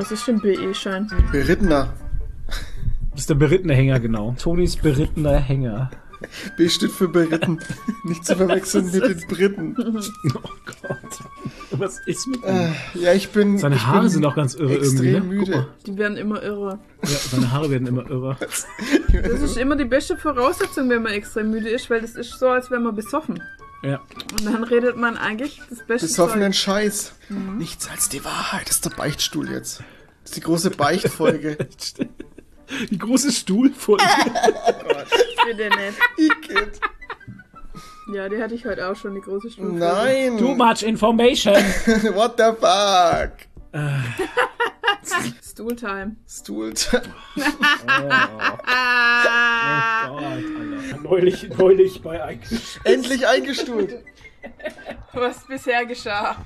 Was ist denn BE-Schein? Berittener. Das ist der berittene Hänger, genau. Tonys berittener Hänger. B steht für beritten. Nicht zu verwechseln mit den Briten. Oh Gott. Was ist mit ihm? Äh, ja, ich bin. Seine ich Haare bin sind auch ganz irre extrem irgendwie. Ne? müde. Die werden immer irre. Ja, seine Haare werden immer irrer. Das ist immer die beste Voraussetzung, wenn man extrem müde ist, weil das ist so, als wäre man besoffen. Ja. Und dann redet man eigentlich das beste Besoffenen Zeug. Scheiß. Mhm. Nichts als die Wahrheit. Das ist der Beichtstuhl jetzt. Das ist die große Beichtfolge. Die große Stuhlfolge. Bitte nicht. Igitt. Ja, die hatte ich heute auch schon, die große Stufe. Nein. Too much information. What the fuck? Stooltime. Stuhl. Ah. Oh Gott, Alter. Neulich, neulich bei Eingesch Endlich eingestuhlt. Was bisher geschah.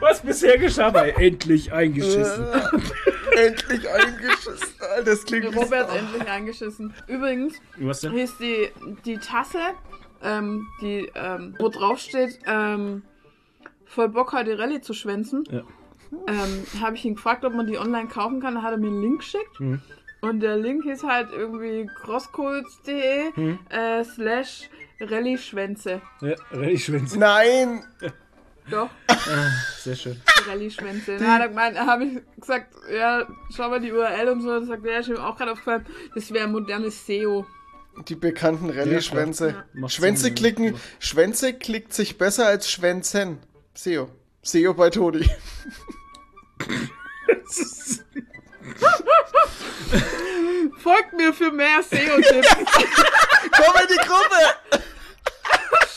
Was bisher geschah bei endlich eingeschissen. Endlich eingeschissen. Alter, Das klingt wie- Robert endlich eingeschissen. Übrigens Was denn? hier ist die, die Tasse, ähm, die, ähm, wo drauf steht, ähm, voll Bock heute Rallye zu schwänzen. Ja. Ähm, habe ich ihn gefragt, ob man die online kaufen kann. Da hat er mir einen Link geschickt. Mhm. Und der Link ist halt irgendwie crosscodes.de Mhm. äh, slash Rallye-Schwänze. Ja, Rallye-Schwänze. Nein. Doch, Ah, sehr schön. Rallye-Schwänze. Er gemeint, habe ich gesagt, ja, schau mal die URL und so. Dann sagt er, ja, ist mir auch gerade aufgefallen, das wäre modernes SEO. Die bekannten Rallye-Schwänze. Ja. Schwänze Sinn, klicken. ja. Schwänze klickt sich besser als Schwänzen. SEO. SEO bei Todi. Folgt mir für mehr SEO-Tipps. Komm in die Gruppe!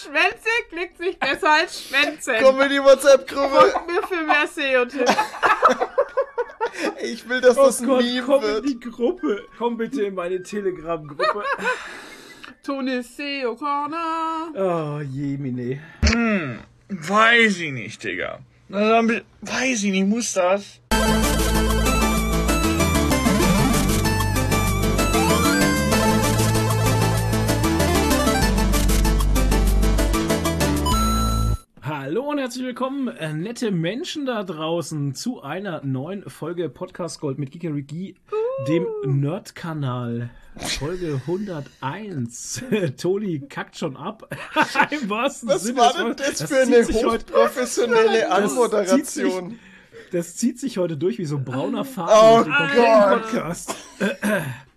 Schwänze klickt sich besser als Schwänze. Komm in die WhatsApp-Gruppe! Folgt mir für mehr SEO-Tipps. Ich will, dass Oh das ein Gott, Meme komm in wird. die Gruppe. Komm bitte in meine Telegram-Gruppe. Toni SEO Corner. Oh, Jemine. Weiß ich nicht, Digga. Na, dann Weiß ich nicht, muss das? Hallo und herzlich willkommen, äh, nette Menschen da draußen, zu einer neuen Folge Podcast Gold mit Gigerigi, dem Nerd-Kanal. Folge 101. Toni kackt schon ab. Im wahrsten Was Sinne war denn Wortes. das für eine hochprofessionelle Das Anmoderation? Das zieht sich heute durch wie so ein brauner Faden Oh durch den. Podcast.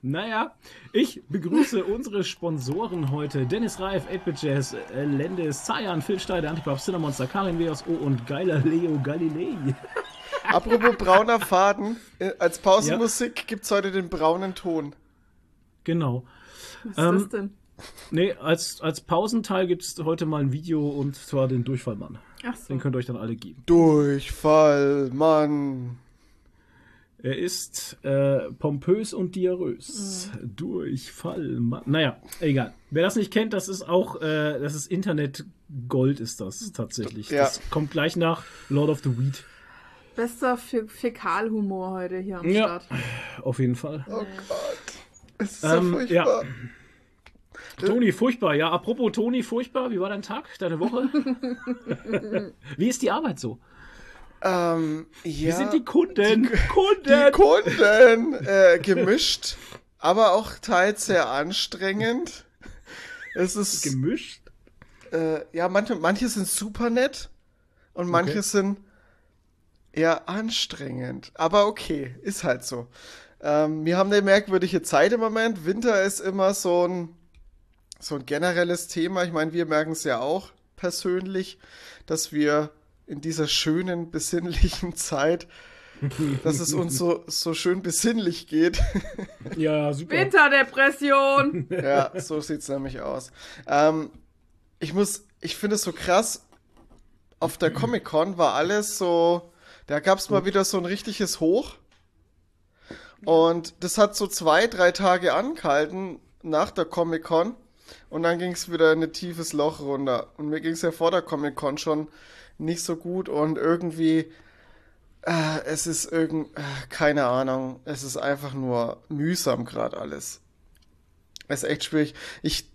naja, ich begrüße unsere Sponsoren heute. Dennis Reif, 8-Bit Jazz, äh, Lendes, Zayan, Phil Steider, Antipop, Cinnamonster, Karin WSO und geiler Leo Galilei. Apropos brauner Faden, äh, als Pausenmusik gibt's heute den braunen Ton. Genau. Was ist Ähm, das denn? Nee, als, als Pausenteil gibt es heute mal ein Video und zwar den Durchfallmann. Ach so. Den könnt ihr euch dann alle geben. Durchfall, Mann. Er ist äh, pompös und diarös. Durchfallmann. Naja, egal. Wer das nicht kennt, das ist auch, äh, das ist Internet-Gold, ist das tatsächlich. Ja. Das kommt gleich nach Lord of the Weed. Bester Fä Fäkalhumor heute hier am Ja. Start. Auf jeden Fall. Oh Gott. Es ist Ähm, so furchtbar. Toni, furchtbar. Ja, apropos Toni, furchtbar. Wie war dein Tag, deine Woche? Wie ist die Arbeit so? Ähm, ja. Wie sind die Kunden? Die Kunden! Kunden äh, gemischt, aber auch teils sehr anstrengend. Es ist Gemischt? äh, ja manche manche sind super nett und manche Okay. sind eher anstrengend. Aber okay, ist halt so. Ähm, wir haben eine merkwürdige Zeit im Moment. Winter ist immer so ein so ein generelles Thema. Ich meine, wir merken es ja auch persönlich, dass wir in dieser schönen besinnlichen Zeit, dass es uns so so schön besinnlich geht. Ja, super. Winterdepression. Ja, so sieht's nämlich aus. Ähm, ich muss, ich finde es so krass. Auf der Comic Con war alles so, da gab's mal wieder so ein richtiges Hoch. Und das hat so zwei, drei Tage angehalten nach der Comic Con. Und dann ging's wieder in ein tiefes Loch runter. Und mir ging's ja vor der Comic Con schon nicht so gut. Und irgendwie, äh, es ist irgend, äh, keine Ahnung, es ist einfach nur mühsam gerade alles. Es ist echt schwierig. Ich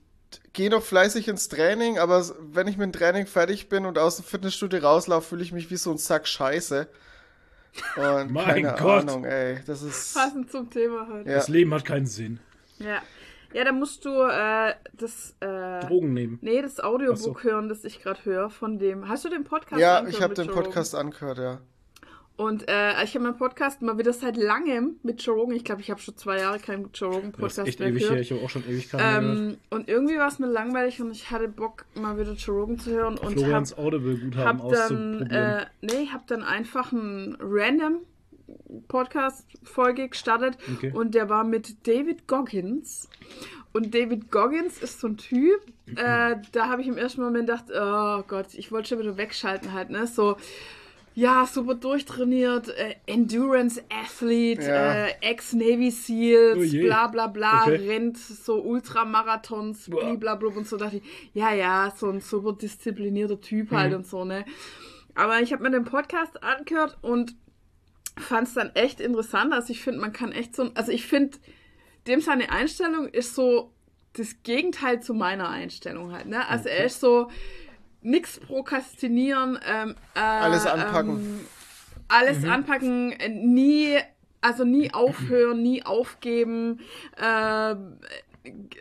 gehe noch fleißig ins Training, aber wenn ich mit dem Training fertig bin und aus dem Fitnessstudio rauslaufe, fühle ich mich wie so ein Sack Scheiße. Und Mein keine Gott. Ahnung, ey. Das ist. Passend zum Thema heute. Ja. Das Leben hat keinen Sinn. Ja. Ja, da musst du äh, das. Äh, Drogen nehmen. Nee, das Audiobook so. hören, das ich gerade höre, von dem. Hast du den Podcast Ja, ich habe den Joe Rogan? Podcast angehört, ja. Und äh, ich habe meinen Podcast mal wieder seit langem mit Joe Rogan. Ich glaube, ich habe schon zwei Jahre keinen Joe Rogan Das ist Podcast echt mehr ewig her. gehört. Ich habe auch schon Ewigkeiten gehört. Ähm, und irgendwie war es mir langweilig und ich hatte Bock, mal wieder Joe Rogan zu hören. Und Florians hab, Audible-Guthaben hab dann, äh, nee, hab dann einfach einen random Podcast-Folge gestartet Okay. und der war mit David Goggins. Und David Goggins ist so ein Typ, äh, da habe ich im ersten Moment gedacht, oh Gott, ich wollte schon wieder wegschalten halt, ne? So, ja, super durchtrainiert, äh, Endurance Athlete, Ja. äh, Ex-Navy SEALs, Oh bla bla bla, Okay. rennt so Ultramarathons, Boah. blablabla und so dachte ich, ja, ja, so ein super disziplinierter Typ halt Mhm. und so, ne? Aber ich habe mir den Podcast angehört und fand es dann echt interessant. Also ich finde, man kann echt so, also ich finde, dem seine Einstellung ist so das Gegenteil zu meiner Einstellung halt, ne? Also er ist so nix prokrastinieren, ähm, äh, Alles anpacken. Ähm, alles anpacken, äh, nie, also nie aufhören, nie aufgeben, äh,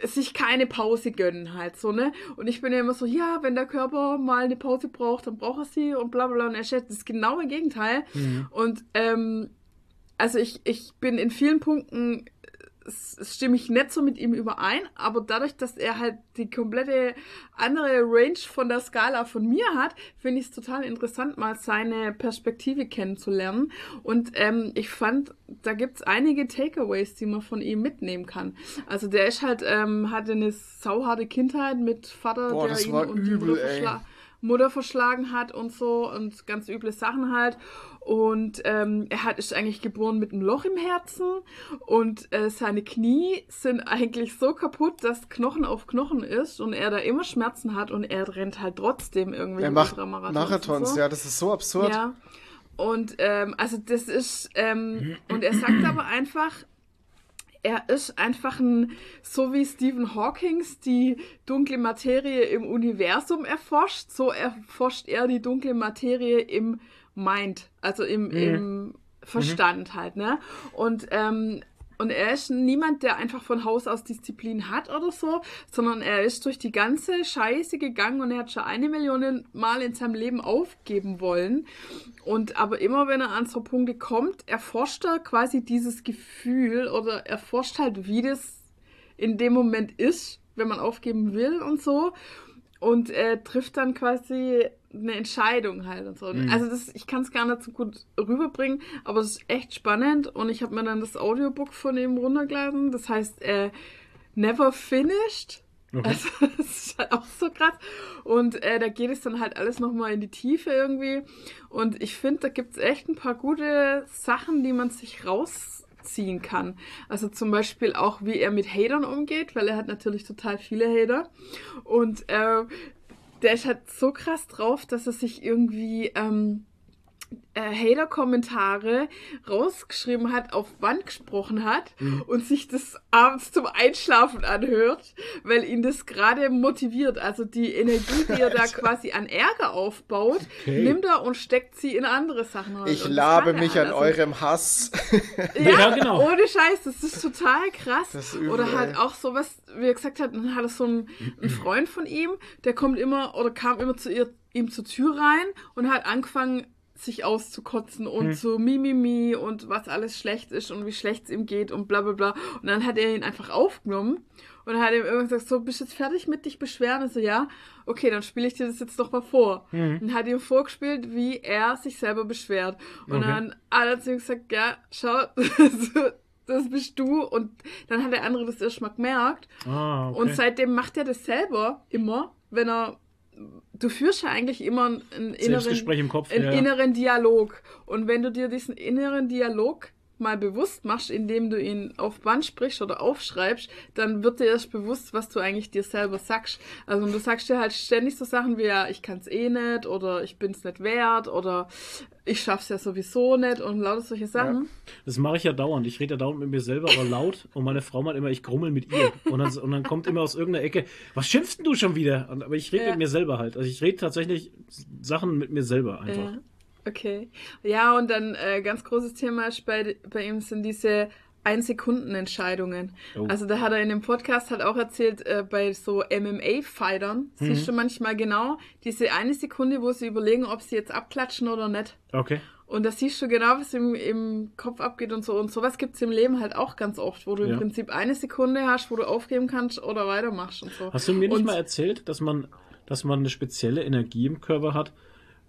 sich keine Pause gönnen halt so, ne? Und ich bin ja immer so, ja, wenn der Körper mal eine Pause braucht, dann braucht er sie und bla bla bla. Und er stellt das genaue Gegenteil. Mhm. Und ähm, also ich, ich bin in vielen Punkten stimme ich nicht so mit ihm überein, aber dadurch, dass er halt die komplette andere Range von der Skala von mir hat, finde ich es total interessant, mal seine Perspektive kennenzulernen. Und ähm, ich fand, da gibt es einige Takeaways, die man von ihm mitnehmen kann. Also der ist halt, ähm, hatte eine sauharte Kindheit mit Vater, Boah, der ihn und die übel, Mutter ey. verschla Mutter verschlagen hat und so und ganz üble Sachen halt. Und ähm, er hat, ist eigentlich geboren mit einem Loch im Herzen und äh, seine Knie sind eigentlich so kaputt, dass Knochen auf Knochen ist und er da immer Schmerzen hat und er rennt halt trotzdem irgendwie Er macht Marathons, und so. ja, das ist so absurd. Ja. Und ähm, also das ist, ähm, und er sagt aber einfach, er ist einfach ein, so wie Stephen Hawkings die dunkle Materie im Universum erforscht, so erforscht er die dunkle Materie im Mind, also im, im Verstand halt, ne? Und, ähm, und er ist niemand, der einfach von Haus aus Disziplin hat oder so, sondern er ist durch die ganze Scheiße gegangen und er hat schon eine Million Mal in seinem Leben aufgeben wollen. Und aber immer wenn er an so Punkte kommt, erforscht er quasi dieses Gefühl oder erforscht halt, wie das in dem Moment ist, wenn man aufgeben will und so. Und er trifft dann quasi eine Entscheidung halt und so. Also das, ich kann es gar nicht so gut rüberbringen, aber es ist echt spannend und ich habe mir dann das Audiobook von ihm runtergeladen. Das heißt, äh, Never Finished. Okay. Also, das ist halt auch so krass. Und äh, da geht es dann halt alles nochmal in die Tiefe irgendwie. Und ich finde, da gibt es echt ein paar gute Sachen, die man sich rausziehen kann. Also zum Beispiel auch, wie er mit Hatern umgeht, weil er hat natürlich total viele Hater. Und äh, der ist halt so krass drauf, dass er sich irgendwie ähm, äh, Hater-Kommentare rausgeschrieben hat, auf Band gesprochen hat und sich das abends zum Einschlafen anhört, weil ihn das gerade motiviert. Also die Energie, die er da quasi an Ärger aufbaut, Okay. nimmt er und steckt sie in andere Sachen rein. Ich labe mich an Also- eurem Hass. ja, Ja, genau. Ohne Scheiß, das ist total krass. Das ist übel, oder halt ey. auch sowas, wie er gesagt hat, dann hat er so einen, einen Freund von ihm, der kommt immer oder kam immer zu ihr, ihm zur Tür rein und hat angefangen, sich auszukotzen und Hm. so Mimimi und was alles schlecht ist und wie schlecht es ihm geht und bla bla bla. Und dann hat er ihn einfach aufgenommen und hat ihm irgendwann gesagt, so, bist du jetzt fertig mit dich beschweren? Und so, ja, okay, dann spiele ich dir das jetzt doch mal vor. Mhm. Und hat ihm vorgespielt, wie er sich selber beschwert. Und Okay. dann hat er zu ihm gesagt, ja, schau, das bist du. Und dann hat der andere das erstmal gemerkt. Ah, okay. Und seitdem macht er das selber immer, wenn er. Du führst ja eigentlich immer einen inneren, im Kopf. einen ja. inneren Dialog. Und wenn du dir diesen inneren Dialog mal bewusst machst, indem du ihn auf Band sprichst oder aufschreibst, dann wird dir erst bewusst, was du eigentlich dir selber sagst. Also du sagst dir halt ständig so Sachen wie, ja, ich kann's eh nicht oder ich bin's nicht wert oder ich schaff's ja sowieso nicht und lauter solche Sachen. Das mache ich ja dauernd. Ich rede ja dauernd mit mir selber, aber laut. Und meine Frau meint immer, ich grummel mit ihr. Und dann, und dann kommt immer aus irgendeiner Ecke, was schimpfst denn du schon wieder? Und, aber ich rede Ja. mit mir selber halt. Also ich rede tatsächlich Sachen mit mir selber einfach. Ja. Okay. Ja, und dann äh, ganz großes Thema bei, bei ihm sind diese Ein-Sekunden-Entscheidungen. Oh. Also da hat er in dem Podcast halt auch erzählt, äh, bei so MMA-Fightern Mhm. siehst du manchmal genau diese eine Sekunde, wo sie überlegen, ob sie jetzt abklatschen oder nicht. Okay. Und da siehst du genau, was im, im Kopf abgeht und so. Und sowas gibt's im Leben halt auch ganz oft, wo du Ja. im Prinzip eine Sekunde hast, wo du aufgeben kannst oder weitermachst und so. Hast du mir nicht und, mal erzählt, dass man, dass man eine spezielle Energie im Körper hat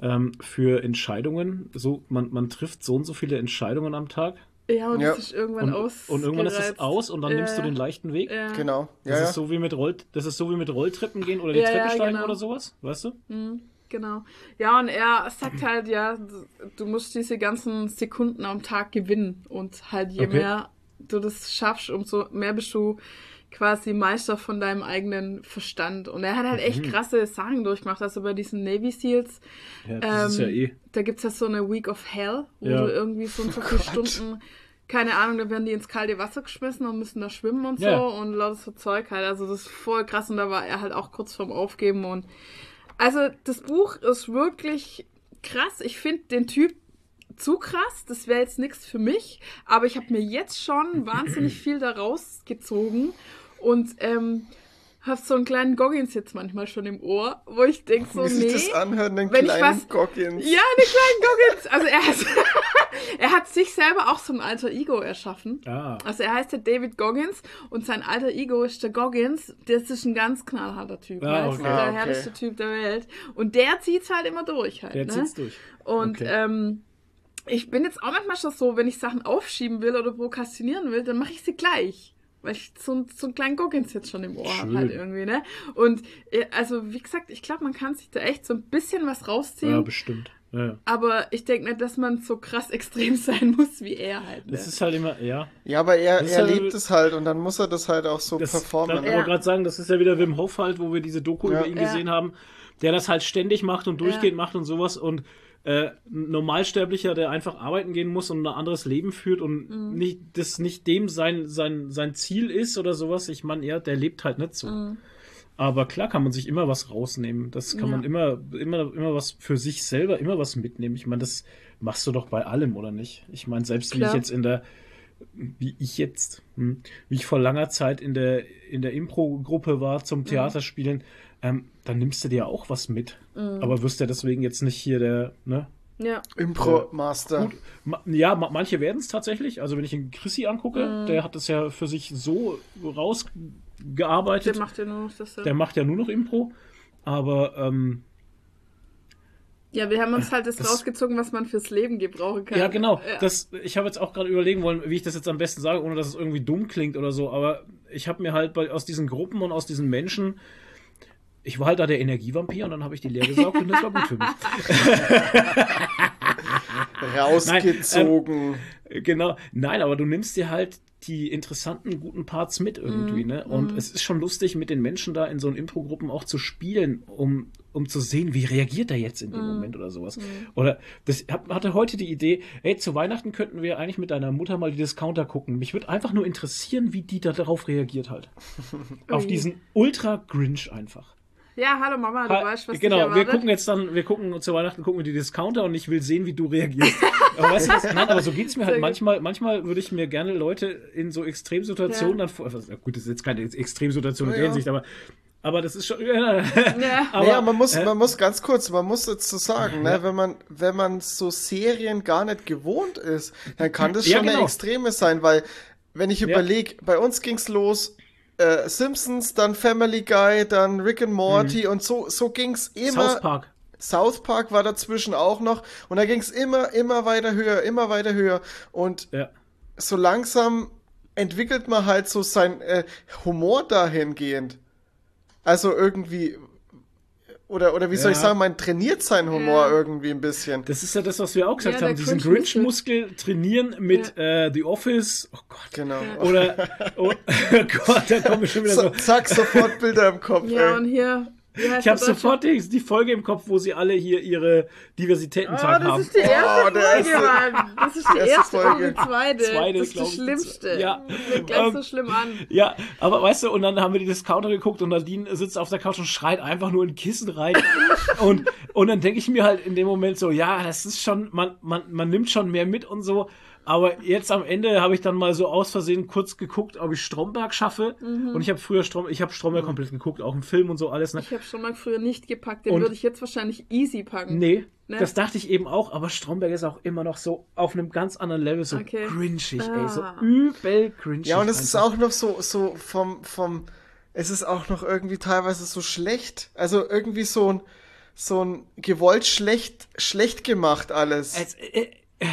ähm, für Entscheidungen? So, man, man trifft so und so viele Entscheidungen am Tag Ja, und Ja. das ist irgendwann und, aus. und irgendwann ist es aus und dann Ja, nimmst du den leichten Weg. Ja. Genau. Ja, Das ja. ist so wie mit Roll, das ist so wie mit Rolltreppen gehen oder die Ja, Treppe ja, steigen genau. oder sowas, weißt du? Mhm, Genau. Ja, und er sagt halt, ja, du musst diese ganzen Sekunden am Tag gewinnen. Und halt je Okay. mehr du das schaffst, umso mehr bist du quasi Meister von deinem eigenen Verstand. Und er hat halt echt Mhm. krasse Sachen durchgemacht. Also bei diesen Navy Seals, Ja, das ist ja Ähm, eh. da gibt's ja so eine Week of Hell, wo Ja. du irgendwie so und so viele Stunden, keine Ahnung, da werden die ins kalte Wasser geschmissen und müssen da schwimmen und so Ja. und lauter so Zeug halt. Also das ist voll krass und da war er halt auch kurz vorm Aufgeben und also das Buch ist wirklich krass. Ich finde den Typ zu krass. Das wäre jetzt nichts für mich, aber ich habe mir jetzt schon wahnsinnig viel daraus gezogen und ähm, habe so einen kleinen Goggins jetzt manchmal schon im Ohr, wo ich denke so, Wie sich nee. das anhört, einen wenn ich kleinen was- Goggins. Ja, den kleinen Goggins. Also er hat, er hat sich selber auch so ein alter Ego erschaffen. Ah, Also er heißt ja David Goggins und sein alter Ego ist der Goggins. Das ist ein ganz knallharter Typ. Ah, okay. Ah, Der okay. härteste Typ der Welt. Und der zieht's halt immer durch halt. der ne? zieht's durch. Und Okay. ähm, ich bin jetzt auch manchmal schon so, wenn ich Sachen aufschieben will oder prokrastinieren will, dann mache ich sie gleich. Weil ich so, ein- so einen kleinen Goggins jetzt schon im Ohr habe halt irgendwie, ne? Und äh, also, wie gesagt, ich glaube, man kann sich da echt so ein bisschen was rausziehen. Ja, bestimmt. Ja, ja. Aber ich denke nicht, dass man so krass extrem sein muss wie er halt. Ne? Das ist halt immer, ja. Ja, aber er, Das er ja- lebt es halt und dann muss er das halt auch so Das, performen. ne? Ich wollte gerade sagen, das ist ja wieder Wim Hof halt, wo wir diese Doku Ja. über ihn Ja. gesehen haben, der das halt ständig macht und durchgehend macht und sowas und äh, Normalsterblicher, der einfach arbeiten gehen muss und ein anderes Leben führt und Mhm. nicht das nicht dem sein, sein, sein Ziel ist oder sowas. Ich meine, ja, der lebt halt nicht so. Mhm. Aber klar kann man sich immer was rausnehmen. Das kann Ja. man immer, immer, immer was für sich selber, immer was mitnehmen. Ich meine, das machst du doch bei allem, oder nicht? Ich meine, selbst wie ich Klar. jetzt in der, wie ich jetzt, hm, wie ich vor langer Zeit in der, in der Impro-Gruppe war Mhm. zum Theaterspielen, ähm, dann nimmst du dir auch was mit. Aber wirst ja deswegen jetzt nicht hier der, ne? Ja. Impro-Master. Ma ja, ma manche werden es tatsächlich. Also wenn ich den Chrissy angucke, Mhm. der hat das ja für sich so rausgearbeitet. Der macht ja nur noch das. Der macht ja nur noch Impro. Aber ähm, ja, wir haben uns halt das, Das- rausgezogen, was man fürs Leben gebrauchen kann. ja, genau. Ja. Das, ich habe jetzt auch gerade überlegen wollen, wie ich das jetzt am besten sage, ohne dass es irgendwie dumm klingt oder so. Aber ich habe mir halt bei, aus diesen Gruppen und aus diesen Menschen, ich war halt da der Energievampir und dann habe ich die leer gesaugt und das war gut für mich. Rausgezogen. Genau. Nein, aber du nimmst dir halt die interessanten, guten Parts mit irgendwie, ne? Und es ist schon lustig, mit den Menschen da in so Impro-Gruppen auch zu spielen, um, um zu sehen, wie reagiert er jetzt in dem Moment oder sowas. Oder das hab, hatte heute die Idee, hey, zu Weihnachten könnten wir eigentlich mit deiner Mutter mal die Discounter gucken. Mich würde einfach nur interessieren, wie die da darauf reagiert halt. Auf diesen Ultra-Grinch einfach. Ja, hallo Mama, du Ha- weißt, was genau, wir gucken jetzt dann, wir gucken zu Weihnachten gucken wir die Discounter und ich will sehen, wie du reagierst. aber weißt du was? Nein, aber so geht's mir halt Sehr gut. manchmal. Manchmal würde ich mir gerne Leute in so Extremsituationen dann vor. Also, gut, das ist jetzt keine Extremsituation in Ja, der ja. Hinsicht, aber aber das ist schon. Ja, Ja. aber, naja, man muss, äh, man muss ganz kurz, man muss jetzt so sagen, Ja. ne, wenn man, wenn man so Serien gar nicht gewohnt ist, dann kann das Ja, schon eine genau. Extreme sein, weil, wenn ich Ja. überlege, bei uns ging's los, äh, Simpsons, dann Family Guy, dann Rick and Morty und so, so ging's immer. Mhm. South Park. South Park war dazwischen auch noch und da ging's immer, immer weiter höher, immer weiter höher und Ja. so langsam entwickelt man halt so sein äh, Humor dahingehend. Also irgendwie, oder, oder wie soll ich sagen, man trainiert seinen Humor Ja. irgendwie ein bisschen. Das ist ja das, was wir auch gesagt Ja, haben. Diesen. Grinch-Muskel trainieren mit äh, The Office. Oh Gott. Genau. Oder, oh, Gott, da komme ich schon wieder so. So, zack, sofort Bilder im Kopf. Ja, ey. und hier Ich habe sofort die, die Folge im Kopf, wo sie alle hier ihre Oh, Diversitätentag das haben. ist die erste Oh, der Folge, erste- Mann. Das ist die erste erste Folge. und die zweite. Zweite, das ist das die Schlimmste. ja. Fängt gleich Ähm, so schlimm an. Ja, aber weißt du, und dann haben wir die Discounter geguckt und Nadine sitzt auf der Couch und schreit einfach nur in Kissen rein. und, und dann denke ich mir halt in dem Moment so, ja, das ist schon, man, man, man nimmt schon mehr mit und so. Aber jetzt am Ende habe ich dann mal so aus Versehen kurz geguckt, ob ich Stromberg schaffe. Und ich habe früher Strom, ich habe Stromberg komplett geguckt, auch im Film und so alles. Ne? Ich habe mal früher nicht gepackt. Den Und- würde ich jetzt wahrscheinlich easy packen. Nee, Ne? das dachte ich eben auch, aber Stromberg ist auch immer noch so auf einem ganz anderen Level, so Okay. cringig, ey, so Ah. übel cringig. Ja, und es ist auch noch so, so vom, vom, es ist auch noch irgendwie teilweise so schlecht. Also irgendwie so ein, so ein gewollt schlecht, schlecht gemacht alles. Es, äh, äh,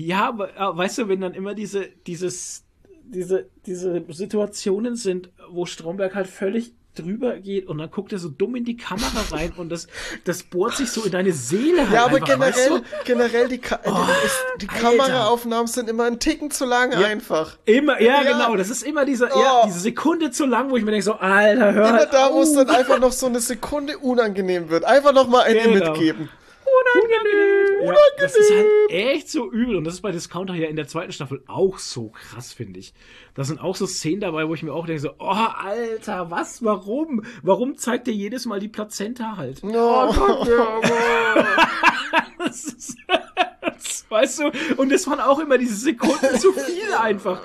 ja, aber äh, weißt du, wenn dann immer diese, dieses, diese, diese Situationen sind, wo Stromberg halt völlig drüber geht und dann guckt er so dumm in die Kamera rein und das, das bohrt sich so in deine Seele halt ja, aber einfach, weißt generell, du? generell die, Ka die, ist, die Alter. Kameraaufnahmen sind immer einen Ticken zu lang einfach. Immer, ja, Ja. genau, das ist immer diese, Oh. ja, diese Sekunde zu lang, wo ich mir denke so, Alter, hör Immer halt da, wo es dann einfach noch so eine Sekunde unangenehm wird. Einfach noch mal eine Genau. mitgeben. Unangenehm. Ja, das ist halt echt so übel. Und das ist bei Discounter ja in der zweiten Staffel auch so krass, finde ich. Da sind auch so Szenen dabei, wo ich mir auch denke so, oh, Alter, was, warum? Warum zeigt der jedes Mal die Plazenta halt? No. Das ist, das, weißt du? Und es waren auch immer diese Sekunden zu viel einfach.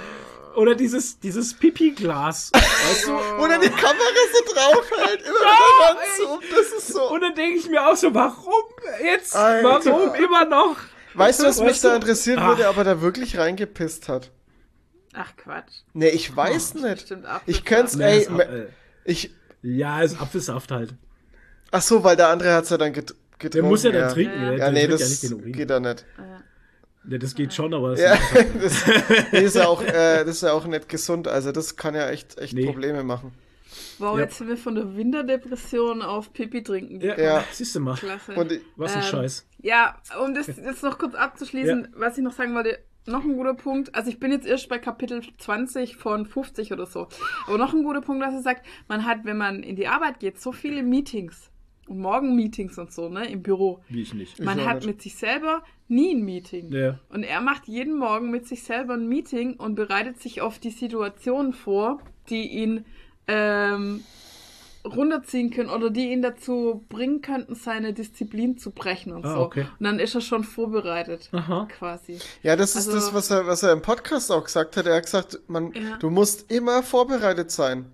Oder dieses, dieses Pipi-Glas. Weißt du? Oder die Kamera so draufhält. Immer mit der Hand so. Das ist so. Und dann denke ich mir auch so, warum jetzt? Alter. Warum immer noch? Weißt du, was mich Weißt du? da interessieren Ah. würde, aber da wirklich reingepisst hat? Ach Quatsch. Nee, ich weiß nicht. Bestimmt Apfelsaft. Ich könnte Nee, ey, äh, ich, Ja, ist Apfelsaft halt. ach so, weil der andere hat's ja dann get, getrunken. Der muss ja dann ja. trinken. Ja. Der, Ja, der nee, das ja nicht geht da nicht. Ja, das geht schon, aber das Ja, ist das, nee, ist ja auch, äh, das ist ja auch nicht gesund. Also das kann ja echt, echt Nee. Probleme machen. Wow, Ja. jetzt sind wir von der Winterdepression auf Pipi trinken. ja, Ja. siehst du mal. Klasse. Und Was ein Ähm, Scheiß. Ja, um das jetzt noch kurz abzuschließen, was ich noch sagen wollte, noch ein guter Punkt. Also ich bin jetzt erst bei Kapitel 20 von 50 oder so. Aber noch ein guter Punkt, was er sagt, man hat, wenn man in die Arbeit geht, so viele Meetings und Morgen-Meetings und so, ne, im Büro. Wie ich nicht. Man auch hat nicht. mit sich selber nie ein Meeting. Ja. Und er macht jeden Morgen mit sich selber ein Meeting und bereitet sich auf die Situationen vor, die ihn ähm, runterziehen können oder die ihn dazu bringen könnten, seine Disziplin zu brechen und Ah, so. okay. Und dann ist er schon vorbereitet, Aha. quasi. ja, das ist Also- das, was er, was er im Podcast auch gesagt hat. Er hat gesagt, man, Ja. du musst immer vorbereitet sein.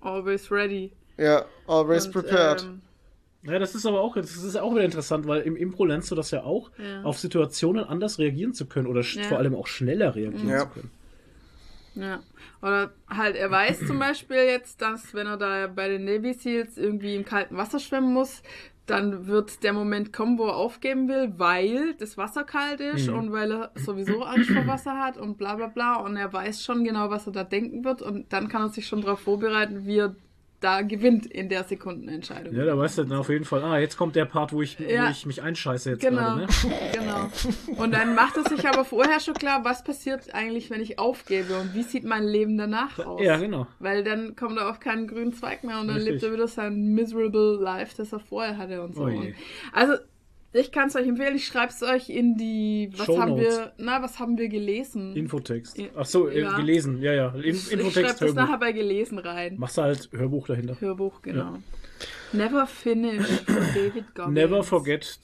Always ready. Ja, always Und, prepared. ähm, Ja, das ist aber auch, das ist auch wieder interessant, weil im Impro lernst du das ja auch, Ja. auf Situationen anders reagieren zu können oder Ja. vor allem auch schneller reagieren Ja. zu können. Ja. Oder halt, er weiß zum Beispiel jetzt, dass wenn er da bei den Navy Seals irgendwie im kalten Wasser schwimmen muss, dann wird der Moment kommen, wo er aufgeben will, weil das Wasser kalt ist Mhm. und weil er sowieso Angst vor Wasser hat und bla bla bla. Und er weiß schon genau, was er da denken wird und dann kann er sich schon darauf vorbereiten, wie er da gewinnt in der Sekundenentscheidung. Ja, da weißt du dann auf jeden Fall, ah, jetzt kommt der Part, wo ich, Ja. wo ich mich einscheiße jetzt Genau, gerade, ne? genau. Und dann macht er sich aber vorher schon klar, was passiert eigentlich, wenn ich aufgebe und wie sieht mein Leben danach aus. Ja, genau. Weil dann kommt er auf keinen grünen Zweig mehr und dann Richtig. lebt er wieder sein miserable life, das er vorher hatte und so. Oh also, ich kann es euch empfehlen, ich schreibe es euch in die, was Show haben Notes. wir, na, was haben wir gelesen? Infotext. Ja. Ach so, äh, Ja. gelesen, ja, ja. In, ich schreibe Infotext, das nachher bei gelesen rein. Machst du halt Hörbuch dahinter. Hörbuch, genau. Never Finish von David Goggins. Never forget.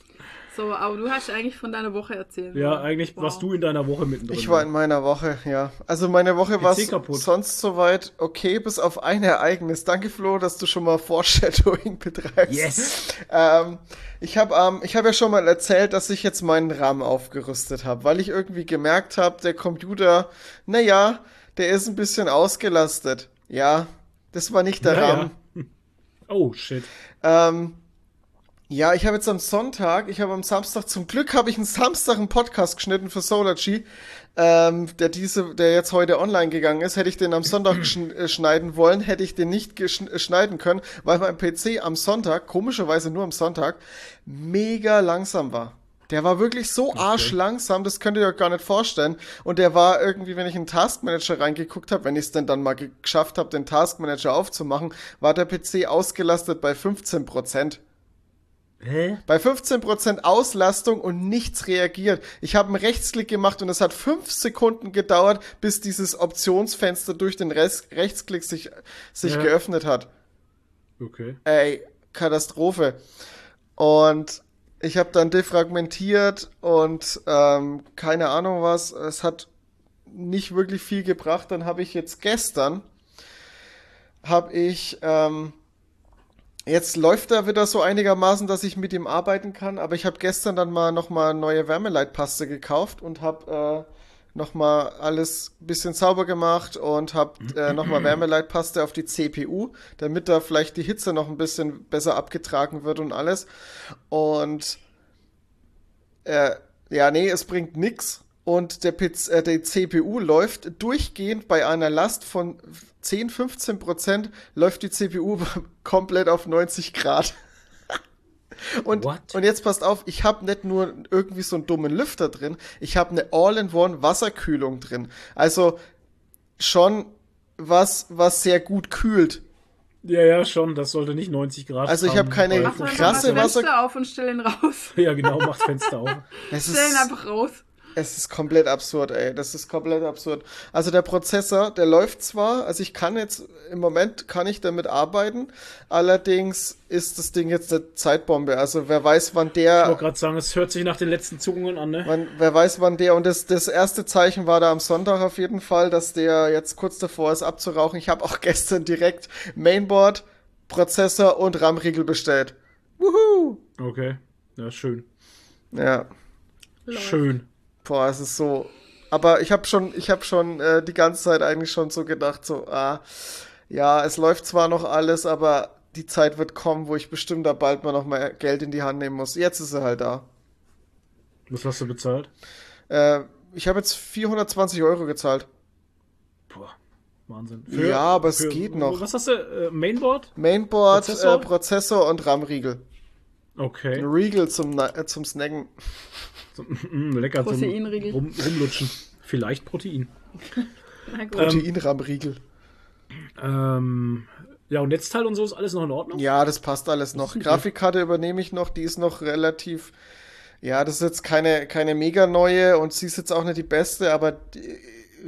So, aber du hast eigentlich von deiner Woche erzählt. Ja, oder? eigentlich Wow. warst du in deiner Woche mittendrin. Ich war in meiner Woche, ja. Also meine Woche war sonst soweit okay, bis auf ein Ereignis. Danke, Flo, dass du schon mal Foreshadowing betreibst. Yes! Ähm, ich habe ähm, ich hab ja schon mal erzählt, dass ich jetzt meinen RAM aufgerüstet habe, weil ich irgendwie gemerkt habe, der Computer, naja, der ist ein bisschen ausgelastet. Ja, das war nicht der Ja, RAM. ja. Oh, shit. Ähm, ja, ich habe jetzt am Sonntag, ich habe am Samstag, zum Glück habe ich einen Samstag einen Podcast geschnitten für Solargy, ähm, der diese, der jetzt heute online gegangen ist. Hätte ich den am Sonntag äh, schneiden wollen, hätte ich den nicht äh, schneiden können, weil mein PC am Sonntag, komischerweise nur am Sonntag, mega langsam war. Der war wirklich so arschlangsam, das könnt ihr euch gar nicht vorstellen. Und der war irgendwie, wenn ich in den Taskmanager reingeguckt habe, wenn ich es denn dann mal ge- geschafft habe, den Taskmanager aufzumachen, war der PC ausgelastet bei 15%. Hä? Bei 15% Auslastung und nichts reagiert. Ich habe einen Rechtsklick gemacht und es hat fünf Sekunden gedauert, bis dieses Optionsfenster durch den Rest Rechtsklick sich, sich Ja. geöffnet hat. Okay. Ey, Katastrophe. Und ich habe dann defragmentiert und ähm, keine Ahnung was. Es hat nicht wirklich viel gebracht. Dann habe ich jetzt gestern, habe ich, ähm, jetzt läuft er wieder so einigermaßen, dass ich mit ihm arbeiten kann. Aber ich habe gestern dann mal nochmal neue Wärmeleitpaste gekauft und habe äh, nochmal alles ein bisschen sauber gemacht und habe äh, nochmal Wärmeleitpaste auf die CPU, damit da vielleicht die Hitze noch ein bisschen besser abgetragen wird und alles. Und äh, ja, nee, es bringt nix. Und der, PC, äh, der CPU läuft durchgehend bei einer Last von 10, 15 Prozent, läuft die CPU komplett auf 90 Grad. Und, What? und jetzt passt auf, ich habe nicht nur irgendwie so einen dummen Lüfter drin, ich habe eine All-in-One Wasserkühlung drin. Also schon was, was sehr gut kühlt. Ja, ja, schon. Das sollte nicht 90 Grad Also ich haben, hab keine Mach Krasse das Fenster Wasser- auf und stell ihn raus. Ja, genau, macht Fenster auf. Stell ihn einfach raus. Es ist komplett absurd, ey. Das ist komplett absurd. Also der Prozessor, der läuft zwar, also ich kann jetzt, im Moment kann ich damit arbeiten, allerdings ist das Ding jetzt eine Zeitbombe. Also wer weiß, wann Ich der wollte gerade sagen, es hört sich nach den letzten Zuckungen an, ne? Man, wer weiß, wann der, und das, das erste Zeichen war da am Sonntag auf jeden Fall, dass der jetzt kurz davor ist abzurauchen. Ich habe auch gestern direkt Mainboard, Prozessor und RAM-Riegel bestellt. Wuhu! Okay. Ja, schön. Ja, Schön. Boah, es ist so. Aber ich habe schon, ich habe schon äh, die ganze Zeit eigentlich schon so gedacht, so, ah, ja, es läuft zwar noch alles, aber die Zeit wird kommen, wo ich bestimmt da bald mal noch mal Geld in die Hand nehmen muss. Jetzt ist er halt da. Was hast du bezahlt? Äh, ich habe jetzt 420 Euro gezahlt. Boah, Wahnsinn. Ja, aber es geht noch. Was hast du? Äh, Mainboard? Mainboard? Prozessor, äh, Prozessor und RAM-Riegel. Okay. Riegel zum, äh, zum Snacken. Mm, lecker zum Proteinriegel. rum, rumlutschen. Vielleicht Protein. Na gut. Protein-RAM-Riegel. Ähm, ja, und Netzteil und so ist alles noch in Ordnung? Ja, das passt alles noch. gut. Grafikkarte übernehme ich noch, die ist noch relativ. Ja, das ist jetzt keine, keine mega neue und sie ist jetzt auch nicht die beste, aber die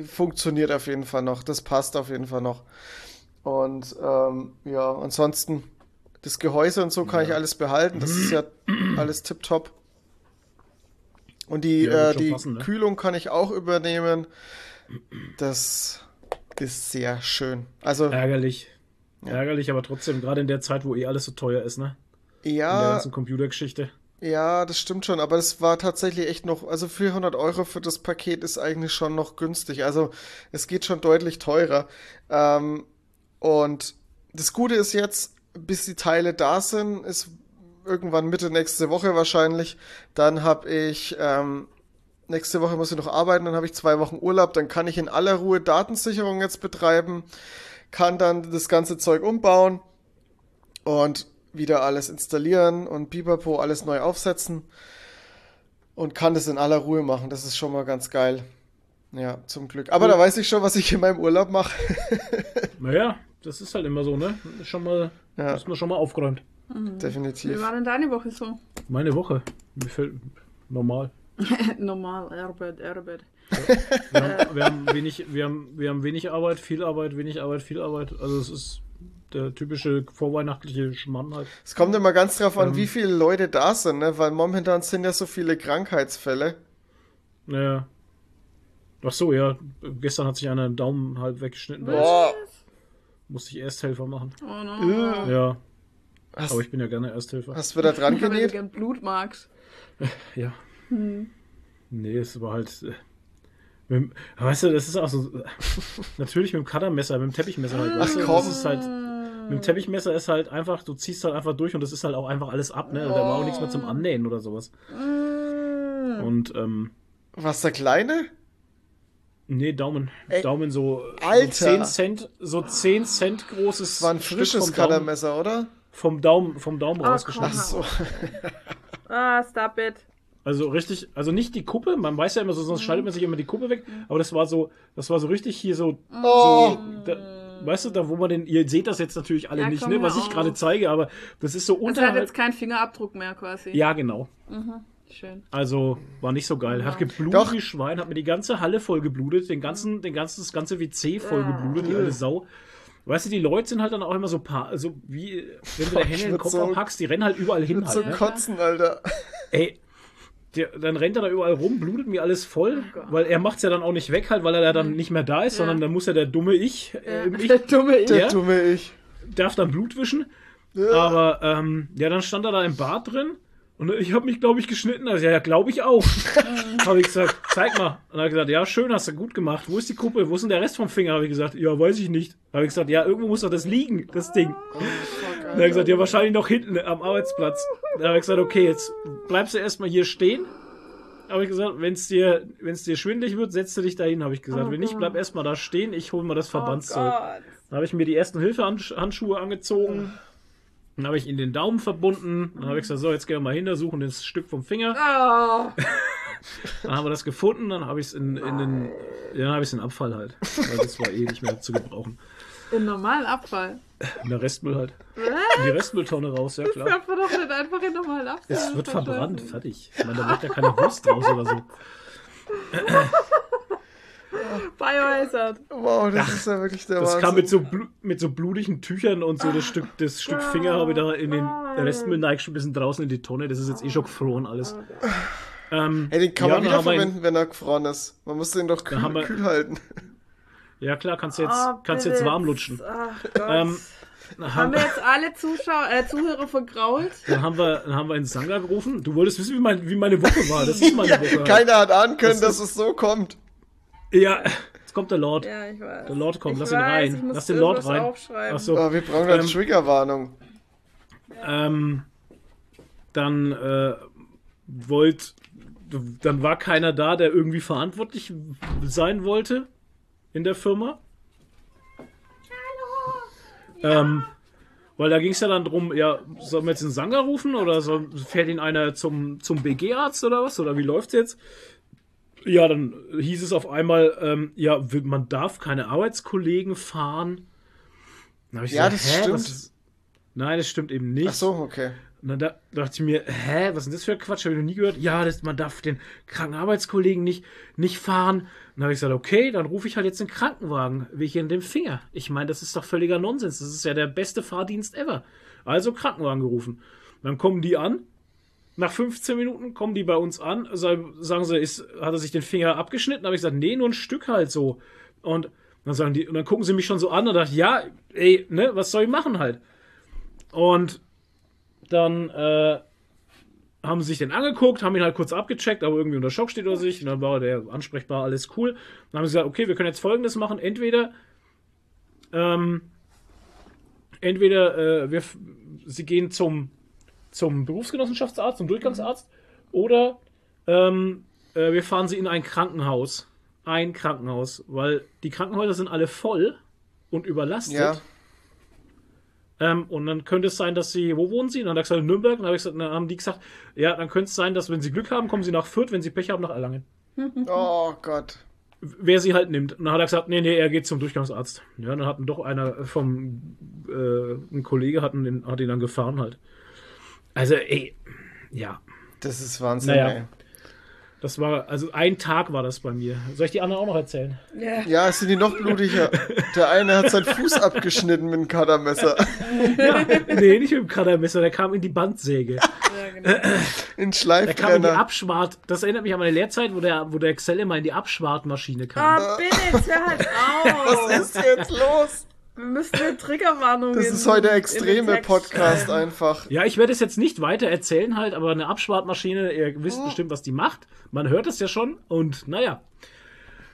funktioniert auf jeden Fall noch. Das passt auf jeden Fall noch. Und ähm, ja, ansonsten das Gehäuse und so kann ich alles behalten. Das ist ja alles tipptopp. Und die, Ja, äh, die passen, ne? Kühlung kann ich auch übernehmen. Das ist sehr schön. Also, Ärgerlich. Ärgerlich, aber trotzdem, gerade in der Zeit, wo eh alles so teuer ist, ne? In der ja, ganzen Computergeschichte. Ja, das stimmt schon, aber es war tatsächlich echt noch, also 400 Euro für das Paket ist eigentlich schon noch günstig. Also es geht schon deutlich teurer. Ähm, und das Gute ist jetzt, bis die Teile da sind, ist irgendwann Mitte nächste Woche wahrscheinlich. Dann habe ich, ähm, nächste Woche muss ich noch arbeiten, dann habe ich zwei Wochen Urlaub, dann kann ich in aller Ruhe Datensicherung jetzt betreiben, kann dann das ganze Zeug umbauen und wieder alles installieren und Bipapo alles neu aufsetzen und kann das in aller Ruhe machen. Das ist schon mal ganz geil. Ja, zum Glück. Aber da weiß ich schon, was ich in meinem Urlaub mache. Naja, das ist halt immer so, ne? Ist schon mal, Ja. ist man schon mal aufgeräumt. Wie Definitiv. war denn deine Woche so? Meine Woche. Mir fällt normal. Normal, Arbeit, Arbeit. Wir haben, wir, haben wenig, wir, haben, wir haben wenig Arbeit, viel Arbeit, wenig Arbeit, viel Arbeit. Also es ist der typische vorweihnachtliche Schmann halt. Es kommt immer ganz drauf an, Ähm. wie viele Leute da sind, ne? Weil momentan sind ja so viele Krankheitsfälle. Ja. Ach so, ja. Gestern hat sich einer den Daumen halb weggeschnitten. Boah. Musste ich Ersthelfer machen. Oh no. Ja. Hast, Aber ich bin ja gerne Ersthelfer. hast du wieder dran Ich habe genäht? gern Blut magst. Ja. Nee, es war halt. äh, Mit, weißt du, das ist auch so. äh, Natürlich mit dem Cuttermesser, mit dem Teppichmesser halt. Weißt du, komm. das ist halt. Mit dem Teppichmesser ist halt einfach, du ziehst halt einfach durch und das ist halt auch einfach alles ab, ne? Da war auch nichts mehr zum Annähen oder sowas. Und, ähm, Was, der Kleine? Nee, Daumen. Ey, Daumen so. Alter. So 10 Cent, so 10 Cent großes. Das war ein frisches Cuttermesser, oder? vom Daumen, vom Daumen Ah, rausgeschnitten. Ach so. Ah, stop it. Also richtig, also nicht die Kuppe, man weiß ja immer so, sonst schneidet man sich immer die Kuppe weg, aber das war so, das war so richtig hier so, Oh, so da, weißt du, da wo man den, ihr seht das jetzt natürlich alle Ja, nicht, ne, was ich gerade zeige, aber das ist so Also er hat jetzt keinen Fingerabdruck mehr quasi. Ja, genau. Schön. Also war nicht so geil. Hat geblutet Doch. wie Schwein, hat mir die ganze Halle voll geblutet, den ganzen, den ganzen, das ganze WC voll geblutet, die alte Sau. Weißt du, die Leute sind halt dann auch immer so paar, also wie, wenn du der Hände in den Kopf so- abhackst, die rennen halt überall hin so halt. Ne? kotzen, Alter. Ey, der, dann rennt er da überall rum, blutet mir alles voll, Gott. weil er macht's ja dann auch nicht weg halt, weil er da dann nicht mehr da ist, Ja. sondern dann muss ja der dumme Ich, äh, ich Der dumme Ich. Der Ja? dumme Ich. darf dann Blut wischen. Ja. Aber ähm, ja, dann stand er da im Bad drin und ich habe mich, glaube ich, geschnitten. Also ja, glaube ich auch. habe ich gesagt, zeig mal. Und er hat gesagt, ja, schön, hast du gut gemacht. Wo ist die Kuppe? Wo ist denn der Rest vom Finger? Habe ich gesagt, ja, weiß ich nicht. Habe ich gesagt, ja, irgendwo muss doch das liegen, das Ding. Fuck, Dann hat er gesagt, ja, wahrscheinlich noch hinten am Arbeitsplatz. Dann habe ich gesagt, okay, jetzt bleibst du erstmal hier stehen. Habe ich gesagt, wenn es dir, wenn's dir schwindelig wird, setzt du dich dahin, habe ich gesagt. Oh wenn nicht, bleib erstmal da stehen, ich hole mal das Oh Verbandszeug. Gott. Dann habe ich mir die ersten Hilfehandschuhe angezogen. Dann habe ich ihn den Daumen verbunden. Dann habe ich gesagt, so, jetzt gehen wir mal hin, da suchen das Stück vom Finger. Oh. Dann haben wir das gefunden, dann habe ich es in, in den, ja, habe ich in Abfall halt. Weil das war eh nicht mehr zu gebrauchen. In normalen Abfall. In der Restmüll halt. In die Restmülltonne raus, ja klar. Darf man doch nicht einfach in normalen Abfall. Es wird verbrannt, fertig. Ich meine, da macht ja keine Wurst draus oder so. Biohazard. Wow, das ist ja wirklich der Das Wahnsinn. kam mit so, mit so blutigen Tüchern und so das Stück, das Stück Finger habe ich da in den Restmüll neiggeschmissen draußen in die Tonne. Das ist jetzt eh schon gefroren alles. Ähm, Hey, den kann ja, man wieder verwenden, wenn er gefroren ist. Man muss den doch kühl, wir- kühl halten. Ja klar, kannst du jetzt, Oh, kannst jetzt warm lutschen. Ach Gott. Ähm, haben haben, wir jetzt alle Zuschauer, äh, Zuhörer vergrault? dann, haben wir, dann haben wir einen Sanga gerufen. Du wolltest wissen, wie, mein, wie meine Woche war. Das ist meine Woche. Keiner hat ahnen können, Das dass es so kommt. Ja, jetzt kommt der Lord. Ja, ich weiß. Der Lord kommt, ich lass ihn weiß, rein. Ich muss Lass den Lord rein. Aufschreiben. Ach so. Oh, wir brauchen eine Ähm, Triggerwarnung. Ähm, dann äh, wollt, dann war keiner da, der irgendwie verantwortlich sein wollte in der Firma. Ähm, weil da ging es ja dann drum, ja, sollen wir jetzt einen Sanger rufen oder soll, fährt ihn einer zum, zum BG-Arzt oder was? Oder wie läuft's jetzt? Ja, dann hieß es auf einmal, ähm, ja, man darf keine Arbeitskollegen fahren. Ich Ja, gesagt, das hä, stimmt. ist- Nein, das stimmt eben nicht. Ach so, okay. Und dann da, dachte ich mir, hä, was ist denn das für ein Quatsch? Habe ich noch nie gehört. Ja, das, man darf den kranken Arbeitskollegen nicht, nicht fahren. Und dann habe ich gesagt, okay, dann rufe ich halt jetzt den Krankenwagen wegen dem Finger. Ich meine, das ist doch völliger Nonsens. Das ist ja der beste Fahrdienst ever. Also Krankenwagen gerufen. Dann kommen die an. Nach 15 Minuten kommen die bei uns an. sa- Sagen sie, ist, hat er sich den Finger abgeschnitten? habe ich gesagt, nee, nur ein Stück halt so. Und dann sagen die, und dann gucken sie mich schon so an und dachte, ja, ey, ne, was soll ich machen halt? Und dann äh, haben sie sich den angeguckt, haben ihn halt kurz abgecheckt, aber irgendwie unter Schock steht oder sich. Und dann war der ansprechbar, alles cool. Dann haben sie gesagt, okay, wir können jetzt folgendes machen. Entweder, ähm, entweder äh, wir, sie gehen zum, zum Berufsgenossenschaftsarzt, zum Durchgangsarzt, oder ähm, äh, wir fahren sie in ein Krankenhaus. Ein Krankenhaus, weil die Krankenhäuser sind alle voll und überlastet. Ja. Ähm, und dann könnte es sein, dass sie, wo wohnen sie? Und dann hat er gesagt, in Nürnberg. Und dann, hab ich gesagt, dann haben die gesagt, ja, dann könnte es sein, dass wenn sie Glück haben, kommen sie nach Fürth, wenn sie Pech haben, nach Erlangen. Oh Gott. Wer sie halt nimmt. Und dann hat er gesagt, nee, nee, er geht zum Durchgangsarzt. Ja, dann hat doch einer vom, äh, ein Kollege hat ihn, hat ihn dann gefahren halt. Also, ey, ja, Das ist Wahnsinn, Naja. ey. das war, also ein Tag war das bei mir. Soll ich die anderen auch noch erzählen? Ja. Ja, es sind die noch blutiger. Der eine hat seinen Fuß abgeschnitten mit einem Cuttermesser. Ja, nee, nicht mit dem Kadermesser, der kam in die Bandsäge. ja, genau. In Der kam in die Schleifbrenner. Abschwart, das erinnert mich an meine Lehrzeit, wo der, wo der Excel immer in die Abschwartmaschine kam. Ah, bitte, hör halt auf. Was ist jetzt los? Wir müssen eine Triggerwarnung Das in- ist heute extreme Podcast schreiben. einfach. Ja, ich werde es jetzt nicht weiter erzählen halt, aber eine Abschwartmaschine, ihr wisst bestimmt, was die macht. Man hört es ja schon und naja.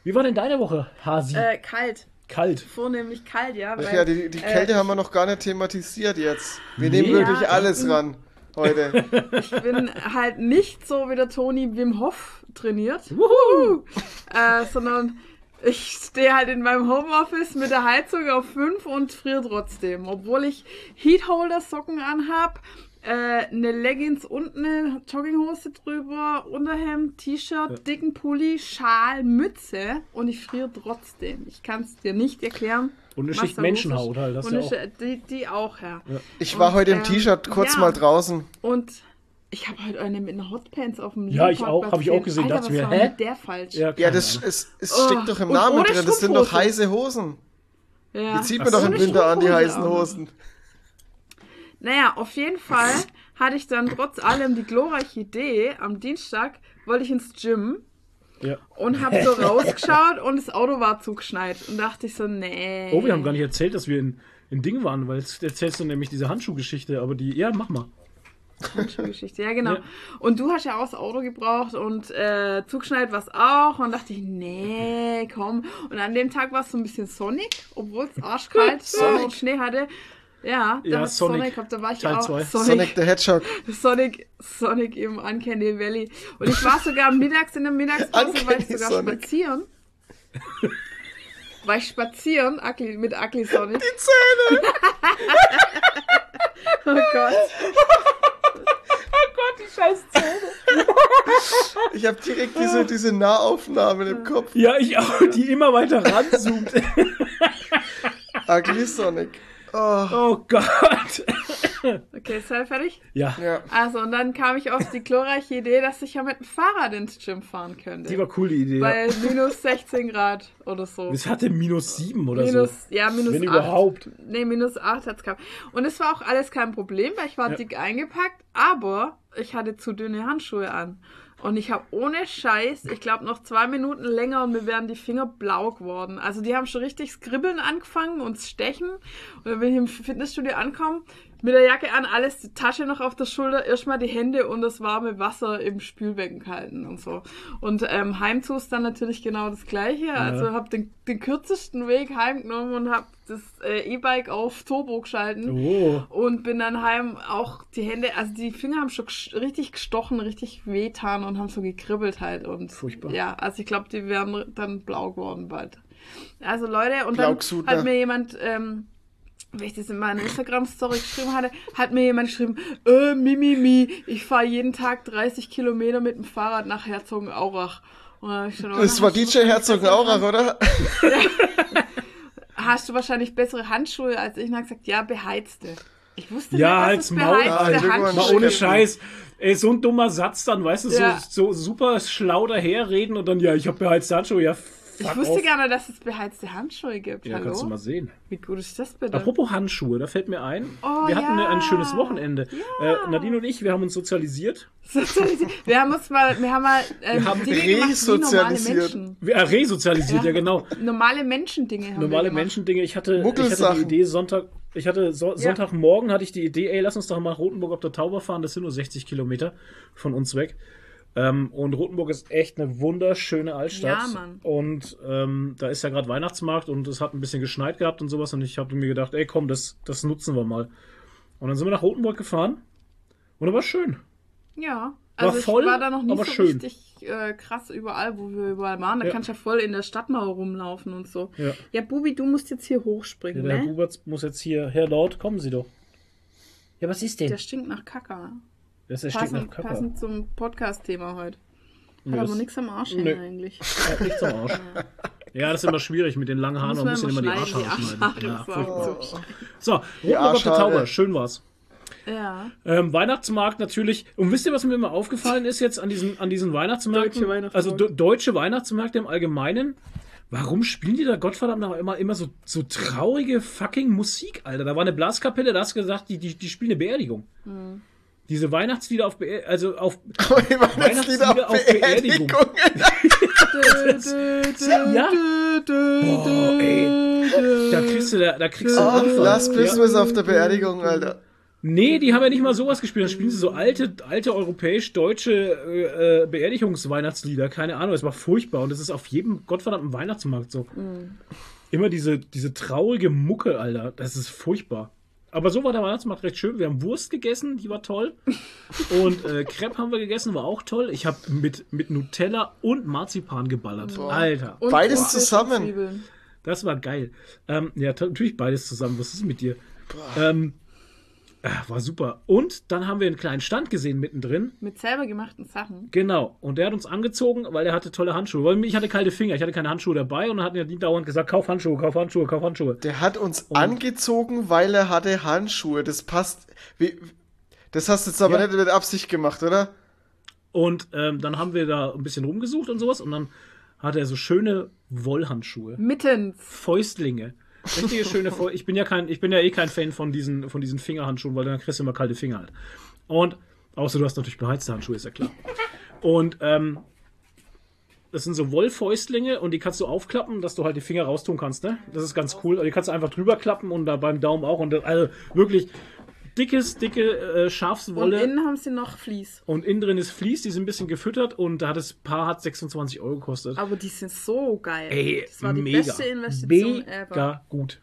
Wie war denn deine Woche, Hasi? Äh, kalt. Kalt. Vornehmlich kalt, ja. Ach weil, ja, die, die äh, Kälte haben wir noch gar nicht thematisiert jetzt. Wir Nee. nehmen wirklich Ja, alles ran heute. Ich bin halt nicht so wie der Toni Wim Hof trainiert, Wuhu! äh, sondern ich stehe halt in meinem Homeoffice mit der Heizung auf 5 und friere trotzdem. Obwohl ich Heatholder-Socken anhab, äh, eine Leggings und eine Jogginghose drüber, Unterhemd, T-Shirt, dicken Pulli, Schal, Mütze und ich friere trotzdem. Ich kann es dir nicht erklären. Und eine Schicht Menschenhaut halt, das Und ja auch. Die, die auch, ja. Ich war Und, heute im ähm, T-Shirt kurz ja. mal draußen. Und ich habe heute eine mit einer Hotpants auf dem Ja, ich auch, Parkplatz hab ich auch gesehen, Alter, dachte was mir, war hä? mit der falsch? Ja, Ja, das es, es Oh, steckt doch im und Namen ohne drin. Das sind doch Strumpfhose. heiße Hosen. Ja. Die zieht Ach man doch so. im Winter an, die Strumpfhose heißen auch. Hosen. Naja, auf jeden Fall hatte ich dann trotz allem die glorreiche Idee, am Dienstag wollte ich ins Gym Ja. und habe so rausgeschaut und das Auto war zugeschneit. Und dachte ich so, nee. Oh, wir haben gar nicht erzählt, dass wir in, in Ding waren, weil jetzt erzählst du nämlich diese Handschuhgeschichte, aber die, ja, mach mal. Geschichte. Ja, genau. Ja. Und du hast ja auch das Auto gebraucht und äh, zugeschneit was auch. Und dachte ich, nee, komm. Und an dem Tag war es so ein bisschen sonnig, obwohl es arschkalt war Sonic. und Schnee hatte. Ja, da Ja, Sonic. Sonic gehabt, da war ich Teil auch. zwei. Sonic the Hedgehog. Sonic, Sonic im Uncanny Valley. Und ich war sogar mittags in der Mittagspause, war ich sogar Sonic. spazieren. War ich spazieren Ugly, mit Ugly Sonic. Die Zähne! Oh Gott. Ich habe direkt diese, diese Nahaufnahmen im Kopf. Ja, ich auch, die immer weiter ranzoomt. Ugly Sonic. Oh, oh Gott. Okay, ist halt fertig? Ja, ja. Also, und dann kam ich auf die glorreiche Idee, dass ich ja mit dem Fahrrad ins Gym fahren könnte. die war cool, die Idee. Bei minus 16 Grad oder so. Es hatte minus sieben oder Minus, so. ja, minus Wenn 8. überhaupt. Nee, minus 8 hat's gehabt. Und es war auch alles kein Problem, weil ich war Ja. dick eingepackt, aber ich hatte zu dünne Handschuhe an. Und ich habe ohne Scheiß, ich glaube noch zwei Minuten länger und mir wären die Finger blau geworden. Also die haben schon richtig Skribbeln angefangen und Stechen. Und dann bin ich im Fitnessstudio angekommen, mit der Jacke an, alles, die Tasche noch auf der Schulter, erstmal die Hände und das warme Wasser im Spülbecken gehalten und so. Und ähm, heimzu ist dann natürlich genau das Gleiche. Also habe den, den kürzesten Weg heimgenommen und habe das äh, E-Bike auf Turbo geschalten. Oh. Und bin dann heim auch die Hände, also die Finger haben schon richtig gestochen, richtig wehtan und haben so gekribbelt halt. Und Furchtbar. Ja, also ich glaube, die wären dann blau geworden bald. Also Leute, und dann hat mir jemand, ähm, wenn ich das in meiner Instagram-Story geschrieben hatte, hat mir jemand geschrieben, äh, Mimimi, ich fahre jeden Tag 30 Kilometer mit dem Fahrrad nach Herzogenaurach. Das war DJ Herzog wahrscheinlich Aurach, oder? hast du wahrscheinlich bessere Handschuhe als ich. Und hat gesagt, ja, beheizte. Ich wusste Ja, nicht, halt's es Maul. Handschuhe Mal ohne Scheiß. Ey, so ein dummer Satz dann, weißt du, Ja. so, so super schlau daherreden und dann, ja, ich hab beheizte Handschuhe, ja, fuck Ich wusste nicht, dass es beheizte Handschuhe gibt. Ja, kannst du Hallo? mal sehen. Wie gut ist das bitte? Apropos Handschuhe, da fällt mir ein, Oh, wir hatten ja. ein schönes Wochenende. Äh, Nadine und ich, wir haben uns sozialisiert. wir haben uns mal, wir haben mal ähm, Wir haben Dinge gemacht wie normale resozialisiert. Menschen. Wir, äh, resozialisiert, ja, genau. Normale Menschendinge haben Normale. Menschendinge. Ich hatte, ich hatte die Idee Sonntag, ich hatte so, Sonntagmorgen hatte ich die Idee, ey, lass uns doch mal Rotenburg auf der Tauber fahren. Das sind nur 60 Kilometer von uns weg. Ähm, und Rotenburg ist echt eine wunderschöne Altstadt. Ja, Mann. Und ähm, da ist ja gerade Weihnachtsmarkt und es hat ein bisschen geschneit gehabt und sowas. Und ich habe mir gedacht, ey, komm, das, das nutzen wir mal. Und dann sind wir nach Rotenburg gefahren. Und das war schön. Ja. War Also voll, ich war da noch nicht aber so schön. richtig äh, krass überall, wo wir überall waren. Da Ja. kannst du ja voll in der Stadtmauer rumlaufen und so. Ja. Ja, Bubi, du musst jetzt hier Ja, hochspringen, der Herr ne? Buberts muss jetzt hier, Herr Lord, kommen Sie doch. Ja, was ist denn? Der stinkt nach Kacke. Das ist Passend, passend zum Podcast-Thema heute. Hat Ja, aber nichts am Arsch Nö. hängen eigentlich. Ja, nichts am Arsch. Ja, das ist immer schwierig mit den langen Haaren. Man muss man ja immer die Arschhaare schneiden. Ja, Arschhaare, furchtbar. so. So, Rotenburg auf der. Tauber. Schön war's. Ja. Ähm, Weihnachtsmarkt natürlich. Und wisst ihr, was mir immer aufgefallen ist jetzt an diesen, an diesen Weihnachtsmärkten? Deutsche Weihnachtsmärkte. Also do, deutsche Weihnachtsmärkte im Allgemeinen. Warum spielen die da Gottverdammt noch immer, immer so, so traurige fucking Musik, Alter? Da war eine Blaskapelle, da hast du gesagt, die, die, die spielen eine Beerdigung. Hm. Diese Weihnachtslieder auf Beer also auf Weihnachtslieder Weihnachtslieder auf auf Beerdigung. Beerdigung. Ja. Boah, ey. Da kriegst du, da, da kriegst du Oh. Last Ja. Christmas auf der Beerdigung, Alter. Nee, die haben ja nicht mal sowas gespielt. Da spielen sie so alte, alte europäisch-deutsche äh, äh, Beerdigungsweihnachtslieder. Keine Ahnung, es war furchtbar. Und es ist auf jedem gottverdammten Weihnachtsmarkt so. Immer diese, diese traurige Mucke, Alter. Das ist furchtbar. Aber so war der Weihnachtsmarkt recht schön. Wir haben Wurst gegessen, die war toll. Und äh, Crepe haben wir gegessen, war auch toll. Ich habe mit, mit Nutella und Marzipan geballert. Alter, Und Beides Fisch und zusammen. äh, war super. Und dann haben wir einen kleinen Stand gesehen mittendrin. Mit selber gemachten Sachen. Genau. Und der hat uns angezogen, weil er hatte tolle Handschuhe. Weil ich hatte kalte Finger, ich hatte keine Handschuhe dabei und dann hat er die dauernd gesagt, kauf Handschuhe, kauf Handschuhe, kauf Handschuhe. Der hat uns angezogen, weil er hatte Handschuhe. Das passt. Wie, das hast du jetzt aber Ja. nicht mit Absicht gemacht, oder? Und ähm, dann haben wir da ein bisschen rumgesucht und sowas und dann hatte er so schöne Wollhandschuhe. Mittens. Fäustlinge. Richtige schöne Fäustlinge. Ich bin ja kein, ich bin ja eh kein Fan von diesen, von diesen Fingerhandschuhen, weil dann kriegst du immer kalte Finger halt. Und außer du hast natürlich beheizte Handschuhe, ist ja klar. Und ähm, das sind so Wollfäustlinge und die kannst du aufklappen, dass du halt die Finger raustun kannst, ne? Das ist ganz cool. Die kannst du einfach drüber klappen und da beim Daumen auch. Und also wirklich dickes, dicke äh, Und Schafswolle. innen haben sie noch Vlies. Und innen drin ist Vlies, die sind ein bisschen gefüttert und da hat das Paar hat 26 Euro gekostet. Aber die sind so geil. Ey, das war die mega. beste Investition ever. Mega gut.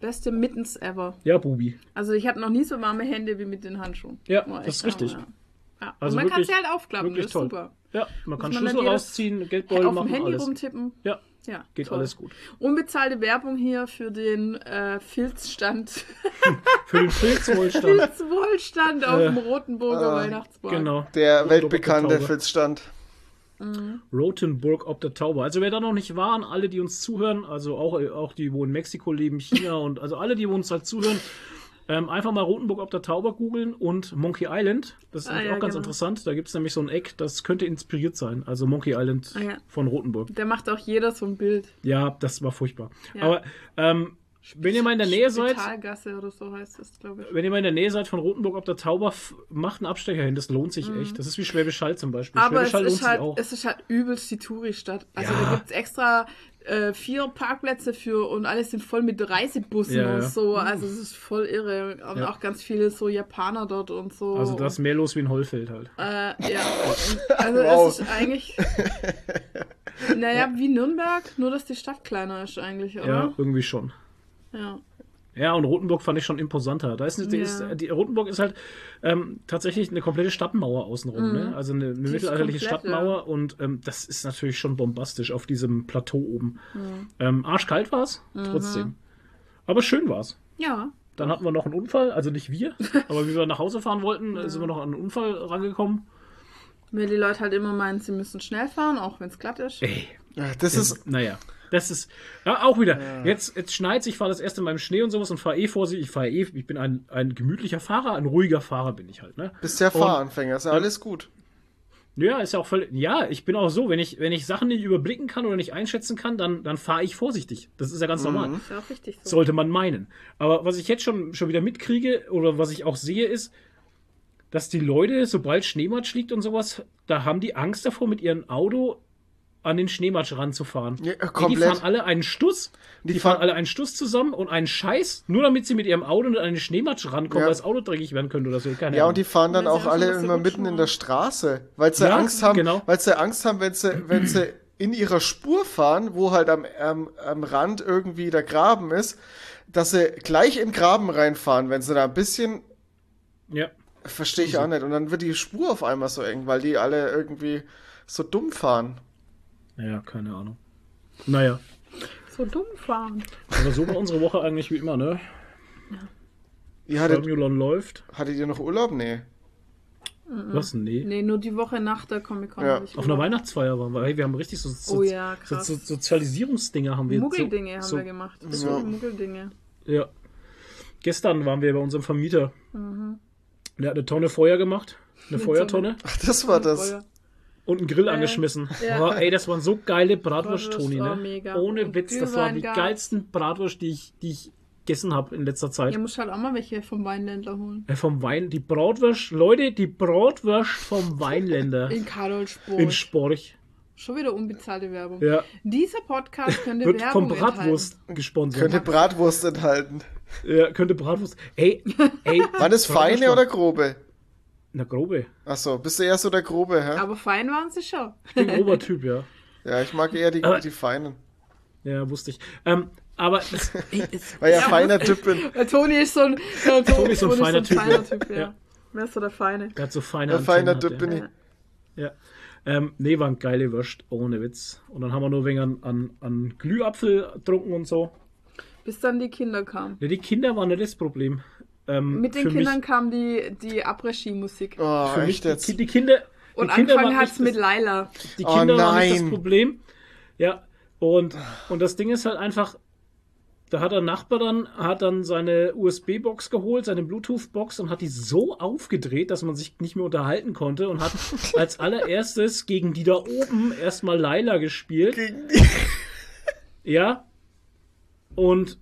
Beste Mittens ever. Ja, Bubi. Also ich hatte noch nie so warme Hände wie mit den Handschuhen. Ja, das ist richtig. Hammer, Ja. Ja. Also und man kann sie halt aufklappen, wirklich das ist toll. super. Ja, man kann man Schlüssel rausziehen, Geldbeutel Auf dem machen, Handy alles. rumtippen. Ja, Ja, geht toll. alles gut. Unbezahlte Werbung hier für den äh, Filzstand. Für den Filzwohlstand. Filzwohlstand auf dem Rotenburger Weihnachtsmarkt. genau. Der Rotenburg weltbekannte. Filzstand. Rotenburg ob der Taube. Also wer da noch nicht war, an alle, die uns zuhören, also auch, auch die, wo in Mexiko leben, China und also alle, die uns halt zuhören, ähm, einfach mal Rotenburg ob der Taube googeln und Monkey Island. Das ist Ah, ja, auch ganz genau. interessant. Da gibt es nämlich so ein Eck, das könnte inspiriert sein. Also Monkey Island Ah, ja. von Rotenburg. Da macht auch jeder so ein Bild. Ja, das war furchtbar. Ja. Aber ähm, wenn ihr mal in der Nähe seid, oder so heißt das, glaube ich. wenn ihr mal in der Nähe seid von Rotenburg ob der Tauber, macht einen Abstecher hin. Das lohnt sich echt. Das ist wie Schwäbisch Hall zum Beispiel. Mhm. Aber Schwäbisch es Hall lohnt ist, sich halt, auch. es ist halt übelst die Touri-Stadt. Also da gibt es extra äh, vier Parkplätze für und alles sind voll mit Reisebussen Ja, und ja. so. Also es ist voll irre. Und Ja. auch ganz viele so Japaner dort und so. Also das ist mehr los wie ein Hollfeld halt. Äh, ja. Also Wow. es ist eigentlich. naja, wie Nürnberg, nur dass die Stadt kleiner ist eigentlich, oder? Ja, irgendwie schon. Ja. Ja, und Rotenburg fand ich schon imposanter. Da ist, die Ja. ist die Rotenburg ist halt ähm, tatsächlich eine komplette Stadtmauer außenrum, ne? Also eine, eine Mhm. mittelalterliche komplett, Stadtmauer und ähm, das ist natürlich schon bombastisch auf diesem Plateau oben. Mhm. Ähm, arschkalt war es, trotzdem. Aber schön war es. Ja. Dann hatten wir noch einen Unfall, also nicht wir, aber wie wir nach Hause fahren wollten, sind wir noch an einen Unfall rangekommen. Weil die Leute halt immer meinen, sie müssen schnell fahren, auch wenn es glatt ist. Ey, Ja, das ist. naja. Das ist ja, auch wieder. Jetzt, jetzt schneit ich fahre das erste Mal im Schnee und sowas und fahre eh vorsichtig. Ich fahre eh, ich bin ein, ein gemütlicher Fahrer, ein ruhiger Fahrer bin ich halt, ne? Bist ja Fahranfänger, ist ja alles gut. Ja, ist ja auch völlig. Ja, ich bin auch so, wenn ich, wenn ich Sachen nicht überblicken kann oder nicht einschätzen kann, dann, dann fahre ich vorsichtig. Das ist ja ganz normal. Ist ja auch richtig so. Sollte man meinen. Aber was ich jetzt schon, schon wieder mitkriege oder was ich auch sehe, ist, dass die Leute, sobald Schneematsch liegt und sowas, da haben die Angst davor, mit ihrem Auto an den Schneematsch ranzufahren. Ja, Ey, die komplett. fahren alle einen Stuss. Die, Die fahren fahren- alle einen Stuss zusammen und einen Scheiß, nur damit sie mit ihrem Auto an den Schneematsch rankommen, Ja. weil das Auto dreckig werden könnte oder so. Keine Ja, Ahnung. und die fahren dann auch alle immer mitten in der Straße, weil sie Ja, Angst haben, genau. weil sie Angst haben, wenn sie, wenn sie in ihrer Spur fahren, wo halt am, am, am Rand irgendwie der Graben ist, dass sie gleich in Graben reinfahren, wenn sie da ein bisschen, ja. verstehe ich auch nicht, und dann wird die Spur auf einmal so eng, weil die alle irgendwie so dumm fahren. Ja, keine Ahnung. Naja. So dumm fahren. Aber so war unsere Woche eigentlich wie immer, ne? Ihr hattet, Formulon läuft. hattet ihr noch Urlaub? Nee. Was? Nee. Nee, nur die Woche nach der Comic-Con. Ja. Auf einer. Weihnachtsfeier waren wir. Hey, wir haben richtig so, so, Oh ja, so, krass. so Sozialisierungsdinger haben wir. Muggeldinge haben so, wir gemacht. Ja. Muggeldinge. Ja. Gestern waren wir bei unserem Vermieter. Mhm. Der hat eine Tonne Feuer gemacht. Eine Eine Feuertonne. Ach, das war das. Feuer. Und einen Grill angeschmissen. ja. Boah, ey, das waren so geile Bratwurst, Bratwurst, Toni, oh, ne? Ohne Und Witz, das waren die gab's. geilsten Bratwurst, die ich, die ich gegessen habe in letzter Zeit. Ihr müsst halt auch mal welche vom Weinländer holen. Äh, Vom Wein, die Bratwurst, Leute, die Bratwurst vom Weinländer In Karlsburg. in Sporch. Schon wieder unbezahlte Werbung. Ja, Dieser Podcast könnte wird Werbung vom Bratwurst gesponsert. Könnte Bratwurst enthalten. Ja, könnte Bratwurst. Ey, ey. War das feine oder grobe? Na, grobe. Achso, bist du eher so der grobe, hä? Aber fein waren sie schon. Ich bin ein grober Typ, ja. Ja, ich mag eher die, die feinen. Ja, wusste ich. Ähm, aber ey, es, Weil ja, Ja. feiner Typ bin. Der Toni ist so ein, der Toni ist so ein feiner Typ, ja. Typ, ja. Ja. Wer ist so der Feine? der hat so feine Ein feiner Typ bin der. ich. Ja. Ähm, nee, waren geile Würst, ohne Witz. Und dann haben wir nur wegen an, an, an Glühapfel getrunken und so. Bis dann die Kinder kamen. Ja, die Kinder waren nicht das Problem. Ähm, Mit den Kindern mich, kam die, die Après-Ski-Musik. Oh, für mich jetzt? die, die Kinder. Und Kinder angefangen hat es mit Laila. Die Oh Kinder waren nicht das. Problem. Ja, und, und das Ding ist halt einfach, da hat der Nachbar dann, hat dann seine USB-Box geholt, seine Bluetooth-Box und hat die so aufgedreht, dass man sich nicht mehr unterhalten konnte und hat als allererstes gegen die da oben erstmal Laila gespielt. Gegen die- Ja. Und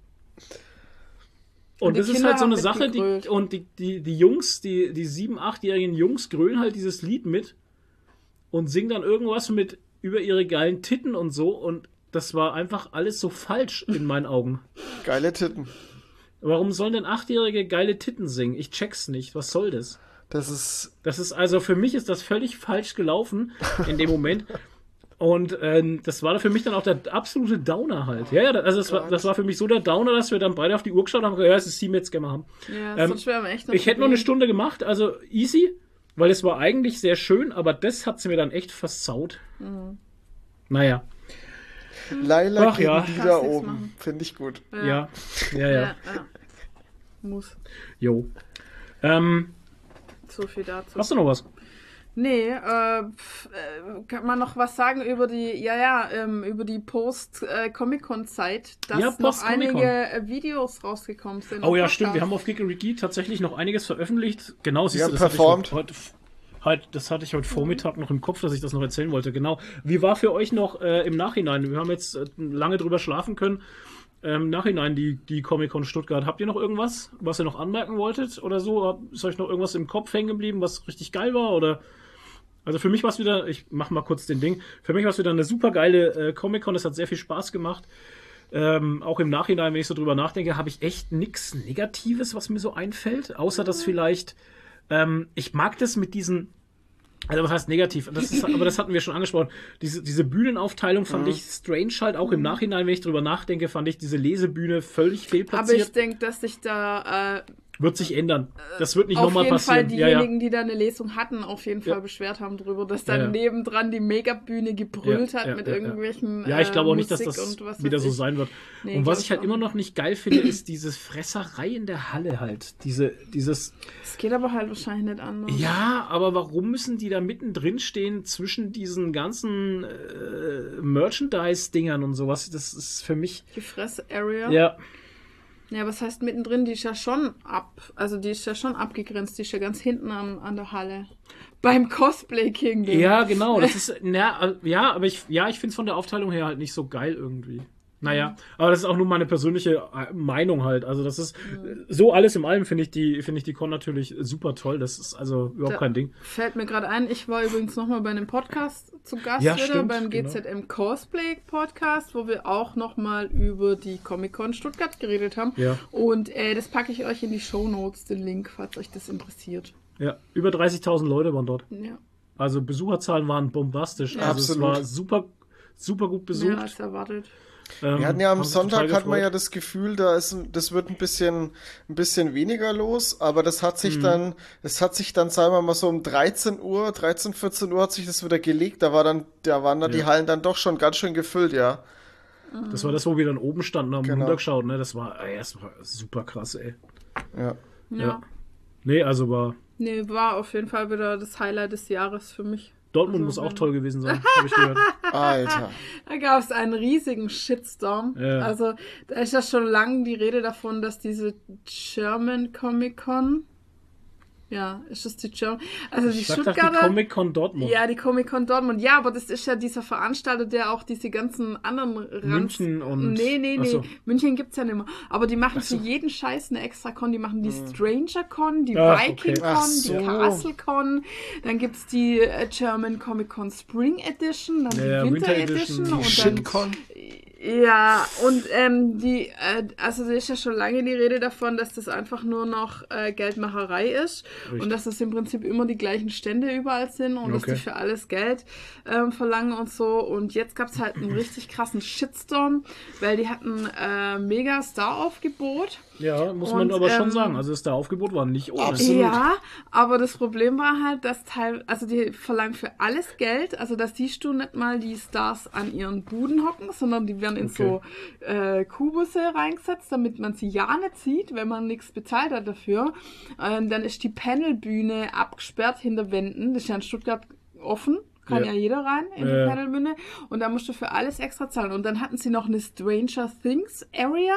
und, Und die das ist Kinder halt so eine Sache, die, und die, die, die Jungs, die, die sieben, achtjährigen Jungs grölen halt dieses Lied mit und singen dann irgendwas mit über ihre geilen Titten und so und das war einfach alles so falsch in meinen Augen. Geile Titten. Warum sollen denn Achtjährige geile Titten singen? Ich check's nicht. Was soll das? Das ist. Das ist also für mich ist das völlig falsch gelaufen in dem Moment. Und ähm, das war für mich dann auch der absolute Downer halt. Ja, ja, also das war, das war für mich so der Downer, dass wir dann beide auf die Uhr geschaut haben und gesagt, ja, es ist Team jetzt gerne haben. Ja, Ähm, sonst wären wir echt noch Ich hätte noch eine. Stunde gemacht, also easy, weil es war eigentlich sehr schön, aber das hat sie mir dann echt versaut. Mhm. Naja, Laila Ach gegen ja. die da oben. Finde ich gut. ja, ja, ja, ja. ja. Muss. jo. Ähm, So viel dazu. hast du noch was? Nee, äh, pf, äh, kann man noch was sagen über die, ja, ja, ähm, über die Post-Comic-Con-Zeit, dass Ja, noch einige äh, Videos rausgekommen sind. Oh ja, stimmt. Wir haben auf Geekeriki tatsächlich noch einiges veröffentlicht. Genau, siehst haben du, das hatte ich performt. heute, heute, das hatte ich heute Vormittag noch im Kopf, dass ich das noch erzählen wollte. Genau. Wie war für euch noch äh, im Nachhinein? Wir haben jetzt äh, lange drüber schlafen können. Ähm, Im Nachhinein die, die Comic-Con Stuttgart. Habt ihr noch irgendwas, was ihr noch anmerken wolltet oder so? Ist euch noch irgendwas im Kopf hängen geblieben, was richtig geil war? Oder also für mich war es wieder, ich mach mal kurz den Ding, für mich war es wieder eine super geile äh, Comic-Con, es hat sehr viel Spaß gemacht. Ähm, auch im Nachhinein, wenn ich so drüber nachdenke, habe ich echt nichts Negatives, was mir so einfällt, außer dass vielleicht, ähm, ich mag das mit diesen, also was heißt negativ, das ist, aber das hatten wir schon angesprochen, diese, diese Bühnenaufteilung fand ich strange halt, auch im Nachhinein, wenn ich drüber nachdenke, fand ich diese Lesebühne völlig Aber ich fehlplatziert. denke, dass sich da äh, Wird sich ändern. Das wird nicht auf nochmal jeden passieren. Fall Ja, ja. diejenigen, die da eine Lesung hatten, auf jeden Fall Ja. beschwert haben drüber, dass dann Ja, ja. nebendran die Megabühne gebrüllt Ja, hat ja, mit ja, ja. irgendwelchen Ja, ich glaube auch äh, nicht, dass das was wieder so sein wird. Nee, und was ich halt immer noch nicht geil finde, ist diese Fresserei in der Halle halt. Diese, dieses, Es geht aber halt wahrscheinlich nicht anders. ja, aber warum müssen die da mittendrin stehen zwischen diesen ganzen äh, Merchandise-Dingern und sowas? Das ist für mich, Die Fress-Area. ja, Ja, was heißt mittendrin? Die ist ja schon ab. Also die ist ja schon abgegrenzt. Die ist ja ganz hinten an, an der Halle. Beim Cosplay Kingdom. ja, genau. Das ist, na, ja, aber ich, ja, ich finde es von der Aufteilung her halt nicht so geil irgendwie. Naja, aber das ist auch nur meine persönliche äh, Meinung halt. Also das ist so alles im allem finde ich die finde ich die Con natürlich super toll. Das ist also überhaupt Da kein Ding. Fällt mir gerade ein, ich war übrigens nochmal bei einem Podcast zu Gast Ja, wieder, stimmt, beim genau. GZM Cosplay Podcast, wo wir auch nochmal über die Comic-Con Stuttgart geredet haben. Ja. Und äh, das packe ich euch in die Show Notes, den Link, falls euch das interessiert. Ja, über 30.000 Leute waren dort. Ja, Also Besucherzahlen waren bombastisch. Ja, also absolut. es war super, super gut besucht. mehr als erwartet. Ähm, Wir hatten ja am Sonntag hat man ja das Gefühl, da ist, das wird ein bisschen, ein bisschen weniger los, aber das hat Mhm. sich dann, das hat sich dann, sagen wir mal so um 13 Uhr, 13, 14 Uhr hat sich das wieder gelegt. Da war dann, da waren dann die Ja. Hallen dann doch schon ganz schön gefüllt, ja. Das war das, wo wir dann oben standen, haben Genau. runtergeschaut, ne? Das war, ey, das war super krass, ey. Ja. Ja. Ja. Nee, also war. Nee, war auf jeden Fall wieder das Highlight des Jahres für mich. Dortmund muss auch toll gewesen sein, habe ich gehört. Alter. Da gab es einen riesigen Shitstorm. Ja. Also, da ist ja schon lange die Rede davon, dass diese German Comic Con. Ja, ist das die German? Also, die Ich doch die Stuttgarter. Comic-Con Dortmund. ja, die Comic Con Dortmund. Ja, aber das ist ja dieser Veranstalter, der auch diese ganzen anderen Ranz München und- Nee, nee, nee. so. München gibt's ja nicht mehr. Aber die machen Ach so. für jeden Scheiß eine extra Con. Die machen die Stranger Con, die Ach, Viking okay. Con, Ach die so. Castle Con. Dann gibt's die äh, German Comic Con Spring Edition, dann Ja, die Winter Winter, Edition, Edition, die und dann Shitcon. Ja, und ähm, die, äh, also es ist ja schon lange die Rede davon, dass das einfach nur noch äh, Geldmacherei ist Richtig. und dass das im Prinzip immer die gleichen Stände überall sind und dass Okay. die für alles Geld ähm, verlangen und so. Und jetzt gab es halt einen richtig krassen Shitstorm, weil die hatten äh, mega Star-Aufgebot. Ja, muss man Und, aber schon ähm, sagen. Also das Aufgebot war nicht ohne. Absolut. Ja, aber das Problem war halt, dass teil, also die verlangen für alles Geld, also dass siehst du nicht mal die Stars an ihren Buden hocken, sondern die werden in so äh, Kubusse reingesetzt, damit man sie ja nicht sieht, wenn man nichts bezahlt hat dafür. Ähm, dann ist die Panelbühne abgesperrt hinter Wänden. Das ist ja in Stuttgart offen. Kann ja, Ja. jeder rein in Ja. die Panelbühne. Und da musst du für alles extra zahlen. Und dann hatten sie noch eine Stranger Things Area,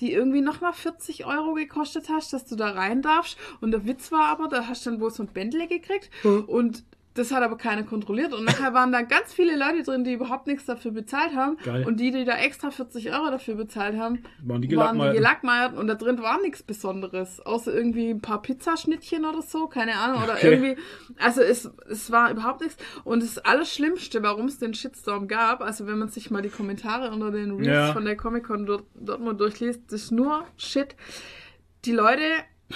die irgendwie nochmal 40 Euro gekostet hast, dass du da rein darfst. Und der Witz war aber, da hast du dann wohl so ein Bentley gekriegt. Und das hat aber keiner kontrolliert. Und nachher waren da ganz viele Leute drin, die überhaupt nichts dafür bezahlt haben. Geil. Und die, die da extra 40 Euro dafür bezahlt haben, Waren die. Gelackmeierten. Und da drin war nichts Besonderes. Außer irgendwie ein paar Pizzaschnittchen oder so, keine Ahnung. Oder Okay. irgendwie, also es, es war überhaupt nichts. Und das Allerschlimmste, warum es den Shitstorm gab, also wenn man sich mal die Kommentare unter den Reels Ja. von der Comic-Con dort, dort mal durchliest, das ist nur Shit. Die Leute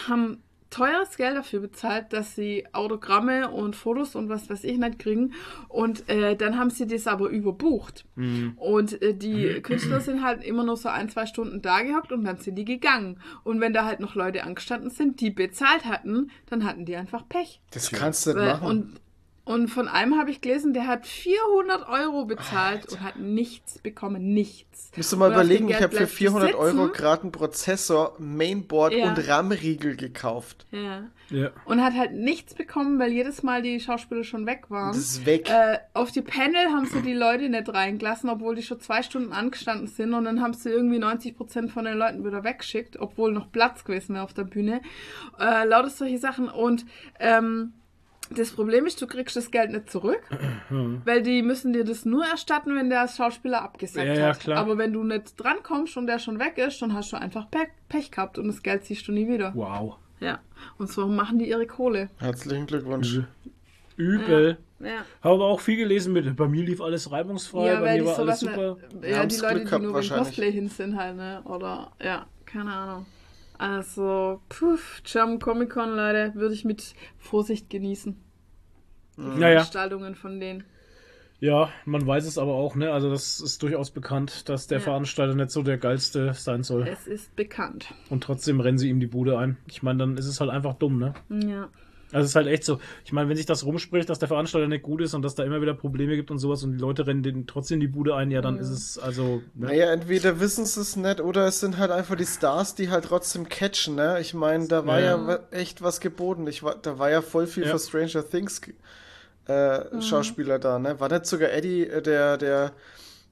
haben teures Geld dafür bezahlt, dass sie Autogramme und Fotos und was weiß ich nicht kriegen. Und äh, dann haben sie das aber überbucht. Mhm. Und äh, die Künstler sind halt immer nur so ein, zwei Stunden da gehockt und dann sind die gegangen. Und wenn da halt noch Leute angestanden sind, die bezahlt hatten, dann hatten die einfach Pech. Das kannst du nicht machen. Und, und von einem habe ich gelesen, der hat 400 Euro bezahlt und hat nichts bekommen. Nichts. Musst du mal Und überlegen, ich habe für bleibt du 400 Euro sitzen. gerade einen Prozessor, Mainboard Ja. und RAM-Riegel gekauft. Ja. Ja. Und hat halt nichts bekommen, weil jedes Mal die Schauspieler schon weg waren. Das ist weg. Äh, auf die Panel haben sie die Leute nicht reingelassen, obwohl die schon zwei Stunden angestanden sind. Und dann haben sie irgendwie 90% von den Leuten wieder weggeschickt, obwohl noch Platz gewesen wäre auf der Bühne. Äh, lauter solche Sachen. Und ähm, das Problem ist, du kriegst das Geld nicht zurück, weil die müssen dir das nur erstatten, wenn der als Schauspieler abgesagt Ja, ja, hat. klar. Aber wenn du nicht drankommst und der schon weg ist, dann hast du einfach Pech, Pech gehabt und das Geld siehst du nie wieder. Wow. Ja. Und so machen die ihre Kohle. Herzlichen Glückwunsch. Übel. Ja. Habe aber auch viel gelesen mit, bei mir lief alles reibungsfrei, Ja, bei weil mir die war alles super. Wir ja, die Leute, Glück die gehabt nur wegen wahrscheinlich. Cosplay hin sind halt, ne? Oder, ja, keine Ahnung. Also, puh, Jam Comic Con, Leute, würde ich mit Vorsicht genießen. Naja, Veranstaltungen von denen. ja, man weiß es aber auch, ne? Also das ist durchaus bekannt, dass der Ja. Veranstalter nicht so der geilste sein soll. Es ist bekannt. Und trotzdem rennen sie ihm die Bude ein. Ich meine, dann ist es halt einfach dumm, ne? Ja. Also es ist halt echt so. Ich meine, wenn sich das rumspricht, dass der Veranstalter nicht gut ist und dass da immer wieder Probleme gibt und sowas und die Leute rennen den trotzdem die Bude ein, ja, dann ist es also. Ne? Naja, entweder wissen sie es nicht oder es sind halt einfach die Stars, die halt trotzdem catchen, ne? Ich meine, da war ja, Ja. echt was geboten. Ich war, da war ja voll viel Ja. für Stranger Things äh, Schauspieler da, ne? War nicht sogar Eddie, äh, der, der,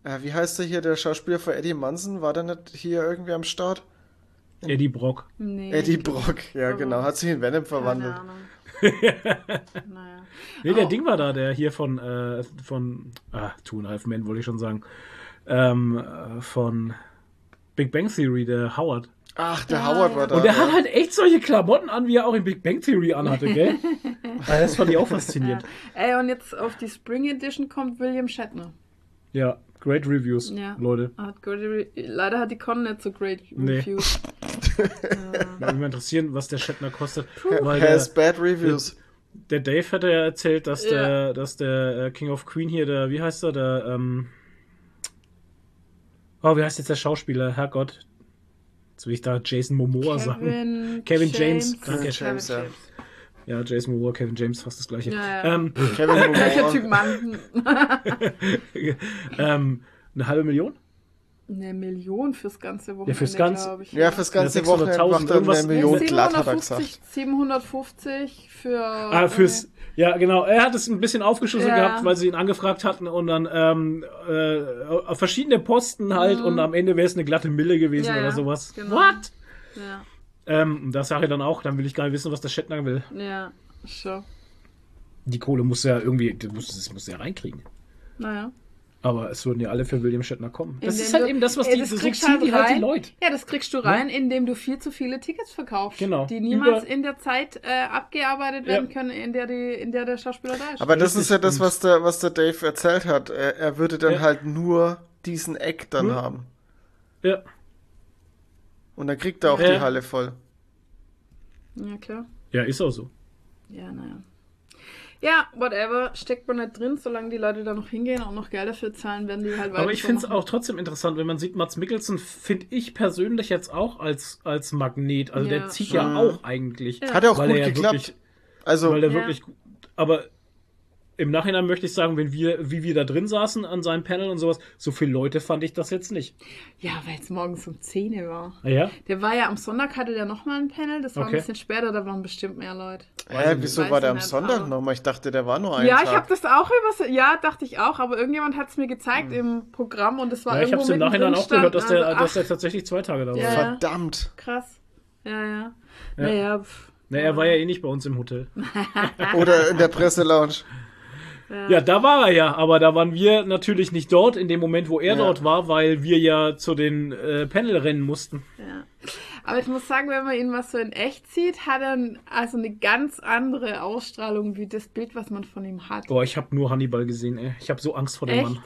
äh, wie heißt der hier, der Schauspieler von Eddie Munson, war der nicht hier irgendwie am Start? Eddie Brock. Nee. Eddie Brock, ja Aber- genau, hat sich in Venom verwandelt. Keine Ahnung. naja. Nee, der Oh. Ding war da, der hier von, äh, von, ah, Two and a Half Men wollte ich schon sagen, ähm, äh, von Big Bang Theory, der Howard. Ach, der Ja, Howard ja. war da. Und der ja. hat halt echt solche Klamotten an, wie er auch in Big Bang Theory anhatte, gell? Ah, das fand ich auch faszinierend. Ey, und jetzt auf die Spring Edition kommt William Shatner. Ja, great Reviews, Ja. Leute. Hat great Re Leider hat die Con nicht so great Nee. Reviews. Würde mich interessieren, was der Shatner kostet. Weil Has der, bad reviews. der Dave hatte ja erzählt, dass Ja. der, dass der äh, King of Queen hier, der, wie heißt er, der, ähm, oh, wie heißt jetzt der Schauspieler? Herrgott. Jetzt will ich da Jason Momoa sagen. Kevin James. Danke. Kevin James, ja. Ja, Jason Momoa, Kevin James, fast das gleiche. Ja, ja. Ähm, Kevin Momoa. Typ Mann? ähm, eine halbe Million? Eine Million fürs ganze Wochenende, Ja, fürs ganze- glaub ich. Ja, fürs ganze Ja, Wochenende 600.000 macht er eine Million glatt, hat er 750, gesagt. 750 für. Ah, fürs, ja, genau. Er hat es ein bisschen aufgeschlüsselt Ja. gehabt, weil sie ihn angefragt hatten und dann ähm, äh, auf verschiedene Posten halt Mhm. und am Ende wäre es eine glatte Mille gewesen Ja, oder sowas. genau. What? Ja, Ähm, das sage ich dann auch, dann will ich gar nicht wissen, was der Shatner will. ja, schon. Die Kohle muss ja irgendwie, das muss, das muss er reinkriegen. Naja. Aber es würden ja alle für William Shatner kommen. Das Indem ist halt du- eben das, was die, das so kriegst halt die halt die rein. Leute. Ja, das kriegst du rein, indem du viel zu viele Tickets verkaufst. Genau. Die niemals Über- in der Zeit äh, abgearbeitet werden können, in der, die, in der der Schauspieler da ist. Aber das ist ja das, was der, was der Dave erzählt hat. Er, er würde dann Ja. halt nur diesen Eck dann haben. Ja. Und dann kriegt er auch Ja. die Halle voll. ja, klar. ja, ist auch so. Ja, naja. Ja, whatever, steckt man nicht drin, solange die Leute da noch hingehen und noch Geld dafür zahlen, werden die halt weiter. Aber ich so finde es auch trotzdem interessant, wenn man sieht, Mats Mikkelsen finde ich persönlich jetzt auch als, als Magnet. Also Ja. der zieht ja Mhm. auch eigentlich. Ja. Hat ja auch Weil gut er ja geklappt. wirklich- also, weil der Ja. wirklich gut. Aber im Nachhinein möchte ich sagen, wenn wir, wie wir da drin saßen an seinem Panel und sowas, so viele Leute fand ich das jetzt nicht. Ja, weil es morgens um 10 Uhr war. Ah Ja? Der war ja am Sonntag, hatte der nochmal ein Panel. Das war Okay. ein bisschen später, da waren bestimmt mehr Leute. Hä, wieso war der am Sonntag nochmal? Ich dachte, der war nur ein Ja, Tag. ich habe das auch über. Ja, dachte ich auch, aber irgendjemand hat es mir gezeigt im Programm und es war ja ich habe irgendwo es im Nachhinein auch gehört, dass stand, der, also, dass der tatsächlich zwei Tage da war. Ja. Verdammt. krass. Ja, ja. Naja, pff, Na, er war ja eh nicht bei uns im Hotel. Oder in der Presselounge. Ja, da war er ja, aber da waren wir natürlich nicht dort in dem Moment, wo er Ja. dort war, weil wir ja zu den äh, Panel rennen mussten. ja. Aber ich muss sagen, wenn man ihn mal so in echt sieht, hat er also eine ganz andere Ausstrahlung wie das Bild, was man von ihm hat. Boah, ich habe nur Hannibal gesehen, ey. Ich habe so Angst vor dem Echt? Mann.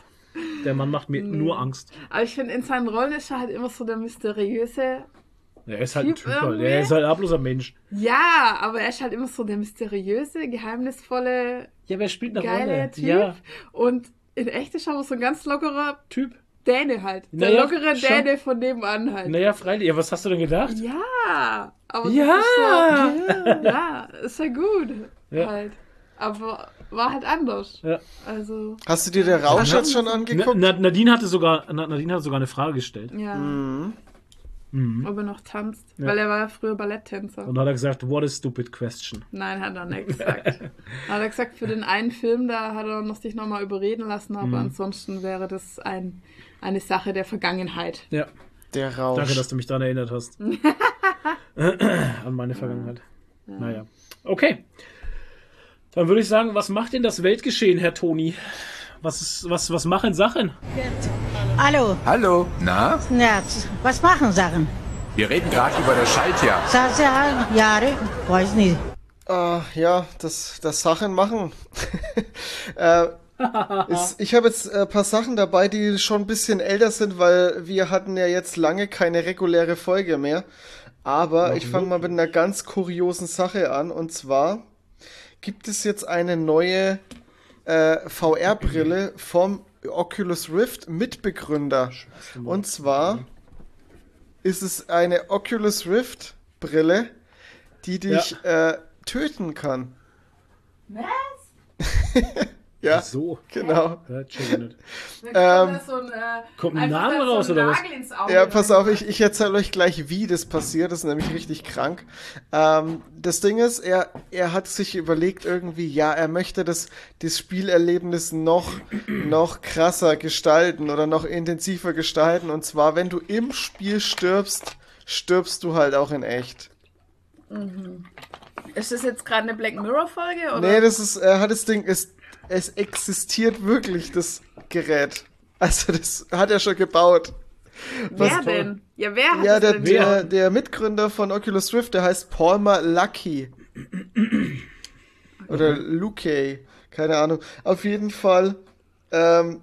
Der Mann macht mir nur Angst. Aber ich finde, in seinen Rollen ist er halt immer so der mysteriöse. Er ist halt ein Typ Typ, halt. irgendwie. Er ist halt ein harmloser Mensch. Ja, aber er ist halt immer so der mysteriöse, geheimnisvolle, Ja, wer spielt eine geile Rolle? Typ. Ja, Und in echt ist er aber so ein ganz lockerer Typ. Däne halt. Der Naja, lockere schon. Däne von nebenan halt. Naja, freilich. Ja, was hast du denn gedacht? Ja, aber Ja. das ist so, ja, ist ja gut Ja. halt. Aber war halt anders. Ja. Also, Hast du dir der Rausch jetzt schon angeguckt? Na, Nadine hatte sogar Na- Nadine hatte sogar eine Frage gestellt. ja, Mhm. Ob er noch tanzt. Ja. Weil er war ja früher Balletttänzer. Und dann hat er gesagt, what a stupid question. Nein, hat er nicht gesagt. hat er gesagt, für den einen Film, da hat er noch sich nochmal überreden lassen, aber Mhm. ansonsten wäre das ein, eine Sache der Vergangenheit. Ja, Der Rausch. danke, dass du mich daran erinnert hast. An meine Vergangenheit. Naja. Okay. Dann würde ich sagen, was macht denn das Weltgeschehen, Herr Toni? Was, ist, was, was machen Sachen? Hallo, Hallo, na? ja, was machen Sachen? Wir reden gerade über das Schaltjahr. Sasa, Jahre, weiß nicht. Ah, ja, das, das Sachen machen. äh, ist, ich habe jetzt ein paar Sachen dabei, die schon ein bisschen älter sind, weil wir hatten ja jetzt lange keine reguläre Folge mehr. Aber ich fange mal mit einer ganz kuriosen Sache an. Und zwar gibt es jetzt eine neue äh, VR-Brille vom Oculus Rift Mitbegründer. Und zwar ist es eine Oculus Rift Brille, die dich äh, töten kann. ja, So. genau. Ja. Ähm, so ein, äh, kommt ein Name da so raus, ein oder was? Nagel ins Auge Ja, pass auf, ich, ich erzähle euch gleich, wie das passiert. Das ist nämlich richtig krank. Ähm, das Ding ist, er, er hat sich überlegt irgendwie, ja, er möchte das, das Spielerlebnis noch, noch krasser gestalten oder noch intensiver gestalten. Und zwar, wenn du im Spiel stirbst, stirbst du halt auch in echt. Ist das jetzt gerade eine Black Mirror-Folge? oder? Nee, das ist, er hat das Ding, es, es existiert wirklich, das Gerät. Also, das hat er schon gebaut. wer was- denn? Ja, wer hat Ja, das der, denn? der, der Mitgründer von Oculus Rift, der heißt Palmer Lucky. Oder Luque, keine Ahnung. Auf jeden Fall ähm,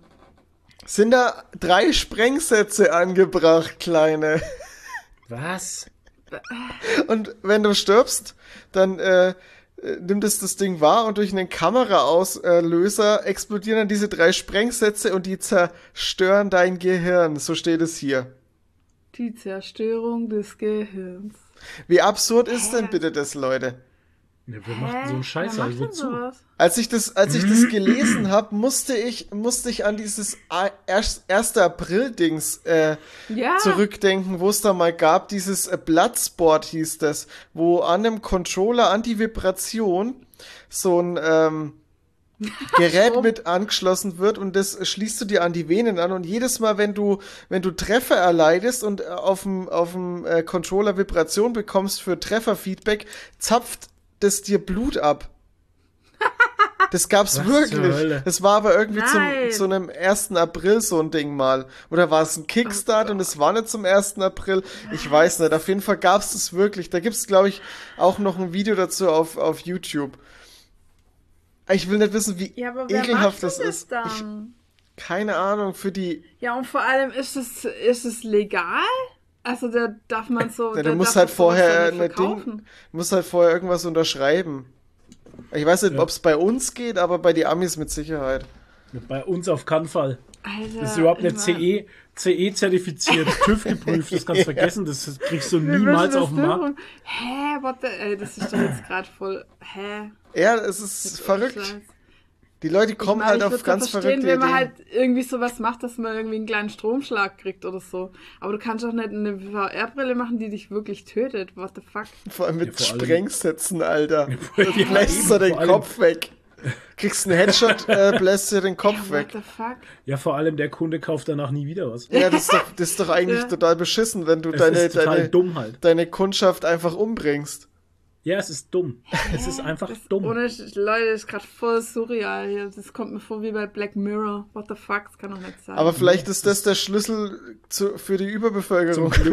sind da drei Sprengsätze angebracht, kleine. Was? Und wenn du stirbst, dann äh, nimmt es das Ding wahr und durch einen Kameraauslöser explodieren dann diese drei Sprengsätze und die zerstören dein Gehirn. So steht es hier. Die Zerstörung des Gehirns. Wie absurd ist denn bitte das, Leute? Ja, wer macht denn so einen Scheiß? Wer macht denn wozu? sowas? Als ich das, als ich das gelesen habe, musste ich, musste ich an dieses A- erst- 1. April-Dings äh, Ja. zurückdenken, wo es da mal gab, dieses äh, Bloodsport hieß das, wo an dem Controller Anti-Vibration so ein ähm, Gerät mit angeschlossen wird und das schließt du dir an die Venen an und jedes Mal, wenn du, wenn du Treffer erleidest und äh, auf dem, auf dem äh, Controller Vibration bekommst für Trefferfeedback, zapft das dir Blut ab. Das gab's Was wirklich. Das war aber irgendwie zum, Nein. zu einem 1. April so ein Ding mal. Oder war es ein Kickstart und es war nicht zum 1. April? Ich weiß nicht. Auf jeden Fall gab's das wirklich. Da gibt's, glaube ich, auch noch ein Video dazu auf, auf YouTube. Ich will nicht wissen, wie Ja, aber wer ekelhaft macht das denn ist. das Ich, dann? keine Ahnung, für die. Ja, und vor allem, ist es, ist es legal? Also, da darf man so. Ja, du musst halt vorher nicht Ding, musst halt vorher irgendwas unterschreiben. Ich weiß nicht, Ja. ob es bei uns geht, aber bei die Amis mit Sicherheit. Bei uns auf keinen Fall. Alter, Das ist überhaupt nicht CE, CE zertifiziert, TÜV geprüft, das kannst du vergessen, das kriegst du Wir niemals auf den Markt. Hä, what the, ey, das ist doch jetzt gerade voll. Hä? Ja, es ist verrückt. Die Leute kommen Ich meine, halt ich auf ganz ja verstehen, verrückte wenn man Ideen. halt irgendwie sowas macht, dass man irgendwie einen kleinen Stromschlag kriegt oder so. Aber du kannst doch nicht eine VR-Brille machen, die dich wirklich tötet. What the fuck? Vor allem mit Ja, vor Sprengsätzen, Alter. Ja, Du bläst dir eben, den Kopf weg. Kriegst einen Headshot, äh, bläst dir den Kopf What weg. the fuck? Ja, vor allem der Kunde kauft danach nie wieder was. Ja, das ist doch, das ist doch eigentlich Ja. total beschissen, wenn du Es deine, ist total deine, dumm halt. deine Kundschaft einfach umbringst. Ja, es ist dumm. Es ist einfach Das, dumm. Ohne Leute, das ist gerade voll surreal hier. Das kommt mir vor wie bei Black Mirror. What the fuck? Das kann doch nicht sein. Aber vielleicht ist das der Schlüssel zu, für die Überbevölkerung.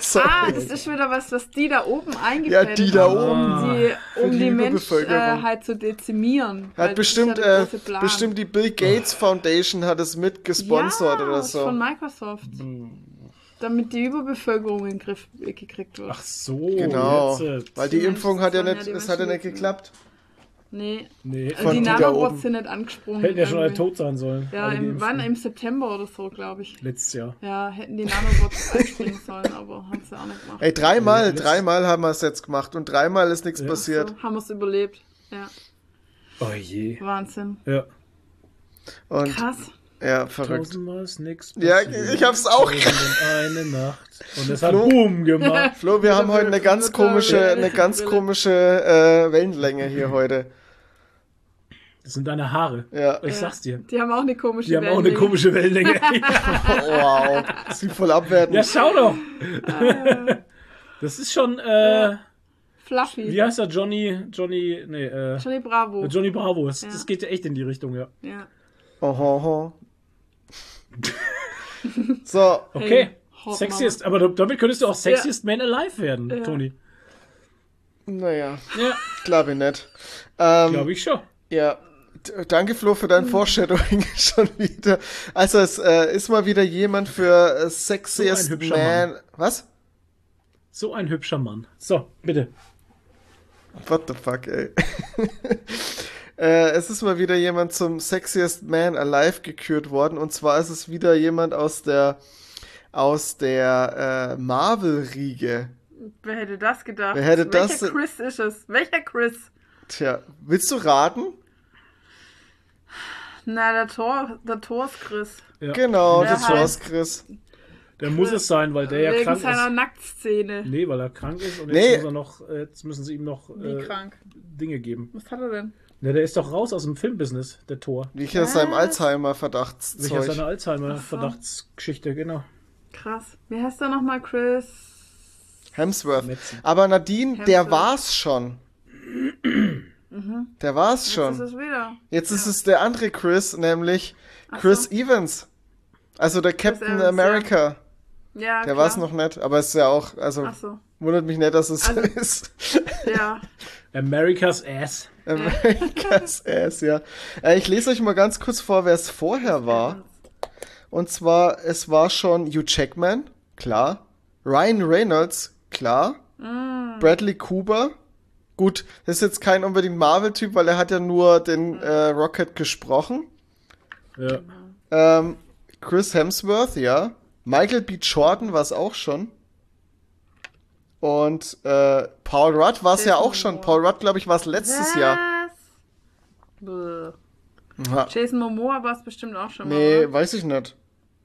Sorry. Ah, das ist wieder was, was die da oben Ja, eingefädelt die da haben, oben. um die, um die die, Überbevölkerung. Menschheit äh, halt zu dezimieren. Hat bestimmt, ja äh, bestimmt die Bill Gates Foundation hat es mit gesponsert ja, oder ist so. von Microsoft. Damit die Überbevölkerung in den Griff gekriegt wird. Ach so. Genau. Jetzt, äh, Weil die Impfung hat ja nicht, ja es hat ja nicht geklappt. nee. nee, Also die Nanobots sind nicht angesprungen. hätten ja schon alle tot sein sollen. Ja, im, wann? Im September oder so, glaube ich. Letztes Jahr. Ja, hätten die Nanobots einspringen sollen, aber haben sie auch nicht gemacht. Ey, dreimal, alles- dreimal haben wir es jetzt gemacht und dreimal ist nichts Ja. passiert. So, haben wir es überlebt. Ja, Oh je. Wahnsinn. Ja. Und Krass. Ja, verrückt. Tausendmal ist nix Ja, ich hab's auch eine Nacht. Und es hat Flo? Boom gemacht. Flo, wir haben heute eine ganz komische, eine ganz komische äh, Wellenlänge hier heute. Das sind deine Haare. Ja. Ich sag's dir. Die haben auch eine komische Die haben auch eine Wellenlänge. komische Wellenlänge. Wow, das sieht voll abwertend. ja, schau doch. Das ist schon, äh, Fluffy. wie heißt er? Johnny, Johnny, nee, äh, Johnny Bravo. Johnny Bravo. Das, Ja. das geht ja echt in die Richtung, ja. ja. Oho, oho. So, Okay. Hey, Sexiest, aber da- damit könntest du auch Sexiest Man Alive werden, Ja. Toni. naja, Ja, glaube ich nicht. Ähm, glaube ich schon. Ja, danke Flo für dein Foreshadowing schon wieder. Also es äh, ist mal wieder jemand für äh, Sexiest So ein hübscher Man. Mann. Was? So ein hübscher Mann. So, bitte. What the fuck, ey. äh, es ist mal wieder jemand zum Sexiest Man Alive gekürt worden. Und zwar ist es wieder jemand aus der aus der äh, Marvel-Riege. Wer hätte das gedacht? Wer hätte Welcher das- Chris ist es? Welcher Chris? Tja, willst du raten? Na, der Tor, der Tor ist Chris. Ja. Genau, Der heißt- war's, Chris. Der muss es sein, weil der ja Wegen krank seiner ist. Nacktszene. Nee, weil er krank ist und Nee. jetzt muss er noch, äh, jetzt müssen sie ihm noch Wie äh, krank. Dinge geben. Was hat er denn? Ja, der ist doch raus aus dem Filmbusiness, der Tor. Wie ich aus seinem Was? Welcher Alzheimer-Verdachtszeug. seine Alzheimer-Verdachtsgeschichte, genau. Krass. Wie heißt er nochmal, Chris? Hemsworth. Metzen. Aber Nadine, der Hemsworth. war's schon. Der war's Jetzt schon. ist es wieder. Jetzt ist es der andere Chris, nämlich Chris so. Evans. Also der Captain Evans, America. Ja, Der klar. war's noch nicht, aber es ist ja auch, also Ach so. wundert mich nicht, dass es Also- ist. Ja. America's Ass. America's Ass, ja. Äh, ich lese euch mal ganz kurz vor, wer es vorher war. Und zwar, es war schon Hugh Jackman, klar. Ryan Reynolds, klar. Mm. Bradley Cooper. Gut, das ist jetzt kein unbedingt Marvel-Typ, weil er hat ja nur den äh, Rocket gesprochen. Ja. Ähm, Chris Hemsworth, ja. Michael B. Jordan war es auch schon. Und äh, Paul Rudd war es ja auch schon. Momoa. Paul Rudd, glaube ich, war es letztes Jahr. Was? Bäh. Ja. Jason Momoa war es bestimmt auch schon mal. Nee, weiß ich nicht.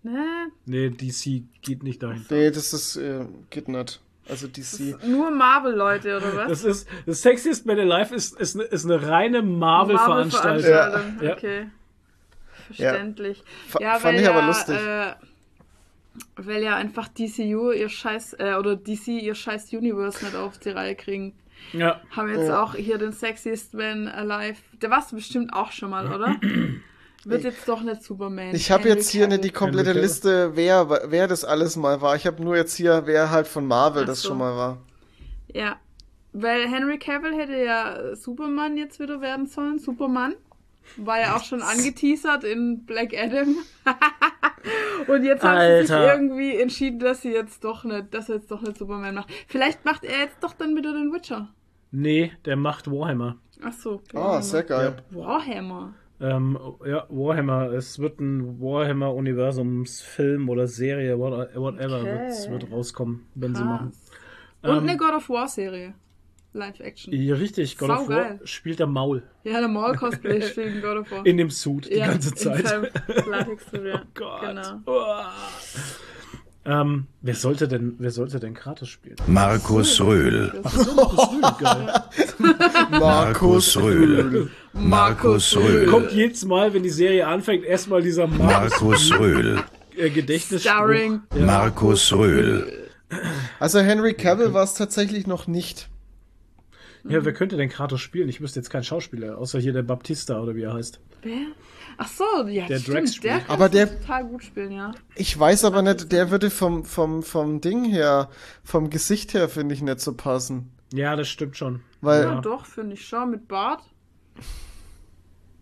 Ne? Nee, DC geht nicht dahin. Nee, das ist, äh, geht nicht. Also DC. Nur Marvel-Leute, oder was? Das ist, das Sexiest Man Alive ist, ist, eine, ist eine reine Marvel-Veranstaltung. Marvel-Veranstaltung, Ja. Okay. Verständlich. Fa- Ja, fand ich aber ja, lustig. Äh, weil ja einfach DCU ihr Scheiß, äh, oder DC ihr Scheiß Universe nicht auf die Reihe kriegen. Ja. Haben jetzt Ja. auch hier den Sexiest Man Alive. Der warst du bestimmt auch schon mal, oder? Wird jetzt doch nicht Superman. Ich habe jetzt hier nicht die komplette. Liste, wer, wer das alles mal war. Ich habe nur jetzt hier, wer halt von Marvel Ach das so. schon mal war. Ja. Weil Henry Cavill hätte ja Superman jetzt wieder werden sollen. Superman. War ja auch schon angeteasert in Black Adam. Und jetzt haben sie sich irgendwie entschieden, dass sie jetzt doch nicht, dass er jetzt doch nicht Superman macht. Vielleicht macht er jetzt doch dann wieder den Witcher. Nee, der macht Warhammer. Ach so. Ah, sehr geil. Warhammer. Ähm, ja, Warhammer. Es wird ein Warhammer-Universums-Film oder Serie, what- whatever, Okay. wird, rauskommen, wenn sie machen. Krass. Und Ähm, eine God of War Serie. Live-Action. Ja, richtig, God of War Saugeil. spielt der Maul Ja, der Maul-Cosplay spielt in God of War. in dem Suit die ja, ganze Zeit. Latex-Suit, ja. Gott. Genau. Uah. Ähm, wer sollte denn, wer sollte denn Kratos spielen? Markus Röhl. Geil. Markus Röhl. Markus Röhl. Kommt jedes Mal, wenn die Serie anfängt, erstmal dieser Markus Röhl. äh, Gedächtnis. Starring. Markus Röhl. Also Henry Cavill war es tatsächlich noch nicht. Ja, wer könnte denn Kratos spielen? Ich wüsste jetzt keinen Schauspieler, außer hier der Baptista oder wie er heißt. Wer? Ach so, ja, Der. Drax der spielt. kann Aber der- total gut spielen, ja. Ich weiß aber nicht, der würde vom, vom, vom Ding her, vom Gesicht her, finde ich nicht so passen. Ja, das stimmt schon. Weil- Ja, ja. doch, finde ich schon. Mit Bart.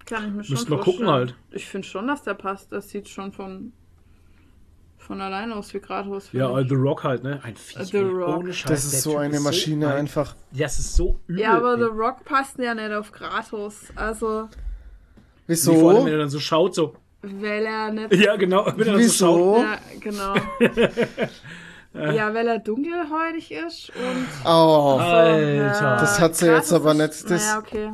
Kann ich mir schon Müssen wir gucken halt. Ich finde schon, dass der passt. Das sieht schon von, von allein aus wie finde Ja, ich. The Rock halt, ne? Ein Viech. The ey, Rock. Ohne Scheiß. Das ist der so Typ eine Maschine ein- einfach. Das ist so übel. ja, aber ey. The Rock passt ja nicht auf Kratos. Also, Nee, vor allem, Wieso? wenn er dann so schaut, so. weil er nicht. Ja, genau. Wenn er dann so schaut. Wieso? Ja, genau. ja, weil er dunkelhäutig ist und. Oh, Alter. Das hat sie Kratos jetzt aber nicht- das- Naja, okay.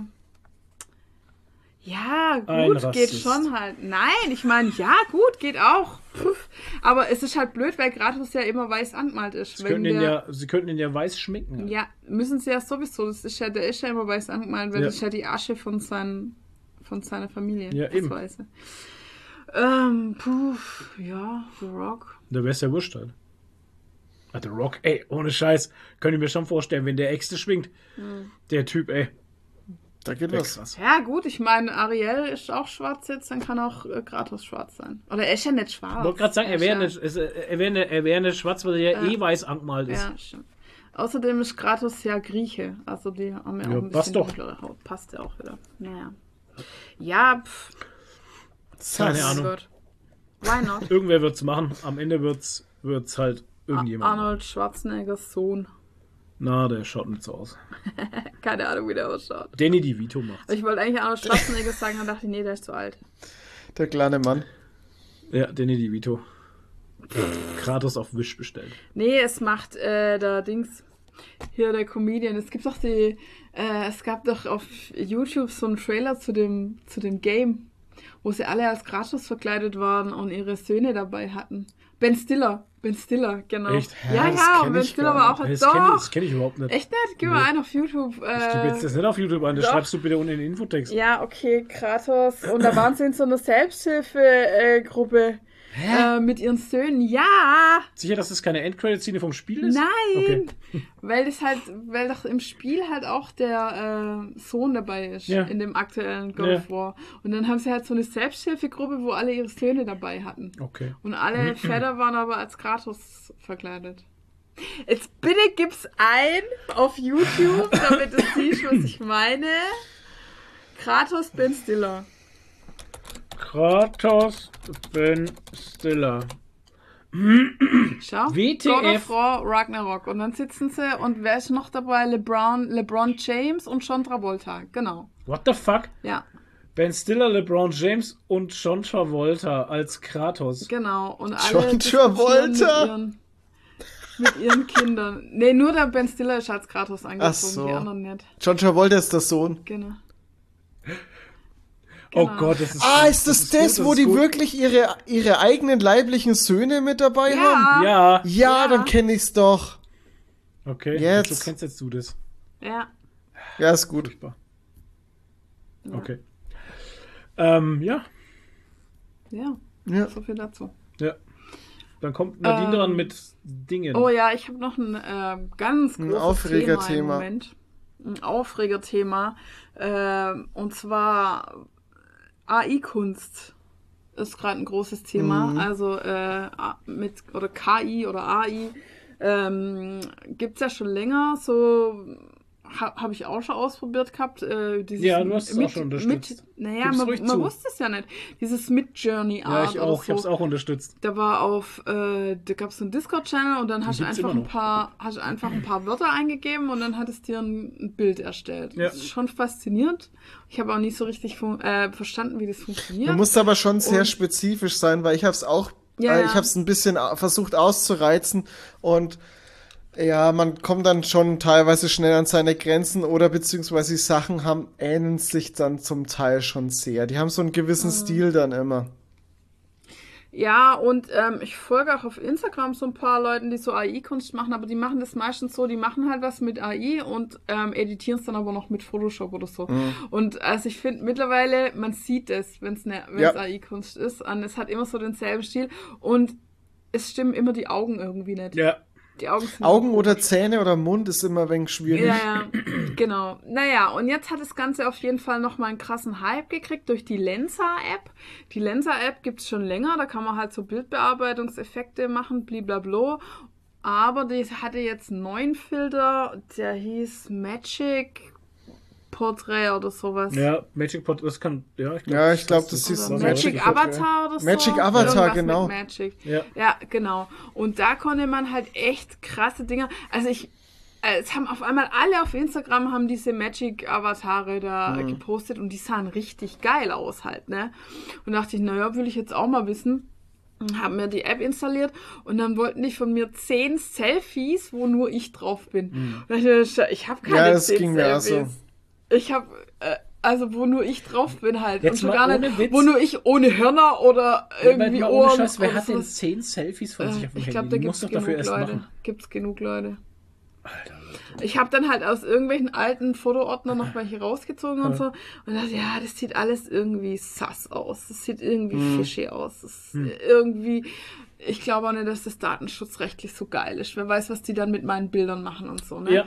Ja, gut, geht schon halt. Nein, ich meine, ja, gut, geht auch. Puff. Aber es ist halt blöd, weil Kratos ja immer weiß angemalt ist. Sie könnten, ihn der- ja, sie könnten ihn ja weiß schminken. Ja, müssen sie ja sowieso. Das ist ja, der ist ja immer weiß angemalt, weil Ja. das ist ja die Asche von, seinen, von seiner Familie. Ja, eben. Weiße. Ähm, puh, ja, The Rock. Da wär's ja wurscht halt. Ah, The Rock, ey, ohne Scheiß. Könnte ich mir schon vorstellen, wenn der Äxte schwingt. Hm. Der Typ, ey. Da geht Weg, was. krass. Ja, gut, ich meine, Ariel ist auch schwarz jetzt, dann kann auch äh, Kratos schwarz sein. Oder er ist ja nicht schwarz. Ich wollte gerade sagen, er ist wäre nicht, es- er wäre nicht, er wäre nicht schwarz, weil er ja, Ja. eh weiß angemalt ist. Ja, stimmt. Außerdem ist Kratos ja Grieche. Also die haben ja auch Ja, ein passt bisschen doch. dunklere Haut. Passt ja auch wieder. Naja. Ja, pff, Keine Ahnung. Gott. Why not? Irgendwer wird's machen. Am Ende wird's, wird's halt irgendjemand. machen. Arnold Schwarzeneggers Sohn. Na, der schaut nicht so aus. Keine Ahnung, wie der ausschaut. Danny DeVito macht's. Ich wollte eigentlich Arnold Schwarzenegger sagen, dann dachte ich, nee, der ist zu alt. Der kleine Mann. Ja, Danny DeVito. Kratos auf Wish bestellt. Nee, es macht äh, der Dings. Hier der Comedian. Es gibt doch die. Äh, es gab doch auf YouTube so einen Trailer zu dem, zu dem Game, wo sie alle als Kratos verkleidet waren und ihre Söhne dabei hatten. Ben Stiller. Ben Stiller, genau. Echt? Ja, Hä, das ja, und Ben Stiller war auch. Das doch. kenne ich, das kenn ich überhaupt nicht. Echt nicht? Gib Nee. mal ein auf YouTube. Ich gebe jetzt Äh, das nicht auf YouTube an, das doch. schreibst du bitte unten in den Infotext. ja, okay, Kratos. Und da waren sie in so einer Selbsthilfegruppe äh, mit ihren Söhnen. Ja! Sicher, dass das keine Endcredit-Szene vom Spiel ist? Nein! Okay. Weil das halt, weil doch im Spiel halt auch der äh, Sohn dabei ist, Ja. in dem aktuellen God Ja. of War. Und dann haben sie halt so eine Selbsthilfegruppe, wo alle ihre Söhne dabei hatten. Okay. Und alle Väter waren aber als Kratos verkleidet. Jetzt bitte gib's ein auf YouTube, damit du siehst, was ich meine. Kratos Ben Stiller. Kratos Ben Stiller. Schau. WTF. God of War, Ragnarok. Und dann sitzen sie und wer ist noch dabei? LeBron, LeBron James und John Travolta. Genau. What the fuck? Ja, Ben Stiller, LeBron James und John Travolta als Kratos. genau. Und alle John Travolta. Mit ihren, mit ihren Kindern. Nee, nur der Ben Stiller ist als Kratos angezogen, so. die anderen nicht. John Travolta ist der Sohn. Genau. Oh Genau. Gott, das ist Ah, ist das gut, das, wo ist die gut. wirklich ihre, ihre eigenen leiblichen Söhne mit dabei haben? Ja. Ja. Ja, Ja. dann kenne ich's doch. Okay, Jetzt. so kennst jetzt du das. Ja. Ja, ist gut. Furchtbar. Okay. Ähm, ja, Ja. Ja. So viel dazu. ja. Dann kommt Nadine Ähm. dran mit Dingen. Oh ja, ich habe noch ein äh, ganz Ein großes Aufregerthema. Thema im Moment. Ein Aufregerthema. Ähm, und zwar AI-Kunst ist gerade ein großes Thema. Mhm. Also äh, mit oder KI oder AI ähm, gibt's ja schon länger. So ha, habe ich auch schon ausprobiert gehabt. Äh, dieses Ja, du hast es auch schon unterstützt. Mit, naja, Gib's man, man wusste es ja nicht. Dieses Mid-Journey ja, Art ich oder auch. Ich so hab's auch unterstützt. da war auf, äh, da gab es so einen Discord-Channel und dann hast du einfach ein paar, hast du einfach ein paar Wörter eingegeben und dann hat es dir ein, Bild erstellt. Ja. Das ist schon faszinierend. Ich habe auch nicht so richtig fun- äh, verstanden, wie das funktioniert. Du musst aber schon sehr Und- spezifisch sein, weil ich habe es auch, Ja, äh, ja. ich habe es ein bisschen versucht auszureizen und Ja, man kommt dann schon teilweise schnell an seine Grenzen oder beziehungsweise die Sachen haben, ähneln sich dann zum Teil schon sehr. Die haben so einen gewissen Stil dann immer. Ja, und ähm, ich folge auch auf Instagram so ein paar Leuten, die so AI-Kunst machen, aber die machen das meistens so, die machen halt was mit AI und ähm, editieren es dann aber noch mit Photoshop oder so. Und also ich finde mittlerweile, man sieht es, wenn es ne, Ja. AI-Kunst ist. Und es hat immer so denselben Stil und es stimmen immer die Augen irgendwie nicht. Ja. Die Augen Augen oder Zähne oder Mund ist immer ein wenig schwierig. ja, ja, genau. Naja, und jetzt hat das Ganze auf jeden Fall nochmal einen krassen Hype gekriegt durch die Lensa-App. Die Lensa-App gibt es schon länger, da kann man halt so Bildbearbeitungseffekte machen, blablabla. Aber die hatte jetzt einen neuen Filter, der hieß Magic Portrait oder sowas. Ja, Magic Pot, das kann, ja, ich glaube, Ja, ich glaube, das Oder so. Magic, Magic Avatar oder so. Magic Avatar, genau. Magic. Ja. ja, genau. Und da konnte man halt echt krasse Dinge. Also ich, äh, es haben auf einmal alle auf Instagram haben diese Magic Avatare da Mhm. gepostet und die sahen richtig geil aus halt, ne? Und dachte ich, naja, will ich jetzt auch mal wissen. Und Haben mir die App installiert und dann wollten die von mir zehn Selfies, wo nur ich drauf bin. Dachte ich, ich habe keine Mhm. Ja, das zehn ging mir auch Selfies. so. Ich habe äh, also wo nur ich drauf bin halt Jetzt und schon mal gar ohne nicht, Witz. wo nur ich ohne Hörner oder irgendwie mal Ohren. ohne Scheiß, wer hat denn zehn Selfies von sich Äh, auf dem ich Handy? glaube, da Du gibt musst es doch dafür genug Leute. Gibt's genug Leute. Ich habe dann halt aus irgendwelchen alten Fotoordnern noch welche rausgezogen und so und dachte, ja, das sieht alles irgendwie sass aus. Das sieht irgendwie Hm. fishy aus. Das ist irgendwie, ich glaube auch nicht, dass das datenschutzrechtlich so geil ist. Wer weiß, was die dann mit meinen Bildern machen und so, ne? Ja.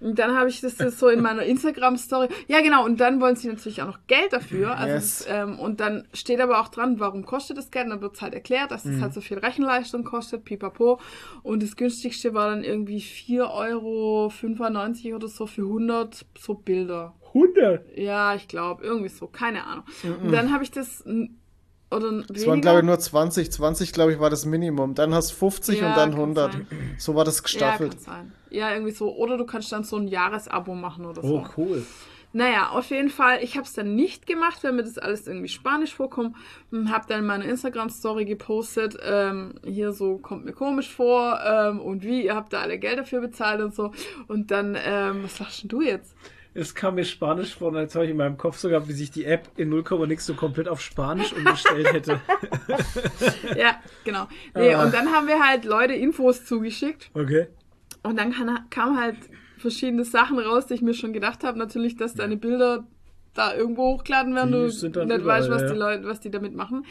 Und dann habe ich das so in meiner Instagram-Story. Ja, genau. Und dann wollen sie natürlich auch noch Geld dafür. Also Yes. das, ähm, und dann steht aber auch dran, warum kostet das Geld? Und dann wird es halt erklärt, dass das halt so viel Rechenleistung kostet, pipapo. Und das günstigste war dann irgendwie 4,95 Euro oder so für 100 so Bilder. 100? Ja, ich glaube, irgendwie so. Keine Ahnung. Und dann habe ich das... Oder Es waren, glaube ich, nur 20. 20, glaube ich, war das Minimum. Dann hast du 50 Ja, und dann kann 100. sein. So war das ja, gestaffelt. sein. Ja, irgendwie so. Oder du kannst dann so ein Jahresabo machen oder so. Oh, cool. Naja, auf jeden Fall, ich habe es dann nicht gemacht, weil mir das alles irgendwie spanisch vorkommt. Und habe dann meine Instagram-Story gepostet, ähm, hier so, kommt mir komisch vor ähm, und wie, ihr habt da alle Geld dafür bezahlt und so. Und dann, ähm, was sagst du jetzt? Es kam mir Spanisch vor und jetzt habe ich in meinem Kopf so gehabt, wie sich die App in 0, nix so komplett auf Spanisch umgestellt hätte. Ja, genau. Nee, Ah. und dann haben wir halt Leute Infos zugeschickt. Okay. Und dann kam halt verschiedene Sachen raus, die ich mir schon gedacht habe. Natürlich, dass deine Bilder da irgendwo hochgeladen werden, Die du nicht überall, weißt, was ja. die Leute, was die damit machen.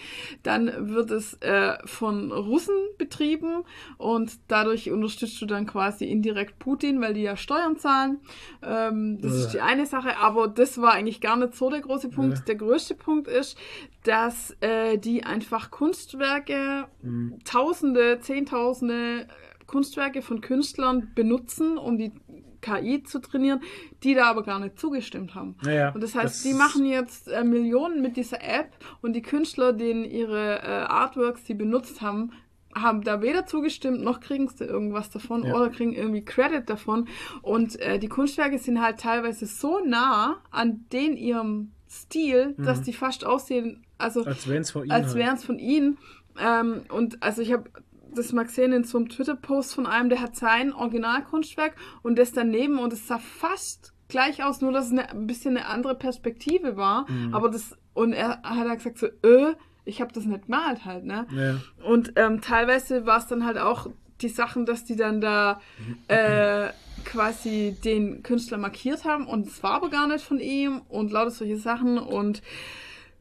Dann wird es äh, von Russen betrieben und dadurch unterstützt du dann quasi indirekt Putin, weil die ja Steuern zahlen. Ähm, das ist die eine Sache, aber das war eigentlich gar nicht so der große Punkt. Ja. Der größte Punkt ist, dass äh, die einfach Kunstwerke, Mhm. Tausende, Zehntausende Kunstwerke von Künstlern benutzen, um die KI zu trainieren, die da aber gar nicht zugestimmt haben. Naja, und das heißt, das- die machen jetzt äh, Millionen mit dieser App und die Künstler, denen ihre äh, Artworks sie benutzt haben, haben da weder zugestimmt, noch kriegen sie irgendwas davon Ja. oder kriegen irgendwie Credit davon. Und äh, die Kunstwerke sind halt teilweise so nah an den ihrem Stil, dass die fast aussehen, also Mhm. Als wären es von ihnen. als halt. wären es von ihnen. Ähm, und also ich habe das mal gesehen in so einem Twitter-Post von einem, der hat sein Originalkunstwerk und das daneben und es sah fast gleich aus, nur dass es eine, ein bisschen eine andere Perspektive war. Mhm. Aber das, und er hat halt gesagt so, äh, ich habe das nicht gemalt halt, ne? Ja. Und ähm, teilweise war es dann halt auch die Sachen, dass die dann da äh, quasi den Künstler markiert haben und es war aber gar nicht von ihm und lauter solche Sachen und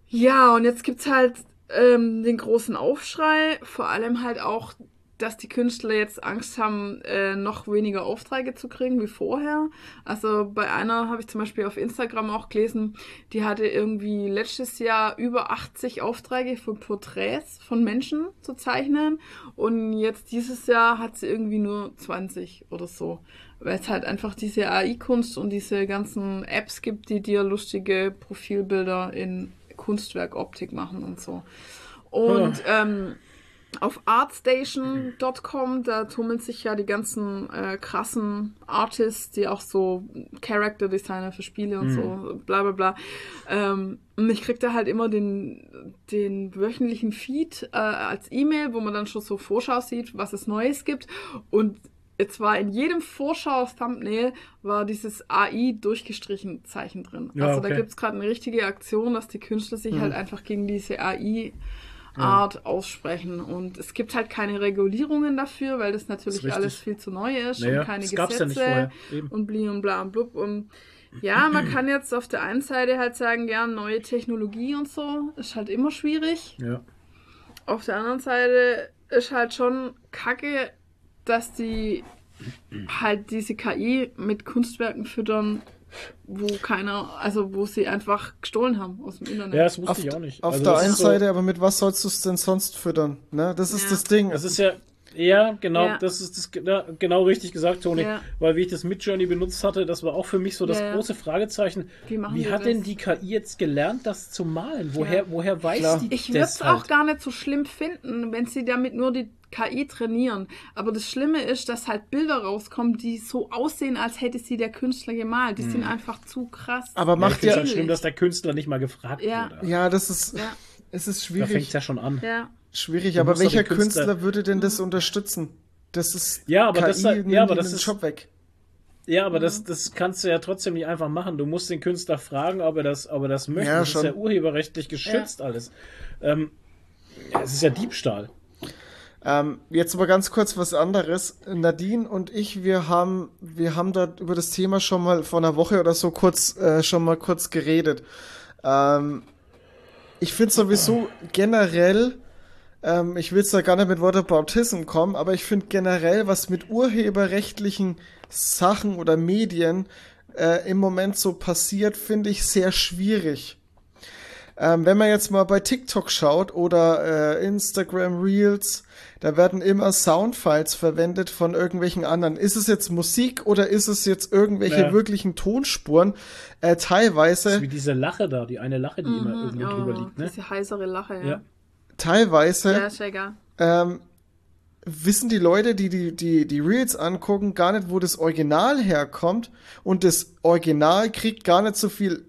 ja, und jetzt gibt's halt ähm, den großen Aufschrei, vor allem halt auch, dass die Künstler jetzt Angst haben, äh, noch weniger Aufträge zu kriegen wie vorher. Also bei einer habe ich zum Beispiel auf Instagram auch gelesen, die hatte irgendwie letztes Jahr über 80 Aufträge für Porträts von Menschen zu zeichnen und jetzt dieses Jahr hat sie irgendwie nur 20 oder so. Weil es halt einfach diese AI-Kunst und diese ganzen Apps gibt, die dir lustige Profilbilder in Kunstwerkoptik machen und so. Und ähm, auf artstation.com, da tummeln sich ja die ganzen äh, krassen Artists, die auch so Character Designer für Spiele und so, bla bla bla. Ähm, und ich krieg da halt immer den, den wöchentlichen Feed äh, als E-Mail, wo man dann schon so Vorschau sieht, was es Neues gibt. Und jetzt war in jedem Vorschau-Thumbnail war dieses AI durchgestrichen Zeichen drin. Ja, also da okay. gibt es gerade eine richtige Aktion, dass die Künstler sich halt einfach gegen diese AI Art aussprechen. Und es gibt halt keine Regulierungen dafür, weil das natürlich richtig. alles viel zu neu ist Naja, und keine das ja Gesetze. Eben. und bli und bla und blub. Und ja, man kann jetzt auf der einen Seite halt sagen, ja, neue Technologie und so ist halt immer schwierig. Ja. Auf der anderen Seite ist halt schon kacke, dass die halt diese KI mit Kunstwerken füttern, wo keiner, also wo sie einfach gestohlen haben aus dem Internet. ja, das wusste Auf, ich auch nicht. auf Also der einen so- Seite, aber mit was sollst du es denn sonst füttern? Ne? Das ist Ja. das Ding. Das ist ja, ja, genau, Ja. das ist das ja, genau richtig gesagt, Toni. Ja. Weil wie ich das Midjourney benutzt hatte, das war auch für mich so das große Fragezeichen. Wie machen Wie hat das? denn die KI jetzt gelernt, das zu malen? Woher, Ja. woher weiß Klar. die Ich würde das es halt? auch gar nicht so schlimm finden, wenn sie damit nur die KI trainieren. Aber das Schlimme ist, dass halt Bilder rauskommen, die so aussehen, als hätte sie der Künstler gemalt. Die sind einfach zu krass. aber Ja, macht es ja. halt schlimm, dass der Künstler nicht mal gefragt Ja. wurde. Ja, das ist. Ja. Es ist Da fängt schwierig. es ja schon an. ja. Schwierig, aber welcher Künstler- Künstler würde denn das unterstützen? Das ist. Ja, aber das- ja, aber das den ist- Job weg. Ja, aber das, das kannst du ja trotzdem nicht einfach machen. Du musst den Künstler fragen, ob er das, ob er das möchte. Ja, das schon. ist ja urheberrechtlich geschützt alles. Ähm, ja, es ist ja Diebstahl. Ähm, jetzt aber ganz kurz was anderes. Nadine und ich, wir haben, wir haben da über das Thema schon mal vor einer Woche oder so kurz, äh, schon mal kurz geredet. Ähm, ich finde sowieso generell, ähm, ich will jetzt da gar nicht mit Whataboutism kommen, aber ich finde generell, was mit urheberrechtlichen Sachen oder Medien äh, im Moment so passiert, finde ich sehr schwierig. Ähm, wenn man jetzt mal bei TikTok schaut oder äh, Instagram Reels, da werden immer Soundfiles verwendet von irgendwelchen anderen. Ist es jetzt Musik oder ist es jetzt irgendwelche Ja. wirklichen Tonspuren? Äh, Das ist teilweise, wie diese Lache da, die eine Lache, die immer irgendwo Oh, drüber liegt, ne? Diese heisere Lache, ja. Ja. teilweise Ja, ist ja egal. ähm, wissen die Leute, die, die die die Reels angucken, gar nicht, wo das Original herkommt und das Original kriegt gar nicht so viel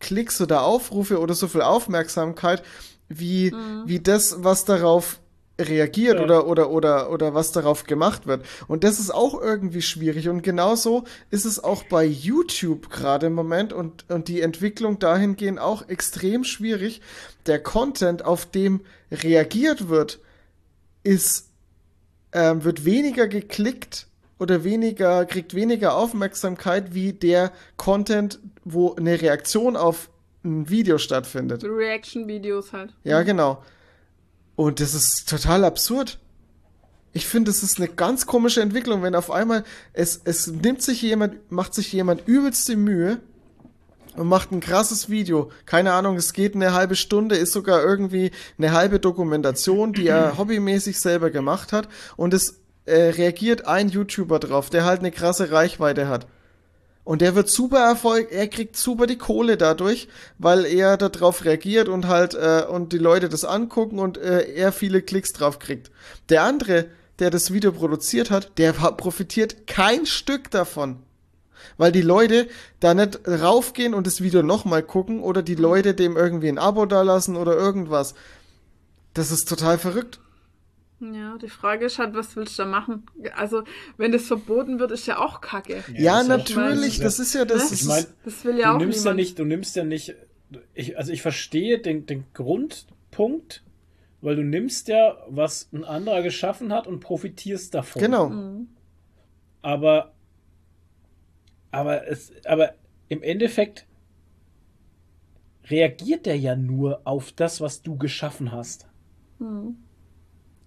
Klicks oder Aufrufe oder so viel Aufmerksamkeit wie wie das, was darauf reagiert Ja. oder oder oder oder was darauf gemacht wird. Und das ist auch irgendwie schwierig. Und genauso ist es auch bei YouTube gerade im Moment und und die Entwicklung dahingehend auch extrem schwierig. Der Content auf dem reagiert wird ist ähm, wird weniger geklickt oder weniger kriegt weniger Aufmerksamkeit wie der Content, wo eine Reaktion auf ein Video stattfindet. Reaction-Videos halt. Ja, genau. Und das ist total absurd. Ich finde, das ist eine ganz komische Entwicklung, wenn auf einmal es, es nimmt sich jemand, macht sich jemand übelste Mühe und macht ein krasses Video. Keine Ahnung, es geht eine halbe Stunde, ist sogar irgendwie eine halbe Dokumentation, die er hobbymäßig selber gemacht hat und es äh, reagiert ein YouTuber drauf, der halt eine krasse Reichweite hat. Und der wird super Erfolg, er kriegt super die Kohle dadurch, weil er darauf reagiert und halt äh, und die Leute das angucken und äh, er viele Klicks drauf kriegt. Der andere, der das Video produziert hat, der profitiert kein Stück davon. Weil die Leute da nicht raufgehen und das Video nochmal gucken oder die Leute dem irgendwie ein Abo dalassen oder irgendwas. Das ist total verrückt. Ja, die Frage ist halt, was willst du da machen? Also, wenn das verboten wird, ist ja auch kacke. Ja, ja- natürlich, das ist ja das. Ne? das Ich ist- meine, Das will ja du auch nimmst ja nicht, du nimmst ja nicht, ich, also ich verstehe den, den Grundpunkt, weil du nimmst ja, was ein anderer geschaffen hat und profitierst davon. genau. Mhm. Aber, aber es, aber im Endeffekt reagiert er ja nur auf das, was du geschaffen hast. Mhm.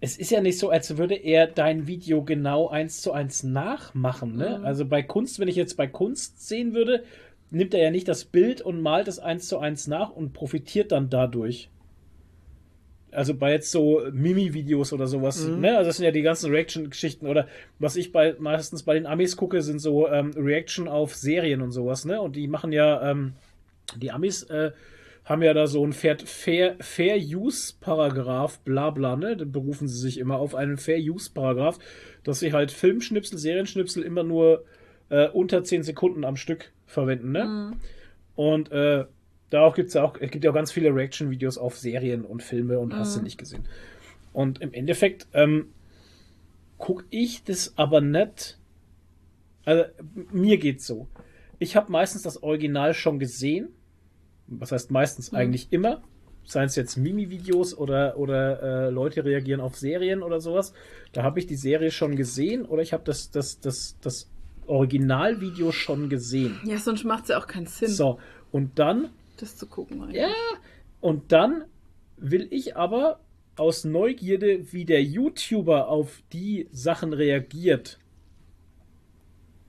Es ist ja nicht so, als würde er dein Video genau eins zu eins nachmachen. Ne? Mhm. Also bei Kunst, wenn ich jetzt bei Kunst sehen würde, nimmt er ja nicht das Bild und malt es eins zu eins nach und profitiert dann dadurch. Also bei jetzt so Mimi-Videos oder sowas, Mhm. ne? Also das sind ja die ganzen Reaction-Geschichten oder was ich bei meistens bei den Amis gucke, sind so ähm, Reaction auf Serien und sowas, ne? Und die machen ja, ähm, die Amis äh, haben ja da so ein Fair, Fair, Fair Use Paragraph, bla bla, ne? Da berufen sie sich immer auf einen Fair Use Paragraph, dass sie halt Filmschnipsel, Serienschnipsel immer nur äh, unter 10 Sekunden am Stück verwenden, ne? Und äh, darauf gibt's ja auch, es gibt ja auch ganz viele Reaction-Videos auf Serien und Filme und hast du nicht gesehen. Und im Endeffekt ähm, gucke ich das aber nicht Also, mir geht's so. Ich habe meistens das Original schon gesehen. Was heißt meistens Mhm. eigentlich immer. Seien es jetzt Mimi-Videos oder, oder äh, Leute reagieren auf Serien oder sowas. Da habe ich die Serie schon gesehen oder ich habe das, das, das, das Originalvideo schon gesehen. Ja, sonst macht es ja auch keinen Sinn, So, und dann das zu gucken. eigentlich. Ja. Und dann will ich aber aus Neugierde, wie der YouTuber auf die Sachen reagiert,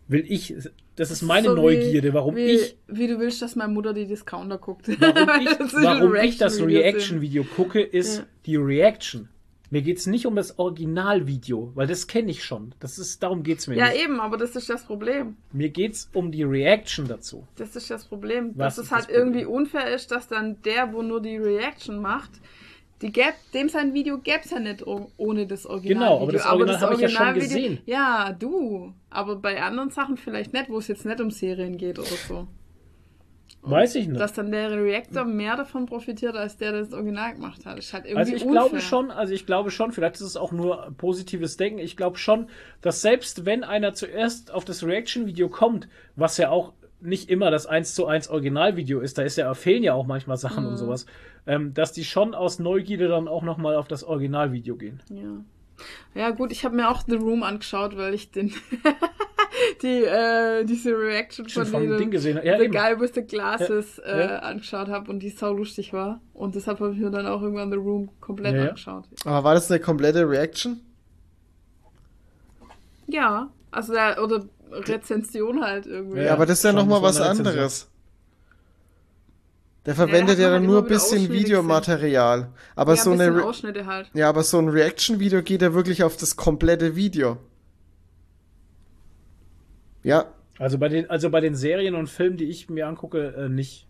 will ich, das ist meine So wie- Neugierde, warum wie, ich, Wie du willst, dass meine Mutter die Discounter guckt. warum ich, Das warum ich das Reaction-Video gucke, ist Ja. die Reaction. Mir geht's nicht um das Originalvideo, weil das kenne ich schon. Das ist, darum geht's mir Ja, nicht. eben, aber das ist das Problem. Mir geht's um die Reaction dazu. Das ist das Problem. Was dass es halt irgendwie unfair ist, dass dann der, wo nur die Reaction macht, die gäb, dem sein Video gäbe es ja nicht oh- ohne das Original. Genau, aber das Original habe ich ja schon Originalvideo- gesehen. Ja, du. Aber bei anderen Sachen vielleicht nicht, wo es jetzt nicht um Serien geht oder so. Weiß ich nicht. Dass dann der Reactor mehr davon profitiert, als der, der das Original gemacht hat. Halt Also ich unfair. glaube schon, also ich glaube schon, vielleicht ist es auch nur positives Denken. Ich glaube schon, dass selbst wenn einer zuerst auf das Reaction-Video kommt, was ja auch nicht immer das 1 zu 1 Originalvideo ist, da ist ja, fehlen ja auch manchmal Sachen Mhm. und sowas, ähm, dass die schon aus Neugierde dann auch nochmal auf das Originalvideo gehen. Ja. Ja, gut, ich habe mir auch The Room angeschaut, weil ich den die äh, diese Reaction Schon von denen Ding gesehen. Ja, The eben. Guy with the Glasses Ja, ja. Äh, angeschaut habe und die sau lustig war. Und deshalb habe ich mir dann auch irgendwann The Room komplett Ja, ja. angeschaut. Aber war das eine komplette Reaction? Ja, also da, oder Rezension halt irgendwie. Ja, aber das ist ja nochmal was anderes. Der verwendet ja, man dann nur ein bisschen. Videomaterial. Aber ja, so ein eine Re Ausschnitte halt. ja, aber so ein Reaction-Video geht ja wirklich auf das komplette Video. Ja, Also bei den, also bei den Serien und Filmen, die ich mir angucke, äh, nicht.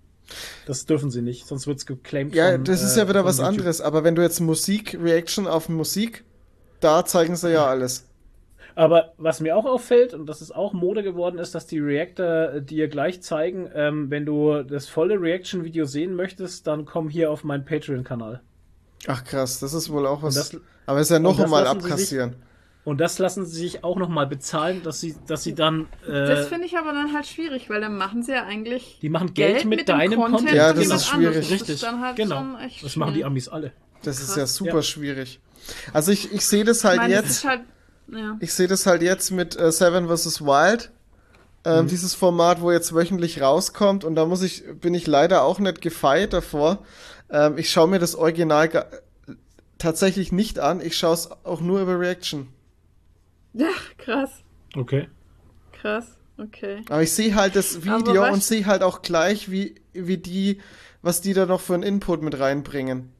Das dürfen sie nicht, sonst wird's geclaimed. ja, von, das ist äh, ja wieder von was YouTube. anderes. Aber wenn du jetzt Musik-Reaction auf Musik, da zeigen sie ja alles. Aber was mir auch auffällt, und das ist auch Mode geworden, ist, dass die Reactor dir gleich zeigen, ähm, wenn du das volle Reaction-Video sehen möchtest, dann komm hier auf meinen Patreon-Kanal. Ach krass, das ist wohl auch was. das- aber ist ja noch das einmal sich- abkassieren. Und das lassen sie sich auch nochmal bezahlen, dass sie, dass sie dann. Äh, Das finde ich aber dann halt schwierig, weil dann machen sie ja eigentlich die machen Geld, mit, dem deinem Content. Ja, von das ist schwierig. Das Richtig, ist dann halt genau. Das machen die. Amis alle. Das ist krass. ja super Ja. schwierig. Also ich, ich sehe das halt Ich meine, das jetzt. ist halt, ja. Ich sehe das halt jetzt mit äh, Seven vs. Wild. Ähm, Dieses Format, wo jetzt wöchentlich rauskommt. Und da muss ich, bin ich leider auch nicht gefeit davor. Ähm, ich schaue mir das Original tatsächlich nicht an. Ich schaue es auch nur über Reaction. ja, krass, Okay. krass, okay. Aber ich sehe halt das Video und sehe halt auch gleich, wie, wie die, was die da noch für einen Input mit reinbringen.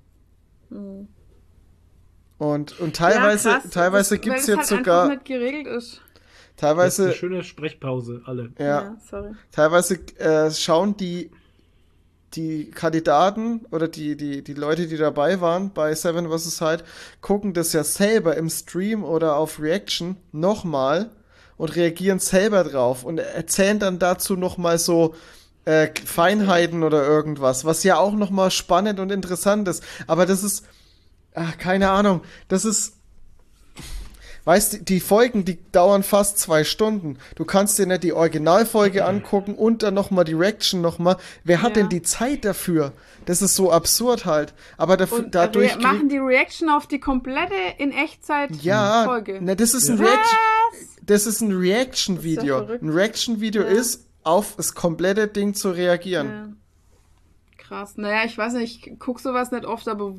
Und, und teilweise, ja, krass, teilweise weil es jetzt halt sogar, nicht geregelt ist. Das ist eine teilweise, schöne Sprechpause, alle. ja, sorry. teilweise äh, schauen die, die Kandidaten oder die, die, die Leute, die dabei waren bei Seven vs. Hyde, gucken das ja selber im Stream oder auf Reaction nochmal und reagieren selber drauf und erzählen dann dazu nochmal so äh, Feinheiten oder irgendwas, was ja auch nochmal spannend und interessant ist. Aber das ist, ach, keine Ahnung, das ist, Weißt du, die Folgen, die dauern fast zwei Stunden. Du kannst dir nicht die Originalfolge angucken und dann nochmal die Reaction nochmal. Wer hat Ja. denn die Zeit dafür? Das ist so absurd halt. Aber dafür, Und dadurch. re machen die Reaction auf die komplette in Echtzeit ja, Folge. ne, das ist ein Was? Reaction. Das ist ein Reaction-Video. ein Reaction-Video Ja. ist, auf das komplette Ding zu reagieren. Ja. Krass. Naja, ich weiß nicht, ich guck sowas nicht oft, aber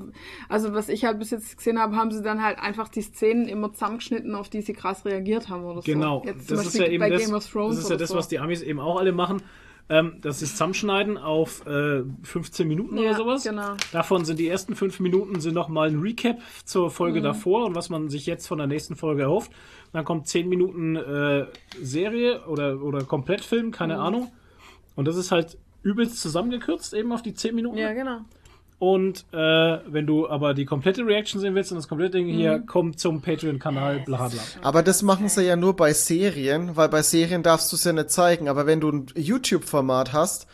also was ich halt bis jetzt gesehen habe, haben sie dann halt einfach die Szenen immer zusammengeschnitten, auf die sie krass reagiert haben oder Genau. so. Jetzt zum das ist ja eben bei das, Game of Thrones das ist ja oder das, so. was die Amis eben auch alle machen. Ähm, sie es zusammenschneiden auf äh, 15 Minuten oder Ja, sowas. genau. Davon sind die ersten fünf Minuten sind nochmal ein Recap zur Folge Mhm. davor und was man sich jetzt von der nächsten Folge erhofft. Dann kommt 10 Minuten äh, Serie oder, oder Komplettfilm, keine Mhm. Ahnung. Und das ist halt übelst zusammengekürzt, eben auf die 10 Minuten. Ja, genau. Und äh, wenn du aber die komplette Reaction sehen willst und das komplette Ding hier, Mhm. komm zum Patreon-Kanal, bla bla. Aber das machen sie ja nur bei Serien, weil bei Serien darfst du es ja nicht zeigen. Aber wenn du ein YouTube-Format hast,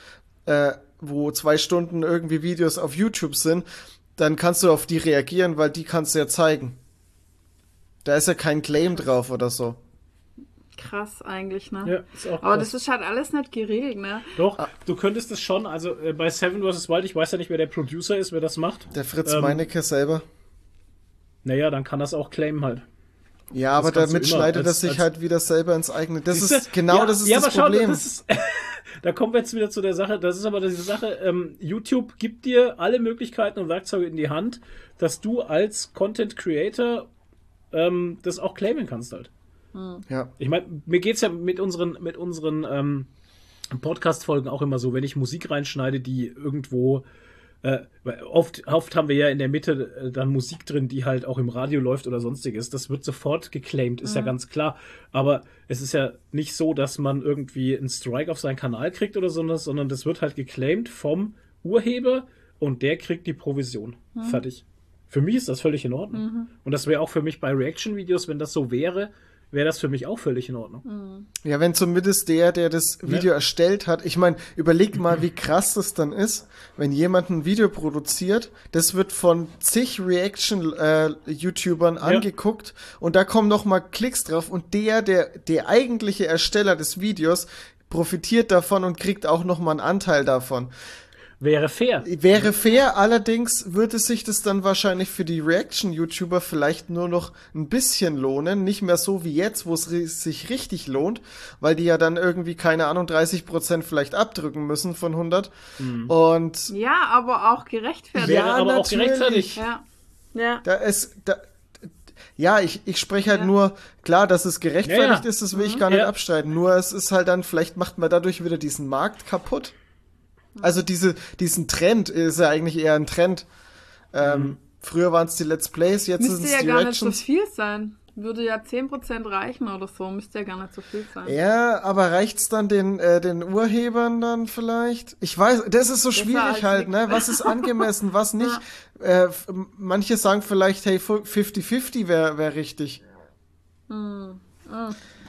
äh, wo zwei Stunden irgendwie Videos auf YouTube sind, dann kannst du auf die reagieren, weil die kannst du ja zeigen. Da ist ja kein Claim drauf oder so. Krass eigentlich, ne? Ja, ist auch Aber krass. das ist halt alles nicht geregelt, ne? Doch, du könntest es schon, also äh, bei Seven vs. Wild, ich weiß ja nicht, wer der Producer ist, wer das macht. Der Fritz Ähm, Meinecke selber. Naja, dann kann das auch claimen halt. Ja, aber kannst du damit schneidet er sich als- halt wieder selber ins eigene. Das Siehste? ist genau ja, das ist ja, das aber schau, Problem. Das ist, da kommen wir jetzt wieder zu der Sache. Das ist aber diese Sache. Ähm, YouTube gibt dir alle Möglichkeiten und Werkzeuge in die Hand, dass du als Content Creator ähm, das auch claimen kannst halt. Ja. Ich meine, mir geht's ja mit unseren, mit unseren ähm, Podcast-Folgen auch immer so, wenn ich Musik reinschneide, die irgendwo äh, oft, oft haben wir ja in der Mitte äh, dann Musik drin, die halt auch im Radio läuft oder sonstiges. Das wird sofort geclaimed, ist ja ganz klar. Aber es ist ja nicht so, dass man irgendwie einen Strike auf seinen Kanal kriegt oder so, sondern das wird halt geclaimed vom Urheber und der kriegt die Provision. Fertig. Für mich ist das völlig in Ordnung. Und das wäre auch für mich bei Reaction-Videos, wenn das so wäre, wäre das für mich auch völlig in Ordnung. Ja, wenn zumindest der, der das Video erstellt hat, ich meine, überleg mal, wie krass das dann ist, wenn jemand ein Video produziert, das wird von zig Reaction-YouTubern angeguckt. Und da kommen noch mal Klicks drauf. Und der, der, der eigentliche Ersteller des Videos profitiert davon und kriegt auch noch mal einen Anteil davon. Wäre fair. Wäre fair, allerdings würde sich das dann wahrscheinlich für die Reaction-YouTuber vielleicht nur noch ein bisschen lohnen. Nicht mehr so wie jetzt, wo es sich richtig lohnt, weil die ja dann irgendwie, keine Ahnung, 30% vielleicht abdrücken müssen von 100. Und Ja, aber auch gerechtfertigt. Wäre Ja, aber auch natürlich. gerechtfertigt. Ja. Ja. da ist, da, ja, ich, ich spreche halt Ja. nur, klar, dass es gerechtfertigt Ja, ja. ist, das will ich gar nicht Ja. abstreiten. Nur es ist halt dann, vielleicht macht man dadurch wieder diesen Markt kaputt. Also diese, diesen Trend ist ja eigentlich eher ein Trend. Ähm, Früher waren es die Let's Plays, jetzt sind Müsste es ja die gar nicht so viel sein. Würde ja 10% reichen oder so. Müsste ja gar nicht so viel sein. Ja, aber reicht's dann den, äh, den Urhebern dann vielleicht? Ich weiß, das ist so schwierig als halt, ne? Was ist angemessen, was nicht? Äh, f- manche sagen vielleicht, hey, 50-50 wäre wär richtig.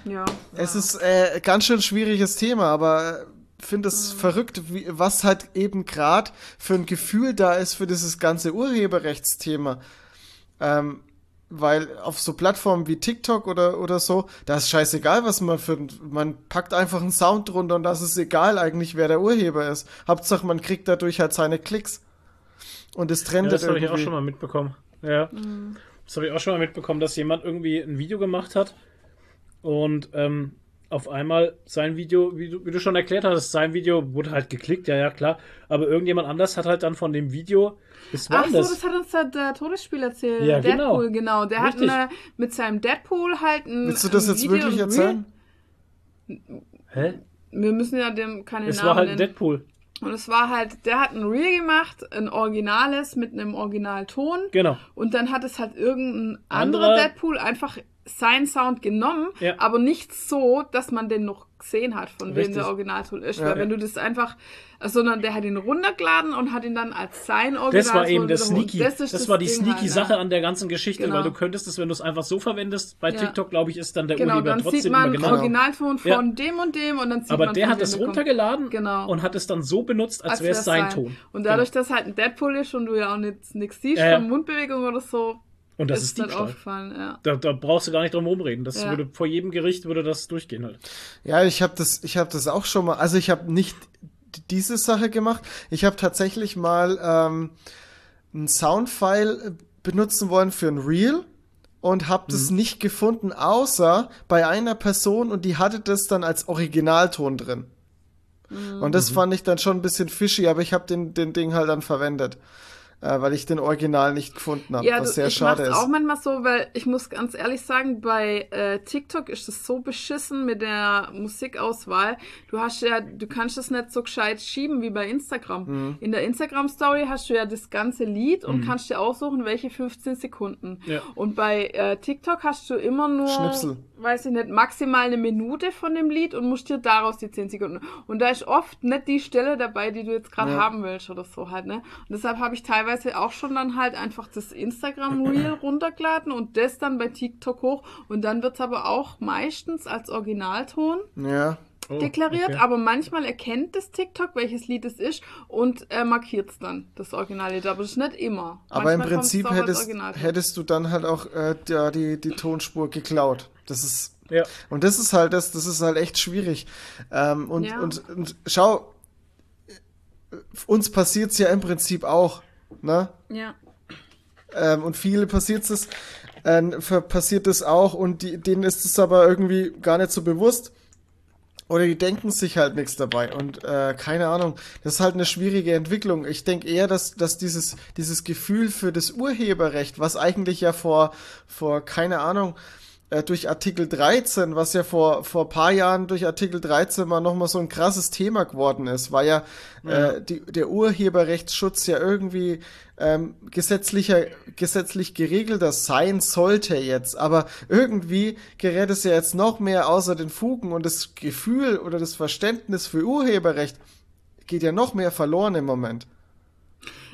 Ja. Es ist äh, ganz schön schwieriges Thema, aber finde es verrückt, wie, was halt eben gerade für ein Gefühl da ist für dieses ganze Urheberrechtsthema. Ähm, weil auf so Plattformen wie TikTok oder, oder so, da ist scheißegal, was man für, man packt einfach einen Sound drunter und das ist egal eigentlich, wer der Urheber ist. Hauptsache, man kriegt dadurch halt seine Klicks. Und es Ja, trendet das habe ich auch schon mal mitbekommen. Ja. Das habe ich auch schon mal mitbekommen, dass jemand irgendwie ein Video gemacht hat und ähm, auf einmal sein Video, wie du, wie du schon erklärt hast, sein Video wurde halt geklickt, ja, ja, klar. Aber irgendjemand anders hat halt dann von dem Video. Das war Ach so, das. das hat uns der, der Todesspiel erzählt. Ja, genau. Deadpool, genau. Der Richtig. hat eine, mit seinem Deadpool halt ein. Willst du das ein jetzt Video, wirklich ein erzählen? Hä? Wir müssen ja dem keine Es Namen war halt nennen. Deadpool. Und es war halt, der hat ein Reel gemacht, ein Originales mit einem Originalton. Genau. Und dann hat es halt irgendein anderer, Anderer- Deadpool einfach seinen Sound genommen, Ja. aber nicht so, dass man den noch gesehen hat, von wem Richtig. der Originalton ist. Ja. Weil wenn du das einfach, sondern der hat ihn runtergeladen und hat ihn dann als sein Originalton Das war eben das. Sneaky. Das, ist war die sneaky halt, Sache ja. an der ganzen Geschichte, Genau. weil du könntest es, wenn du es einfach so verwendest, bei Ja. TikTok, glaube ich, ist dann der Genau, Urheber trotzdem sieht man immer genau. Originalton von dem und dem und dann sieht Aber man der hat wem es runtergeladen Genau. und hat es dann so benutzt, als, wäre es sein Ton. Und dadurch, Genau. dass halt ein Deadpool ist und du ja auch nichts siehst ja. von Mundbewegung oder so, Und das ist ist Diebstahl. aufgefallen, ja. Da, da brauchst du gar nicht drum rumreden. Das Ja. würde vor jedem Gericht würde das durchgehen halt. Ja, ich habe das, ich habe das auch schon mal. Also ich habe nicht diese Sache gemacht. Ich habe tatsächlich mal ähm, einen Soundfile äh, benutzen wollen für ein Reel und habe das nicht gefunden, außer bei einer Person und die hatte das dann als Originalton drin. Und das fand ich dann schon ein bisschen fishy, aber ich habe den, den Ding halt dann verwendet, äh, weil ich den Original nicht gefunden habe, Ja, was du, sehr ich schade mach's ist. auch manchmal so, weil ich muss ganz ehrlich sagen, bei äh, TikTok ist es so beschissen mit der Musikauswahl. Du hast ja, du kannst es nicht so gescheit schieben wie bei Instagram. Mhm. In der Instagram Story hast du ja das ganze Lied und kannst dir aussuchen, welche 15 Sekunden. Ja. Und bei äh, TikTok hast du immer nur, Schnipsel. weiß ich nicht, maximal eine Minute von dem Lied und musst dir daraus die 10 Sekunden. Und da ist oft nicht die Stelle dabei, die du jetzt gerade Ja. haben willst oder so halt, ne? Und deshalb habe ich teilweise auch schon dann halt einfach das Instagram Reel runtergeladen und das dann bei TikTok hoch und dann wird's aber auch meistens als Originalton Ja. Oh, deklariert, okay. aber manchmal erkennt das TikTok, welches Lied es ist und äh, markiert's dann, das Originallied, aber das ist nicht immer. Aber im Manchmal Prinzip hättest, hättest du dann halt auch äh, ja, die, die Tonspur geklaut. Das ist Ja. Und das ist halt das, das ist halt echt schwierig. Ähm, und, Ja. und, und schau, uns passiert's ja im Prinzip auch, ne? Ja. Ähm, und viele passiert es, äh, passiert es auch und die, denen ist es aber irgendwie gar nicht so bewusst. Oder die denken sich halt nichts dabei. Und äh, keine Ahnung, das ist halt eine schwierige Entwicklung. Ich denke eher, dass, dass dieses, dieses Gefühl für das Urheberrecht, was eigentlich ja vor, vor keine Ahnung, äh, durch Artikel 13, was ja vor vor paar Jahren durch Artikel 13 mal nochmal so ein krasses Thema geworden ist, war ja, Äh, die, der Urheberrechtsschutz ja irgendwie ähm, gesetzlicher gesetzlich geregelter sein sollte jetzt, aber irgendwie gerät es ja jetzt noch mehr außer den Fugen und das Gefühl oder das Verständnis für Urheberrecht geht ja noch mehr verloren im Moment.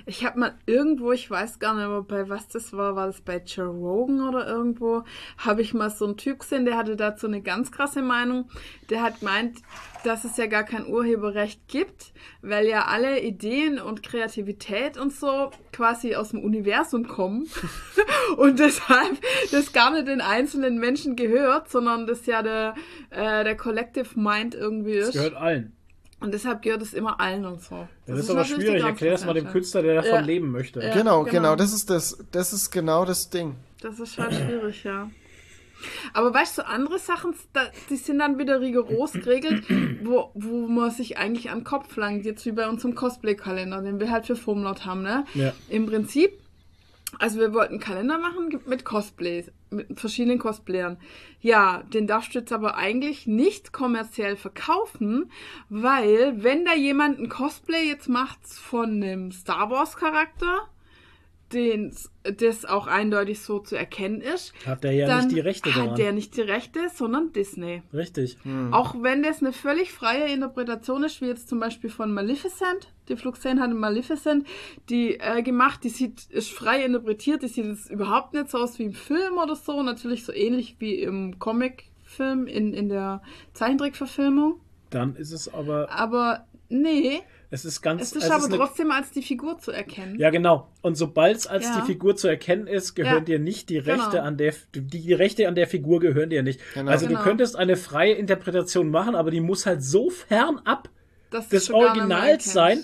Ich habe mal irgendwo, ich weiß gar nicht mehr, bei was das war, war das bei Joe Rogan oder irgendwo, habe ich mal so einen Typ gesehen, der hatte dazu eine ganz krasse Meinung. Der hat gemeint, dass es ja gar kein Urheberrecht gibt, weil ja alle Ideen und Kreativität und so quasi aus dem Universum kommen und deshalb das gar nicht den einzelnen Menschen gehört, sondern das ja der, äh, der Collective Mind irgendwie Das ist. gehört allen. Und deshalb gehört es immer allen und so. Das, ist aber natürlich die schwierig. Erklär das mal dem. Künstler, der davon Ja. leben möchte. Ja. genau, genau. genau, das ist das, das ist genau das Ding. Das ist halt schwierig, ja. Aber weißt du, andere Sachen, da- die sind dann wieder rigoros geregelt, wo, wo man sich eigentlich an den Kopf langt, jetzt wie bei unserem Cosplay-Kalender, den wir halt für Formlaut haben, ne? Ja. Im Prinzip, also wir wollten einen Kalender machen mit Cosplays, mit verschiedenen Cosplayern. Ja, den darfst du jetzt aber eigentlich nicht kommerziell verkaufen, weil wenn da jemand ein Cosplay jetzt macht von einem Star Wars Charakter, den, das auch eindeutig so zu erkennen ist, Hat der ja dann nicht die Rechte hat daran. der nicht die Rechte, sondern Disney. Richtig. Auch wenn das eine völlig freie Interpretation ist, wie jetzt zum Beispiel von Maleficent. Die Fluxane hat Maleficent die äh, gemacht, die sieht, ist frei interpretiert, die sieht jetzt überhaupt nicht so aus wie im Film oder so, natürlich so ähnlich wie im Comic-Film, in, in der Zeichentrickverfilmung. Dann ist es aber, Aber nee, es ist ganz, es ist es aber eine- trotzdem als die Figur zu erkennen. Ja, genau. Und sobald es als Ja. die Figur zu erkennen ist, gehören Ja. dir nicht die Rechte Genau. an der, die, die Rechte an der Figur gehören dir nicht. Genau. Also Genau. du könntest eine freie Interpretation machen, aber die muss halt so fernab Das des Originals sein,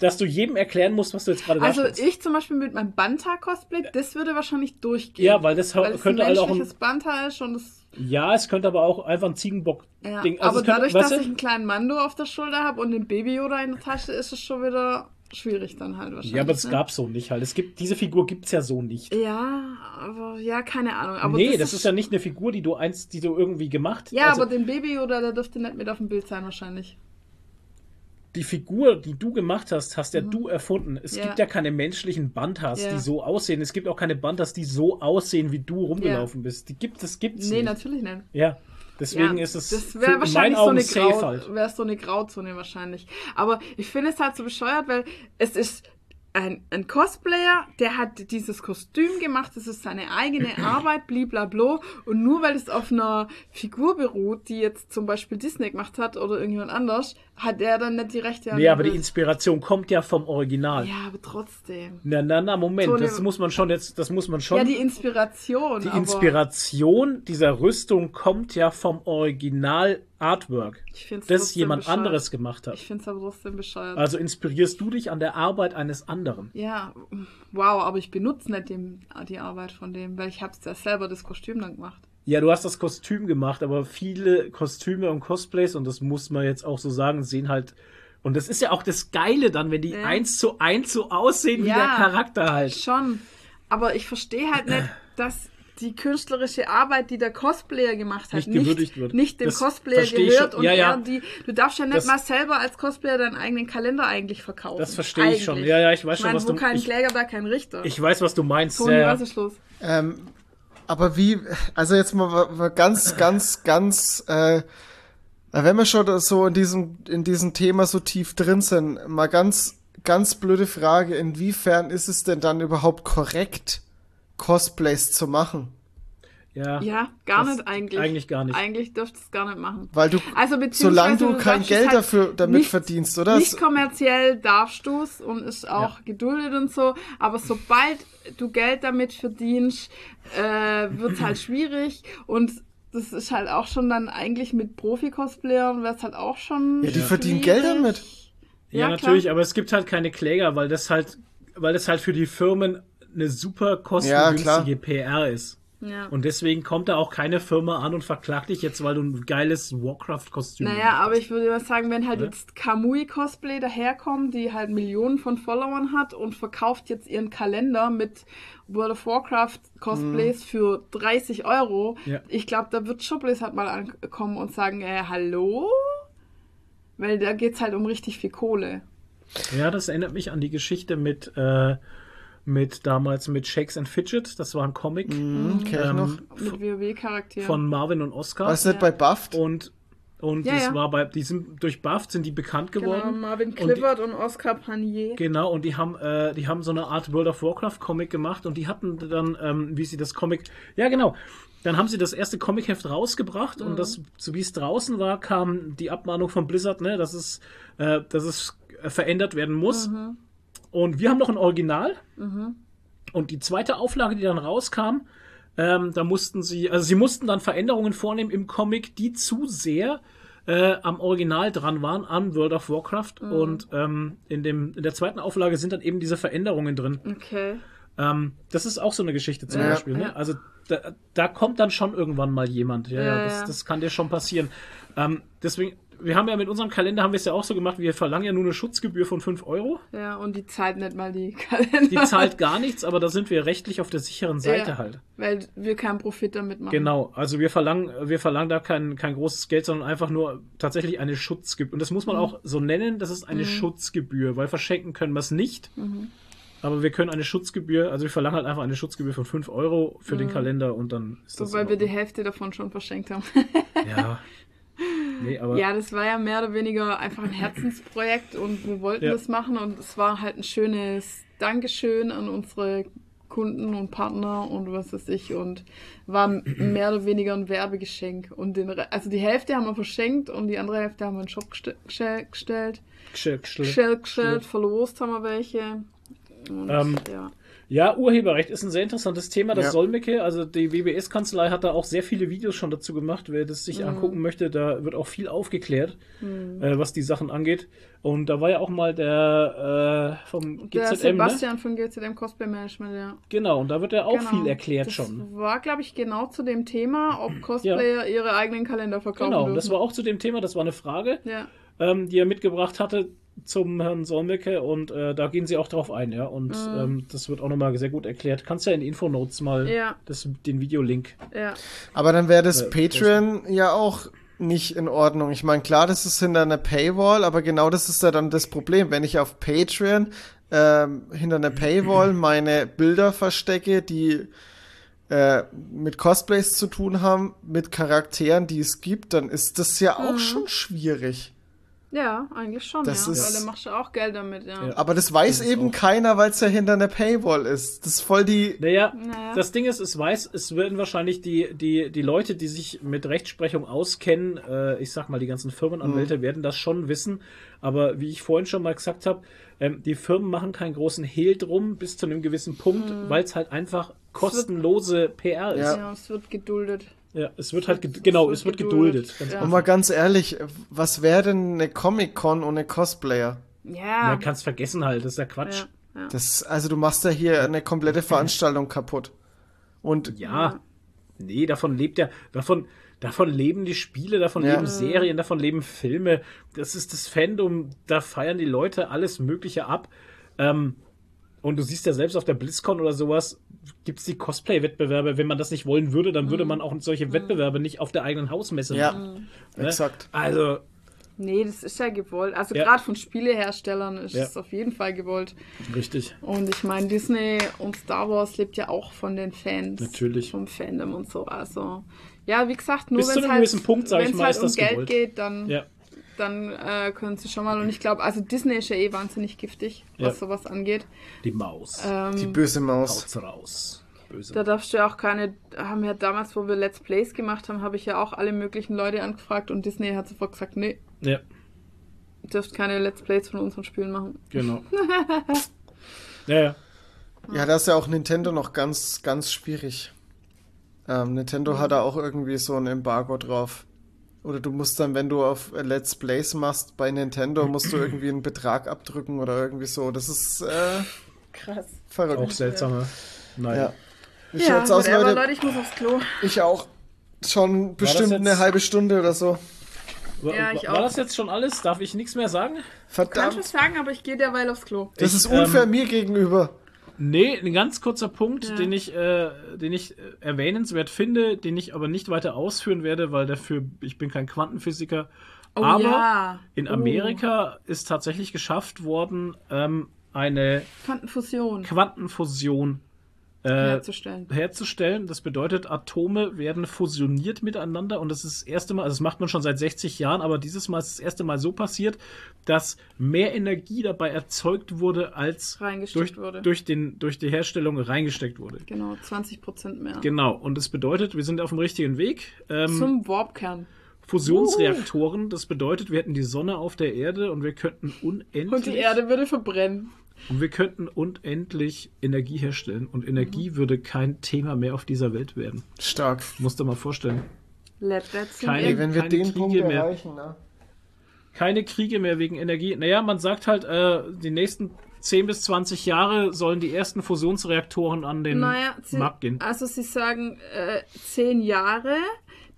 dass du jedem erklären musst, was du jetzt gerade Also darstellst. ich zum Beispiel mit meinem Banta-Cosplay, das würde wahrscheinlich durchgehen. Ja, weil das weil es könnte ein halt auch ein- Banta ist und das Ja, es könnte aber auch einfach ein Ziegenbock-Ding. Ja, also aber es könnte, dadurch, weißt dass ich einen kleinen Mando auf der Schulter habe und den Baby Yoda in der Tasche, ist es schon wieder schwierig dann halt wahrscheinlich. Ja, aber das ne? gab's so nicht halt. Es gibt, diese Figur gibt's ja so nicht. Ja, aber ja, keine Ahnung. Aber nee, das, ist ja nicht eine Figur, die du einst, die du irgendwie gemacht Ja, also, aber den Baby Yoda, der dürfte nicht mit auf dem Bild sein wahrscheinlich. Die Figur, die du gemacht hast, hast ja du erfunden. Es Mhm. Ja. gibt ja keine menschlichen Bantas, Ja. die so aussehen. Es gibt auch keine Bantas, die so aussehen, wie du rumgelaufen bist. Die gibt es, gibt's Nee, nicht. natürlich nicht. Ja, deswegen ja, ist es das wäre in wahrscheinlich meinen so Augen eine, Grau, halt. wäre so eine Grauzone wahrscheinlich. Aber ich finde es halt so bescheuert, weil es ist ein, ein Cosplayer, der hat dieses Kostüm gemacht, das ist seine eigene Arbeit, bliblablo. Und nur weil es auf einer Figur beruht, die jetzt zum Beispiel Disney gemacht hat oder irgendjemand anders, hat er dann nicht die Rechte Nee, aber die. Inspiration kommt ja vom Original. Ja, aber trotzdem. Na, na, na, Moment, So eine- das muss man schon jetzt, das muss man schon. Ja, die Inspiration. die Inspiration dieser Rüstung kommt ja vom Original Artwork, das jemand anderes gemacht hat. Ich finde es aber trotzdem bescheuert. Also inspirierst du dich an der Arbeit eines anderen. Ja, wow, aber ich benutze nicht dem, die Arbeit von dem, weil ich habe ja selber das Kostüm dann gemacht. Ja, du hast das Kostüm gemacht, aber viele Kostüme und Cosplays, und das muss man jetzt auch so sagen, sehen halt. Und das ist ja auch das Geile dann, wenn die Ja. eins zu eins so aussehen wie Ja. der Charakter halt. Schon. Aber ich verstehe halt nicht, dass die künstlerische Arbeit, die der Cosplayer gemacht hat, Nicht gewürdigt wird. nicht dem Das Cosplayer gehört schon. und Ja, ja. er die. Du darfst ja nicht Das- mal selber als Cosplayer deinen eigenen Kalender eigentlich verkaufen. Das verstehe ich schon. Eigentlich. Ja, ja, ich weiß ich schon, meine, was wo du- kein ich- Kläger, da kein Richter. Ich weiß, was du meinst. Toni, ja, ja. was ist los? Ähm, aber wie, also jetzt mal, mal ganz, ganz, ganz, äh, wenn wir schon da so in diesem, in diesem Thema so tief drin sind, mal ganz, ganz blöde Frage, inwiefern ist es denn dann überhaupt korrekt, Cosplays zu machen? Ja. Ja, gar nicht eigentlich. eigentlich gar nicht. Eigentlich dürftest du es gar nicht machen. Weil du, Also solange du du kein Geld halt dafür, damit nicht- verdienst, oder? Nicht kommerziell darfst du es und ist auch geduldet und so, aber sobald du Geld damit verdienst, äh, wird es halt schwierig und das ist halt auch schon dann eigentlich mit Profi-Cosplayern wäre es halt auch schon. Ja, die verdienen. Geld damit. Ja, Ja, natürlich, aber es gibt halt keine Kläger, weil das halt, weil das halt für die Firmen eine super Ja, kostengünstige PR ist. Ja. Und deswegen kommt da auch keine Firma an und verklagt dich jetzt, weil du ein geiles Warcraft-Kostüm Naja, aber ich würde mal sagen, wenn halt Ja. jetzt Kamui Cosplay daherkommt, die halt Millionen von Followern hat und verkauft jetzt ihren Kalender mit World of Warcraft Cosplays für 30 Euro, Ja. ich glaube, da wird schon Blizzard mal ankommen und sagen, äh, hallo? Weil da geht's halt um richtig viel Kohle. Ja, das erinnert mich an die Geschichte mit, äh, mit damals mit Shakes and Fidget. Das war ein Comic Hm, kenn ich ähm, noch. Mit WoW-Charakteren. von Marvin und Oscar. War es nicht bei Buffed? Und, und Ja, das ja. war bei, die sind durch Buffed sind die bekannt genau, geworden. Marvin Und die- Clifford und, Oscar Panier. Genau, und die haben, äh, die haben so eine Art World of Warcraft Comic gemacht und die hatten dann, ähm, wie sie das Comic, ja genau, dann haben sie das erste Comicheft rausgebracht und das, so wie es draußen war, kam die Abmahnung von Blizzard, ne, dass es, äh, dass es verändert werden muss. Und wir haben noch ein Original. Und die zweite Auflage, die dann rauskam, ähm, da mussten sie, also sie mussten dann Veränderungen vornehmen im Comic, die zu sehr äh, am Original dran waren, an World of Warcraft. Und ähm, in, dem, in der zweiten Auflage sind dann eben diese Veränderungen drin. Okay. Ähm, das ist auch so eine Geschichte zum Ja, Beispiel. Ne? Also da, da kommt dann schon irgendwann mal jemand. Ja, ja, Ja, das, das kann dir schon passieren. Ähm, deswegen, wir haben ja mit unserem Kalender haben wir es ja auch so gemacht, wir verlangen ja nur eine Schutzgebühr von 5 Euro. Ja, und die zahlt nicht mal die Kalender. Die zahlt gar nichts, aber da sind wir rechtlich auf der sicheren Seite Ja. halt. Weil wir keinen Profit damit machen. Genau, also wir verlangen, wir verlangen da kein, kein großes Geld, sondern einfach nur tatsächlich eine Schutzgebühr. Und das muss Mhm. man auch so nennen, das ist eine Schutzgebühr, weil verschenken können wir es nicht. Mhm. Aber wir können eine Schutzgebühr, also wir verlangen halt einfach eine Schutzgebühr von 5 Euro für den Kalender und dann ist das. Mhm. Wobei wir die. Hälfte davon schon verschenkt haben. Ja. Nee, ja, das war ja mehr oder weniger einfach ein Herzensprojekt und wir wollten Ja. das machen und es war halt ein schönes Dankeschön an unsere Kunden und Partner und was weiß ich und war mehr oder weniger ein Werbegeschenk. Und den, Re- also die Hälfte haben wir verschenkt und die andere Hälfte haben wir in den Shop geste gestell- gestellt. Gestellt, gestellt, verlost haben wir welche. Und, Ähm, ja. Ja, Urheberrecht ist ein sehr interessantes Thema. Das Ja. Solmecke, also die WBS-Kanzlei hat da auch sehr viele Videos schon dazu gemacht. Wer das sich Mhm. angucken möchte, da wird auch viel aufgeklärt, äh, was die Sachen angeht. Und da war ja auch mal der äh, vom Der GZM, ne? Sebastian von GZM Cosplay Management, ja. Genau, und da wird ja auch Genau. viel erklärt das schon. war, glaube ich, genau zu dem Thema, ob Cosplayer ihre eigenen Kalender verkaufen Genau, dürfen. das war auch zu dem Thema, das war eine Frage, Ja, ähm, die er mitgebracht hatte zum Herrn Solmecke und äh, da gehen sie auch drauf ein, ja. Und ähm, das wird auch nochmal sehr gut erklärt. Kannst ja in Infonotes mal Mhm. Ja. das, den Videolink ja. Aber dann wäre das Äh, Patreon ja auch nicht in Ordnung. Ich meine, klar, das ist hinter einer Paywall, aber genau das ist ja dann das Problem. Wenn ich auf Patreon ähm, hinter einer Paywall meine Bilder verstecke, die äh, mit Cosplays zu tun haben, mit Charakteren, die es gibt, dann ist das ja auch schon schwierig. Ja, eigentlich schon, Das ja. ist- Weil da machst du auch Geld damit, ja. Ja. Aber das weiß Das eben auch- keiner, weil es ja hinter einer Paywall ist. Das ist voll die. Naja, Naja. das Ding ist, es weiß, es werden wahrscheinlich die, die, die Leute, die sich mit Rechtsprechung auskennen, äh, ich sag mal, die ganzen Firmenanwälte werden das schon wissen. Aber wie ich vorhin schon mal gesagt habe, ähm, die Firmen machen keinen großen Hehl drum bis zu einem gewissen Punkt, weil es halt einfach kostenlose PR ist. Ja. Ja, es wird geduldet. Ja, es wird halt, ged- genau, es wird geduldet. Ganz Ja. Und mal ganz ehrlich, was wäre denn eine Comic-Con ohne Cosplayer? Ja. Ja, kannst vergessen halt, das ist ja Quatsch. ja, ja. Das, also du machst ja hier eine komplette Veranstaltung kaputt. Und Ja, nee, davon lebt ja, davon, davon leben die Spiele, davon Ja. leben Serien, davon leben Filme. Das ist das Fandom, da feiern die Leute alles Mögliche ab. Ähm, und du siehst ja selbst auf der BlizzCon oder sowas, gibt es die Cosplay-Wettbewerbe. Wenn man das nicht wollen würde, dann würde man auch solche Wettbewerbe nicht auf der eigenen Hausmesse ja, machen. ne? exakt. Also, Nee, das ist ja gewollt. Also Ja. gerade von Spieleherstellern ist Ja. es auf jeden Fall gewollt. richtig. Und ich meine, Disney und Star Wars lebt ja auch von den Fans. Natürlich. Vom Fandom und so. Also, ja, wie gesagt, nur wenn es halt, Punkt, wenn's mal, halt ist um das Geld gewollt. geht, dann, Ja. Dann äh, können sie schon mal. Und ich glaube, also Disney ist ja eh wahnsinnig giftig, was Ja. sowas angeht. Die Maus. Ähm, Die böse Maus. Haut's raus. Böse. Da darfst du ja auch keine, haben ja damals, wo wir Let's Plays gemacht haben, habe ich ja auch alle möglichen Leute angefragt und Disney hat sofort gesagt, nee, ja, ihr dürft keine Let's Plays von unseren Spielen machen. genau. ja, ja. Ja, da ist ja auch Nintendo noch ganz, ganz schwierig. Ähm, Nintendo hat da auch irgendwie so ein Embargo drauf. Oder du musst dann, wenn du auf Let's Plays machst bei Nintendo, musst du irgendwie einen Betrag abdrücken oder irgendwie so. Das ist äh, Krass. verrückt. Auch seltsame. Nein. Ja. Wie Ja, schaut's aus, whatever, Leute? Leute, ich muss aufs Klo. Ich auch. Schon bestimmt jetzt- eine halbe Stunde oder so. War, Ja, ich war auch. das jetzt schon alles? Darf ich nichts mehr sagen? Kannst du Verdammt. sagen, aber ich gehe derweil aufs Klo. Das Ich, ist unfair ähm, mir gegenüber. Nee, ein ganz kurzer Punkt, Ja. den ich, äh, den ich äh, erwähnenswert finde, den ich aber nicht weiter ausführen werde, weil dafür, ich bin kein Quantenphysiker. Oh aber ja. in Oh. Amerika ist tatsächlich geschafft worden, ähm, eine Quantenfusion Quantenfusion äh, herzustellen. herzustellen. Das bedeutet, Atome werden fusioniert miteinander und das ist das erste Mal, also das macht man schon seit 60 Jahren, aber dieses Mal ist das erste Mal so passiert, dass mehr Energie dabei erzeugt wurde, als durch, wurde. durch, den, durch die Herstellung reingesteckt wurde. Genau, 20 Prozent mehr. Genau, und das bedeutet, wir sind auf dem richtigen Weg. Ähm, Zum Warpkern. Fusionsreaktoren, das bedeutet, wir hätten die Sonne auf der Erde und wir könnten unendlich Und die Erde würde verbrennen. Und wir könnten unendlich Energie herstellen und Energie Mhm. würde kein Thema mehr auf dieser Welt werden. Stark. Musst du mal vorstellen. Keine- Ey, wenn wir keine den Kriege Punkt mehr. erreichen, ne? Keine Kriege mehr wegen Energie. Naja, man sagt halt, äh, die nächsten 10 bis 20 Jahre sollen die ersten Fusionsreaktoren an den Naja, sie, Markt gehen. also sie sagen äh, zehn Jahre.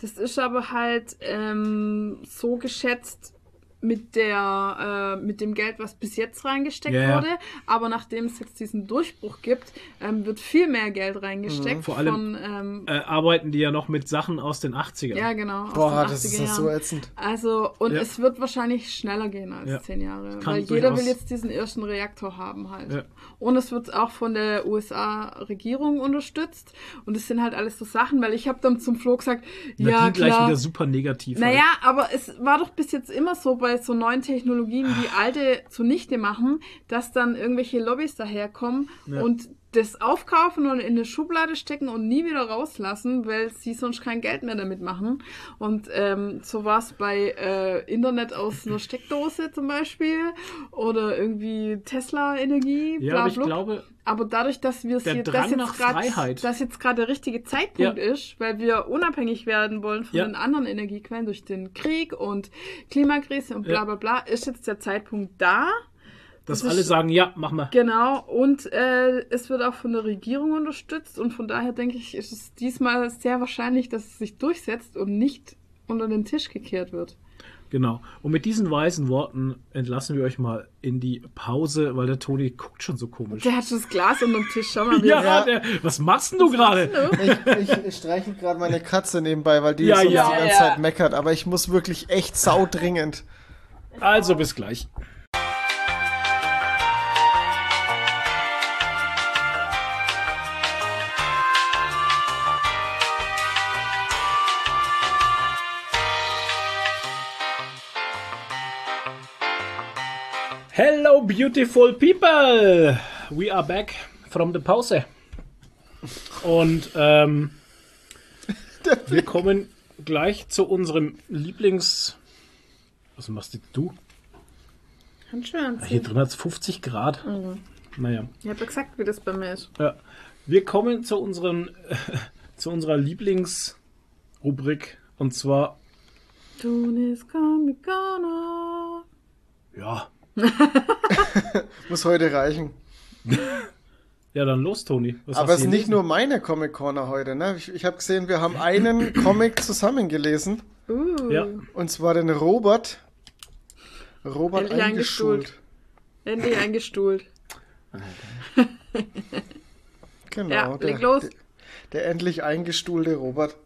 Das ist aber halt ähm, so geschätzt mit der äh, mit dem Geld, was bis jetzt reingesteckt ja. wurde. Aber nachdem es jetzt diesen Durchbruch gibt, ähm, wird viel mehr Geld reingesteckt. Mhm. Vor allem- von, ähm, Äh, arbeiten die ja noch mit Sachen aus den 80ern. ja genau. aus Boah, den das 80er ist ja so ätzend. Also, und Ja. es wird wahrscheinlich schneller gehen als Ja. zehn Jahre. Kann Weil jeder will jetzt diesen ersten Reaktor haben halt. Ja. Und es wird auch von der USA-Regierung unterstützt. Und es sind halt alles so Sachen, weil ich habe dann zum Flo gesagt, Nadine ja gleich klar. wieder super negativ. Naja, halt. aber es war doch bis jetzt immer so bei so neuen Technologien, die alte zunichte machen, dass dann irgendwelche Lobbys daherkommen Ja. und das aufkaufen und in eine Schublade stecken und nie wieder rauslassen, weil sie sonst kein Geld mehr damit machen. Und ähm, so war es bei äh, Internet aus einer Steckdose zum Beispiel oder irgendwie Tesla-Energie. Ja, bla, aber ich glaube, Aber dadurch, dass wir Der hier, dass jetzt grad, dass jetzt gerade der richtige Zeitpunkt Ja. ist, weil wir unabhängig werden wollen von Ja. den anderen Energiequellen durch den Krieg und Klimakrise und bla bla bla, ist jetzt der Zeitpunkt da. Dass das alle ist- sagen, ja, mach mal. Genau, und äh, es wird auch von der Regierung unterstützt und von daher denke ich, ist es diesmal sehr wahrscheinlich, dass es sich durchsetzt und nicht unter den Tisch gekehrt wird. Genau. Und mit diesen weisen Worten entlassen wir euch mal in die Pause, weil der Toni guckt schon so komisch. Der hat schon das Glas unter dem Tisch, schau mal. wie ja, er- Der, was machst denn du gerade? Ich, ich, ich streichel gerade meine Katze nebenbei, weil die Ja, so ja, die ganze ja. Zeit meckert. Aber ich muss wirklich echt saudringend. Also bis gleich. Beautiful people! We are back from the Pause. Und ähm, wir kommen gleich zu unserem Lieblings. Was machst du? Kann schön Hier drin hat es 50 Grad. Naja. Ich habe gesagt, wie das bei mir ist. Ja. Wir kommen zu, unseren, zu unserer Lieblingsrubrik. Und zwar, Tunis Kamikana. ja. Muss heute reichen. Ja, dann los, Toni. Was Aber es ist nicht nur meine Comic Corner heute. Ne? Ich, ich habe gesehen, wir haben einen Comic zusammengelesen. Uh, Ja. Und zwar den Robert. Robert Endlich eingeschult. endlich eingestuhlt. Genau. Ja, der, leg los. Der, der endlich eingestuhlte Robert.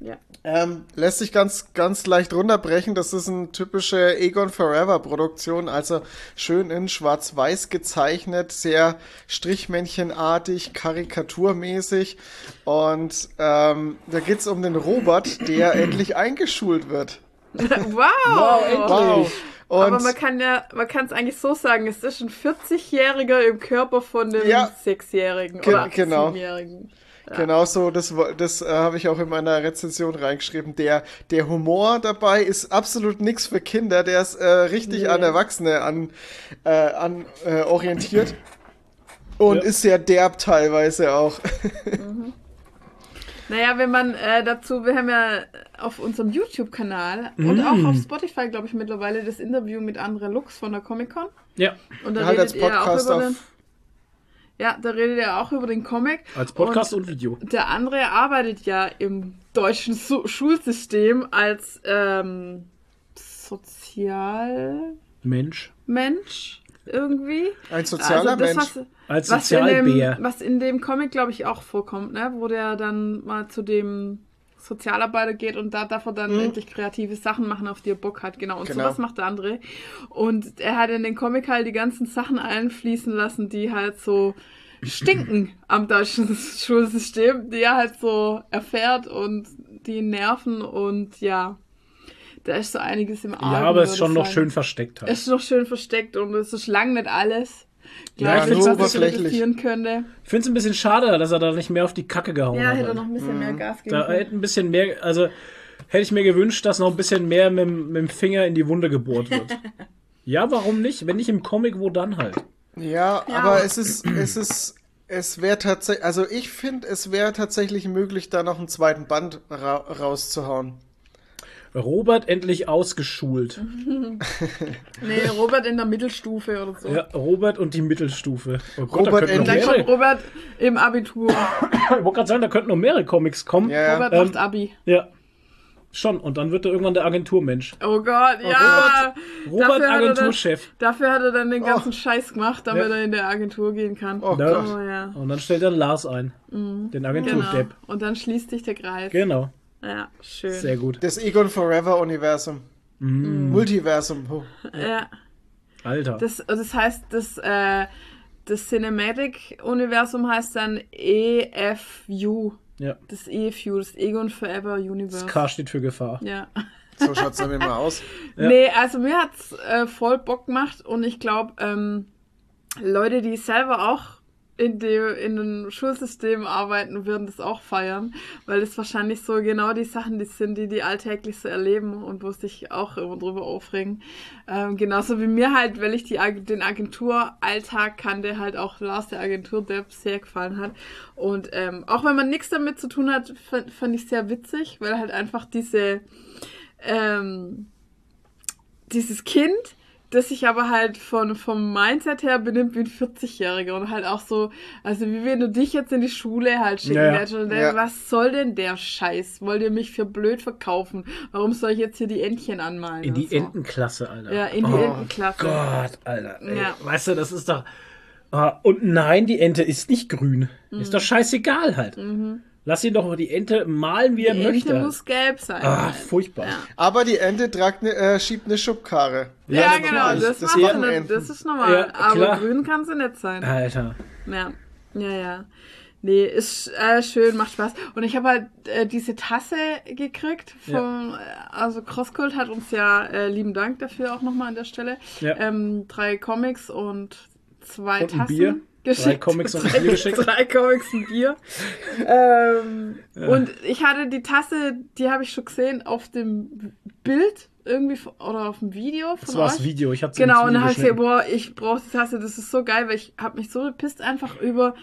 Ja. Ähm, lässt sich ganz, ganz leicht runterbrechen. Das ist eine typische Egon Forever Produktion, also schön in schwarz-weiß gezeichnet, sehr strichmännchenartig, karikaturmäßig. Und ähm, da geht's um den Robert, der endlich eingeschult wird. Wow! Wow. Und Aber man kann ja, man kann es eigentlich so sagen, es ist ein 40-Jähriger im Körper von einem Ja. Sechsjährigen Ge- oder genau. Genau so, das, das äh, habe ich auch in meiner Rezension reingeschrieben. Der, der Humor dabei ist absolut nichts für Kinder, der ist äh, richtig Nee. an Erwachsene an, äh, an äh, orientiert und Ja. ist sehr derb teilweise auch. Naja, wenn man äh, dazu, wir haben ja auf unserem YouTube-Kanal und Mm. auch auf Spotify, glaube ich, mittlerweile das Interview mit Andre Lux von der Comic-Con. Ja, Und da Halt als redet er auch Podcast über den, auf. Ja, da redet er auch über den Comic. als Podcast und, Video. Der andere arbeitet ja im deutschen Su Schulsystem als ähm, Sozialmensch Mensch. irgendwie. Ein sozialer Also das, Mensch. was- Als was in, Sozialbär. dem, was in dem Comic, glaube ich, auch vorkommt, ne? wo der dann mal zu dem Sozialarbeiter geht und da darf er dann endlich kreative Sachen machen, auf die er Bock hat. Genau, und Genau. sowas macht der andere. Und er hat in den Comic halt die ganzen Sachen einfließen lassen, die halt so stinken am deutschen Schulsystem, die er halt so erfährt und die nerven und ja, da ist so einiges im Argen. Ja, aber es ist schon noch schön versteckt halt. Es ist noch schön versteckt und es ist lang nicht alles. Ja, Ja, das oberflächlich. könnte. Ich finde es ein bisschen schade, dass er da nicht mehr auf die Kacke gehauen Ja, hat. hätte er halt. noch ein bisschen mehr Gas geben Da hätte ein bisschen mehr, also hätte ich mir gewünscht, dass noch ein bisschen mehr mit, dem- mit dem Finger in die Wunde gebohrt wird. ja, warum nicht? Wenn nicht im Comic, wo dann halt? Ja, aber es ist, es ist, es wäre tatsächlich, also ich finde, es wäre tatsächlich möglich, da noch einen zweiten Band ra rauszuhauen. Robert endlich ausgeschult. Nee, Robert in der Mittelstufe oder so. Ja, Robert und die Mittelstufe. Oh Gott, Robert da noch Gleich mehrere, kommt Robert im Abitur. ich wollte gerade sagen, da könnten noch mehrere Comics kommen. Ja, ja. Robert Ähm, macht Abi. Ja. Schon, und dann wird er irgendwann der Agenturmensch. Oh Gott, ja. Robert Dafür hat er Agenturchef. Dann, dafür hat er dann den ganzen Scheiß gemacht, damit Ja. er in der Agentur gehen kann. Oh Ja. Gott. Oh ja. Und dann stellt er Lars ein. Den Genau. Agenturdepp. Und dann schließt sich der Kreis. Genau. Ja, schön. Sehr gut. Das Egon Forever Universum. Multiversum. Oh. Ja, Alter. das, das heißt, das, äh, das Cinematic-Universum heißt dann EFU. ja. Das EFU, das Egon Forever Universe. Das K steht für Gefahr. Ja. So schaut's nämlich mal aus. Ja. Nee, also mir hat's äh, voll Bock gemacht und ich glaube, ähm, Leute, die selber auch in dem in einem Schulsystem arbeiten, würden das auch feiern, weil das wahrscheinlich so genau die Sachen die sind, die die alltäglich so erleben und wo sich auch immer drüber aufregen. Ähm, genauso wie mir halt, weil ich die, den Agenturalltag kannte, halt auch Lars der Agentur-Depp sehr gefallen hat. Und ähm, auch wenn man nichts damit zu tun hat, fand, fand ich sehr witzig, weil halt einfach diese ähm, dieses Kind, das sich aber halt von, vom Mindset her benimmt wie ein 40-Jähriger und halt auch so, also wie wenn du dich jetzt in die Schule halt schicken Ja, hättest und denkst, Ja. was soll denn der Scheiß? Wollt ihr mich für blöd verkaufen? Warum soll ich jetzt hier die Entchen anmalen? In die so? Entenklasse, Alter. Ja, in die oh, Entenklasse. Gott, Alter. Ey, Ja. Weißt du, das ist doch. Ah, und nein, die Ente ist nicht grün. Mhm. Ist doch scheißegal halt. Lass ihn doch die Ente malen, wie er Die möchte. Ente muss gelb sein. halt. furchtbar. Ja. Aber die Ente tragt ne, äh, schiebt eine Schubkarre. Ja, natürlich. genau, das, Das macht machen sie nicht. Enten. Das ist normal. Ja, aber grün kann sie nicht sein. Alter. Ja, ja, ja. Nee, ist äh, schön, macht Spaß. Und ich habe halt äh, diese Tasse gekriegt vom, äh, also Crosscult hat uns ja, äh, lieben Dank dafür auch nochmal an der Stelle, Ja. ähm, drei Comics und zwei Und ein Tassen Bier. geschickt. Drei Comics und Bier geschickt. Drei Comics und Bier. ähm, Und ich hatte die Tasse, die habe ich schon gesehen auf dem Bild irgendwie oder auf dem Video von Das war das euch. Video. Ich hatte Genau, und dann habe ich gesagt, boah, ich brauche die Tasse, das ist so geil, weil ich habe mich so gepisst einfach über,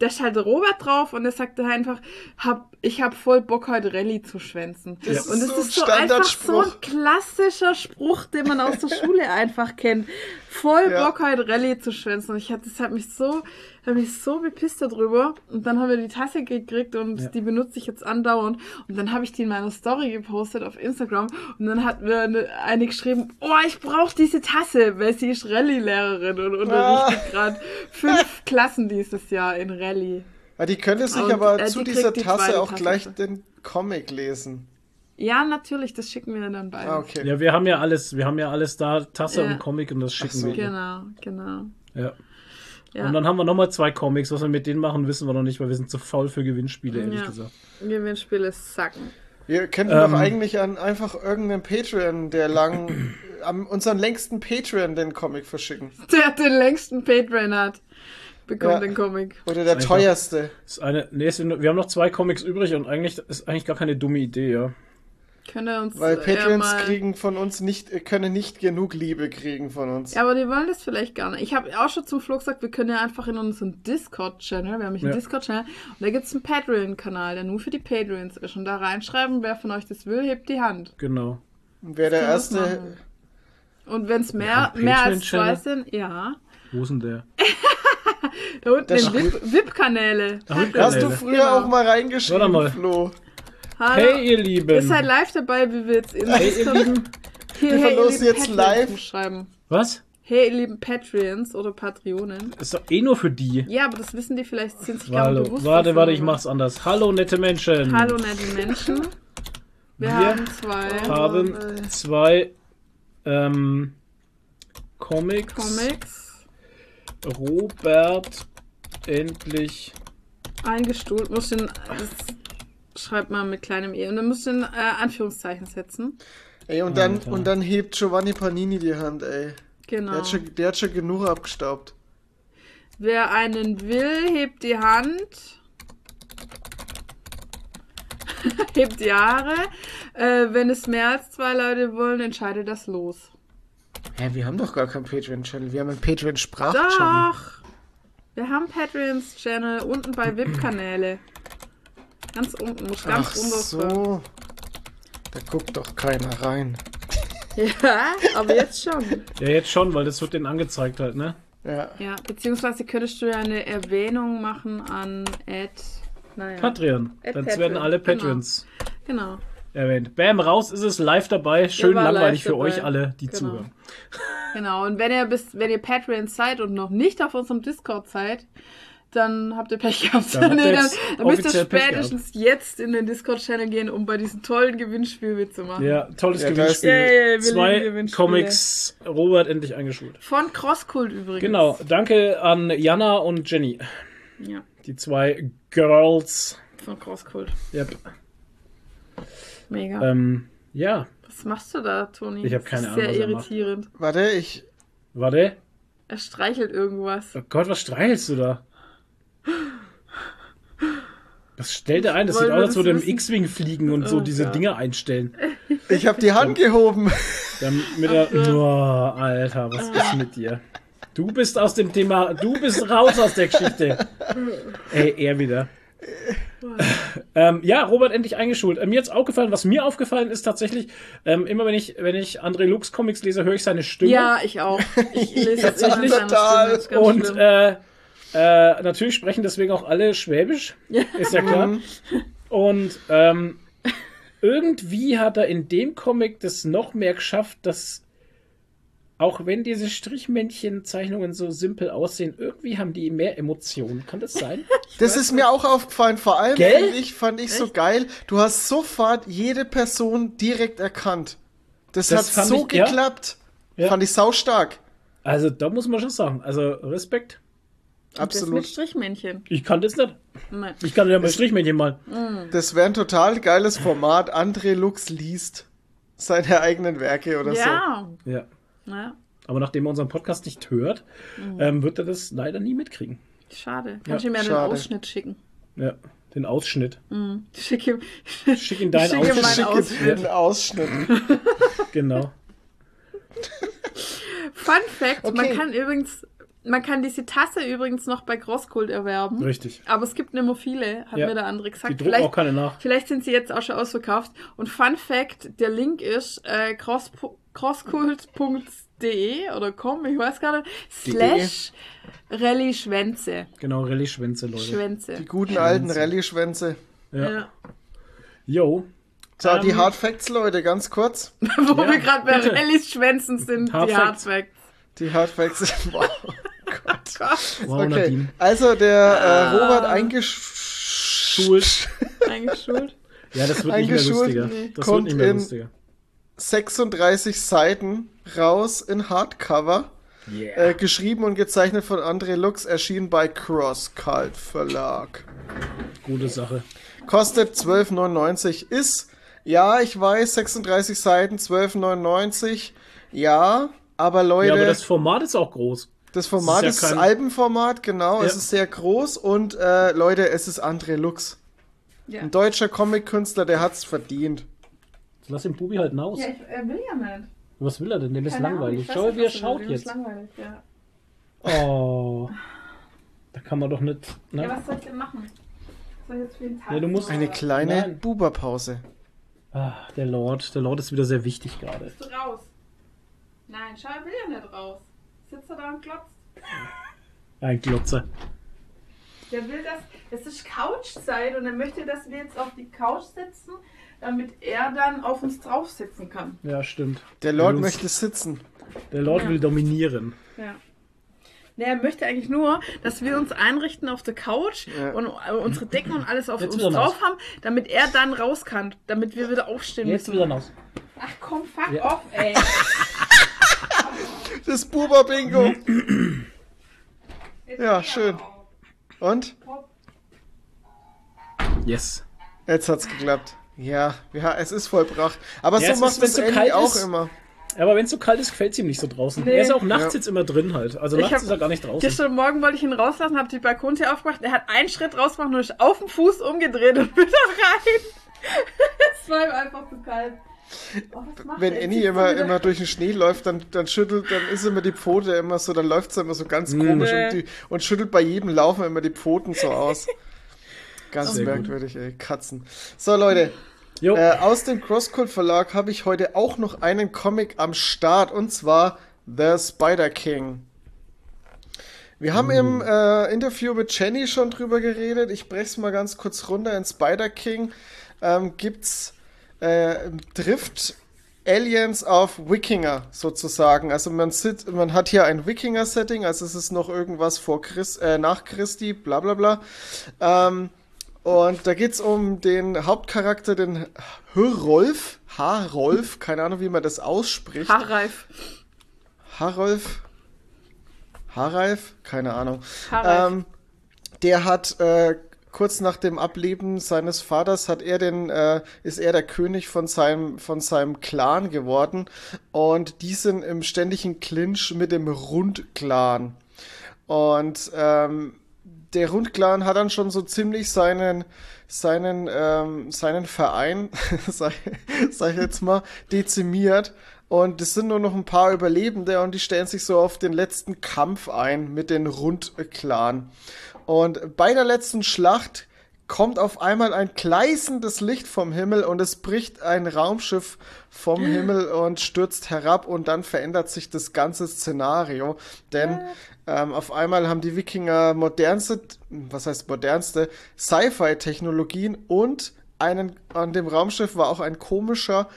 da ist halt Robert drauf und er sagte einfach, hab, ich habe voll Bock heute Rallye zu schwänzen. Das und ist das so ein ist so einfach so ein klassischer Spruch, den man aus der Schule einfach kennt. Voll Ja. Bock heute Rallye zu schwänzen. Und ich hatte, das hat mich so, hat mich so bepisst darüber. Und dann haben wir die Tasse gekriegt und Ja. die benutze ich jetzt andauernd. Und dann habe ich die in meiner Story gepostet auf Instagram. Und dann hat mir eine, eine geschrieben, oh, ich brauche diese Tasse, weil sie ist Rallye-Lehrerin und unterrichtet Ah. gerade fünf Klassen dieses Jahr in Rallye. Ja, die könnte sich Und, aber äh, zu die dieser die Tasse zweite auch Tasse. gleich den Comic lesen. Ja, natürlich, das schicken wir dann beide. Ah, okay. Ja, wir haben ja alles, wir haben ja alles da, Tasse Ja. und Comic und das schicken so. wir. Genau, genau. Ja. Ja. Und dann haben wir nochmal zwei Comics. Was wir mit denen machen, wissen wir noch nicht, weil wir sind zu faul für Gewinnspiele, ehrlich Ja. gesagt. Gewinnspiele sacken. Wir könnten Ähm. doch eigentlich an einfach irgendeinen Patreon, der lang, am unseren längsten Patreon den Comic verschicken. Der den längsten Patreon hat, bekommt Ja. den Comic. Oder der teuerste. Das ist eine, nee, wir haben noch zwei Comics übrig und eigentlich ist eigentlich gar keine dumme Idee, ja. Uns Weil äh, Patreons mal... kriegen von uns nicht, äh, können nicht genug Liebe kriegen von uns. Ja, aber die wollen das vielleicht gar nicht. Ich habe auch schon zum Flo gesagt, wir können ja einfach in unseren Discord-Channel, wir haben nämlich einen Ja. Discord-Channel, und da gibt es einen Patreon-Kanal, der nur für die Patreons ist. Und da reinschreiben, wer von euch das will, hebt die Hand. Genau. Wer der können wir das erste, machen. Und wenn es mehr, mehr als zwei sind, ja. Wo ist denn der? Da unten VIP- VIP-Kanäle. Hast du früher Genau. auch mal reingeschrieben, mal. Flo? Hallo. Hey, ihr Lieben. Ihr seid live dabei, wie wir jetzt in Hey, ihr Lieben. Hier, Wir hey, ihr verlosen lieben jetzt live. schreiben. Was? Hey, ihr lieben Patreons oder Patreonen. Ist doch eh nur für die. Ja, aber das wissen die vielleicht, sind sich gar nicht bewusst. Warte, warte, ich mach's anders. Hallo, nette Menschen. Hallo, nette Menschen. Wir, Wir haben zwei haben zwei ähm, Comics. Comics Robert endlich. eingestuhlt. Muss den, das schreibt man mit kleinem E. Und dann musst du ein äh, Anführungszeichen setzen. Ey, und dann, Alter. und dann hebt Giovanni Panini die Hand, ey. Genau. Der hat schon, der hat schon genug abgestaubt. Wer einen will, hebt die Hand. hebt die Haare. Äh, wenn es mehr als zwei Leute wollen, entscheidet das los. Hä, wir haben doch gar keinen Patreon-Channel. Wir haben einen Patreon-Sprach-Channel. Doch! Wir haben Patreons Channel unten bei VIP-Kanäle. Ganz unten, muss ganz Ach unten. so. Da guckt doch keiner rein. Ja, aber jetzt schon. Ja, jetzt schon, weil das wird denen angezeigt halt, ne? Ja. Ja, beziehungsweise könntest du ja eine Erwähnung machen an Ad. Naja. Patreon. At Dann Patreon, werden alle genau. Patrons Genau. erwähnt. Bam, raus ist es live dabei. Schön langweilig für dabei. euch alle, die Genau. zuhören. Genau. Und wenn ihr bis, wenn ihr Patreons seid und noch nicht auf unserem Discord seid, dann habt ihr Pech gehabt. Dann nee, dann, dann müsst ihr spätestens jetzt in den Discord-Channel gehen, um bei diesem tollen Gewinnspiel mitzumachen. Ja, tolles Ja, Gewinnspiel. ist- Ja, ja, wir lieben Zwei. Comics. Robert endlich eingeschult. Von Crosskult übrigens. Genau. Danke an Jana und Jenny. Ja, Die zwei Girls. von Crosskult. Yep. Mega. Ähm, ja, Was machst du da, Toni? Ich hab Das keine Ahnung, Sehr was er macht. irritierend. Warte, ich. warte. Er streichelt irgendwas. Oh Gott, was streichelst du da? Was stellt er ein? Das Wollen sieht aus, als würde er im? X-Wing fliegen und so Oh diese Gott. Dinge einstellen. Ich habe die Hand gehoben. Damit er, oh, Alter, was ist mit dir? Du bist aus dem Thema, du bist raus aus der Geschichte. Ey, er wieder. ähm, ja, Robert endlich eingeschult. Äh, mir jetzt aufgefallen, was mir aufgefallen ist tatsächlich, ähm, immer wenn ich, wenn ich André Lux Comics lese, höre ich seine Stimme. Ja, ich auch. Ich lese Tatsächlich. Total. Stimme. Und äh, äh, natürlich sprechen deswegen auch alle Schwäbisch. Ist ja klar. Und ähm, irgendwie hat er in dem Comic das noch mehr geschafft, dass auch wenn diese Strichmännchen-Zeichnungen so simpel aussehen, irgendwie haben die mehr Emotionen. Kann das sein? Das ist mir auch aufgefallen. Vor allem fand ich, fand ich so geil. Du hast sofort jede Person direkt erkannt. Das, Das hat so ich- ja. geklappt. Ja. Fand ich saustark. Also, da muss man schon sagen. Also, Respekt. Und Das mit Absolut. Strichmännchen. Ich kann das nicht. Nein. Ich kann ja mal Strichmännchen mal. Das wäre ein total geiles Format. André Lux liest seine eigenen Werke oder Ja. Ja. ja. Aber nachdem er unseren Podcast nicht hört, ähm, wird er das leider nie mitkriegen. Schade. Kannst du Ja, mir den schade. Ausschnitt schicken? Ja, den Ausschnitt. Schick ihm, Schick ihn deinen Schick ihm Ausschnitt. meinen so. Schicke Ausschnitt. den Ausschnitt. Genau. Fun Fact: Man Okay. kann übrigens, man kann diese Tasse übrigens noch bei Crosskult erwerben. Richtig. Aber es gibt nicht mehr viele, hat Ja. mir der andere Die gesagt. drucken auch keine nach. Vielleicht sind sie jetzt auch schon ausverkauft. Und Fun Fact, der Link ist äh, cross, crosskult.de oder com, ich weiß gar nicht, slash Rallye Schwänze. Genau, Rallye-Schwänze, Leute. Schwänze. Die guten alten Rallye-Schwänze. Ja. Ja. Yo. So, die Ähm, Hard Facts, Leute, ganz kurz. Wo Ja, wir gerade bei. Rallys Schwänzen sind, Hard die Hard Facts. Facts. Die Hard Facts. Wow. Wow, Okay. Nadine. Also, der Ah. äh, Robert eingeschult. Schult. Eingeschult. Ja, das wird nicht mehr Eingeschult, lustiger. nee. Das Kommt wird nicht mehr in- lustiger. 36 Seiten raus in Hardcover. Yeah. Äh, geschrieben und gezeichnet von André Lux, erschienen bei Cross Cult Verlag. Gute Sache. Kostet 12,99. Ist, ja, ich weiß, 36 Seiten, 12,99. Ja, aber Leute, Ja, aber das Format ist auch groß. Format ist ist, ja das kein- Albenformat, genau. Es Ja. ist sehr groß und äh, Leute, es ist André Lux. Ja. Ein deutscher Comic-Künstler, der hat's verdient. Lass den Bubi halt hinaus. Ja, ich äh, will ja nicht. Was will er denn? Dem ist Keine Ahnung, langweilig. weiß Schau, nicht, wie er schaut. Dem ist jetzt. langweilig, ja. Oh. Da kann man doch nicht. ja, Ne? was soll ich denn machen? Was soll ich jetzt für den Tag Ja, du musst- machen? Eine kleine Nein. Buberpause. Ah, der Lord. Der Lord ist wieder sehr wichtig gerade. Bist du raus? Nein, schau, er will ja nicht raus. Sitzt er da und glotzt. Ein Glotzer. Der will das, es ist Couchzeit und er möchte, dass wir jetzt auf die Couch sitzen, damit er dann auf uns drauf sitzen kann. Ja, stimmt. Der Lord uns- möchte sitzen. Der Lord Ja. will dominieren. Ja. Nee, er möchte eigentlich nur, dass wir uns einrichten auf der Couch Ja. und äh, unsere Decken und alles auf Jetzt uns drauf haben, damit er dann raus kann, damit wir wieder aufstehen Jetzt müssen. wieder raus. Ach komm, fuck Ja. off, ey. Das Buber-Bingo. Jetzt Ja, schön. Und? Yes. Jetzt hat's geklappt. Ja, ja, es ist vollbracht. Aber Ja, so macht es so kalt auch ist. immer. Aber wenn es so kalt ist, gefällt es ihm nicht so draußen. Nee. Er ist auch nachts Ja. jetzt immer drin halt. Also Ich nachts hab- ist er gar nicht draußen. Gestern Morgen wollte ich ihn rauslassen, habe die Balkontür aufgemacht. Er hat einen Schritt rausgemacht und ist auf den Fuß umgedreht und wieder rein. Es war ihm einfach zu kalt. Oh, Wenn? Annie er immer, immer durch den Schnee läuft, dann, dann schüttelt, dann ist immer die Pfote immer so, dann läuft sie immer so ganz komisch Nee. und, die, und schüttelt bei jedem Laufen immer die Pfoten so aus. Ganz Sehr gut. merkwürdig, ey. Katzen. So, Leute. Äh, aus dem Crosscult Verlag habe ich heute auch noch einen Comic am Start und zwar The Spider King. Wir haben im äh, Interview mit Jenny schon drüber geredet. Ich brech's mal ganz kurz runter. In Spider King ähm, gibt's äh, trifft Aliens auf Wikinger sozusagen. Also man sitzt, man hat hier ein Wikinger-Setting, also es ist noch irgendwas vor Christ, äh, nach Christi, bla bla bla. Ähm, und da geht's um den Hauptcharakter, den Hörolf, Harolf, keine Ahnung, wie man das ausspricht. Haarreif. Harolf? Haralf? Keine Ahnung. Haralf. Ähm, der hat äh, kurz nach dem Ableben seines Vaters hat er den äh, ist er der König von seinem von seinem Clan geworden und die sind im ständigen Clinch mit dem Rund-Clan. Und ähm, der Rundclan hat dann schon so ziemlich seinen seinen ähm, seinen Verein, sag, sag ich jetzt mal, dezimiert. Und es sind nur noch ein paar Überlebende und die stellen sich so auf den letzten Kampf ein mit den Rundclan. Und bei der letzten Schlacht kommt auf einmal ein gleißendes Licht vom Himmel und es bricht ein Raumschiff vom Himmel und stürzt herab und dann verändert sich das ganze Szenario. Denn ähm, auf einmal haben die Wikinger modernste, was heißt modernste, Sci-Fi-Technologien und einen, an dem Raumschiff war auch ein komischer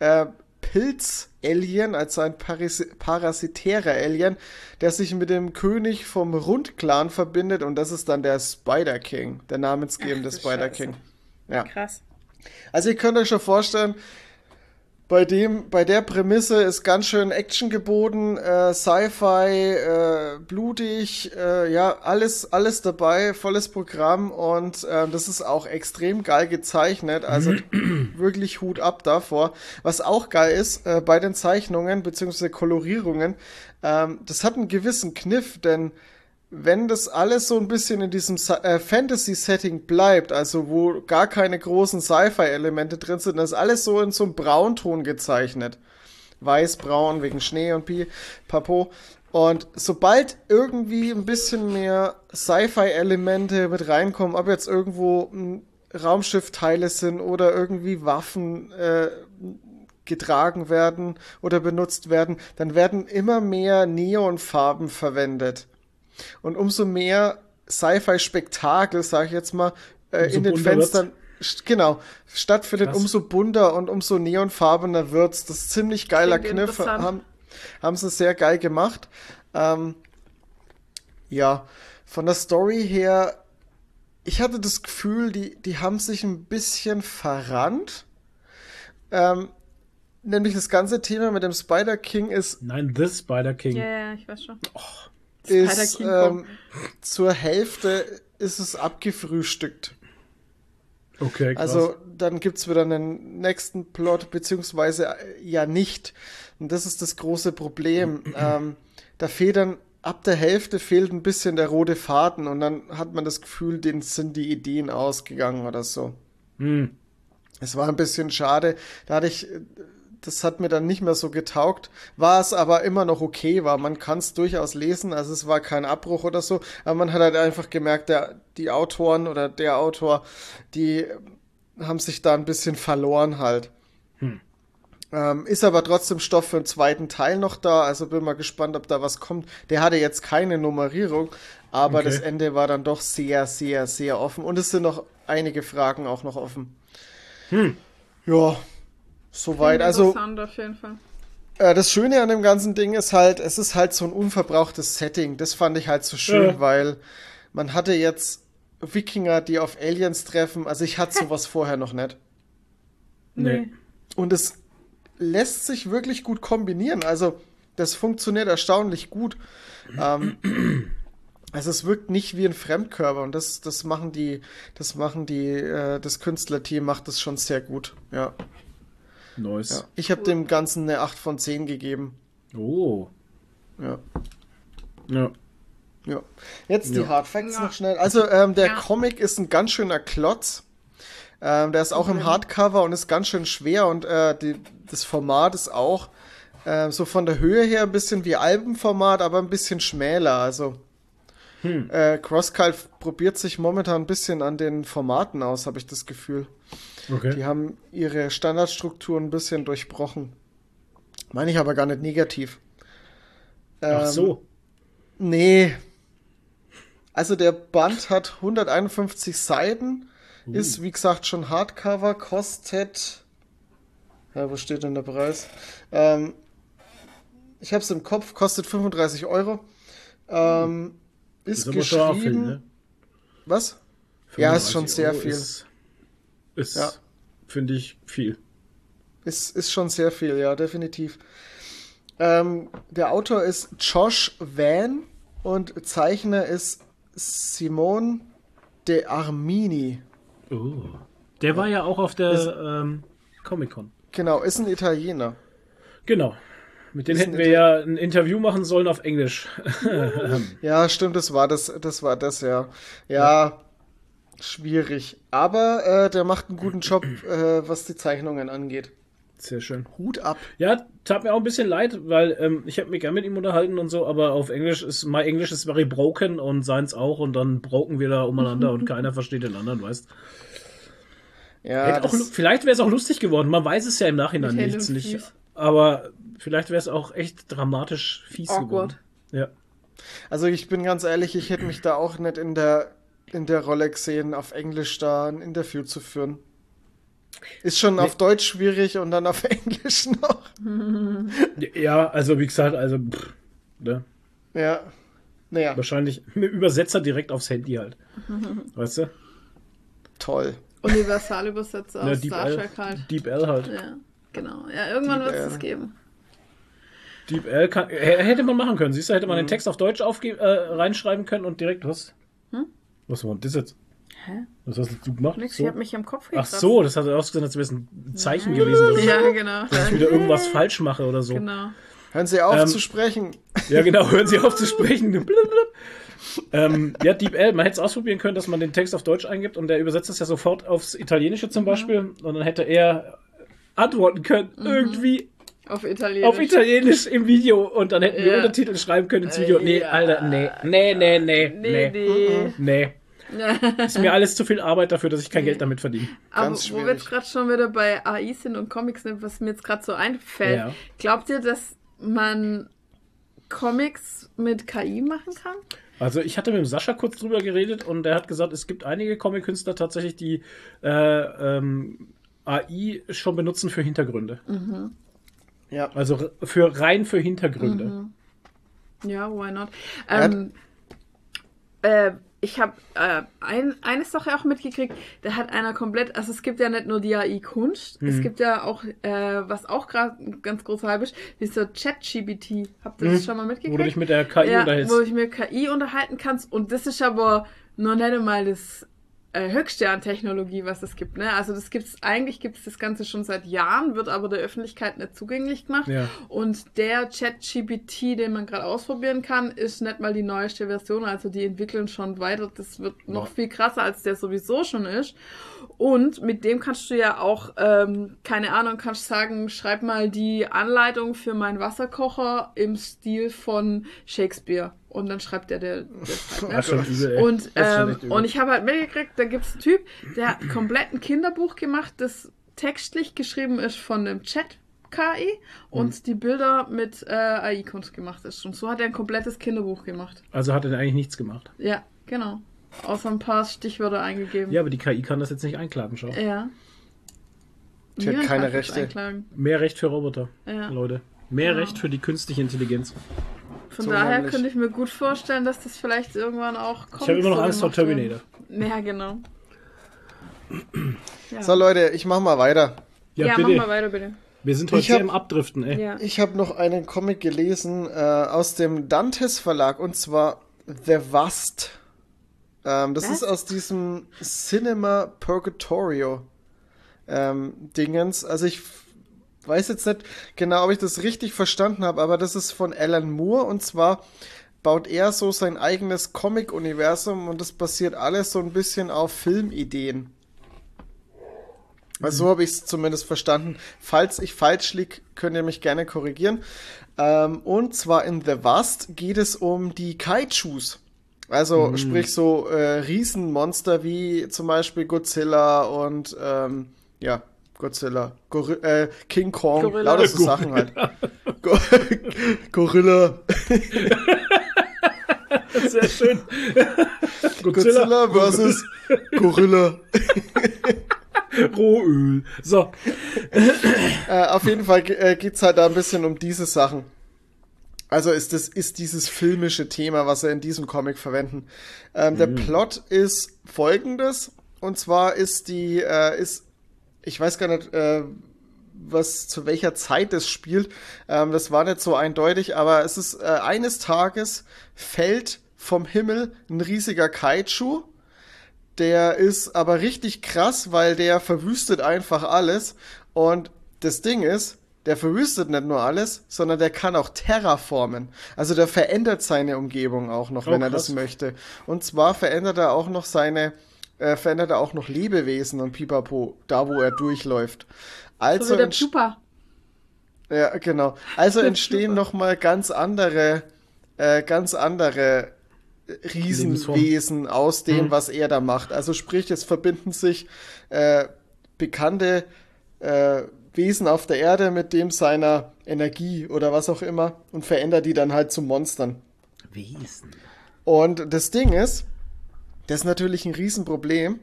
äh, Pilz-Alien, also ein Paris parasitärer Alien, der sich mit dem König vom Rundclan verbindet und das ist dann der Spider King, der namensgebende Ach Spider Scheiße. King. Ja. Krass. Also ihr könnt euch schon vorstellen, bei dem, bei der Prämisse ist ganz schön Action geboten, äh, Sci-Fi, äh, blutig, äh, ja, alles, alles dabei, volles Programm und äh, das ist auch extrem geil gezeichnet, also wirklich Hut ab davor. Was auch geil ist, äh, bei den Zeichnungen beziehungsweise Kolorierungen, ähm, das hat einen gewissen Kniff, denn wenn das alles so ein bisschen in diesem äh, Fantasy-Setting bleibt, also wo gar keine großen Sci-Fi-Elemente drin sind, das ist alles so in so einem Braunton gezeichnet. Weiß-braun wegen Schnee und Pi, Papo. Und sobald irgendwie ein bisschen mehr Sci-Fi-Elemente mit reinkommen, ob jetzt irgendwo m, Raumschiffteile sind oder irgendwie Waffen äh, getragen werden oder benutzt werden, dann werden immer mehr Neonfarben verwendet. Und umso mehr Sci-Fi-Spektakel, sag ich jetzt mal, äh, in den Fenstern, st- genau, stattfindet, Krass. umso bunter und umso neonfarbener wird's. Das ist ziemlich geiler Kniff. Haben, haben sie sehr geil gemacht. Ähm, ja, von der Story her, ich hatte das Gefühl, die, die haben sich ein bisschen verrannt. Ähm, nämlich das ganze Thema mit dem Spider King ist Nein, The Spider King. Ja, ja, ich weiß schon. Ist ähm, zur Hälfte ist es abgefrühstückt. Okay, krass. Also dann gibt's wieder einen nächsten Plot, beziehungsweise äh, ja nicht. Und das ist das große Problem. ähm, da fehlt dann, ab der Hälfte fehlt ein bisschen der rote Faden und dann hat man das Gefühl, denen sind die Ideen ausgegangen oder so. Hm. Es war ein bisschen schade. Da hatte ich, das hat mir dann nicht mehr so getaugt. War es aber immer noch okay, war. Man kann es durchaus lesen, also es war kein Abbruch oder so. Aber man hat halt einfach gemerkt, der, die Autoren oder der Autor, die haben sich da ein bisschen verloren halt. Ähm, ist aber trotzdem Stoff für einen zweiten Teil noch da, also bin mal gespannt, ob da was kommt. Der hatte jetzt keine Nummerierung, aber Okay. das Ende war dann doch sehr, sehr, sehr offen. Und es sind noch einige Fragen auch noch offen. Ja, soweit. Also, Interessant auf jeden Fall. äh, das Schöne an dem ganzen Ding ist halt, es ist halt so ein unverbrauchtes Setting. Das fand ich halt so schön, Ja. weil man hatte jetzt Wikinger, die auf Aliens treffen. Also ich hatte sowas vorher noch nicht. Nee. Und es lässt sich wirklich gut kombinieren. Also das funktioniert erstaunlich gut. Ähm, also es wirkt nicht wie ein Fremdkörper und das, das machen die, das machen die, äh, das Künstlerteam macht das schon sehr gut. Ja. Nice. ja. Ich habe dem Ganzen eine 8 von 10 gegeben. Oh. Ja. Ja. Ja. Jetzt die Ja. Hard Facts Ja. noch schnell. Also ähm, der Ja. Comic ist ein ganz schöner Klotz. Ähm, der ist auch im Hardcover und ist ganz schön schwer und äh, die, das Format ist auch äh, so von der Höhe her ein bisschen wie Albenformat, aber ein bisschen schmäler. Also äh, Crosscut probiert sich momentan ein bisschen an den Formaten aus, habe ich das Gefühl. Die Okay. haben ihre Standardstrukturen ein bisschen durchbrochen. Meine ich aber gar nicht negativ. Ach Ähm, so. Nee. Also der Band hat 151 Seiten, Uh. ist wie gesagt schon Hardcover, kostet. Ja, wo steht denn der Preis? Ähm, ich hab's im Kopf, kostet 35 Euro. Ähm, ist, Ist geschrieben. viel, ne? Was? Ja, ist schon 35 sehr Euro viel. Ist, ist Ja. finde ich, viel. Ist, ist schon sehr viel, ja, definitiv. Ähm, der Autor ist Josh Van und Zeichner ist Simone de Armini. Oh. Der war ja auch auf der ähm, Comic-Con. Genau, ist ein Italiener. Genau. Mit denen Ist hätten wir ja ein Interview machen sollen auf Englisch. Ja, stimmt, das war das, das war das, ja. Ja, schwierig. Aber äh, der macht einen guten Job, äh, was die Zeichnungen angeht. Sehr schön. Hut ab. Ja, tat mir auch ein bisschen leid, weil ähm, ich habe mich gern mit ihm unterhalten und so, aber auf Englisch ist, my English is very broken und seins auch und dann broken wir da umeinander und keiner versteht den anderen, weißt Ja, auch, Vielleicht wäre es auch lustig geworden, man weiß es ja im Nachhinein nichts nicht. Fies. Aber vielleicht wäre es auch echt dramatisch fies Awkward. geworden. Ja. also ich bin ganz ehrlich, ich hätte mich da auch nicht in der, in der Rolle gesehen, auf Englisch da ein Interview zu führen. Ist schon auf Deutsch schwierig und dann auf Englisch noch. Ja, also wie gesagt, also pff, ne? Ja. Naja, wahrscheinlich mit Übersetzer direkt aufs Handy halt. Weißt du? toll. Universalübersetzer Ja, aus Deep Star L, Trek halt. Deep L halt. Ja, genau. Ja, irgendwann wird es geben. Deep L kann, h- hätte man machen können. Siehst du, hätte man den Mhm. Text auf Deutsch aufge äh, reinschreiben können und direkt was? Hm? Was war denn das jetzt? Hä? Was hast du gemacht? Nix, So? ich hab mich am Kopf Ach gekratzt. so, das hat ausgesehen, als wäre es ein Zeichen gewesen, dass Ja, genau. ich wieder irgendwas falsch mache oder so. Genau. Hören Sie auf Ähm, zu sprechen. Ja, genau, hören Sie auf zu sprechen. Ähm, ja, Deep L, man hätte es ausprobieren können, dass man den Text auf Deutsch eingibt und der übersetzt es ja sofort aufs Italienische zum Beispiel und dann hätte er antworten können, irgendwie Auf Italienisch. auf Italienisch im Video und dann hätten wir Ja. Untertitel schreiben können ins Video. Nee, Ja. Alter, nee, nee, nee, nee, Nee, nee, nee. nee. Ist mir alles zu viel Arbeit dafür, dass ich kein Geld damit verdiene. Aber Ganz wo wir jetzt gerade schon wieder bei AI sind und Comics sind, was mir jetzt gerade so einfällt, Ja. glaubt ihr, dass man Comics mit KI machen kann? Also ich hatte mit dem Sascha kurz drüber geredet und der hat gesagt, es gibt einige Comic-Künstler tatsächlich, die äh, ähm, AI schon benutzen für Hintergründe. Ja. Also für rein für Hintergründe. Ja, why not? Ja. Ähm, äh, ich habe äh, ein, eine Sache auch mitgekriegt, da hat einer komplett, also es gibt ja nicht nur die AI-Kunst, Mhm. es gibt ja auch, äh, was auch gerade ganz großer Hype ist, dieser Chat-GBT. Habt ihr das schon mal mitgekriegt? Mhm. Wo du dich mit der KI ja, unterhältst. wo ich mir KI unterhalten kannst und das ist aber noch nicht einmal das äh, Höchste an Technologie, was es gibt. Ne? Also das gibt's eigentlich gibt's das Ganze schon seit Jahren, wird aber der Öffentlichkeit nicht zugänglich gemacht. Ja. Und der ChatGPT, den man gerade ausprobieren kann, ist nicht mal die neueste Version. Also die entwickeln schon weiter. Das wird noch viel krasser, als der sowieso schon ist. Und mit dem kannst du ja auch, ähm, keine Ahnung, kannst sagen, schreib mal die Anleitung für meinen Wasserkocher im Stil von Shakespeare. Und dann schreibt er der, der schreibt, ne? Übel, ey. Und, ähm, und ich habe halt mitgekriegt, da gibt es einen Typ, der hat komplett ein Kinderbuch gemacht, das textlich geschrieben ist von einem Chat-KI und Mhm. die Bilder mit äh, AI-Kunst gemacht ist. Und so hat er ein komplettes Kinderbuch gemacht. Also hat er eigentlich nichts gemacht. Ja, genau. Außer ein paar Stichwörter eingegeben. Ja, aber die KI kann das jetzt nicht einklagen, schau. Ja. Die hat keine Rechte. einklagen. Mehr Recht für Roboter, Ja. Leute. Mehr Genau. Recht für die künstliche Intelligenz. Von So daher könnte ich mir gut vorstellen, dass das vielleicht irgendwann auch kommt. Ich habe immer noch Angst vor Terminator. Ja, genau. Ja, So Leute, ich mach mal weiter. Ja, ja mach mal weiter, bitte. Wir sind heute Ich sehr hab- im Abdriften, ey. Ja. Ich habe noch einen Comic gelesen äh, aus dem Dantes Verlag und zwar The Vast. Ähm, das Was? ist aus diesem Cinema Purgatorio ähm, Dingens. Also ich weiß jetzt nicht genau, ob ich das richtig verstanden habe, aber das ist von Alan Moore und zwar baut er so sein eigenes Comic-Universum und das basiert alles so ein bisschen auf Filmideen. Also so habe ich es zumindest verstanden. Falls ich falsch lieg, könnt ihr mich gerne korrigieren. Ähm, und zwar in The Vast geht es um die Kaijus. Also sprich so äh, Riesenmonster wie zum Beispiel Godzilla und ähm, ja, Godzilla, Gorri äh, King Kong, Gorilla. lauter so Sachen halt. Go Gorilla, Sehr schön. Godzilla versus Gorilla. Rohöl. So, Äh, auf jeden Fall äh, geht's halt da ein bisschen um diese Sachen. Also ist das ist dieses filmische Thema, was sie in diesem Comic verwenden. Ähm, Der Plot ist folgendes und zwar ist die äh, ist ich weiß gar nicht äh, was zu welcher Zeit das spielt. Ähm, das war nicht so eindeutig, aber es ist äh, eines Tages fällt vom Himmel ein riesiger Kaiju. Der ist aber richtig krass, weil der verwüstet einfach alles. Und das Ding ist, der verwüstet nicht nur alles, sondern der kann auch terraformen. Also der verändert seine Umgebung auch noch, Oh, wenn er krass. das möchte. Und zwar verändert er auch noch seine, äh, verändert er auch noch Lebewesen und Pipapo, da wo er durchläuft. So Also, wie der Pupa. ja, genau. Also entstehen noch mal ganz andere, äh, ganz andere Riesenwesen aus dem, Hm. was er da macht. Also sprich, es verbinden sich äh, bekannte äh, Wesen auf der Erde mit dem seiner Energie oder was auch immer und verändert die dann halt zu Monstern. Wesen. Und das Ding ist, das ist natürlich ein Riesenproblem.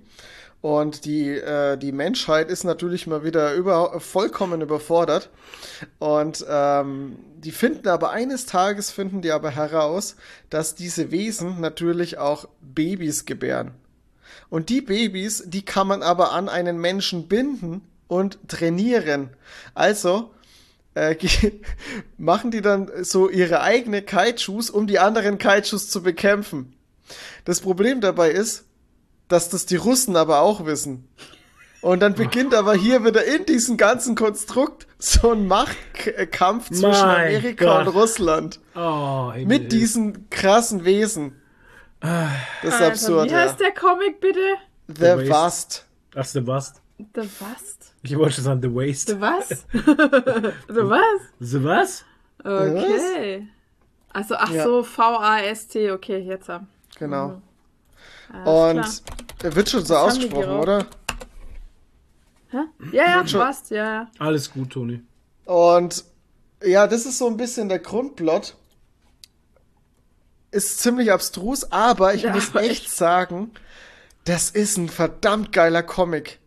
Und die, äh, die Menschheit ist natürlich mal wieder über, vollkommen überfordert. Und ähm, die finden aber eines Tages finden die aber heraus, dass diese Wesen natürlich auch Babys gebären. Und die Babys, die kann man aber an einen Menschen binden und trainieren. Also äh, machen die dann so ihre eigene Kaijus, um die anderen Kaijus zu bekämpfen. Das Problem dabei ist, dass das die Russen aber auch wissen. Und dann beginnt aber hier wieder in diesem ganzen Konstrukt so ein Machtkampf zwischen Mein Amerika Gott. und Russland. Oh. Mit diesen krassen Wesen. Das ist Alter, absurd, wie heißt ja. der Comic bitte? The Waste. Vast. Ach, The Vast. The was? Ich wollte schon sagen The Waste. The was? The was? The was? Okay. Also, ach Ja. so, V-A-S-T, okay, jetzt haben. Genau. Alles Und er wird schon so die ausgesprochen, oder? Hä? Ja, ja, passt, ja, ja. Alles gut, Toni. Und ja, das ist so ein bisschen der Grundplot. Ist ziemlich abstrus, aber ich Ja, muss aber echt echt. sagen, das ist ein verdammt geiler Comic.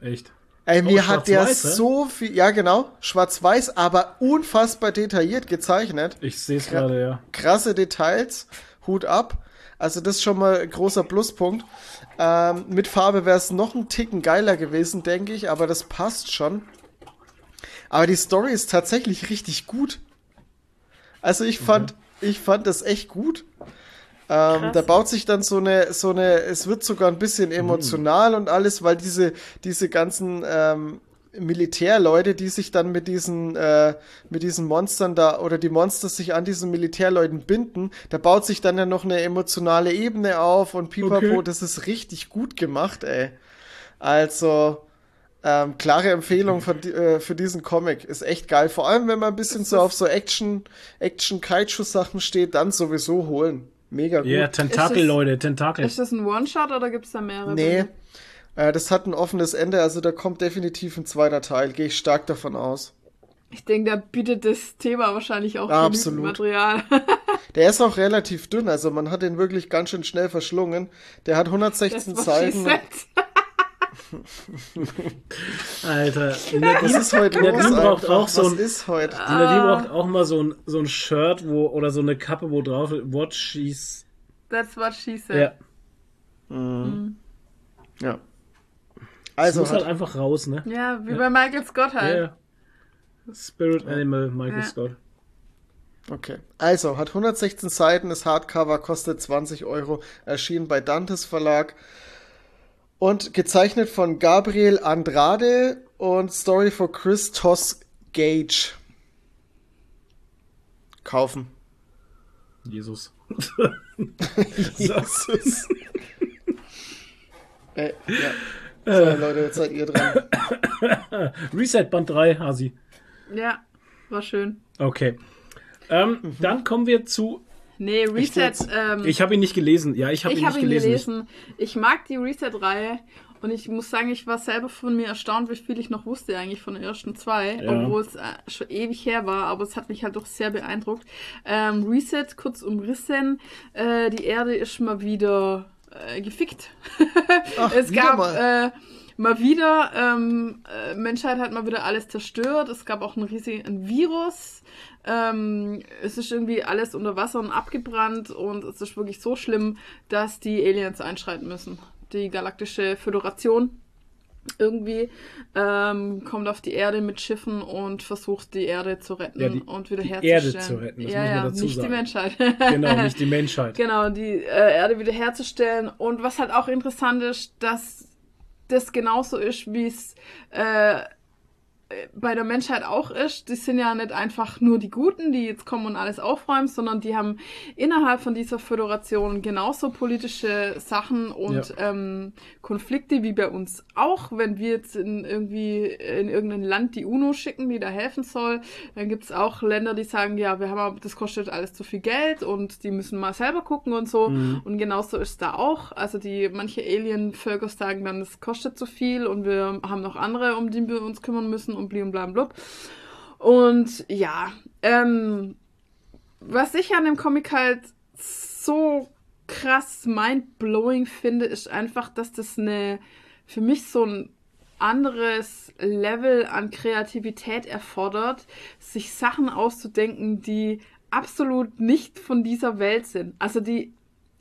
Echt. Ey, Oh, mir hat der so viel, ja genau, schwarz-weiß, aber unfassbar detailliert gezeichnet. Ich sehe es gerade, ja. Krasse Details, Hut ab. Also das ist schon mal ein großer Pluspunkt. Ähm, mit Farbe wäre es noch ein Ticken geiler gewesen, denke ich, aber das passt schon. Aber die Story ist tatsächlich richtig gut. Also ich fand, ich fand das echt gut. Ähm, da baut sich dann so eine, so eine, es wird sogar ein bisschen emotional und alles, weil diese, diese ganzen ähm, Militärleute, die sich dann mit diesen, äh, mit diesen Monstern da oder die Monster sich an diesen Militärleuten binden, da baut sich dann ja noch eine emotionale Ebene auf und pipapo, Okay. das ist richtig gut gemacht, ey. Also, ähm, klare Empfehlung von, äh, für diesen Comic. Ist echt geil. Vor allem, wenn man ein bisschen so auf so Action, Action-Kaiju-Sachen steht, dann sowieso holen. Mega gut. Ja, Tentakel, Ist das- Leute, Tentakel. Ist das ein One-Shot oder gibt es da mehrere? Nee. Bände? Äh, das hat ein offenes Ende, also da kommt definitiv ein zweiter Teil. Gehe ich stark davon aus. Ich denke, da bietet das Thema wahrscheinlich auch Ja, genügend absolut. Material. Der ist auch relativ dünn, also man hat den wirklich ganz schön schnell verschlungen. Der hat 116 Das, was she Seiten. Alter, Was Nadine, ist heute los? Nadine braucht auch so ein, ist heute? Ah. Nadine braucht auch mal so ein, so ein Shirt wo, oder so eine Kappe, wo drauf What she's. That's what she said. Ja, Ja. Also muss halt hat, einfach raus, ne? Ja, wie bei Michael Scott Ja. halt. ja. Spirit Animal, Michael Ja. Scott. okay. Also hat 116 Seiten, ist Hardcover, kostet 20 Euro, erschien bei Dantes Verlag und gezeichnet von Gabriel Andrade und Story for Chris Toss Gage. Kaufen. Jesus. Jesus. äh, ja. So, Leute, jetzt seid ihr dran. Reset Band 3, Hasi. Ja, war schön. Okay. Ähm, Dann kommen wir zu. Nee, Reset. jetzt? Ähm, Ich habe ihn nicht gelesen. Ja, ich habe ihn ich nicht habe ihn gelesen. gelesen. Ich mag die Reset-Reihe und ich muss sagen, ich war selber von mir erstaunt, wie viel ich noch wusste eigentlich von den ersten zwei, Ja. obwohl es äh, schon ewig her war, aber es hat mich halt doch sehr beeindruckt. Ähm, Reset, kurz umrissen, äh, die Erde ist mal wieder äh, gefickt. Ach, es gab mal. Äh, mal wieder, ähm, äh, Menschheit hat mal wieder alles zerstört. Es gab auch einen riesigen Virus. Ähm, es ist irgendwie alles unter Wasser und abgebrannt und es ist wirklich so schlimm, dass die Aliens einschreiten müssen. Die galaktische Föderation irgendwie ähm, kommt auf die Erde mit Schiffen und versucht die Erde zu retten Ja, die- und die wiederherzustellen. Erde zu retten, das ja, muss man ja, dazu nicht sagen. die Menschheit. Genau, nicht die Menschheit. Genau, die äh, Erde wiederherzustellen. Und was halt auch interessant ist, dass das genauso ist, wie es äh, bei der Menschheit auch ist. Die sind ja nicht einfach nur die Guten, die jetzt kommen und alles aufräumen, sondern die haben innerhalb von dieser Föderation genauso politische Sachen und Ja. ähm, Konflikte wie bei uns auch. Wenn wir jetzt in irgendwie in irgendein Land die UNO schicken, die da helfen soll, dann gibt es auch Länder, die sagen, ja, wir haben das kostet alles zu viel Geld und die müssen mal selber gucken und so. Und genauso ist da auch. Also die manche Alien-Völker sagen dann, es kostet zu viel und wir haben noch andere, um die wir uns kümmern müssen und blim blam blub. Und ja, ähm, was ich an dem Comic halt so krass mind-blowing finde, ist einfach, dass das eine für mich so ein anderes Level an Kreativität erfordert, sich Sachen auszudenken, die absolut nicht von dieser Welt sind. Also die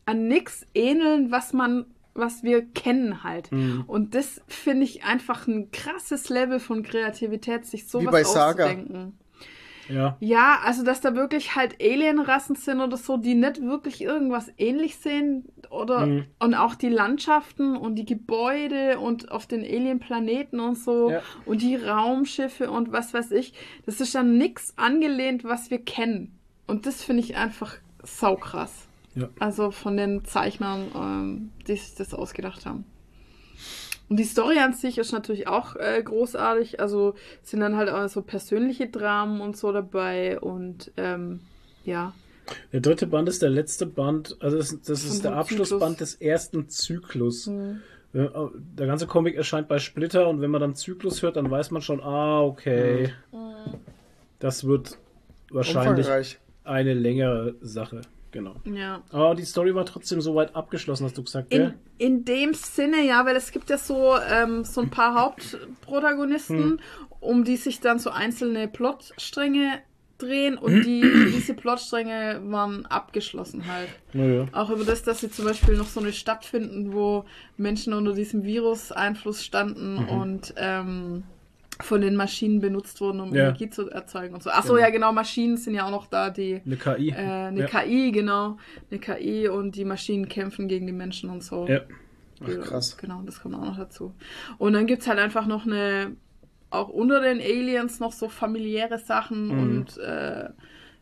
an nichts ähneln, was man, was wir kennen halt. Mhm. Und das finde ich einfach ein krasses Level von Kreativität, sich sowas bei Saga. auszudenken. Ja. Ja, also dass da wirklich halt Alienrassen sind oder so, die nicht wirklich irgendwas ähnlich sehen oder Mhm. und auch die Landschaften und die Gebäude und auf den Alienplaneten und so Ja. und die Raumschiffe und was weiß ich, das ist dann nichts angelehnt, was wir kennen. Und das finde ich einfach saukrass. Ja. Also von den Zeichnern, ähm, die sich das ausgedacht haben. Und die Story an sich ist natürlich auch äh, großartig. Also sind dann halt auch so persönliche Dramen und so dabei. Und ähm, ja, Der dritte Band ist der letzte Band, also das, das ist der Abschlussband Zyklus. des ersten Zyklus. Mhm. Ja, Der ganze Comic erscheint bei Splitter und wenn man dann Zyklus hört, dann weiß man schon, ah, okay. Mhm. Das wird wahrscheinlich eine längere Sache. Genau. ja. Aber die Story war trotzdem soweit abgeschlossen, hast du gesagt, In, gell? in dem Sinne, ja, weil es gibt ja so, ähm, so ein paar Hauptprotagonisten, Hm. um die sich dann so einzelne Plotstränge drehen und die, diese Plotstränge waren abgeschlossen halt. Naja. Auch über das, dass sie zum Beispiel noch so eine Stadt finden, wo Menschen unter diesem Virus-Einfluss standen Mhm. und ähm, von den Maschinen benutzt wurden, um Ja. Energie zu erzeugen und so. Achso, Genau. ja genau, Maschinen sind ja auch noch da, die Eine KI. äh, eine ja. KI, genau, eine KI und die Maschinen kämpfen gegen die Menschen und so. Ja. Ja, krass. Genau, das kommt auch noch dazu. Und dann gibt's halt einfach noch eine, auch unter den Aliens noch so familiäre Sachen Mhm. und äh,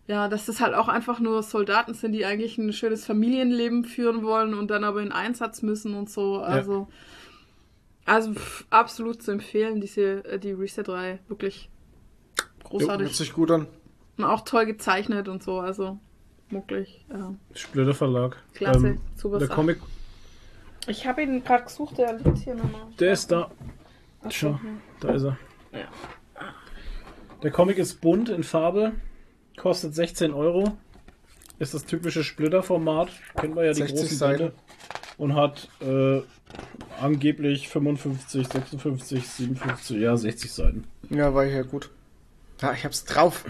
ja, dass das halt auch einfach nur Soldaten sind, die eigentlich ein schönes Familienleben führen wollen und dann aber in Einsatz müssen und so. Also, also pff, absolut zu empfehlen, diese, äh, die Reset-Reihe. Wirklich Hört großartig. sich gut an. Und auch toll gezeichnet und so. Also wirklich ja. Splitter Verlag. klasse. super der Sache. Comic, Ich habe ihn gerade gesucht, der liegt hier nochmal. der ist da. Ach Schau, da ist er. Ja. Der Comic ist bunt in Farbe, kostet 16 Euro. Ist das typische Splitter-Format. Kennen wir ja die 60 großen Seiten. Bände. Und hat äh, angeblich 55, 56, 57, ja 60 Seiten. Ja, war ja gut. Ja, ich hab's drauf.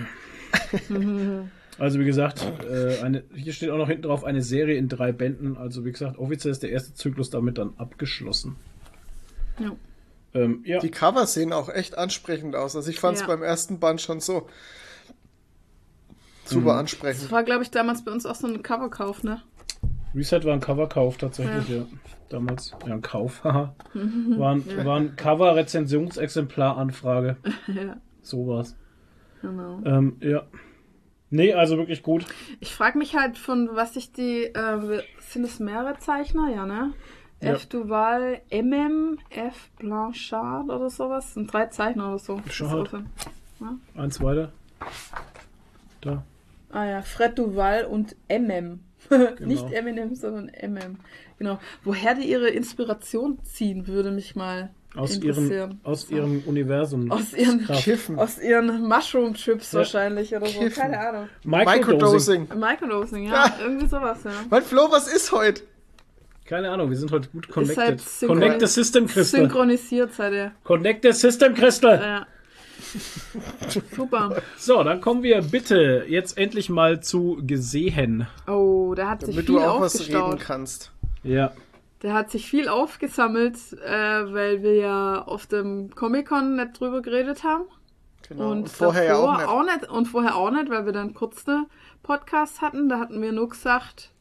Also wie gesagt, äh, eine, hier steht auch noch hinten drauf eine Serie in drei Bänden. Also wie gesagt, offiziell ist der erste Zyklus damit dann abgeschlossen. Ja. Ähm, ja, Die Covers sehen auch echt ansprechend aus. Also ich fand's Ja. beim ersten Band schon so super Mhm. ansprechend. Das war, glaube ich, damals bei uns auch so ein Coverkauf, ne? Reset war ein Coverkauf tatsächlich, ja. Damals. Ja, ein Kauf, haha. War ein, war ein Cover-Rezensionsexemplar-Anfrage. ja, So war's. genau. Ähm, ja. Nee, also wirklich gut. Ich frage mich halt, von was sich die, äh, sind es mehrere Zeichner, ja, ne? Ja. F. Duval, MM, F. Blanchard oder sowas. Das sind drei Zeichner oder so. Auch so. Eins weiter. Da. Ah ja, Fred Duval und MM. Genau. Nicht Eminem, sondern MM. Genau. Woher die ihre Inspiration ziehen, würde mich mal Aus interessieren. ihrem, aus ihrem Universum. Aus ihren. Kiffen. aus ihren Mushroom-Chips Ja. wahrscheinlich oder so. Kiffen. Keine Ahnung. Microdosing. Microdosing, ja. Ah. Irgendwie sowas, ja. Mein Flo, was ist heute? Keine Ahnung, wir sind heute gut Ist connected. halt Connect the System Crystal. Synchronisiert seid ihr. Connect the System Crystal. Ja. Super. So, dann kommen wir bitte jetzt endlich mal zu gesehen. Oh, da hat sich Damit viel du auch was reden kannst. Ja. Der hat sich viel aufgesammelt, äh, weil wir ja auf dem Comic-Con nicht drüber geredet haben. Genau. Und, Und, vorher ja davor auch nicht. Und vorher auch nicht, weil wir dann kurz eine Podcast hatten. Da hatten wir nur gesagt,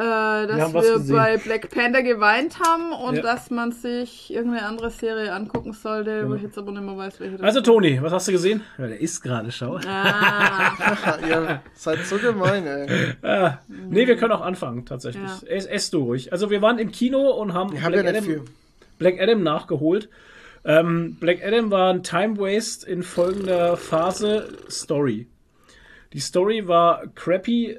äh, dass wir gesehen. bei Black Panther geweint haben und Ja. dass man sich irgendeine andere Serie angucken sollte, wo Genau. ich jetzt aber nicht mehr weiß, welche das Also. Toni, was hast du gesehen? Ja, der ist gerade, schau. Ah, Ihr seid so gemein, ey. Ah, nee, wir können auch anfangen, tatsächlich. Ja. Ess, ess du ruhig. Also wir waren im Kino und haben ja Black, nicht Adam. Black Adam nachgeholt. Ähm, Black Adam war ein Time Waste in folgender Phase Story. Die Story war crappy,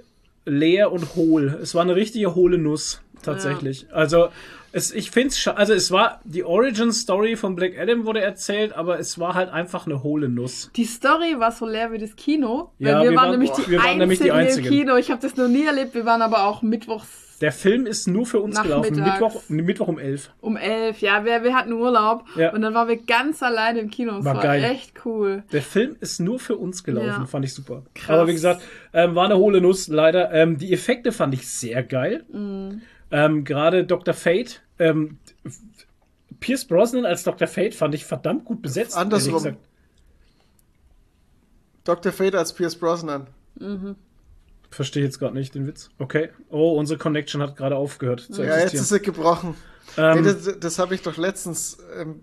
leer und hohl. Es war eine richtige hohle Nuss, tatsächlich. Also es, ich finde es, also es war die Origin Story von Black Adam wurde erzählt, aber es war halt einfach eine hohle Nuss. die Story war so leer wie das Kino. Weil Ja, wir, wir waren waren- nämlich boah, die, wir waren nämlich die Einzigen. im Kino. Ich habe das noch nie erlebt. Wir waren aber auch mittwochs Der Film ist nur für uns gelaufen. Mittwoch, Mittwoch um 11. um elf. Ja, wir, wir hatten Urlaub. Ja. Und dann waren wir ganz alleine im Kino. Das War war, geil. echt cool. Der Film ist nur für uns gelaufen, Ja. fand ich super. Krass. Aber wie gesagt, ähm, war eine hohle Nuss, leider. Ähm, die Effekte fand ich sehr geil. Mhm. Ähm, Gerade Dr. Fate. Ähm, Pierce Brosnan als Dr. Fate fand ich verdammt gut besetzt. Andersrum. Dr. Fate als Pierce Brosnan. Verstehe jetzt gerade nicht den Witz. Okay. Oh, unsere Connection hat gerade aufgehört zu Ja, jetzt existieren. ist sie gebrochen. Ähm, nee, das das habe ich doch letztens ähm,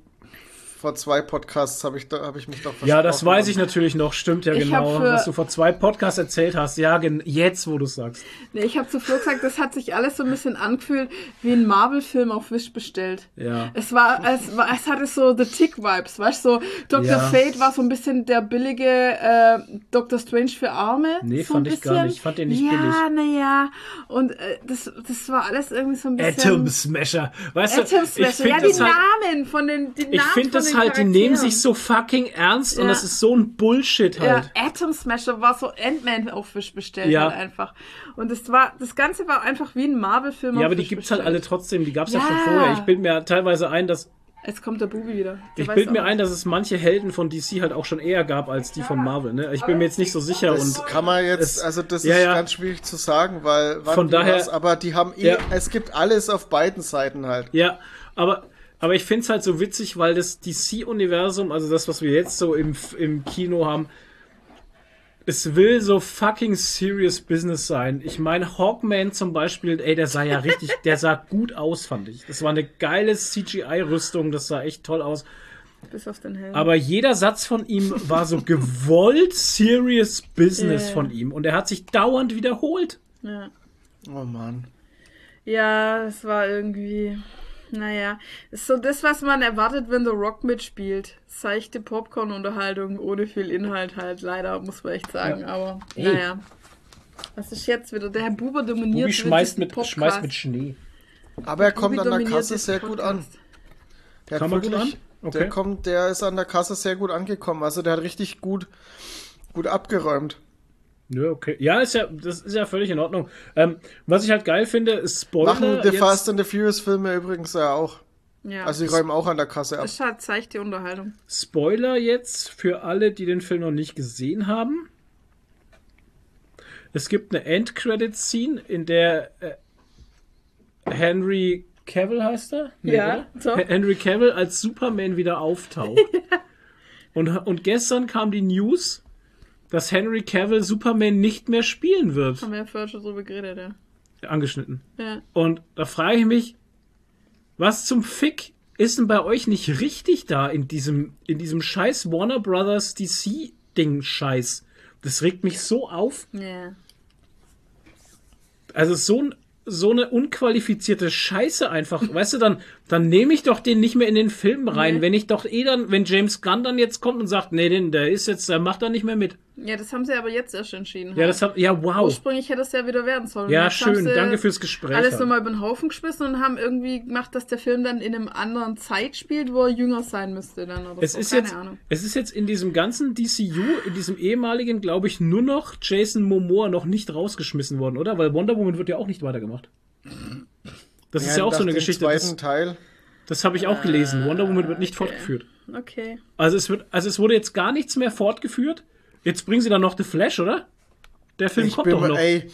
vor zwei Podcasts habe ich, da- hab ich mich doch ja, das versprochen. weiß ich natürlich noch. Stimmt ja Ich genau. was du vor zwei Podcasts erzählt hast. Ja, jetzt, wo du es sagst. Nee, ich habe zu Flo gesagt, das hat sich alles so ein bisschen angefühlt wie ein Marvel-Film auf Wish bestellt. Ja. Es war, es war, es hatte so The Tick-Vibes, weißt du? So, Dr. Ja. Fate war so ein bisschen der billige äh, Dr. Strange für Arme. Nee, so fand ein ich gar nicht. Ich fand den nicht ja, billig. Ja, naja. Und äh, das, das war alles irgendwie so ein bisschen. Atom Smasher. Weißt Atom du, ich Smasher. finde Ja, die das halt, Namen von den, die Ich Namen finde von das den halt, die nehmen sich so fucking ernst und Ja. das ist so ein Bullshit Ja, halt. Atom Smasher war so Ant-Man auf Wish bestellt Ja. halt einfach. Und das war, das Ganze war einfach wie ein Marvel-Film Ja, auf aber die Wish gibt's halt bestellt. alle trotzdem, die gab's ja, Ja. schon vorher. Ich bilde mir teilweise ein, dass Jetzt kommt der Bubi wieder. Der ich bilde mir ein, dass es manche Helden von DC halt auch schon eher gab als die von Marvel, ne? Ich bin mir jetzt nicht so sicher Das und kann man jetzt, es- also das ja, ist ja. ganz schwierig zu sagen, weil wann Von daher- was, aber die haben eh, Ja. es gibt alles auf beiden Seiten halt. ja, aber Aber ich finde es halt so witzig, weil das DC-Universum, also das, was wir jetzt so im, im Kino haben, es will so fucking serious Business sein. Ich meine, Hawkman zum Beispiel, ey, der sah ja richtig, der sah gut aus, fand ich. Das war eine geile CGI-Rüstung, das sah echt toll aus. Bis auf den Helm. Aber jeder Satz von ihm war so gewollt serious Business Ja. von ihm und er hat sich dauernd wiederholt. ja. Oh Mann. ja, es war irgendwie. Naja, ist so das, was man erwartet, wenn The Rock mitspielt. Seichte Popcorn-Unterhaltung ohne viel Inhalt halt, leider, muss man echt sagen. Aber Ey. naja. Was ist jetzt wieder? Der Herr Buber dominiert Bubi schmeißt mit, Podcast. schmeißt mit Schnee. Aber er kommt Bubi an der Kasse sehr gut an. Der Kam hat er gut wirklich, an? Okay. der kommt, der ist an der Kasse sehr gut angekommen. Also der hat richtig gut, gut abgeräumt. Ja, okay. Ja, ist ja, das ist ja völlig in Ordnung. Ähm, was ich halt geil finde, ist Spoiler. Machen die jetzt- Fast and the Furious Filme übrigens ja auch. Ja. Also die räumen auch an der Kasse ab. das halt seichte Unterhaltung. Spoiler jetzt für alle, die den Film noch nicht gesehen haben. Es gibt eine End-Credit-Scene, in der äh, Henry Cavill heißt er? Ja, oder? so. Henry Cavill als Superman wieder auftaucht. und, und gestern kam die News, dass Henry Cavill Superman nicht mehr spielen wird. Haben wir ja vorher schon drüber geredet, ja. Angeschnitten. Ja. Und da frage ich mich, was zum Fick ist denn bei euch nicht richtig da in diesem, in diesem scheiß Warner Brothers DC-Ding Scheiß? Das regt mich so auf. Ja. Also so, ein- so eine unqualifizierte Scheiße einfach. Weißt du, dann, dann nehme ich doch den nicht mehr in den Film rein. Nee. Wenn ich doch eh dann, wenn James Gunn dann jetzt kommt und sagt, nee, den, der ist jetzt, der macht da nicht mehr mit. Ja, das haben sie aber jetzt erst entschieden. Ja, halt. das hat, ja, wow. Ursprünglich hätte es ja wieder werden sollen. Ja, haben schön. Danke fürs Gespräch. Alles halt. nochmal über den Haufen geschmissen und haben irgendwie gemacht, dass der Film dann in einem anderen Zeit spielt, wo er jünger sein müsste dann oder Es so. ist, Keine jetzt, Ahnung. es ist jetzt in diesem ganzen DCU, in diesem ehemaligen, glaube ich, nur noch Jason Momoa noch nicht rausgeschmissen worden, oder? Weil Wonder Woman wird ja auch nicht weitergemacht. Das ist ja auch so eine Geschichte. zweiten Das, Teil. das habe ich auch gelesen. Wonder Woman wird nicht fortgeführt. Okay. Also es wird, also es wurde jetzt gar nichts mehr fortgeführt. Jetzt bringen sie dann noch The Flash, oder? Der Film Ich kommt bin doch noch. ey,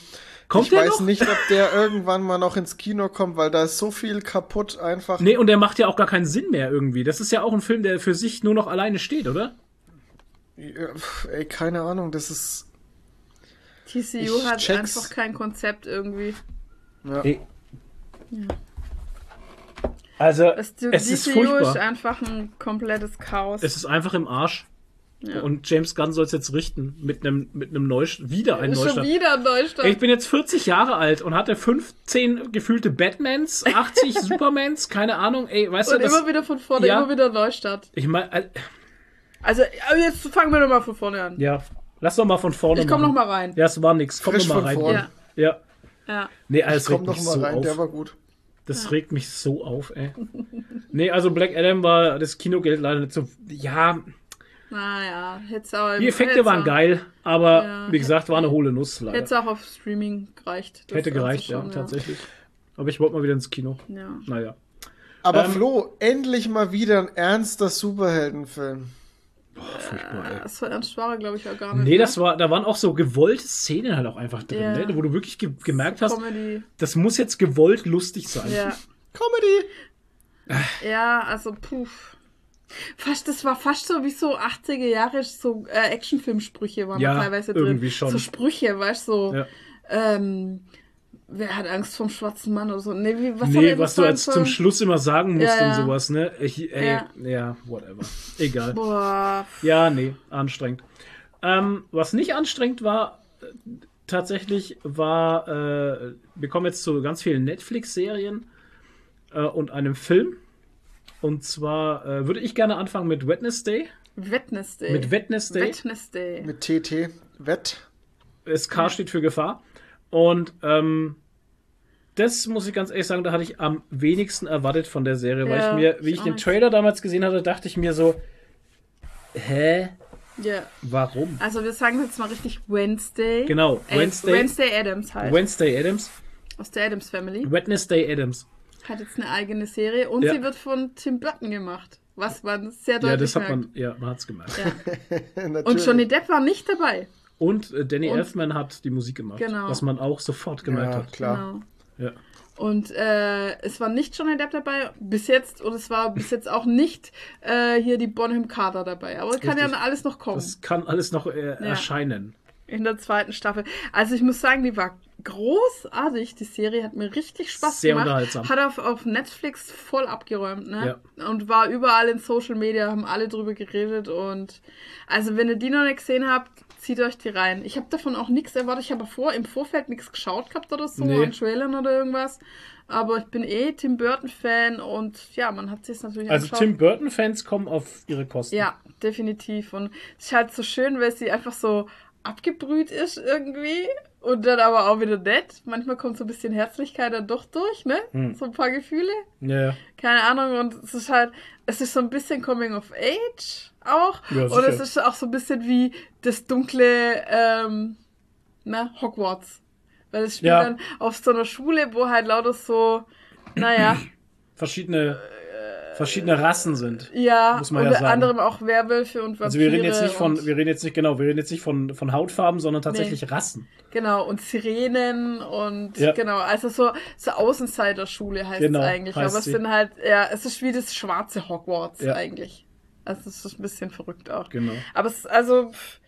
kommt ich der weiß noch? nicht, ob der irgendwann mal noch ins Kino kommt, weil da ist so viel kaputt einfach. Nee, und der macht ja auch gar keinen Sinn mehr irgendwie. Das ist ja auch ein Film, der für sich nur noch alleine steht, oder? Ja, Ey, keine Ahnung, das ist. TCU Ich hat check's. einfach kein Konzept irgendwie. Ja. Ey. Also, Das, die es ist furchtbar. ist einfach ein komplettes Chaos. Es ist einfach im Arsch. Ja. Und James Gunn soll es jetzt richten mit einem mit einem Neustart. Wieder ein schon Neustart. wieder Neustart. Ich bin jetzt 40 Jahre alt und hatte 15 gefühlte Batmans, 80 Supermans, keine Ahnung. Ey, weißt und du, das, immer wieder von vorne, Ja. immer wieder Neustart. ich meine, Also, aber jetzt fangen wir nochmal von vorne an. ja, lass doch mal von vorne ich komme machen. nochmal rein. Ja, es war nix. Komm Frisch noch mal rein. Ja. Ja. Ja. Nee, alles Komm regt noch mal so rein, auf. der war gut. Das regt mich so auf, ey. nee, also Black Adam war das Kinogeld leider nicht so. Ja, Naja, hätte auch. die Effekte hätt's waren auch- geil, aber Ja. wie gesagt, war eine hohle Nuss leider. Hätte auch auf Streaming gereicht. Das Hätte gereicht, ja, schon, tatsächlich. Aber ich wollte mal wieder ins Kino. Ja. Naja. Aber Ähm, Flo, endlich mal wieder ein ernster Superheldenfilm. Furchtbar, ey. ja. So ernst war er, glaube ich, auch gar nicht. Nee, ne? das war, da waren auch so gewollte Szenen halt auch einfach drin, Ja. ne? wo du wirklich ge gemerkt hast, Comedy. das muss jetzt gewollt lustig sein. Ja. Comedy! ja, also, puh. Fast, das war fast so wie so 80er Jahre so äh, Actionfilmsprüche waren Ja, da teilweise drin. irgendwie schon. So Sprüche, weißt du, so, Ja. ähm, wer hat Angst vom schwarzen Mann oder so. Nee, wie, was Nee, was du als zum? Schluss immer sagen musst Ja, und ja. sowas, ne? Ich, ey, ja. Ja. whatever. Egal. Boah, Ja, nee, anstrengend. Ähm, was nicht anstrengend war, äh, tatsächlich war, äh, wir kommen jetzt zu ganz vielen Netflix-Serien äh, und einem Film. Und zwar äh, würde ich gerne anfangen mit Wednesday. Wednesday. Mit Wednesday. Wednesday. Mit TT. Wett. Das K steht für Gefahr. Und ähm, das muss ich ganz ehrlich sagen, da hatte ich am wenigsten erwartet von der Serie, weil Ja, ich mir, wie ich ich den. Trailer damals gesehen hatte, dachte ich mir so, hä, Ja. warum? Also wir sagen jetzt mal richtig Wednesday. Genau, Äh, Wednesday. Wednesday Adams halt. Wednesday Adams, aus der Adams Family. Wednesday Adams. Hat jetzt eine eigene Serie und Ja. sie wird von Tim Burton gemacht. Was man sehr Ja, deutlich das hat merkt. man, ja, man hat's gemerkt. Ja. Und Johnny Depp war nicht dabei. Und äh, Danny Und- Elfman hat die Musik gemacht, Genau. was man auch sofort gemerkt Ja, hat. klar. Genau. Ja. Und äh, es war nicht Johnny Depp dabei, bis jetzt, und es war bis jetzt auch nicht äh, hier die Bonham Carter dabei. Aber es kann ja alles noch kommen Das kann alles noch äh, erscheinen. in der zweiten Staffel. Also ich muss sagen, die war großartig. Die Serie hat mir richtig Spaß Sehr gemacht. unterhaltsam. Hat auf, auf Netflix voll abgeräumt, ne? Ja. Und war überall in Social Media, haben alle drüber geredet. Und also wenn ihr die noch nicht gesehen habt, zieht euch die rein. Ich habe davon auch nichts erwartet. Ich habe vor im Vorfeld nichts geschaut gehabt oder so, Nee. an Trailern oder irgendwas. Aber ich bin eh Tim Burton-Fan und ja, man hat sich natürlich Also angeschaut. Tim Burton-Fans kommen auf ihre Kosten. Ja, definitiv. Und es ist halt so schön, weil sie einfach so abgebrüht ist irgendwie und dann aber auch wieder nett. Manchmal kommt so ein bisschen Herzlichkeit dann doch durch, ne? Hm. So ein paar Gefühle. Ja. Keine Ahnung. Und es ist halt, es ist so ein bisschen Coming of Age auch. Ja, und es ist auch so ein bisschen wie das dunkle, ähm, na, Hogwarts. Weil es spielt Ja. dann auf so einer Schule, wo halt lauter so, naja, verschiedene, verschiedene Rassen sind. ja, Muss man ja unter sagen. anderem auch Werwölfe und Vampire. Also wir reden jetzt nicht von, wir reden jetzt nicht genau, wir reden jetzt nicht von, von Hautfarben, sondern tatsächlich Rassen. Genau, und Sirenen und Ja. genau, also so, so Außenseiter-Schule heißt Genau, es eigentlich. heißt aber es sie. sind halt, ja, es ist wie das schwarze Hogwarts Ja. eigentlich. Also es ist ein bisschen verrückt auch. Genau. Aber es also pff,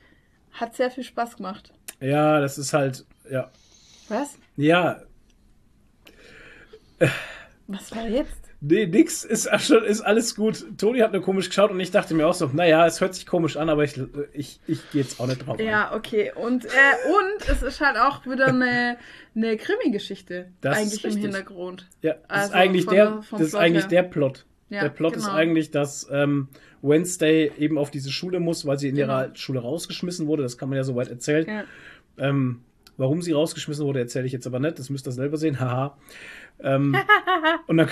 hat sehr viel Spaß gemacht. Ja, das ist halt, ja. Was? Ja, Was war jetzt? nee, nix, ist, ist alles gut. Toni hat nur komisch geschaut und ich dachte mir auch so, naja, es hört sich komisch an, aber ich, ich, ich gehe jetzt auch nicht drauf ein. Ja, okay. Und, äh, und es ist halt auch wieder eine, eine Krimi-Geschichte Das ist eigentlich im. Hintergrund. Ja, das Also ist eigentlich, der, das ist eigentlich her. der Plot. Ja, der Plot ist genau. eigentlich, dass ähm, Wednesday eben auf diese Schule muss, weil sie in Genau. ihrer Schule rausgeschmissen wurde. Das kann man ja soweit erzählen. Ja. Ähm, warum sie rausgeschmissen wurde, erzähle ich jetzt aber nicht. Das müsst ihr selber sehen. Haha. ähm, und, dann,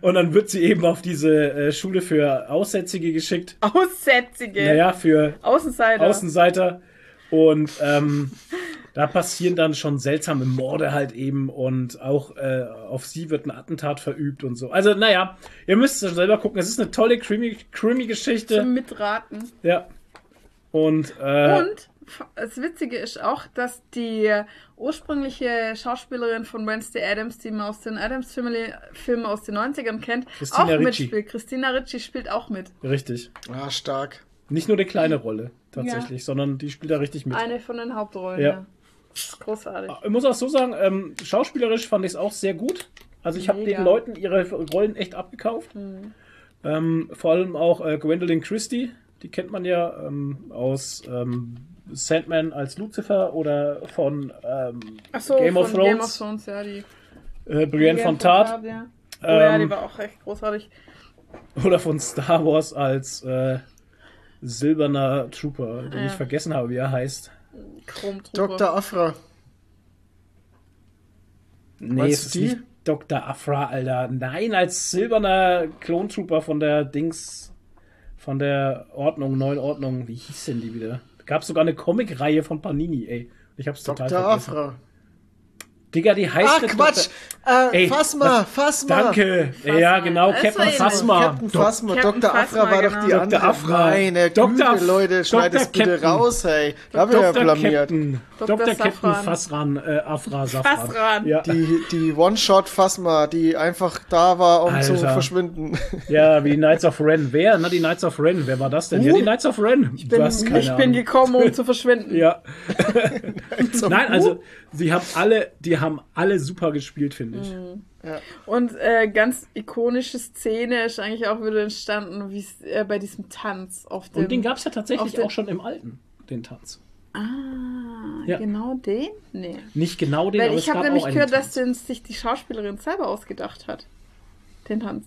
und dann wird sie eben auf diese äh, Schule für Aussätzige geschickt. Aussätzige. Naja, für Außenseiter. Außenseiter. Und ähm, da passieren dann schon seltsame Morde halt eben und auch äh, auf sie wird ein Attentat verübt und so. Also, naja, ihr müsst es selber gucken. Es ist eine tolle Crimi- Crimi-Geschichte. Zum Mitraten. Ja. Und, äh, Und das Witzige ist auch, dass die ursprüngliche Schauspielerin von Wednesday Adams, die man aus den Adams Family Filmen aus den 90ern kennt, Christina auch Ricci. mitspielt. Christina Ricci spielt auch mit. richtig. Ah, stark. Nicht nur eine kleine Rolle, tatsächlich, sondern die spielt da richtig mit. Eine von den Hauptrollen. Ja. Ja. Großartig. Ich muss auch so sagen, ähm, schauspielerisch fand ich es auch sehr gut. Also ich habe den Leuten ihre Rollen echt abgekauft. Ähm, vor allem auch äh, Gwendolyn Christie, die kennt man ja ähm, aus ähm, Sandman als Lucifer oder von ähm, Ach so, Game of von Thrones, Game of Thrones, ja. Die äh, Brienne von Tart ja. Oh ja, die Ähm, war auch echt großartig. oder von Star Wars als äh, silberner Trooper, den Ja. ich vergessen habe, wie er heißt. Dr. Afra. Nee, du ist die? nicht Dr. Afra, Alter. Nein, als silberner Klontrooper von der Dings, von der Ordnung, neuen Ordnung. Wie hieß denn die wieder? Gab sogar eine Comicreihe von Panini, ey. Ich hab's total Dr. vergessen. Afra. Digga, die heißt nicht Quatsch! Dr. Äh, Ey, Phasma, Phasma! Danke. Ja, genau, Das Captain. Phasma. Captain Phasma, Captain Dr. Afra Phasma, war doch genau. die Dr. andere. Afra. Meine Dr. Güte, Leute, schneid es bitte Captain. raus, hey. Da haben wir ja blamiert. Captain. Dr. Dr. Captain. Fassran, äh, Afra Safran. Fassran. Ja. Die, die One-Shot-Phasma, die einfach da war, um zu Alter. verschwinden. ja, wie die Knights of Ren. Wer? Na, die Knights of Ren. Wer war das denn? Ja, Uh. die Knights of Ren. Ich bin, ich bin gekommen, um zu verschwinden. Ja. Nein, also sie haben alle, die haben alle super gespielt, finde ich. Mhm. Und äh, ganz ikonische Szene ist eigentlich auch wieder entstanden, wie es äh, bei diesem Tanz auf dem. Und den gab es ja tatsächlich auch schon im Alten, den Tanz. Ah, Ja. genau den? Nee. Nicht genau den, Weil aber ich es habe nämlich auch einen gehört, Tanz. dass den, sich die Schauspielerin selber ausgedacht hat. Den Tanz.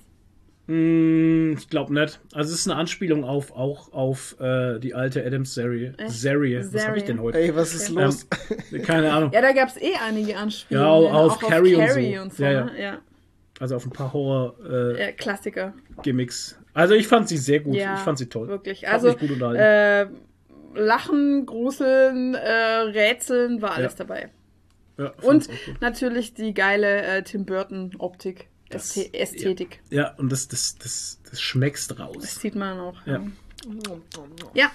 Hm, ich glaube nicht. Also es ist eine Anspielung auf auch auf äh, die alte Adams-Serie. Serie. Was habe ich denn heute? Ey, was ist los? Ähm, keine Ahnung. Ja, da gab es eh einige Anspielungen. Ja, auf auch Carrie und auf so. Carrie und so. Ja, ja. ne? ja. Also auf ein paar Horror-Gimmicks. ja. Klassiker. also ich fand sie sehr gut. Ja, ich fand sie toll. Wirklich. Also, gut unterhalten. äh, Lachen, Gruseln, äh, Rätseln war alles Ja. dabei. Und natürlich die geile äh, Tim Burton-Optik. Das- Ästhe- Ästhetik. Ja, und das, das, das, das schmeckst Das raus. sieht man auch. Ja. Ja. ja.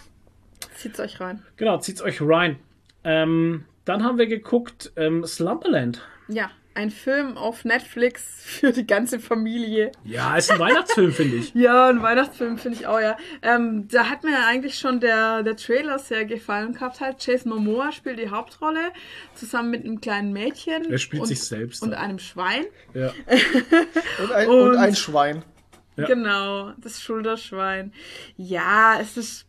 Zieht's euch rein. Genau, zieht's euch rein. Ähm, dann haben wir geguckt ähm, Slumberland. Ja. Ein Film auf Netflix für die ganze Familie. Ja, ist ein Weihnachtsfilm, finde ich. Ja, ein Weihnachtsfilm finde ich auch, ja. Ähm, da hat mir eigentlich schon der, der Trailer sehr gefallen gehabt halt. Jason Momoa spielt die Hauptrolle, zusammen mit einem kleinen Mädchen. Er spielt und, sich selbst. Und einem Schwein. Ja. Und ein, Und- und ein Schwein. Ja. Genau, das Schulterschwein. Ja, es ist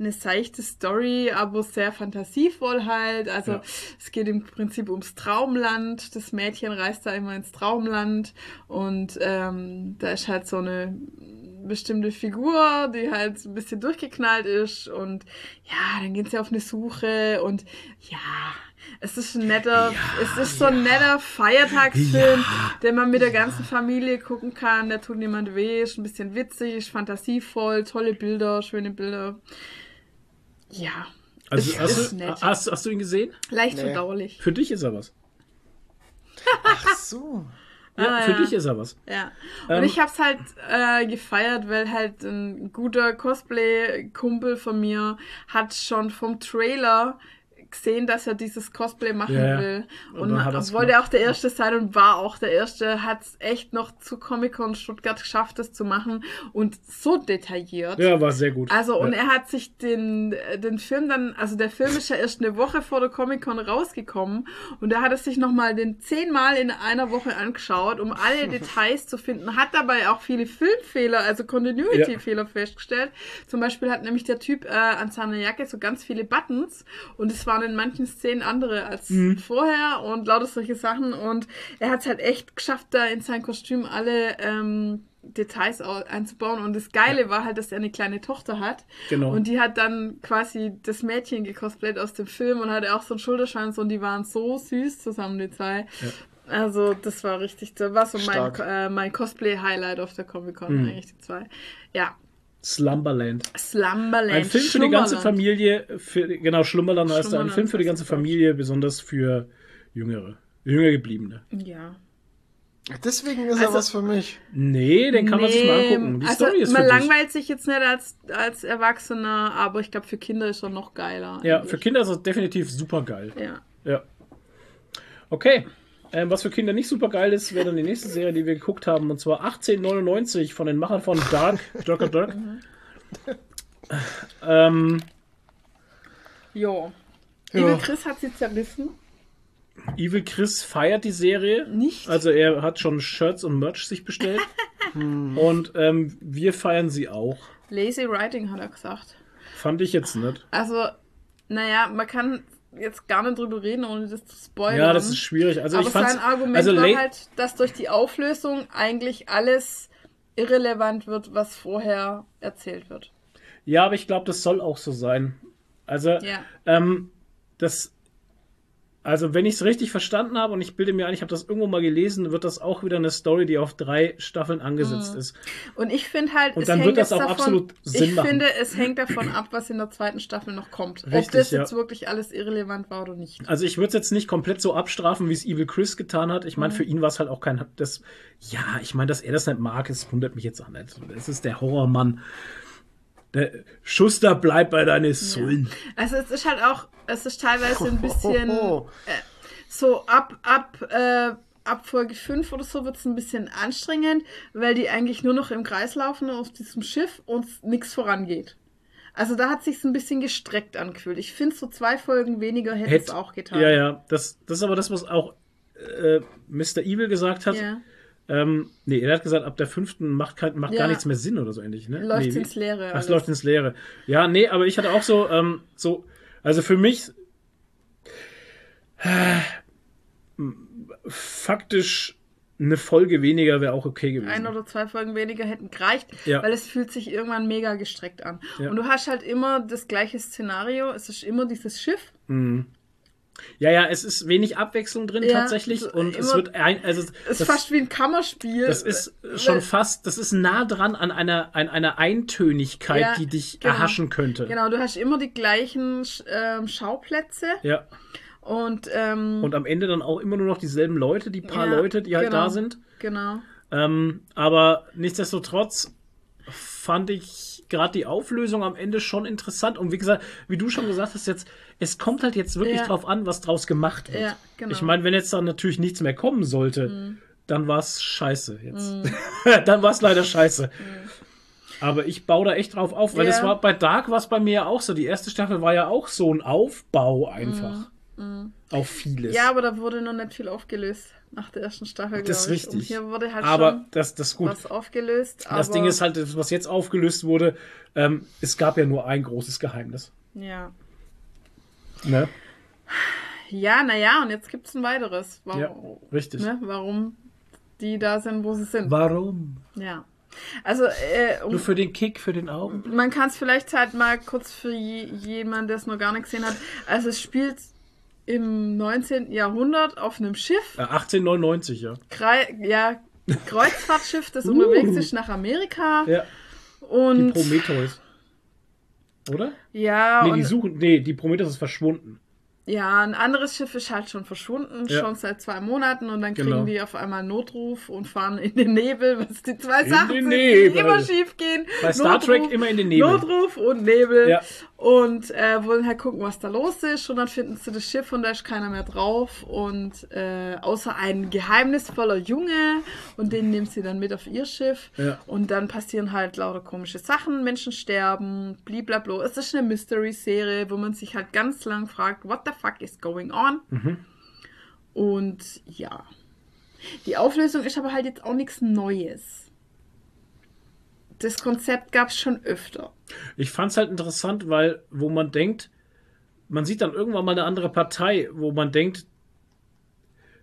eine seichte Story, aber sehr fantasievoll halt. Also Ja. es geht im Prinzip ums Traumland. Das Mädchen reist da immer ins Traumland und ähm, da ist halt so eine bestimmte Figur, die halt ein bisschen durchgeknallt ist und ja, dann geht sie auf eine Suche und ja, es ist ein netter, es ist so ein netter Feiertagsfilm, den man mit der ganzen Familie gucken kann. Der tut niemand weh, ist ein bisschen witzig, ist fantasievoll, tolle Bilder, schöne Bilder. Ja, Also, ist, hast, ist du, nett. hast, hast du ihn gesehen? Leicht Nee. verdaulich. Für dich ist er was. Ach so. Ja, Ah, für ja. dich ist er was. Ja. Und Ähm, ich hab's halt äh, gefeiert, weil halt ein guter Cosplay-Kumpel von mir hat schon vom Trailer gesehen, dass er dieses Cosplay machen Ja, ja. will. Und Und, wollte auch der Erste sein und war auch der Erste. Hat es echt noch zu Comic-Con Stuttgart geschafft, das zu machen. Und so detailliert. Ja, war sehr gut. Also, und ja. er hat sich den, äh, den Film dann, also der Film ist ja erst eine Woche vor der Comic-Con rausgekommen und er hat es sich nochmal den zehnmal in einer Woche angeschaut, um alle Details zu finden, hat dabei auch viele Filmfehler, also Continuity-Fehler festgestellt. Zum Beispiel hat nämlich der Typ äh, an seiner Jacke so ganz viele Buttons und es waren in manchen Szenen andere als Mhm. vorher und lauter solche Sachen und er hat es halt echt geschafft, da in sein Kostüm alle ähm, Details au- einzubauen. Und das Geile war halt, dass er eine kleine Tochter hat. Genau. Und die hat dann quasi das Mädchen gecosplayt aus dem Film und hatte auch so einen Schulterschwanz und die waren so süß zusammen, die zwei. Also, das war richtig, das war so mein, äh, mein Cosplay-Highlight auf der Comic-Con, Mhm. eigentlich die zwei. Ja, Slumberland. Slumberland. Ein Film für die ganze. Familie, für, genau, Schlummerland heißt er. Ein Film für die ganze er. Familie, besonders für Jüngere. Jünger gebliebene. Ja. Deswegen ist Also- er was für mich. Nee, den kann man sich mal Nee, angucken. Die also Story ist man für dich. langweilt sich jetzt nicht als, als Erwachsener, aber ich glaube, für Kinder ist er noch geiler. Ja, eigentlich. für Kinder ist das definitiv super geil. Ja. Ja. Okay. Ähm, was für Kinder nicht super geil ist, wäre dann die nächste Serie, die wir geguckt haben, und zwar 1899 von den Machern von Dark, Darker Dark. ähm, Jo. Ja. Liebe Chris hat sie zerrissen. Evil Chris feiert die Serie. Nicht? Also er hat schon Shirts und Merch sich bestellt. und ähm, wir feiern sie auch. Lazy Writing hat er gesagt. Fand ich jetzt nicht. Also, naja, man kann jetzt gar nicht drüber reden, ohne das zu spoilern. Ja, das ist schwierig. Also Aber ich sein Argument also war halt, dass durch die Auflösung eigentlich alles irrelevant wird, was vorher erzählt wird. Ja, aber ich glaube, das soll auch so sein. Also, Ja. ähm, das, also wenn ich es richtig verstanden habe und ich bilde mir ein, ich habe das irgendwo mal gelesen, wird das auch wieder eine Story, die auf drei Staffeln angesetzt ist. Und ich finde halt, Und es dann hängt wird das auch davon, absolut Sinn ich machen. finde, es hängt davon ab, was in der zweiten Staffel noch kommt. Ob Richtig, das ja. jetzt wirklich alles irrelevant war oder nicht. Also ich würde es jetzt nicht komplett so abstrafen, wie es Evil Chris getan hat. Ich Mhm. meine, für ihn war es halt auch kein, das, ja, ich meine, dass er das nicht mag, das wundert mich jetzt auch nicht. Es ist der Horrormann. Der Schuster, bleib bei deinen Sullen. Also es ist halt auch, es ist teilweise ein bisschen Hohoho. so ab, ab, äh, ab Folge 5 oder so wird es ein bisschen anstrengend, weil die eigentlich nur noch im Kreis laufen auf diesem Schiff und nichts vorangeht. Also da hat sich's ein bisschen gestreckt angefühlt. Ich finde, so zwei Folgen weniger hätte es auch getan. Ja, ja, das, das ist aber das, was auch äh, Mr. Evil gesagt hat. Ja. Ähm, nee, er hat gesagt, ab der fünften macht, kein, macht Ja. gar nichts mehr Sinn oder so ähnlich. Ne? Läuft nee, ins Leere Ach, alles. läuft ins Leere. Ja, nee, aber ich hatte auch so, ähm, so, also für mich äh, faktisch eine Folge weniger wäre auch okay gewesen. Ein oder zwei Folgen weniger hätten gereicht, Ja. weil es fühlt sich irgendwann mega gestreckt an. Ja. Und du hast halt immer das gleiche Szenario. Es ist immer dieses Schiff. Ja, ja, es ist wenig Abwechslung drin Ja, tatsächlich so und es wird ein, also Es ist fast wie ein Kammerspiel. das ist schon Weil- fast, das ist nah dran an einer, an einer Eintönigkeit, Ja, die dich genau. erhaschen könnte. Genau, du hast immer die gleichen ähm, Schauplätze Ja. und, ähm, Und am Ende dann auch immer nur noch dieselben Leute, die paar Ja, Leute, die halt genau. da sind. genau. Ähm, aber nichtsdestotrotz fand ich gerade die Auflösung am Ende schon interessant. Und wie gesagt, wie du schon gesagt hast, jetzt, es kommt halt jetzt wirklich Ja. drauf an, was draus gemacht wird. Ja, genau. Ich meine, wenn jetzt dann natürlich nichts mehr kommen sollte, Mhm. dann war es scheiße jetzt. dann war es leider scheiße. Aber ich baue da echt drauf auf, weil Ja. das war bei Dark war es bei mir ja auch so. Die erste Staffel war ja auch so ein Aufbau einfach. Auf vieles. Ja, aber da wurde noch nicht viel aufgelöst nach der ersten Staffel, Das ist glaube ich. Und richtig. hier wurde halt aber schon das, das ist gut. was aufgelöst. Das Ding ist halt, das, was jetzt aufgelöst wurde, ähm, es gab ja nur ein großes Geheimnis. Ja, Ne? ja naja, und jetzt gibt es ein weiteres. Warum, Ja, richtig. ne, warum die da sind, wo sie sind. Warum? Ja. Also, äh, um, Nur für den Kick, für den Augen. man kann es vielleicht halt mal kurz für je, jemanden, der es noch gar nicht gesehen hat. Also, es spielt im 19. Jahrhundert auf einem Schiff. Äh, 1899, ja. Krei ja, Kreuzfahrtschiff, das Uh. unterwegs ist nach Amerika. Ja, die Und Prometheus. Oder? ja, Nee, die suchen. Nee, die Prometheus ist verschwunden. ja, ein anderes Schiff ist halt schon verschwunden, Ja. schon seit zwei Monaten und dann kriegen Genau. die auf einmal Notruf und fahren in den Nebel, was die zwei In Sachen sind, die immer schief gehen. Bei Star Trek immer in den Nebel. Notruf und Nebel. Ja. Und äh, wollen halt gucken, was da los ist. Und dann finden sie das Schiff und da ist keiner mehr drauf. Und äh, außer ein geheimnisvoller Junge. Und den nehmen sie dann mit auf ihr Schiff. Ja. Und dann passieren halt lauter komische Sachen. Menschen sterben, bliblablo. Es ist eine Mystery-Serie, wo man sich halt ganz lang fragt, what the fuck is going on? Mhm. Und ja. Die Auflösung ist aber halt jetzt auch nichts Neues. Das Konzept gab es schon öfter. Ich fand's halt interessant, weil, wo man denkt, man sieht dann irgendwann mal eine andere Partei, wo man denkt,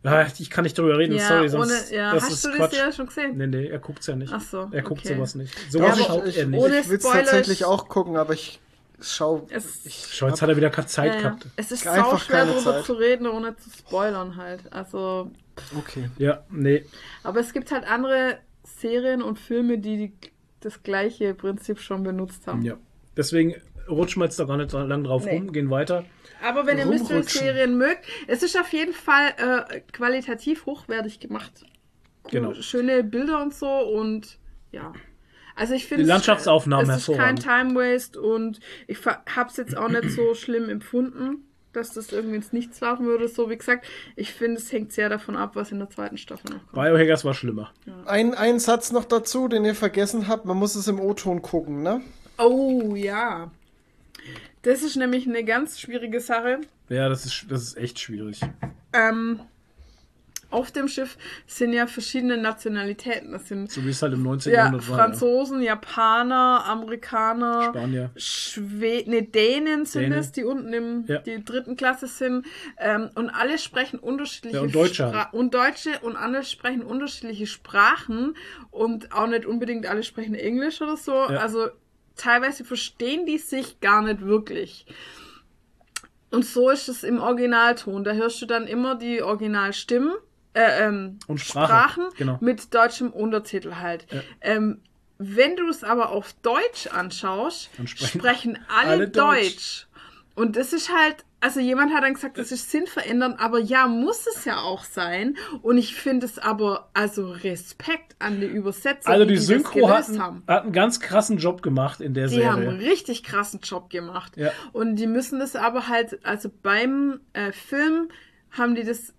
ah, ich kann nicht drüber reden, Ja, sorry, sonst ohne, ja. das hast ist du das Quatsch. ja schon gesehen? Nee, nee, er guckt's ja nicht. Ach so, Er guckt okay. sowas nicht. Sowas aber schaut ich, er ich, nicht. Ohne ich will es tatsächlich auch gucken, aber ich schau. Es- ich Schau, jetzt hat er wieder keine Zeit Ja, ja. gehabt. Es ist Einfach sau schwer Zeit. zu reden, ohne zu spoilern halt. Also, Okay. Ja, nee. aber es gibt halt andere Serien und Filme, die, die das gleiche Prinzip schon benutzt haben. Ja. Deswegen rutschen wir jetzt da gar nicht lang drauf Nee. rum, gehen weiter. Aber wenn ihr. Mystery-Serien mögt, es ist auf jeden Fall äh, qualitativ hochwertig gemacht. Cool, Genau. Schöne Bilder und so und ja. Also ich finde Landschaftsaufnahmen es ist kein. Time Waste und ich habe es jetzt auch nicht so schlimm empfunden, dass das irgendwie ins Nichts laufen würde. So wie gesagt, ich finde es hängt sehr davon ab, was in der zweiten Staffel noch kommt. Biohackers war schlimmer. Ein, ein Satz noch dazu, den ihr vergessen habt. Man muss es im O-Ton gucken, ne? Oh ja, das ist nämlich eine ganz schwierige Sache. Ja, das ist, das ist echt schwierig. Ähm, auf dem Schiff sind ja verschiedene Nationalitäten. Das sind So wie es halt im 19. ja, Jahrhundert war. Ja. Franzosen, Japaner, Amerikaner, Spanier. Schweden, ne, Dänen sind Dänen. es, die unten im Ja. die dritten Klasse sind. Ähm, und alle sprechen unterschiedliche Ja, und Deutsche Spra- halt. und Deutsche und alle sprechen unterschiedliche Sprachen und auch nicht unbedingt alle sprechen Englisch oder so. Ja. Also teilweise verstehen die sich gar nicht wirklich. Und so ist es im Originalton. Da hörst du dann immer die Originalstimmen. Äh, ähm, Und Sprache, Sprachen genau. mit deutschem Untertitel halt. Ähm, wenn du es aber auf Deutsch anschaust, sprechen sprechen, alle, alle Deutsch. Deutsch. Und das ist halt, also jemand hat dann gesagt, das ist sinnverändernd, aber ja, muss es ja auch sein. Und ich finde es aber, also Respekt an die Übersetzer, Also die das Synchro gelöst hat, haben. hat einen ganz krassen Job gemacht in der Die haben Serie. einen richtig krassen Job gemacht. Ja. Und die müssen das aber halt, also beim äh, Film haben die das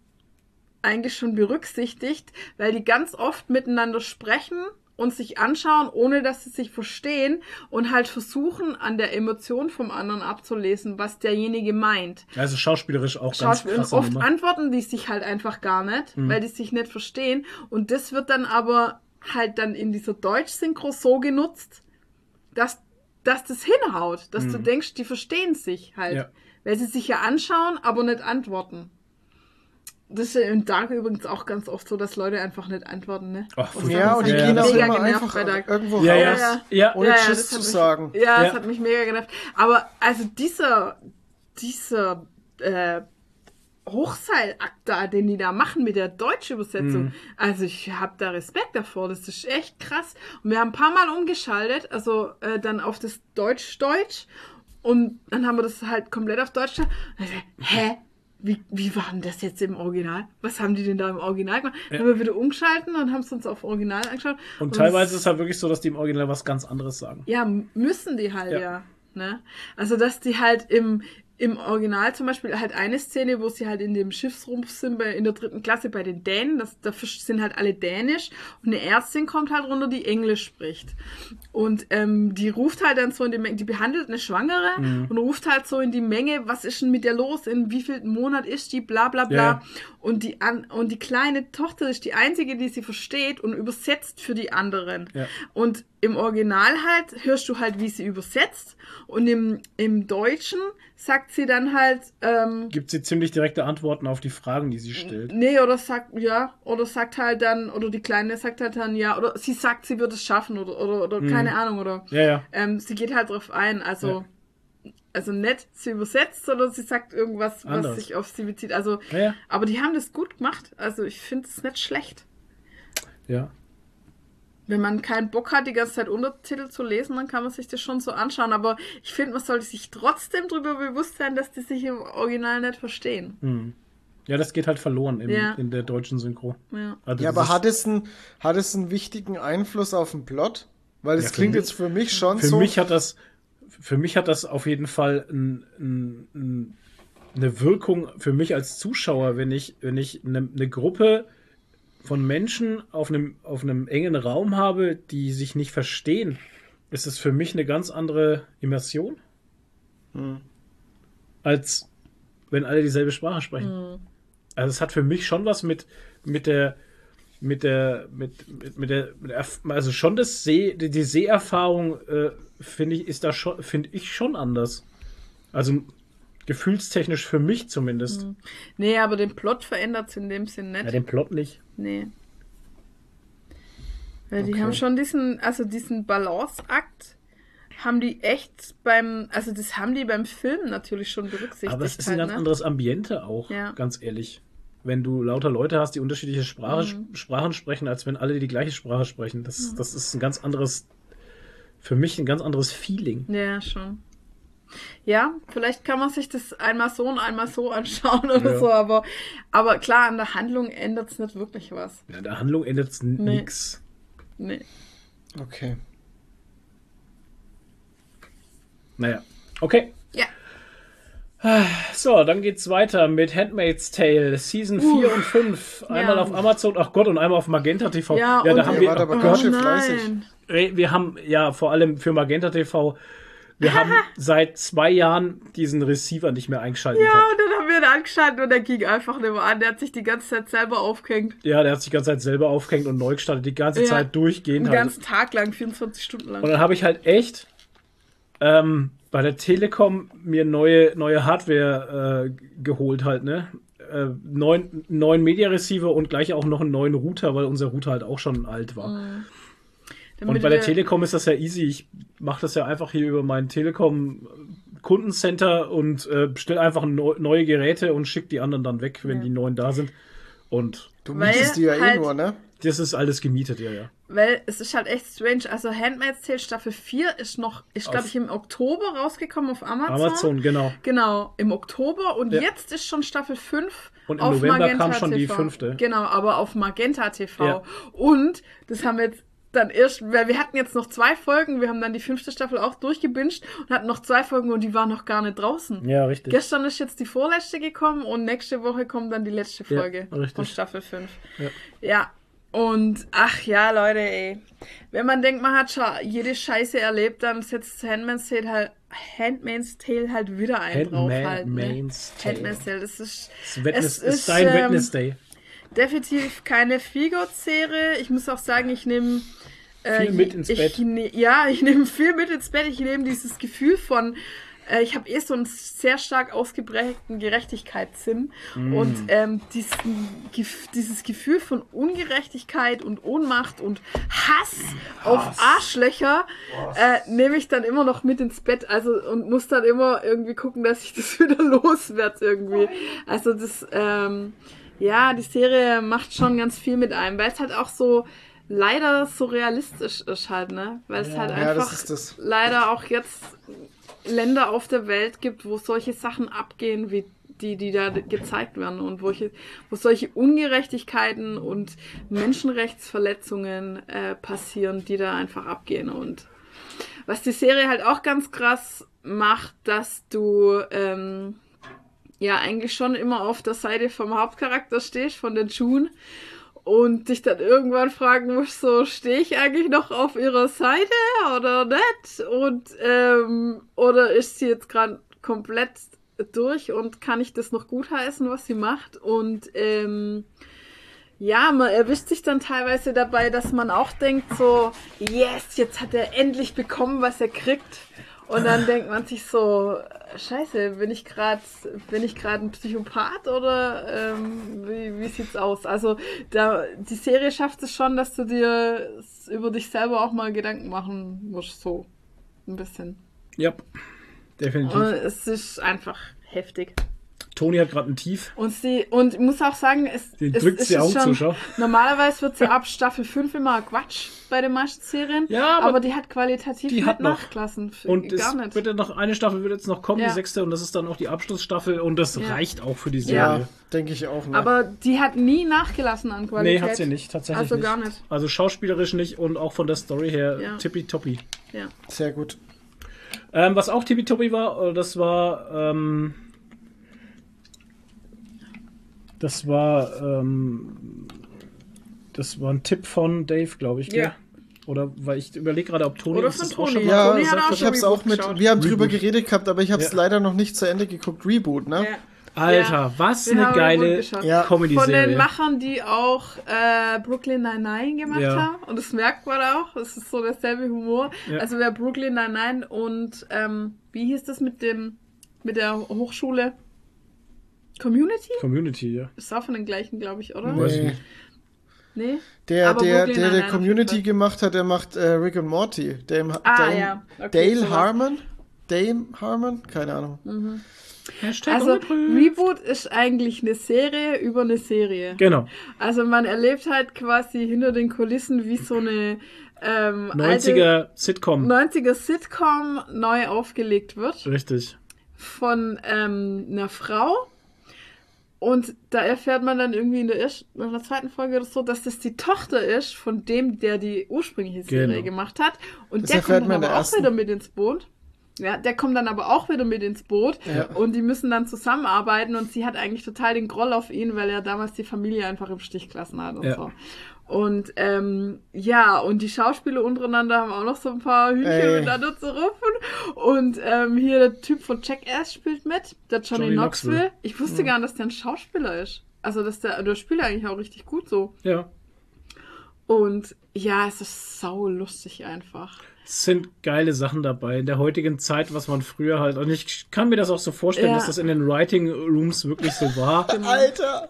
eigentlich schon berücksichtigt, weil die ganz oft miteinander sprechen und sich anschauen, ohne dass sie sich verstehen und halt versuchen, an der Emotion vom anderen abzulesen, was derjenige meint. Also schauspielerisch auch ganz Schauspiel und krasse oft Nummer. antworten die sich halt einfach gar nicht, weil die sich nicht verstehen. Und das wird dann aber halt dann in dieser Deutsch-Synchro so genutzt, dass, dass das hinhaut, dass du denkst, die verstehen sich halt. Ja. Weil sie sich ja anschauen, aber nicht antworten. Das ist ja im Dark übrigens auch ganz oft so, dass Leute einfach nicht antworten, ne? Ach, Und Ja, und die ja, gehen das auch ist mega immer genervt einfach irgendwo Ja, ja, raus, ja. ja. ohne Ja, ja, Tschüss das zu hat mich- sagen. Ja, das hat mich mega genervt. Aber also dieser, dieser äh, Hochseilakt da, den die da machen mit der Deutschübersetzung, Mhm. also ich habe da Respekt davor. Das ist echt krass. Und wir haben ein paar Mal umgeschaltet, also äh, dann auf das Deutsch-Deutsch. Und dann haben wir das halt komplett auf Deutsch. Und ich Hä? Wie, wie war denn das jetzt im Original? Was haben die denn da im Original gemacht? Dann haben wir wieder umgeschalten und haben es uns auf Original angeschaut. Und es- teilweise ist es halt wirklich so, dass die im Original was ganz anderes sagen. Ja, müssen die halt Ja. ja. ne? Also, dass die halt im, im Original zum Beispiel halt eine Szene, wo sie halt in dem Schiffsrumpf sind, bei, in der dritten Klasse bei den Dänen, das, da sind halt alle Dänisch und eine Ärztin kommt halt runter, die Englisch spricht. Und ähm, die ruft halt dann so in die Menge, die behandelt eine Schwangere Mhm. und ruft halt so in die Menge, was ist denn mit der los, in wie viel Monat ist die, bla bla bla. Ja. Und, die an, und die kleine Tochter ist die einzige, die sie versteht und übersetzt für die anderen. Ja. Und im Original halt hörst du halt, wie sie übersetzt. Und im, im Deutschen sagt sie dann halt, ähm, Gibt sie ziemlich direkte Antworten auf die Fragen, die sie stellt. nee, oder sagt, ja, oder sagt halt dann, oder die Kleine sagt halt dann, ja, oder sie sagt, sie wird es schaffen, oder, oder, oder keine Ahnung, oder Ja, ja. ähm, sie geht halt drauf ein, also, also nicht sie übersetzt, sondern sie sagt irgendwas, Anderes. was sich auf sie bezieht. Also, Ja, ja. aber die haben das gut gemacht. Also ich finde es nicht schlecht. Ja. Wenn man keinen Bock hat, die ganze Zeit Untertitel zu lesen, dann kann man sich das schon so anschauen. Aber ich finde, man sollte sich trotzdem darüber bewusst sein, dass die sich im Original nicht verstehen. Hm. Ja, das geht halt verloren im, Ja. in der deutschen Synchro. Ja. Also Ja, aber hat es, einen, hat es einen wichtigen Einfluss auf den Plot? Weil es Ja, klingt mich- jetzt für mich schon für so. mich hat das für mich hat das auf jeden Fall ein, ein, ein, eine Wirkung für mich als Zuschauer, wenn ich wenn ich eine, eine Gruppe von Menschen auf einem auf einem engen Raum habe, die sich nicht verstehen, ist es für mich eine ganz andere Immersion Hm. als wenn alle dieselbe Sprache sprechen. Hm. Also es hat für mich schon was mit mit der mit der mit, mit, mit der mit der also schon das See die, die Seherfahrung äh, finde ich ist da schon finde ich schon anders. Also gefühlstechnisch für mich zumindest. Nee, aber den Plot verändert es in dem Sinn nicht. Ja, den Plot nicht. Nee. Weil die Okay. haben schon diesen, also diesen Balanceakt haben die echt beim, also das haben die beim Film natürlich schon berücksichtigt. Aber es ist ein halt, ganz ne? anderes Ambiente auch, Ja. ganz ehrlich. Wenn du lauter Leute hast, die unterschiedliche Sprache, Mhm. Sprachen sprechen, als wenn alle die gleiche Sprache sprechen. Das, das ist ein ganz anderes, für mich ein ganz anderes Feeling. Ja, schon. Ja, vielleicht kann man sich das einmal so und einmal so anschauen oder Ja. so, aber, aber klar, an der Handlung ändert es nicht wirklich was. Ja, der Handlung ändert es Nee. nix. Nee. Okay. Naja, okay. Ja. So, dann geht's weiter mit Handmaid's Tale, Season 4 und 5. Einmal Ja. auf Amazon, ach Gott, und einmal auf Magenta TV. Ja, da und- haben wir, aber oh ganz schön fleißig. ey, wir haben, ja, vor allem für Magenta TV, wir haben seit zwei Jahren diesen Receiver nicht mehr eingeschaltet. Ja, gehabt. und dann haben wir ihn angeschaltet und der ging einfach nicht mehr an. Der hat sich die ganze Zeit selber aufgehängt. Ja, der hat sich die ganze Zeit selber aufgehängt und neu gestartet, die ganze Ja. Zeit durchgehend. Den Halt. ganzen Tag lang, 24 Stunden lang. Und dann habe ich halt echt ähm, bei der Telekom mir neue, neue Hardware äh, geholt halt, ne? Äh, neuen, neuen Media Receiver und gleich auch noch einen neuen Router, weil unser Router halt auch schon alt war. Damit Und bei der Telekom ist das ja easy. Ich mache das ja einfach hier über mein Telekom Kundencenter und äh, bestell einfach neu, neue Geräte und schick die anderen dann weg, wenn Ja. die neuen da sind. Und Du mietest die ja eh halt- nur, ne? das ist alles gemietet, ja, ja. Weil es ist halt echt strange. Also Handmaid's Tale Staffel 4 ist noch, ist glaube ich im Oktober rausgekommen auf Amazon. Amazon, genau. Genau, im Oktober und Ja. jetzt ist schon Staffel 5 Und im auf November Magenta kam schon die TV. fünfte. Genau, aber auf Magenta TV. Ja. Und das haben wir jetzt dann erst, weil wir hatten jetzt noch zwei Folgen, wir haben dann die fünfte Staffel auch durchgebinged und hatten noch zwei Folgen und die waren noch gar nicht draußen. Ja, richtig. Gestern ist jetzt die vorletzte gekommen und nächste Woche kommt dann die letzte Ja, Folge richtig. von Staffel 5. Ja. ja. Und ach ja, Leute, ey. Wenn man denkt, man hat schon jede Scheiße erlebt, dann setzt Handmaid's Tale halt, Handmaid's Tale halt wieder ein drauf halt. Ne? Handmaid's Tale. Das ist Das Wednes, Es ist, ist, dein ähm, Wednesday. Definitiv keine Figo-Serie. Ich muss auch sagen, ich nehme äh, Viel mit ins ich, Bett. Ne, ja, ich nehme viel mit ins Bett. Ich nehme dieses Gefühl von, äh, ich habe eh so einen sehr stark ausgeprägten Gerechtigkeitssinn Mm. und ähm, diesen, dieses Gefühl von Ungerechtigkeit und Ohnmacht und Hass, auf Arschlöcher äh, nehme ich dann immer noch mit ins Bett. Also und muss dann immer irgendwie gucken, dass ich das wieder loswerde irgendwie. Also das ähm, ja, die Serie macht schon ganz viel mit einem, weil es halt auch so leider so realistisch ist halt, ne? Weil es halt Ja, einfach das das. leider auch jetzt Länder auf der Welt gibt, wo solche Sachen abgehen wie die, die da gezeigt werden und wo, ich, wo solche Ungerechtigkeiten und Menschenrechtsverletzungen äh, passieren, die da einfach abgehen. Und was die Serie halt auch ganz krass macht, dass du ähm, ja eigentlich schon immer auf der Seite vom Hauptcharakter stehst, von der June. Und dich dann irgendwann fragen musst, so, stehe ich eigentlich noch auf ihrer Seite oder nicht? Und, ähm, oder ist sie jetzt gerade komplett durch und kann ich das noch gutheißen, was sie macht? Und, ähm, ja, man erwischt sich dann teilweise dabei, dass man auch denkt so, yes, jetzt hat er endlich bekommen, was er kriegt. Und dann denkt man sich so, scheiße, bin ich gerade bin ich gerade ein Psychopath oder ähm, wie, wie sieht's aus? Also da die Serie schafft es schon, dass du dir über dich selber auch mal Gedanken machen musst, so ein bisschen. Ja, definitiv. Und es ist einfach heftig. Toni hat gerade ein Tief. Und sie, und ich muss auch sagen, es, Den es, drückt es die ist Augen schon, zu, schau. Normalerweise wird sie ab Staffel 5 immer Quatsch bei den meisten Serien. Ja, aber aber, die hat qualitativ die hat noch. nachgelassen. Und es gar nicht. wird ja noch eine Staffel wird jetzt noch kommen, Ja. die sechste, und das ist dann auch die Abschlussstaffel und das Ja. reicht auch für die Ja, Serie. denke ich auch. Ne? Aber die hat nie nachgelassen an Qualität. Nee, hat sie nicht, tatsächlich Also nicht. gar nicht. Also schauspielerisch nicht und auch von der Story her Ja. tippitoppi. Ja. Sehr gut. Ähm, was auch tippitoppi war, äh, das war, ähm, das war, ähm, das war ein Tipp von Dave, glaube ich, gell? Ja. Oder weil ich überlege gerade, ob Toni Oder uns von das auch Toni. schon mal Ja, Toni hat auch ich schon hab's auch mit. geschaut. Wir haben drüber Reboot. geredet gehabt, aber ich habe es Ja. leider noch nicht zu Ende geguckt. Reboot, ne? Ja. Alter, Ja. was Wir eine geile. Ja. Von den Comedy-Serie. Machern, die auch äh, Brooklyn Nine-Nine gemacht Ja. haben. Und das merkt man auch. Es ist so derselbe Humor. Ja. Also wer Brooklyn Nine-Nine und ähm, wie hieß das mit dem mit der Hochschule? Community? Community, ja. Ist auch von den gleichen, glaube ich, oder? Weiß ich Nee. nicht. Nee? Der, Aber der, Brooklyn der, der Community gemacht hat, der macht äh, Rick und Morty. Dame, Ah, Dame, ja. Okay, Dale sowas. Harmon? Dame Harmon? Keine Ahnung. Hashtag Also ungeprüft. Reboot ist eigentlich eine Serie über eine Serie. Genau. Also man erlebt halt quasi hinter den Kulissen, wie so eine ähm, alte 90er Sitcom. 90er Sitcom neu aufgelegt wird Richtig. von ähm, einer Frau. Und da erfährt man dann irgendwie in der, ersten, in der zweiten Folge oder so, dass das die Tochter ist von dem, der die ursprüngliche Serie Genau. gemacht hat. Und Das der kommt dann aber auch wieder mit ins Boot. Ja, der kommt dann aber auch wieder mit ins Boot Ja. und die müssen dann zusammenarbeiten und sie hat eigentlich total den Groll auf ihn, weil er damals die Familie einfach im Stich gelassen hat und Ja. so. Und ähm, ja, und die Schauspieler untereinander haben auch noch so ein paar Hühnchen Ey. miteinander zu rufen. Und ähm, hier der Typ von Jackass spielt mit, der Johnny, Johnny Knoxville. Knoxville. Ich wusste gar nicht, dass der ein Schauspieler ist. Also, dass der, der spielt eigentlich auch richtig gut so. Ja. Und ja, es ist sau lustig einfach. Es sind geile Sachen dabei in der heutigen Zeit, was man früher halt. Und ich kann mir das auch so vorstellen, Ja. dass das in den Writing Rooms wirklich so war. Alter!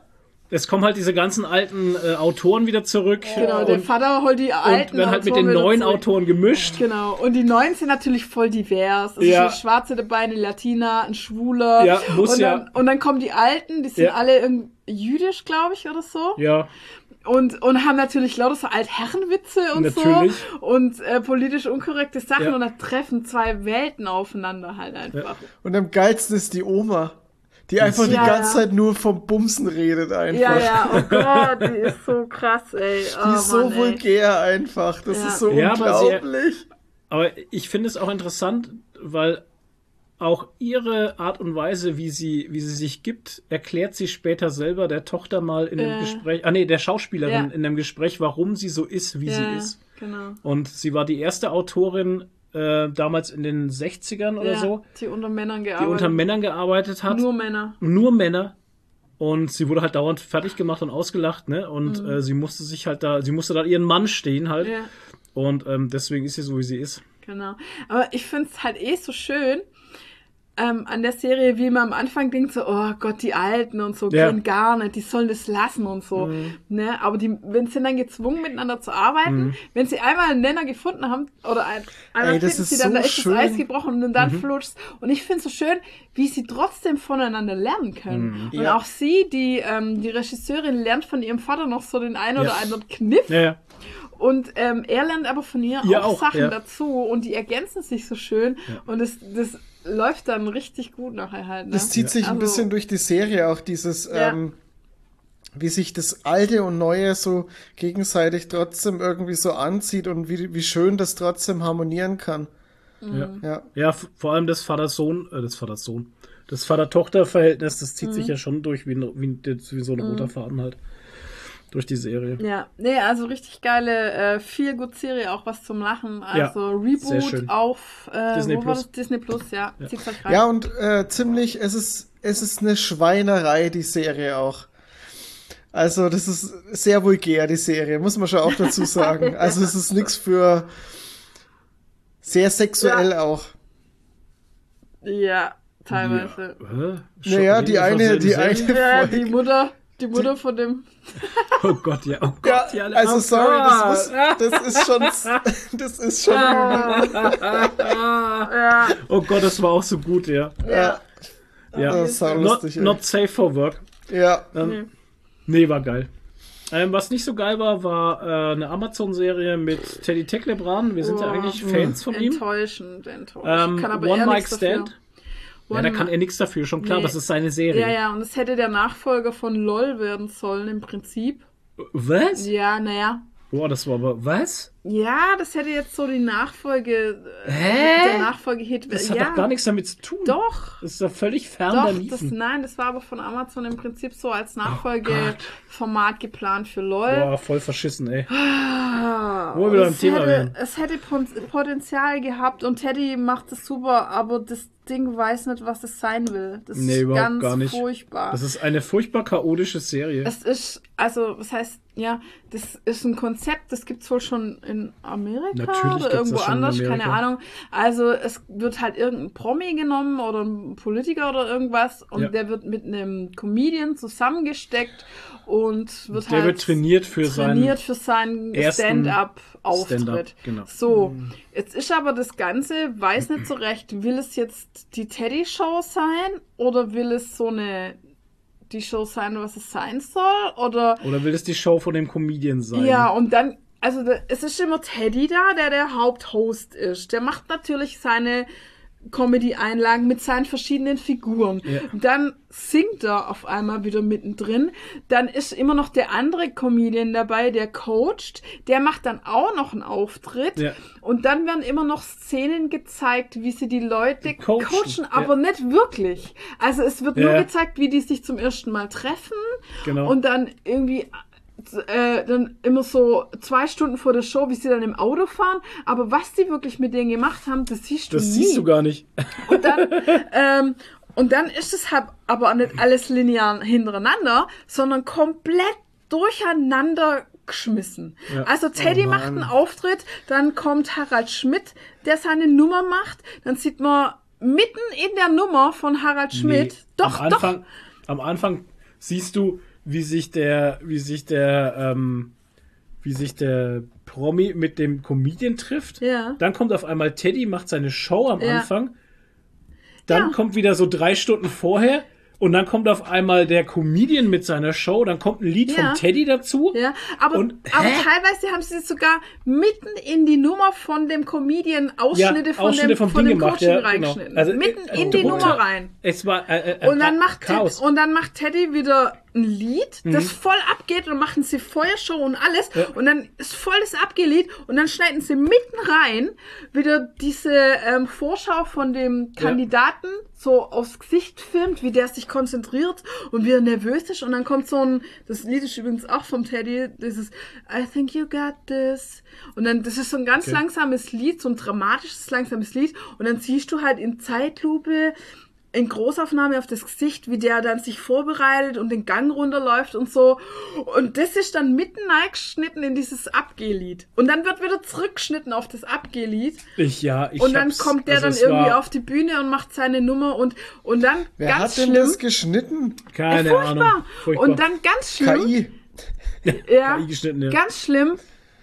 Es kommen halt diese ganzen alten äh, Autoren wieder zurück. Genau, der und, Vater holt die alten und dann halt mit Autoren den wieder neuen zurück. Autoren gemischt. Genau, und die neuen sind natürlich voll divers. Es Ja. ist eine Schwarze dabei, eine Latina, ein Schwuler. Ja, muss und ja. Dann, und dann kommen die Alten, die sind Ja. alle irgend- jüdisch, glaube ich, oder so. Ja, Und, und haben natürlich lauter so Altherrenwitze und Natürlich. so. Und äh, politisch unkorrekte Sachen. Ja. Und da treffen zwei Welten aufeinander halt einfach. Und am geilsten ist die Oma, die einfach die Ja, ganze ja. Zeit nur vom Bumsen redet einfach. Ja, ja, oh Gott, die ist so krass, ey. Oh, Die ist so Mann, ey. vulgär einfach. Das Ja. ist so Ja, aber sie- unglaublich. aber ich finde es auch interessant, weil auch ihre Art und Weise, wie sie, wie sie sich gibt, erklärt sie später selber der Tochter mal in dem Ja. Gespräch, ah nee, der Schauspielerin Ja. in dem Gespräch, warum sie so ist, wie ja, sie ist. Genau. Und sie war die erste Autorin äh, damals in den 60ern oder ja, so, Die unter Männern die gearbeitet. unter Männern gearbeitet hat. Nur Männer. nur Männer. Und sie wurde halt dauernd fertig gemacht und ausgelacht, ne? Und Mhm. äh, sie musste sich halt da, sie musste da ihren Mann stehen halt. Ja. Und ähm, deswegen ist sie so, wie sie ist. Genau. Aber ich finde es halt eh so schön ähm, an der Serie, wie man am Anfang denkt, so, oh Gott, die Alten und so, Ja. gehen gar nicht, die sollen das lassen und so. Ne? Aber die, wenn sie dann gezwungen miteinander zu arbeiten, wenn sie einmal einen Nenner gefunden haben, oder ein, einmal Ey, das finden ist sie dann, so da ist schön. das Eis gebrochen und dann flutscht Und ich finde es so schön, wie sie trotzdem voneinander lernen können. Und Ja. auch sie, die, ähm, die Regisseurin, lernt von ihrem Vater noch so den einen oder Ja. anderen Kniff. Ja, ja. Und ähm, er lernt aber von ihr Ja, auch, auch, Sachen ja. dazu und die ergänzen sich so schön. Und das, das läuft dann richtig gut nachher halt. Ne? Das zieht sich ein Also- bisschen durch die Serie auch, dieses, Ja. ähm, wie sich das Alte und Neue so gegenseitig trotzdem irgendwie so anzieht und wie, wie schön das trotzdem harmonieren kann. Ja. Ja. Ja, vor allem das Vater-Sohn, äh, das Vater-Sohn, das Vater-Tochter-Verhältnis, das zieht sich Mhm. ja schon durch wie, ein- wie, ein- wie so ein roter Faden halt. Durch die Serie. Ja, nee, also richtig geile, äh, viel gut Serie, auch was zum Lachen. Also sehr Reboot schön. auf äh, Disney wo war Plus. das? Disney Plus, ja. Euch rein. Ja, und äh, ziemlich, es ist, es ist eine Schweinerei, die Serie auch. Also, das ist sehr vulgär, die Serie, muss man schon auch dazu sagen. Also, es ist nichts für sehr sexuell auch. ja teilweise. Hä? Naja, die eine, die eine? Ja, die Mutter, die Mutter von dem. Oh Gott, ja. Oh Ja, Gott, ja. also oh sorry, das, muss, das ist schon, das ist schon, Ja, Oh Gott, das war auch so gut, ja. ja, ja. das Not, lustig. ey. not safe for work. ja, Ähm, nee, war geil. Ähm, was nicht so geil war, war äh, eine Amazon-Serie mit Teddy Tecklebrand. Wir sind ja Oh, eigentlich Fans von ihm. enttäuschend, enttäuschend. Ähm, One Mic nichts dafür. Ja, da kann er nichts dafür, schon klar, Nee. das ist seine Serie. Ja, ja, und es hätte der Nachfolger von LOL werden sollen im Prinzip. Was? Ja, naja. Boah, das war aber. Was? Ja, das hätte jetzt so die Nachfolge. äh, Hä? Der Nachfolge-Hit. Das ja, hat doch gar nichts damit zu tun. Doch. Das ist doch völlig fern Doch, daneben. das, nein, das war aber von Amazon im Prinzip so als Oh Nachfolgeformat geplant für LOL. Boah, voll verschissen, ey. Ah, Wo wir es Thema hätte. Es hätte Potenzial gehabt und Teddy macht es super, aber das Ding weiß nicht, was es sein will. Das Nee, ist überhaupt ganz gar nicht. furchtbar. Das ist eine furchtbar chaotische Serie. es ist, also, was heißt, ja, das ist ein Konzept, das gibt's wohl schon in Amerika Natürlich oder irgendwo das anders, keine. Ahnung. Also, es wird halt irgendein Promi genommen oder ein Politiker oder irgendwas und Ja. der wird mit einem Comedian zusammengesteckt und wird Der halt wird trainiert für trainiert seinen. für seinen Stand-up-Auftritt. Stand-up, genau. So, jetzt ist aber das Ganze, weiß nicht so recht, will es jetzt die Teddy-Show sein oder will es so eine die Show sein, was es sein soll? Oder Oder will es die Show von dem Comedian sein? ja, und dann, also es ist immer Teddy da, der der Haupthost ist. Der macht natürlich seine Comedy-Einlagen mit seinen verschiedenen Figuren. Ja. Dann singt er auf einmal wieder mittendrin. Dann ist immer noch der andere Comedian dabei, der coacht. Der macht dann auch noch einen Auftritt. Ja. Und dann werden immer noch Szenen gezeigt, wie sie die Leute Coachen, coachen, ja. aber nicht wirklich. Also es wird nur Ja. gezeigt, wie die sich zum ersten Mal treffen. Genau. Und dann irgendwie äh, dann immer so zwei Stunden vor der Show, wie sie dann im Auto fahren. Aber was die wirklich mit denen gemacht haben, das siehst du das nie. siehst du gar nicht. Und dann, ähm, und dann ist es halt aber nicht alles linear hintereinander, sondern komplett durcheinander geschmissen. Ja. Also Teddy Oh macht einen Auftritt, dann kommt Harald Schmidt, der seine Nummer macht, dann sieht man mitten in der Nummer von Harald Schmidt, Nee, doch, am doch, Anfang, Am Anfang siehst du, wie sich der, wie sich der, ähm, wie sich der Promi mit dem Comedian trifft. Ja. Dann kommt auf einmal Teddy, macht seine Show am Ja. Anfang. Dann Ja. kommt wieder so drei Stunden vorher. Und dann kommt auf einmal der Comedian mit seiner Show. Dann kommt ein Lied Ja. von Teddy dazu. Ja, aber, Und- aber teilweise haben sie sogar mitten in die Nummer von dem Comedian Ausschnitte von Ausschnitte dem, von dem gemacht, Coaching ja, genau. reingeschnitten. Also, mitten äh, in die drunter. Nummer rein. Es war äh, äh, Und dann, macht Ted, Chaos. und dann macht Teddy wieder ein Lied, das Mhm. voll abgeht und machen sie Feuershow und alles. Ja. Und dann ist voll das Abgelied und dann schneiden sie mitten rein wieder diese ähm, Vorschau von dem Kandidaten so aufs Gesicht filmt, wie der sich konzentriert und wie er nervös ist. Und dann kommt so ein, das Lied ist übrigens auch vom Teddy, dieses I think you got this. Und dann, das ist so ein ganz Okay. langsames Lied, so ein dramatisches, langsames Lied. Und dann siehst du halt in Zeitlupe in Großaufnahme auf das Gesicht, wie der dann sich vorbereitet und den Gang runterläuft und so. Und das ist dann mitten reingeschnitten in dieses Abgehlied. Und dann wird wieder zurückgeschnitten auf das Abgehlied. Ich, ja, ich Und dann kommt der also dann irgendwie war auf die Bühne und macht seine Nummer und, und dann Wer ganz hat denn schlimm. das geschnitten? Keine Äh, furchtbar. Ahnung. Furchtbar. Und dann ganz schlimm. KI. Ja, KI geschnitten, ja. ganz schlimm.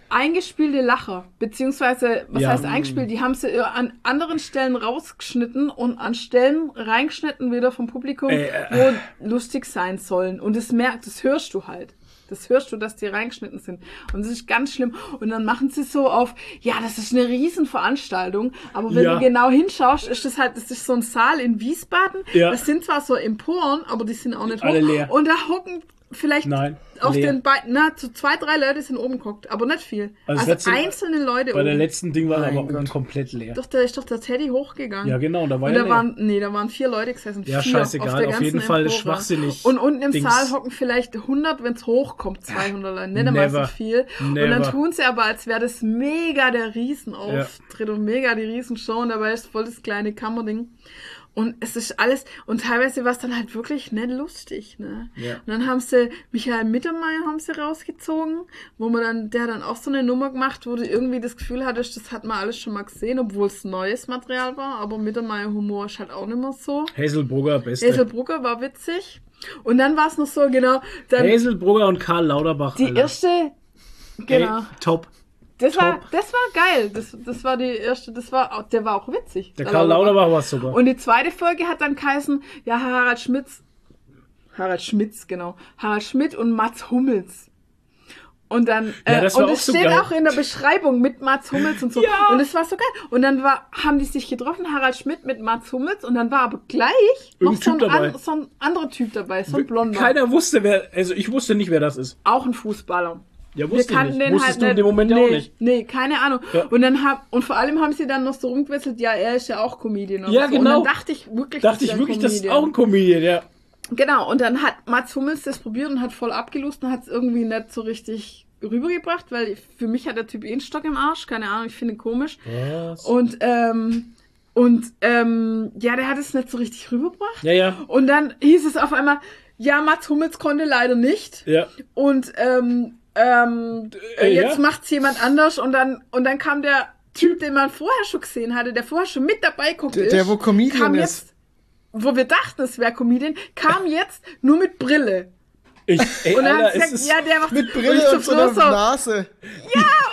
Eingespielte Lacher, beziehungsweise, was Ja. heißt eingespielt? Die haben sie an anderen Stellen rausgeschnitten und an Stellen reingeschnitten wieder vom Publikum, Äh, wo lustig sein sollen. Und das merkt, das hörst du halt. Das hörst du, dass die reingeschnitten sind. Und das ist ganz schlimm. Und dann machen sie so auf, ja, das ist eine Riesenveranstaltung. Aber wenn Ja. du genau hinschaust, ist das halt, das ist so ein Saal in Wiesbaden. Ja. Das sind zwar so Emporen, aber die sind auch nicht Alle hoch. leer. Und da hocken vielleicht Nein, auf leer. den beiden, na, zu zwei, drei Leute sind oben geguckt, aber nicht viel. Also Also, letzte- einzelne Leute Bei der oben. letzten Ding war aber Gott. oben komplett leer. Doch, da ist doch der Teddy hochgegangen. Ja, genau, da war Und ja da leer. waren, nee, da waren vier Leute gesessen. Ja, vier scheißegal, der auf ganzen jeden Fall Empore. schwachsinnig Und unten im Dings. Saal hocken vielleicht 100, wenn es hochkommt, 200 Leute. Nicht einmal so Never. viel. Und Never. dann tun sie aber, als wäre das mega der Riesenauftritt und mega die Riesenshow und dabei ist voll das kleine Kammerding. Und es ist alles, und teilweise war es dann halt wirklich nicht lustig, ne? Ja. Und dann haben sie Michael Mittermeier haben sie rausgezogen, wo man dann, der hat dann auch so eine Nummer gemacht, wo du irgendwie das Gefühl hattest, das hat man alles schon mal gesehen, obwohl es neues Material war, aber Mittermeier Humor ist halt auch nicht mehr so. Hazelbrugger, beste. Hazelbrugger war witzig. Und dann war es noch so, genau, dann Hazelbrugger und Karl Lauterbach. die Alter. erste, genau. Ey, top. Das war, top. das war geil. Das, das war die erste, das war, auch- der war auch witzig. Der Karl Lauterbach war super. Und die zweite Folge hat dann geheißen, ja, Harald Schmitz, Harald Schmitz, genau, Harald Schmidt und Mats Hummels. Und dann, Ja, äh, war und es so steht geil. auch in der Beschreibung mit Mats Hummels und so. Ja. Und es war so geil. Und dann war, haben die sich getroffen, Harald Schmidt mit Mats Hummels, und dann war aber gleich noch so ein, an, so ein anderer Typ dabei, so ein Blonder. Keiner wusste, wer, also ich wusste nicht, wer das ist. Auch ein Fußballer. Ja, Wir wusste ich kannten nicht. den Wusstest halt du in dem Moment ja nee, auch nicht. Nee, keine Ahnung. Ja. Und dann hab, und vor allem haben sie dann noch so rumgewechselt, ja, er ist ja auch Comedian. Ja, so. genau. Und dann dachte ich wirklich, Dachte das ich wirklich, das ist auch ein Comedian, ja. Genau, und dann hat Mats Hummels das probiert und hat voll abgelust und hat es irgendwie nicht so richtig rübergebracht, weil für mich hat der Typ eh einen Stock im Arsch, keine Ahnung, ich finde ihn komisch. Was? Und, ähm, und, ähm, ja, der hat es nicht so richtig rübergebracht. Ja, ja. Und dann hieß es auf einmal, ja, Mats Hummels konnte leider nicht. Ja. Und ähm, ähm, Äh, jetzt ja. macht's jemand anders und dann und dann kam der Typ, den man vorher schon gesehen hatte, der vorher schon mit dabei guckt Der- ist, der, wo Comedian kam ist. jetzt, wo wir dachten, es wäre Comedian, kam jetzt nur mit Brille. Ich, ey, Und dann Alter, hat es gesagt, ja, der macht Mit und Brille so und so einer so, Nase.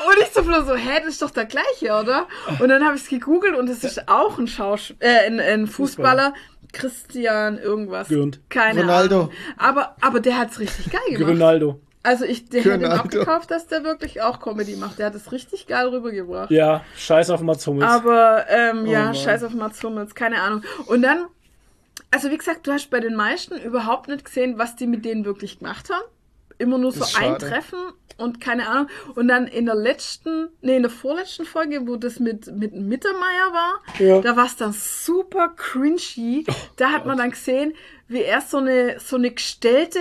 und ich so Flo so, hä, das ist doch der gleiche, oder? Und dann habe ich es gegoogelt und es ist auch ein Schauspieler, äh, ein, ein Fußballer, Christian irgendwas. Gründ. Keine Ronaldo. Ahnung. Aber, aber der hat's richtig geil gemacht. Ronaldo. Also ich, der hätte ihn Ronaldo. abgekauft, dass der wirklich auch Comedy macht. Der hat es richtig geil rübergebracht. Ja, scheiß auf Mats Hummels. Aber ähm, ja, Mann. scheiß auf Mats Hummels, keine Ahnung. Und dann, also wie gesagt, du hast bei den meisten überhaupt nicht gesehen, was die mit denen wirklich gemacht haben. Immer nur so ein. Treffen und keine Ahnung. Und dann in der letzten, nee, in der vorletzten Folge, wo das mit, mit Mittermeier war, Ja. da war es dann super cringy. da hat man dann gesehen, wie er so eine, so eine gestellte,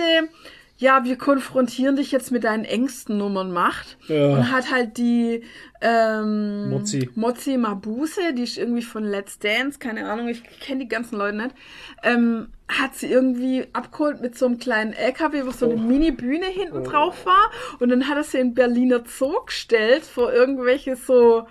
ja, wir konfrontieren dich jetzt mit deinen engsten Nummern macht. Ja. Und hat halt die ähm, Mozi. Mozi Mabuse, die ist irgendwie von Let's Dance, keine Ahnung, ich kenne die ganzen Leute nicht, ähm, hat sie irgendwie abgeholt mit so einem kleinen LKW, wo so eine Mini-Bühne hinten drauf war. Und dann hat er sie in Berliner Zoo gestellt vor irgendwelche so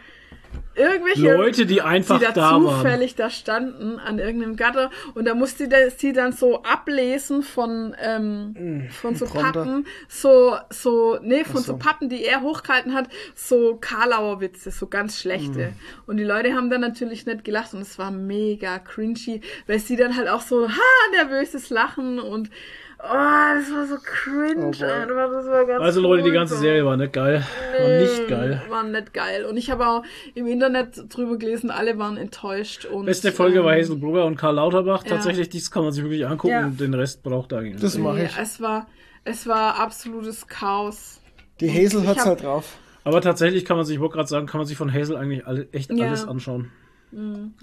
irgendwelche Leute, die einfach die da, da waren. zufällig da standen an irgendeinem Gatter und da musste die sie dann so ablesen von ähm, von so. Pappen so so nee von so so. Pappen die er hochgehalten hat so Karlauer Witze so ganz schlechte und die Leute haben dann natürlich nicht gelacht und es war mega cringy weil sie dann halt auch so ha nervöses Lachen und oh das war so cringe Oh einfach, das war ganz Also Leute, die ganze. Serie war nicht geil. War nicht geil. War nicht geil. Und ich habe auch im Internet drüber gelesen, alle waren enttäuscht. Und, Beste Folge war ähm, Hazelbrugger und Karl Lauterbach. Ja. Tatsächlich, dies kann man sich wirklich angucken Ja. und den Rest braucht eigentlich Das nicht. mache Nee, ich. es war, es war absolutes Chaos. Die Hazel hat's hab- halt drauf. Aber tatsächlich kann man sich, ich wollte gerade sagen, kann man sich von Hazel eigentlich alle, echt Ja. Mhm. alles anschauen.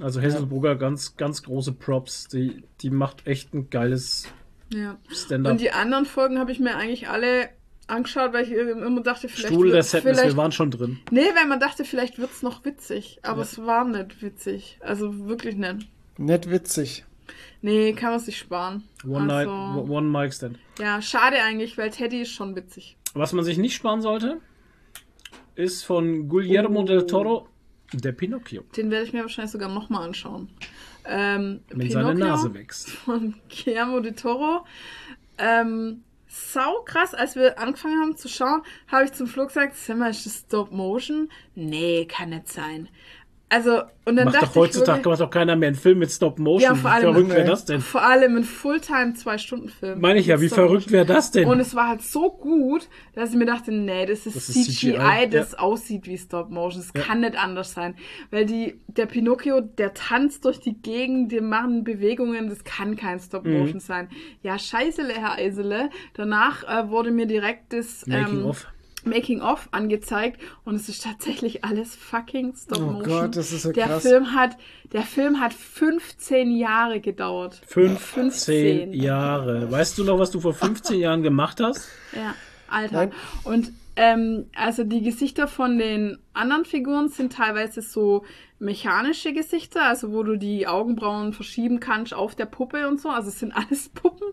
Also Hazelbrugger, ganz, ganz große Props. Die, die macht echt ein geiles Ja. Stand-up. Und die anderen Folgen habe ich mir eigentlich alle angeschaut, weil ich immer dachte, vielleicht Stuhl der Sadness, wir waren schon drin. Nee, weil man dachte, vielleicht wird's noch witzig. Aber es war nicht witzig. Also wirklich nicht. Nicht witzig. Nee, kann man sich sparen. One also, Night, One Mic Stand. Ja, schade eigentlich, weil Teddy ist schon witzig. Was man sich nicht sparen sollte, ist von Guillermo del Toro der Pinocchio. Den werde ich mir wahrscheinlich sogar nochmal anschauen. Ähm, Wenn seine Pinocchio Nase wächst. Von Guillermo de Toro. Ähm, sau krass, als wir angefangen haben zu schauen, habe ich zum Flo gesagt, sag mal, ist das Stop Motion? Nee, kann nicht sein. Also, und dann Macht dachte doch heutzutage ich macht doch keiner mehr einen Film mit Stop Motion. Ja, vor wie allem- verrückt wäre das denn? vor allem ein Fulltime Zwei-Stunden-Film. Meine ich ja, wie verrückt wäre das denn? Und es war halt so gut, dass ich mir dachte, nee, das ist, Das ist CGI, CGI, das ja. aussieht wie Stop Motion. Es kann nicht anders sein. Weil die, der Pinocchio, der tanzt durch die Gegend, die machen Bewegungen, das kann kein Stop Mhm. Motion sein. Ja, scheißele, Herr Eisele. Danach äh, wurde mir direkt das Making ähm, of. Making of angezeigt und es ist tatsächlich alles fucking Stop Oh. Gott, das ist ja der krass. Film hat, der Film hat 15 Jahre gedauert. 15 Jahre. Weißt du noch, was du vor 15 Jahren gemacht hast? Ja, Alter. Nein. Und ähm, also die Gesichter von den anderen Figuren sind teilweise so mechanische Gesichter, also wo du die Augenbrauen verschieben kannst auf der Puppe und so. Also es sind alles Puppen.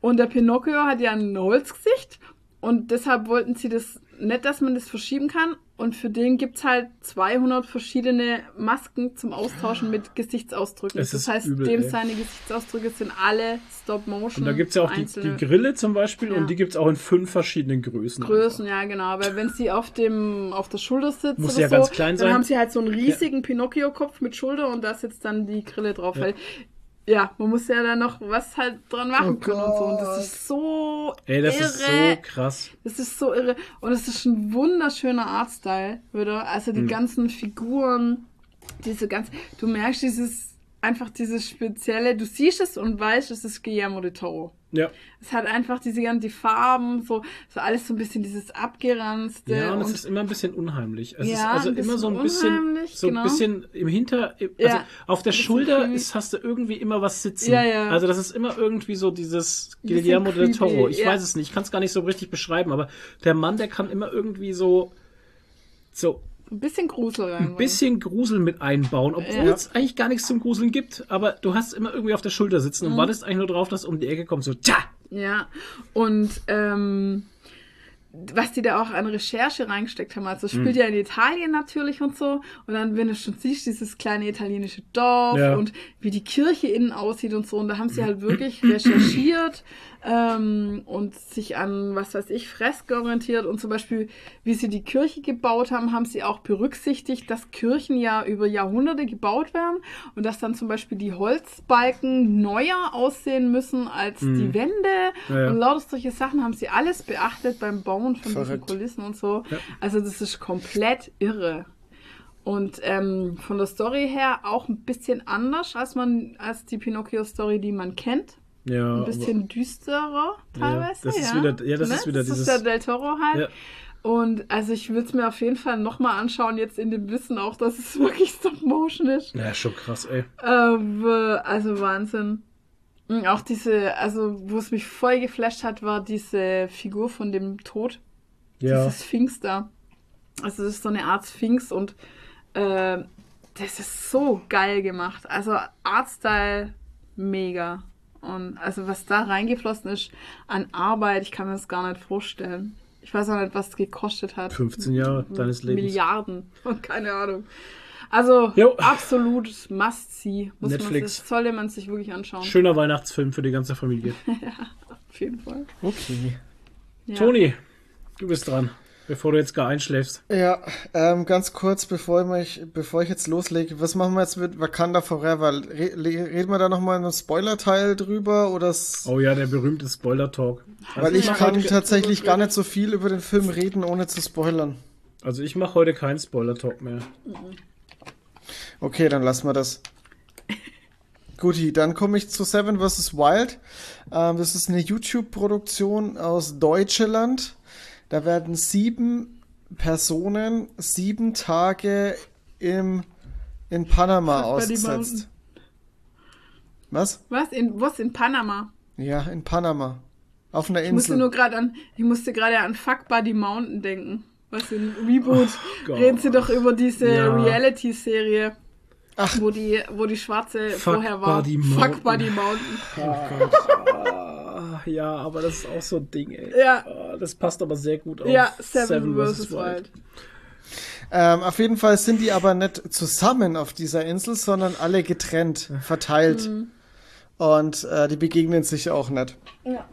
Und der Pinocchio hat ja ein Holzgesicht und deshalb wollten sie das nicht, dass man das verschieben kann. Und für den gibt's halt 200 verschiedene Masken zum Austauschen mit Gesichtsausdrücken. Es das heißt, übel, dem ey. seine Gesichtsausdrücke sind alle Stop-Motion. Und da gibt's ja auch die, die Grille zum Beispiel Ja. und die gibt's auch in fünf verschiedenen Größen. Größen, ja, genau. Weil wenn sie auf dem auf der Schulter sitzt Muss oder ja so, dann sein. haben sie halt so einen riesigen Pinocchio-Kopf mit Schulter und da sitzt dann die Grille drauf. Weil, ja, man muss ja da noch was halt dran machen Oh können und so. Und Gott. das ist so Ey, das irre. ist so krass. Das ist so irre. Und es ist ein wunderschöner Artstyle, wieder. Also Hm. die ganzen Figuren, diese ganz, du merkst dieses, einfach dieses spezielle, du siehst es und weißt, es ist Guillermo de Toro. Ja. Es hat einfach diese ganzen die Farben, so, so alles so ein bisschen dieses abgeranzte. Ja, und, und es ist immer ein bisschen unheimlich. Es Ja, ist also ein bisschen immer so ein bisschen, so ein genau. bisschen im Hinter, also Ja, auf der creepy. ist, hast du irgendwie immer was sitzen. Ja, ja. Also das ist immer irgendwie so dieses Guillermo del Toro. Ich ja. weiß es nicht, ich kann es gar nicht so richtig beschreiben, aber der Mann, der kann immer irgendwie so, so ein bisschen Grusel rein. ein bisschen Grusel mit einbauen, obwohl Ja. es eigentlich gar nichts zum Gruseln gibt, aber du hast immer irgendwie auf der Schulter sitzen Mhm. und wartest eigentlich nur drauf, dass um die Ecke kommt, so, tja! Ja, und ähm, was die da auch an Recherche reingesteckt haben, also spielt ja in Italien natürlich und so, und dann, wenn du schon siehst, dieses kleine italienische Dorf Ja. und wie die Kirche innen aussieht und so, und da haben sie halt wirklich recherchiert ähm, und sich an, was weiß ich, Fresken orientiert und zum Beispiel, wie sie die Kirche gebaut haben, haben sie auch berücksichtigt, dass Kirchen ja über Jahrhunderte gebaut werden und dass dann zum Beispiel die Holzbalken neuer aussehen müssen als die Wände. Ja, ja. und lauter solche Sachen haben sie alles beachtet beim Bauen von diesen Verrückt. Kulissen und so. Also das ist komplett irre. Und ähm, von der Story her auch ein bisschen anders als man als die Pinocchio-Story, die man kennt. Ja, Ein bisschen düsterer teilweise. das ist ja. wieder- ja, das ist wieder das dieses- ist der Del Toro halt. Ja. Und also ich würde es mir auf jeden Fall nochmal anschauen, jetzt in dem Wissen auch, dass es wirklich Stop-Motion ist. ja, schon krass, ey. Ähm, also Wahnsinn. Und Auch diese, also wo es mich voll geflasht hat, war diese Figur von dem Tod. Ja. Diese Sphinx da. Also das ist so eine Art Sphinx und äh, das ist so geil gemacht. Also Artstyle mega. Und also was da reingeflossen ist an Arbeit, ich kann mir das gar nicht vorstellen. Ich weiß auch nicht, was es gekostet hat. 15 Jahre deines Lebens. Milliarden. Und keine Ahnung. Also Jo. absolut Must-See. Muss Man Netflix. sich, sollte man sich wirklich anschauen. Schöner Weihnachtsfilm für die ganze Familie. Auf jeden Fall. Okay. Ja. Toni, du bist dran, bevor du jetzt gar einschläfst. Ja, ähm, ganz kurz, bevor ich, bevor ich jetzt loslege, was machen wir jetzt mit Wakanda Forever? Re reden wir da nochmal in einem Spoiler-Teil drüber oder s- Oh ja, der berühmte Spoiler-Talk. Weil ich kann tatsächlich gar nicht so viel über den Film reden, ohne zu spoilern. Also ich mache heute keinen Spoiler-Talk mehr. Okay, dann lassen wir das. Guti, dann komme ich zu Seven vs. Wild. Ähm, das ist eine YouTube-Produktion aus Deutschland. Da werden sieben Personen sieben Tage im, in Panama ausgesetzt. Was? Was? In, was? In Panama? Ja, in Panama. Auf einer Ich musste Insel. nur gerade an, ich musste gerade an Fuck Buddy Mountain denken. Was in Reboot Gott. reden sie doch über diese Ja. Reality-Serie. Ach. Wo die, wo die Schwarze Fuck vorher war. Buddy Fuck Mountain. Buddy Mountain. Ah, ja, aber das ist auch so ein Ding, ey. Ja. Ah, das passt aber sehr gut auf Ja, Seven, vs. Wild. Ähm, auf jeden Fall sind die aber nicht zusammen auf dieser Insel, sondern alle getrennt, verteilt. Und äh, die begegnen sich auch nicht. Ja.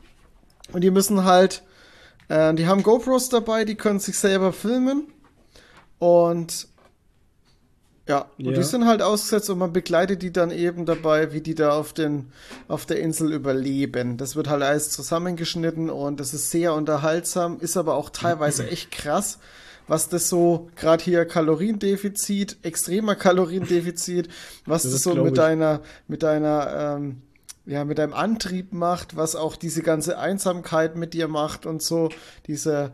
Und die müssen halt, äh, die haben GoPros dabei, die können sich selber filmen. Und Ja, Ja. und die sind halt ausgesetzt und man begleitet die dann eben dabei, wie die da auf, den, auf der Insel überleben. Das wird halt alles zusammengeschnitten und das ist sehr unterhaltsam, ist aber auch teilweise echt krass, was das so, gerade hier Kaloriendefizit, extremer Kaloriendefizit, was Das das, so mit ich. deiner, mit deiner, ähm, ja, mit deinem Antrieb macht, was auch diese ganze Einsamkeit mit dir macht und so, dieser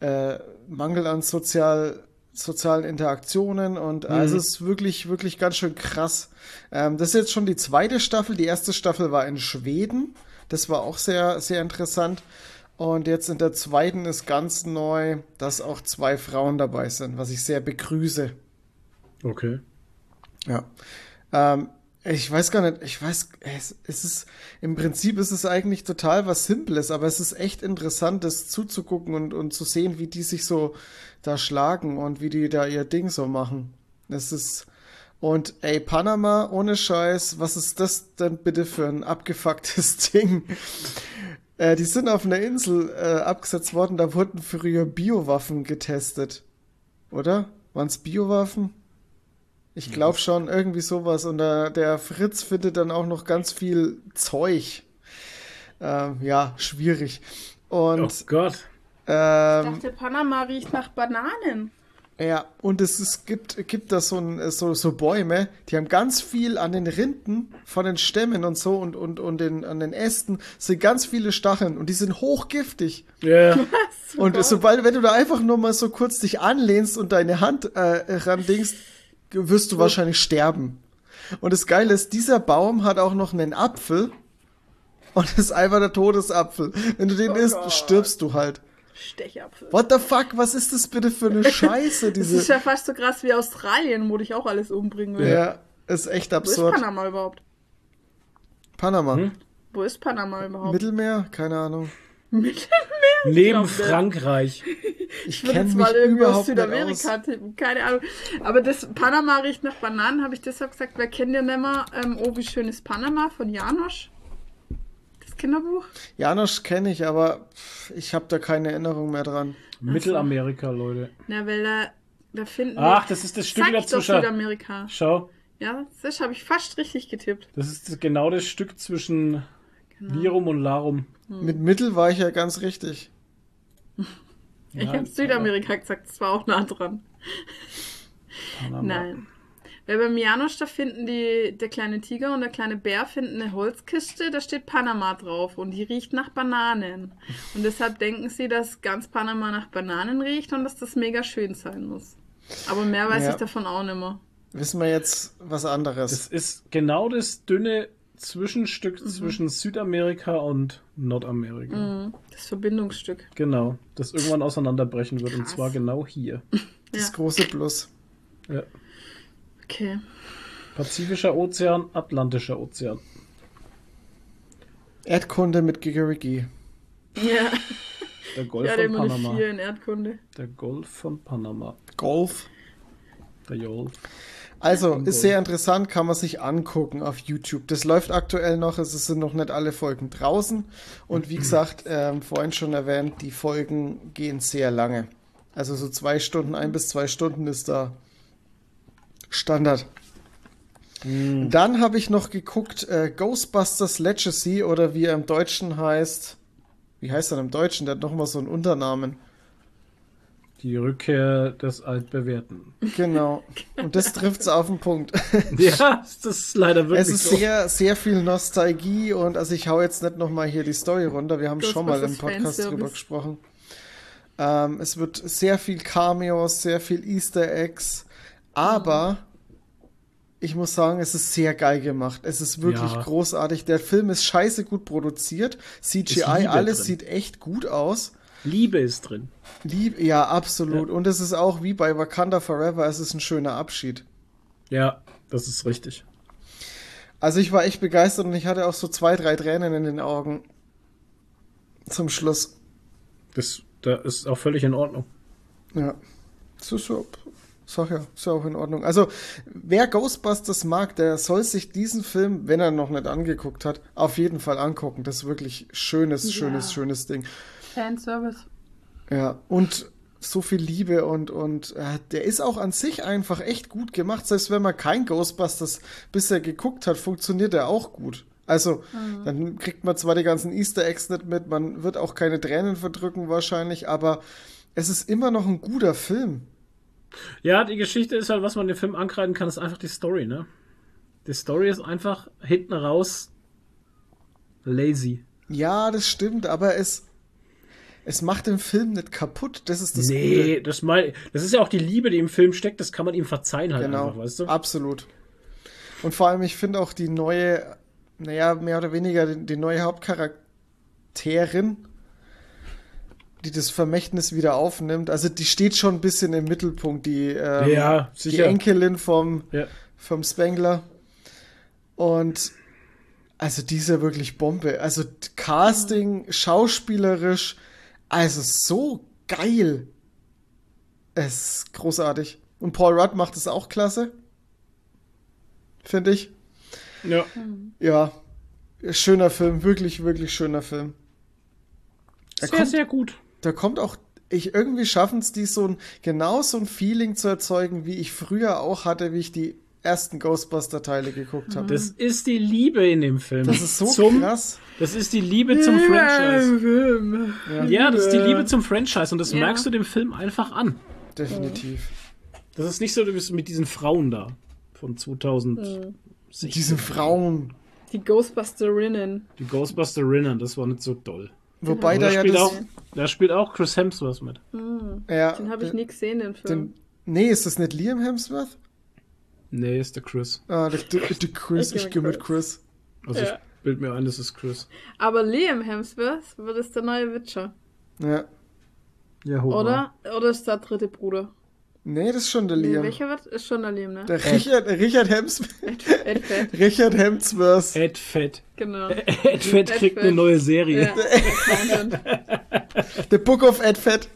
äh, Mangel an sozial, sozialen Interaktionen und also es ist wirklich, wirklich ganz schön krass. Ähm, das ist jetzt schon die zweite Staffel. Die erste Staffel war in Schweden. Das war auch sehr, sehr interessant. Und jetzt in der zweiten ist ganz neu, dass auch zwei Frauen dabei sind, was ich sehr begrüße. Okay. Ja. Ähm, ich weiß gar nicht, ich weiß, es, es ist, im Prinzip ist es eigentlich total was Simples, aber es ist echt interessant, das zuzugucken und, und zu sehen, wie die sich so da schlagen und wie die da ihr Ding so machen. Das ist, und ey, Panama, ohne Scheiß, was ist das denn bitte für ein abgefucktes Ding? Äh, die sind auf einer Insel äh, abgesetzt worden, da wurden früher Biowaffen getestet. Oder? Waren es Biowaffen? Ich glaube schon, irgendwie sowas. Und der, der Fritz findet dann auch noch ganz viel Zeug. Ähm, ja, schwierig. Oh Und Gott. Ich ähm, dachte, Panama riecht nach Bananen. ja, und es ist, gibt, gibt da so, ein, so, so Bäume, die haben ganz viel an den Rinden von den Stämmen und so und, und, und den, an den Ästen sind ganz viele Stacheln und die sind hochgiftig. Ja. Und sobald, wenn du da einfach nur mal so kurz dich anlehnst und deine Hand äh, randingst, wirst du wahrscheinlich sterben. Und das Geile ist, dieser Baum hat auch noch einen Apfel. Und das ist einfach der Todesapfel. Wenn du den isst, stirbst du halt. Stechapfel. What the fuck? Was ist das bitte für eine Scheiße, Das ist diese. ja fast so krass wie Australien, wo dich auch alles umbringen will. Ja, ist echt Wo ist absurd. Panama überhaupt? Panama. Hm? Wo ist Panama überhaupt? Mittelmeer? Keine Ahnung. Neben glaub, Frankreich. Ich Ich würde jetzt mal irgendwie aus. Südamerika tippen, keine Ahnung. Aber das Panama riecht nach Bananen, habe ich deshalb gesagt, wer kennt ja nicht mehr, ähm, Oh, wie schön ist Panama von Janosch? Das Kinderbuch? Janosch kenne ich, aber ich habe da keine Erinnerung mehr dran. Mittelamerika, Leute. Na, weil da, da finden Ach, das ist das Stück Sag dazwischen. Südamerika. Schau, Ja, das habe ich fast richtig getippt. das ist genau das Stück zwischen Genau. Lirum und Larum. Mit Mittel war ich ja ganz richtig. ich Ja, habe Südamerika gesagt, das war auch nah dran. Panama. Nein. Weil beim Janosch, da finden die, der kleine Tiger und der kleine Bär finden eine Holzkiste, da steht Panama drauf und die riecht nach Bananen. Und deshalb denken sie, dass ganz Panama nach Bananen riecht und dass das mega schön sein muss. Aber mehr weiß Ja. ich davon auch nicht mehr. Wissen wir jetzt was anderes? Das ist genau das dünne Zwischenstück Mhm. zwischen Südamerika und Nordamerika. Das Verbindungsstück. Genau, das irgendwann auseinanderbrechen wird. Und Krass. zwar genau hier. Das Ja. große Plus. Ja. Okay. Pazifischer Ozean, Atlantischer Ozean. Erdkunde mit Gigerigi. Ja, Der Golf ja der von Panama. 4 in Erdkunde. Der Golf von Panama. Golf. Der Golf. Also, Golf. ist sehr interessant, kann man sich angucken auf YouTube. Das läuft aktuell noch, es sind noch nicht alle Folgen draußen. Und wie gesagt, ähm, vorhin schon erwähnt, die Folgen gehen sehr lange. Also so zwei Stunden, ein bis zwei Stunden ist da Standard. Dann habe ich noch geguckt, äh, Ghostbusters Legacy oder wie er im Deutschen heißt. Wie heißt er im Deutschen? Der hat noch mal so einen Unternamen. Die Rückkehr des Altbewährten. Genau. Und das trifft's auf den Punkt. ja, das ist leider wirklich Es ist so. sehr, sehr viel Nostalgie und also ich hau jetzt nicht nochmal hier die Story runter. Wir haben schon mal im Podcast Fanservice. drüber gesprochen. Ähm, es wird sehr viel Cameos, sehr viel Easter Eggs, aber ich muss sagen, es ist sehr geil gemacht. Es ist wirklich Ja. großartig. Der Film ist scheiße gut produziert. CGI, Liebe alles drin. sieht echt gut aus. Liebe ist drin. Lieb, ja, absolut. Und es ist auch wie bei Wakanda Forever, es ist ein schöner Abschied. Ja, das ist richtig. Also ich war echt begeistert und ich hatte auch so zwei, drei Tränen in den Augen. Zum Schluss. Das, da ist auch völlig in Ordnung. Ja. So, so. Sag ja, ist ja auch in Ordnung. Also, wer Ghostbusters mag, der soll sich diesen Film, wenn er noch nicht angeguckt hat, auf jeden Fall angucken. Das ist wirklich schönes, schönes, schönes Ding. Fanservice. Ja, und so viel Liebe und, und äh, der ist auch an sich einfach echt gut gemacht. Selbst wenn man kein Ghostbusters bisher geguckt hat, funktioniert er auch gut. Also, dann kriegt man zwar die ganzen Easter Eggs nicht mit, man wird auch keine Tränen verdrücken wahrscheinlich, aber es ist immer noch ein guter Film. Ja, die Geschichte ist halt, was man dem Film ankreiden kann, ist einfach die Story, ne? Die Story ist einfach hinten raus lazy. Ja, das stimmt, aber es, es macht den Film nicht kaputt. Das ist das nee, Gute. das, mein, das ist ja auch die Liebe, die im Film steckt, das kann man ihm verzeihen halt Genau, einfach, weißt du? absolut. Und vor allem, ich finde auch die neue, naja, mehr oder weniger die, die neue Hauptcharakterin, die das Vermächtnis wieder aufnimmt, also die steht schon ein bisschen im Mittelpunkt, die, ähm, Ja, die. Enkelin vom, Ja. vom Spengler. Und also die ist ja wirklich Bombe. Also Casting, schauspielerisch, also so geil. Es ist großartig. Und Paul Rudd macht es auch klasse. Finde ich. Ja. Ja. Schöner Film, wirklich, wirklich schöner Film. Da Sehr, kommt, sehr gut. Da kommt auch, ich irgendwie schaffen es, die so ein, genau so ein Feeling zu erzeugen, wie ich früher auch hatte, wie ich die ersten Ghostbuster-Teile geguckt habe. Das ist die Liebe in dem Film. Das ist so zum, krass. Das ist die Liebe zum Franchise. Film. Ja, das ist die Liebe zum Franchise und das Ja. merkst du dem Film einfach an. Definitiv. Das ist nicht so du bist mit diesen Frauen da von 2000. Diese Frauen. Die Ghostbusterinnen. Die Ghostbusterinnen, das war nicht so doll. Wobei Da da ja spielt, das. auch, da spielt auch Chris Hemsworth mit. Ja, Den habe ich den- nie gesehen, den Film. den, Nee, ist das nicht Liam Hemsworth? Nee, ist der Chris. Ah, der, der, der Chris, Ich ich geh gehe mit Chris. Also Ja. ich bild mir ein, das ist Chris. Aber Liam Hemsworth wird es der neue Witcher. Ja. Ja, Oder? Oder ist der dritte Bruder? Nee, das ist schon der Nee, Liam. welcher wird? Ist schon der Liam, ne? Der Richard, Richard Hemsworth. Ed Fett, Richard Hemsworth. Ed Fett. genau. Ed Fett Ed kriegt Fett. eine neue Serie. Ja. The Book of Ed Fett.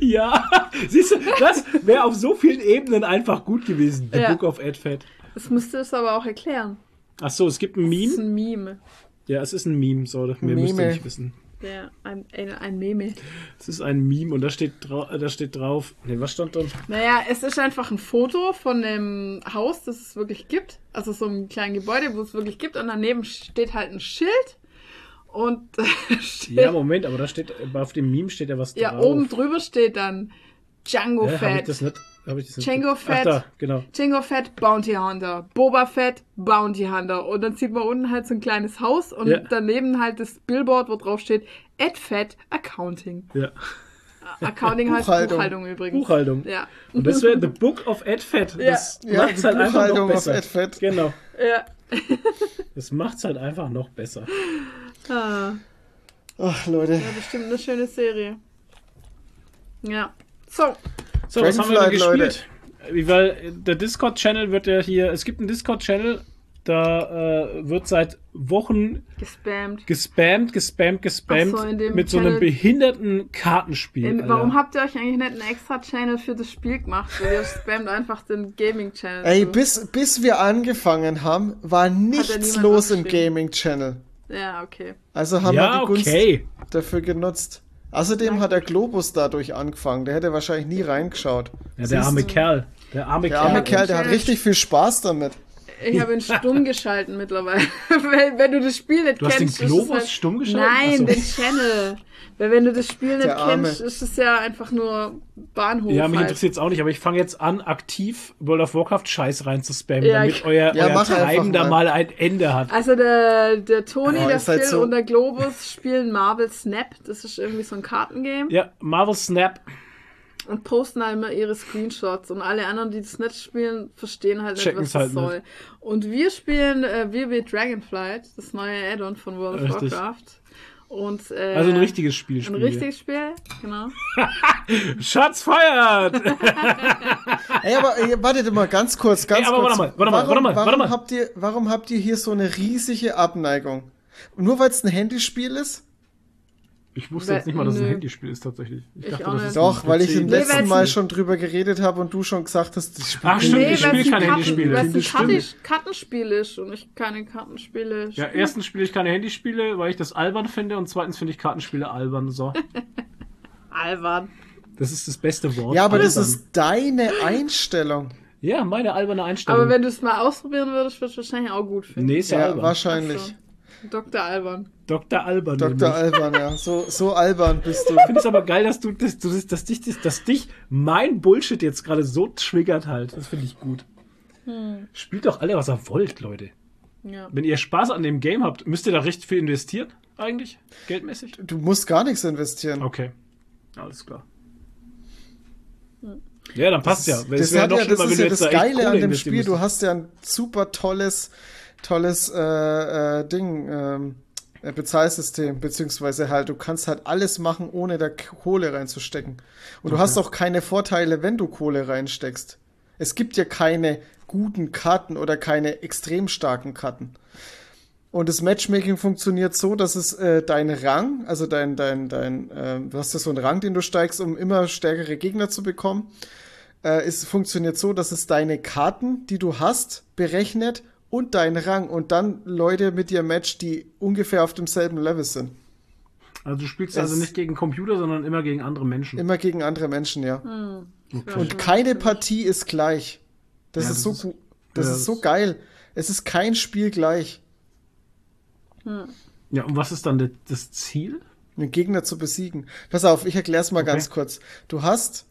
Ja, siehst du, das wäre auf so vielen Ebenen einfach gut gewesen. The Ja. Book of Ed Fett. Das müsste es aber auch erklären. Ach so, es gibt ein Das ist Meme. ein Meme. Ja, es ist ein Meme, so, mehr Meme. müsst ihr nicht wissen. Ja, ein, ein, Meme. Es ist ein Meme und da steht, drau da steht drauf. Nee, was stand da? Naja, es ist einfach ein Foto von dem Haus, das es wirklich gibt. Also so einem kleinen Gebäude, wo es wirklich gibt. Und daneben steht halt ein Schild. Und steht, Ja, Moment, aber da steht, auf dem Meme steht ja was ja, drauf. oben drüber steht dann Django Hä, hab ich Fett. das nicht? Hab ich das? Django Ach, Fett. da, genau. Django Fett, Bounty Hunter. Boba Fett, Bounty Hunter. Und dann sieht man unten halt so ein kleines Haus und Ja. daneben halt das Billboard, wo drauf steht Ed Fett Accounting. Ja. Accounting heißt Buchhaltung. Buchhaltung übrigens. Buchhaltung. Ja. Und das wäre The Book of Ed Fett. Das Ja, macht's die halt einfach noch besser. Ed Fett. Genau. Ja. Das macht's halt einfach noch besser. Ah, Ach, Leute. ja, bestimmt eine schöne Serie. Ja. So. So, was haben wir denn gespielt? Wie, Weil äh, der Discord-Channel wird ja hier, es gibt einen Discord-Channel, da äh, wird seit Wochen Gespammt. gespammt, gespammt, gespammt so, in mit so einem Channel- behinderten Kartenspiel. Alter. warum habt ihr euch eigentlich nicht einen extra Channel für das Spiel gemacht? Weil ihr spammt einfach den Gaming-Channel. Ey, zu. bis, bis wir angefangen haben, war nichts los im. Gaming-Channel. Ja, okay. Also haben ja, wir die Gunst okay. dafür genutzt. Außerdem hat der Globus dadurch angefangen. Der hätte wahrscheinlich nie reingeschaut. Ja, der arme Kerl. Der arme Der arme Kerl. Kerl, der hat richtig viel Spaß damit. Ich habe ihn stumm geschalten mittlerweile. wenn, wenn du das Spiel nicht Du hast den kennst. ist es Globus halt, stumm geschaltet? Nein, so. den Channel. Weil wenn du das Spiel nicht Der Arme. kennst, ist es ja einfach nur Bahnhof. Ja, mich halt. interessiert es auch nicht, aber ich fange jetzt an, aktiv World of Warcraft Scheiß reinzuspammen, Ja, damit ich- euer, Ja, euer Treiben da mal. mal ein Ende hat. Also der, der Toni, Oh, der ist halt Phil so- und der Globus spielen Marvel Snap. Das ist irgendwie so ein Kartengame. Ja, Marvel Snap. Und posten halt immer ihre Screenshots. Und alle anderen, die das nicht spielen, verstehen halt nicht, Checken's was das halt soll. Und wir spielen äh, WoW Dragonflight, das neue Add-on von World of Richtig. Warcraft. Und, äh, Also ein richtiges Spiel. Ein richtiges Spiel, genau. Schatz feiert! Ey, aber ey, wartet mal ganz kurz, ganz Ey, aber kurz. warte mal, warte mal, warum, warte mal, warum warte mal. Habt ihr, warum habt ihr hier so eine riesige Abneigung? Nur weil es ein Handyspiel ist? Ich wusste jetzt nicht mal, dass es ein. Handyspiel ist tatsächlich. Ich, Ich dachte, das ist Doch, weil ich im letzten Mal schon drüber geredet habe und du schon gesagt hast, das Spiel. Ach, stimmt, Nee, ich spiele keine Karten- Handyspiele. weil es ein Das Kartenspiel ist und ich keine Kartenspiele Ja, spiele. erstens spiele ich keine Handyspiele, weil ich das albern finde und zweitens finde ich Kartenspiele albern. So. Albern. Das ist das beste Wort. Ja, aber das Albern. ist deine Einstellung. Ja, meine alberne Einstellung. Aber wenn du es mal ausprobieren würdest, würdest du es wahrscheinlich auch gut finden. nee, ist ja, Ja, albern. wahrscheinlich. So. Dr. Albern. Dr. Albern. Dr. nämlich. Alban, ja. So, so albern bist du. Ich finde es aber geil, dass du, dass, du, dass, dich, dass dich mein Bullshit jetzt gerade so triggert halt. Das finde ich gut. Spielt doch alle, was ihr wollt, Leute. Ja. Wenn ihr Spaß an dem Game habt, müsst ihr da recht viel investieren, eigentlich? Geldmäßig? Du musst gar nichts investieren. Okay. Alles klar. Ja, dann passt ja. Das, wär hat ja, das ist ja du das Geile an dem Spiel. Du hast ja ein super tolles, tolles äh, äh, Ding, ähm, äh, Bezahlsystem, beziehungsweise halt, du kannst halt alles machen, ohne da Kohle reinzustecken. Und du hast auch keine Vorteile, wenn du Kohle reinsteckst. Es gibt ja keine guten Karten oder keine extrem starken Karten. Und das Matchmaking funktioniert so, dass es äh, dein Rang, also dein, dein, dein, äh, du hast ja so einen Rang, den du steigst, um immer stärkere Gegner zu bekommen. Äh, es funktioniert so, dass es deine Karten, die du hast, berechnet und deinen Rang und dann Leute mit dir matcht, die ungefähr auf demselben Level sind. Also du spielst Es- also nicht gegen Computer, sondern immer gegen andere Menschen. Immer gegen andere Menschen, ja. Okay. Und keine Partie ist gleich. Das Ja, ist das so ist- gut. Das ja, ist so geil. Es ist kein Spiel gleich. Ja, und was ist dann das Ziel? einen Gegner zu besiegen. Pass auf, ich erkläre es mal Okay. ganz kurz. Du hast,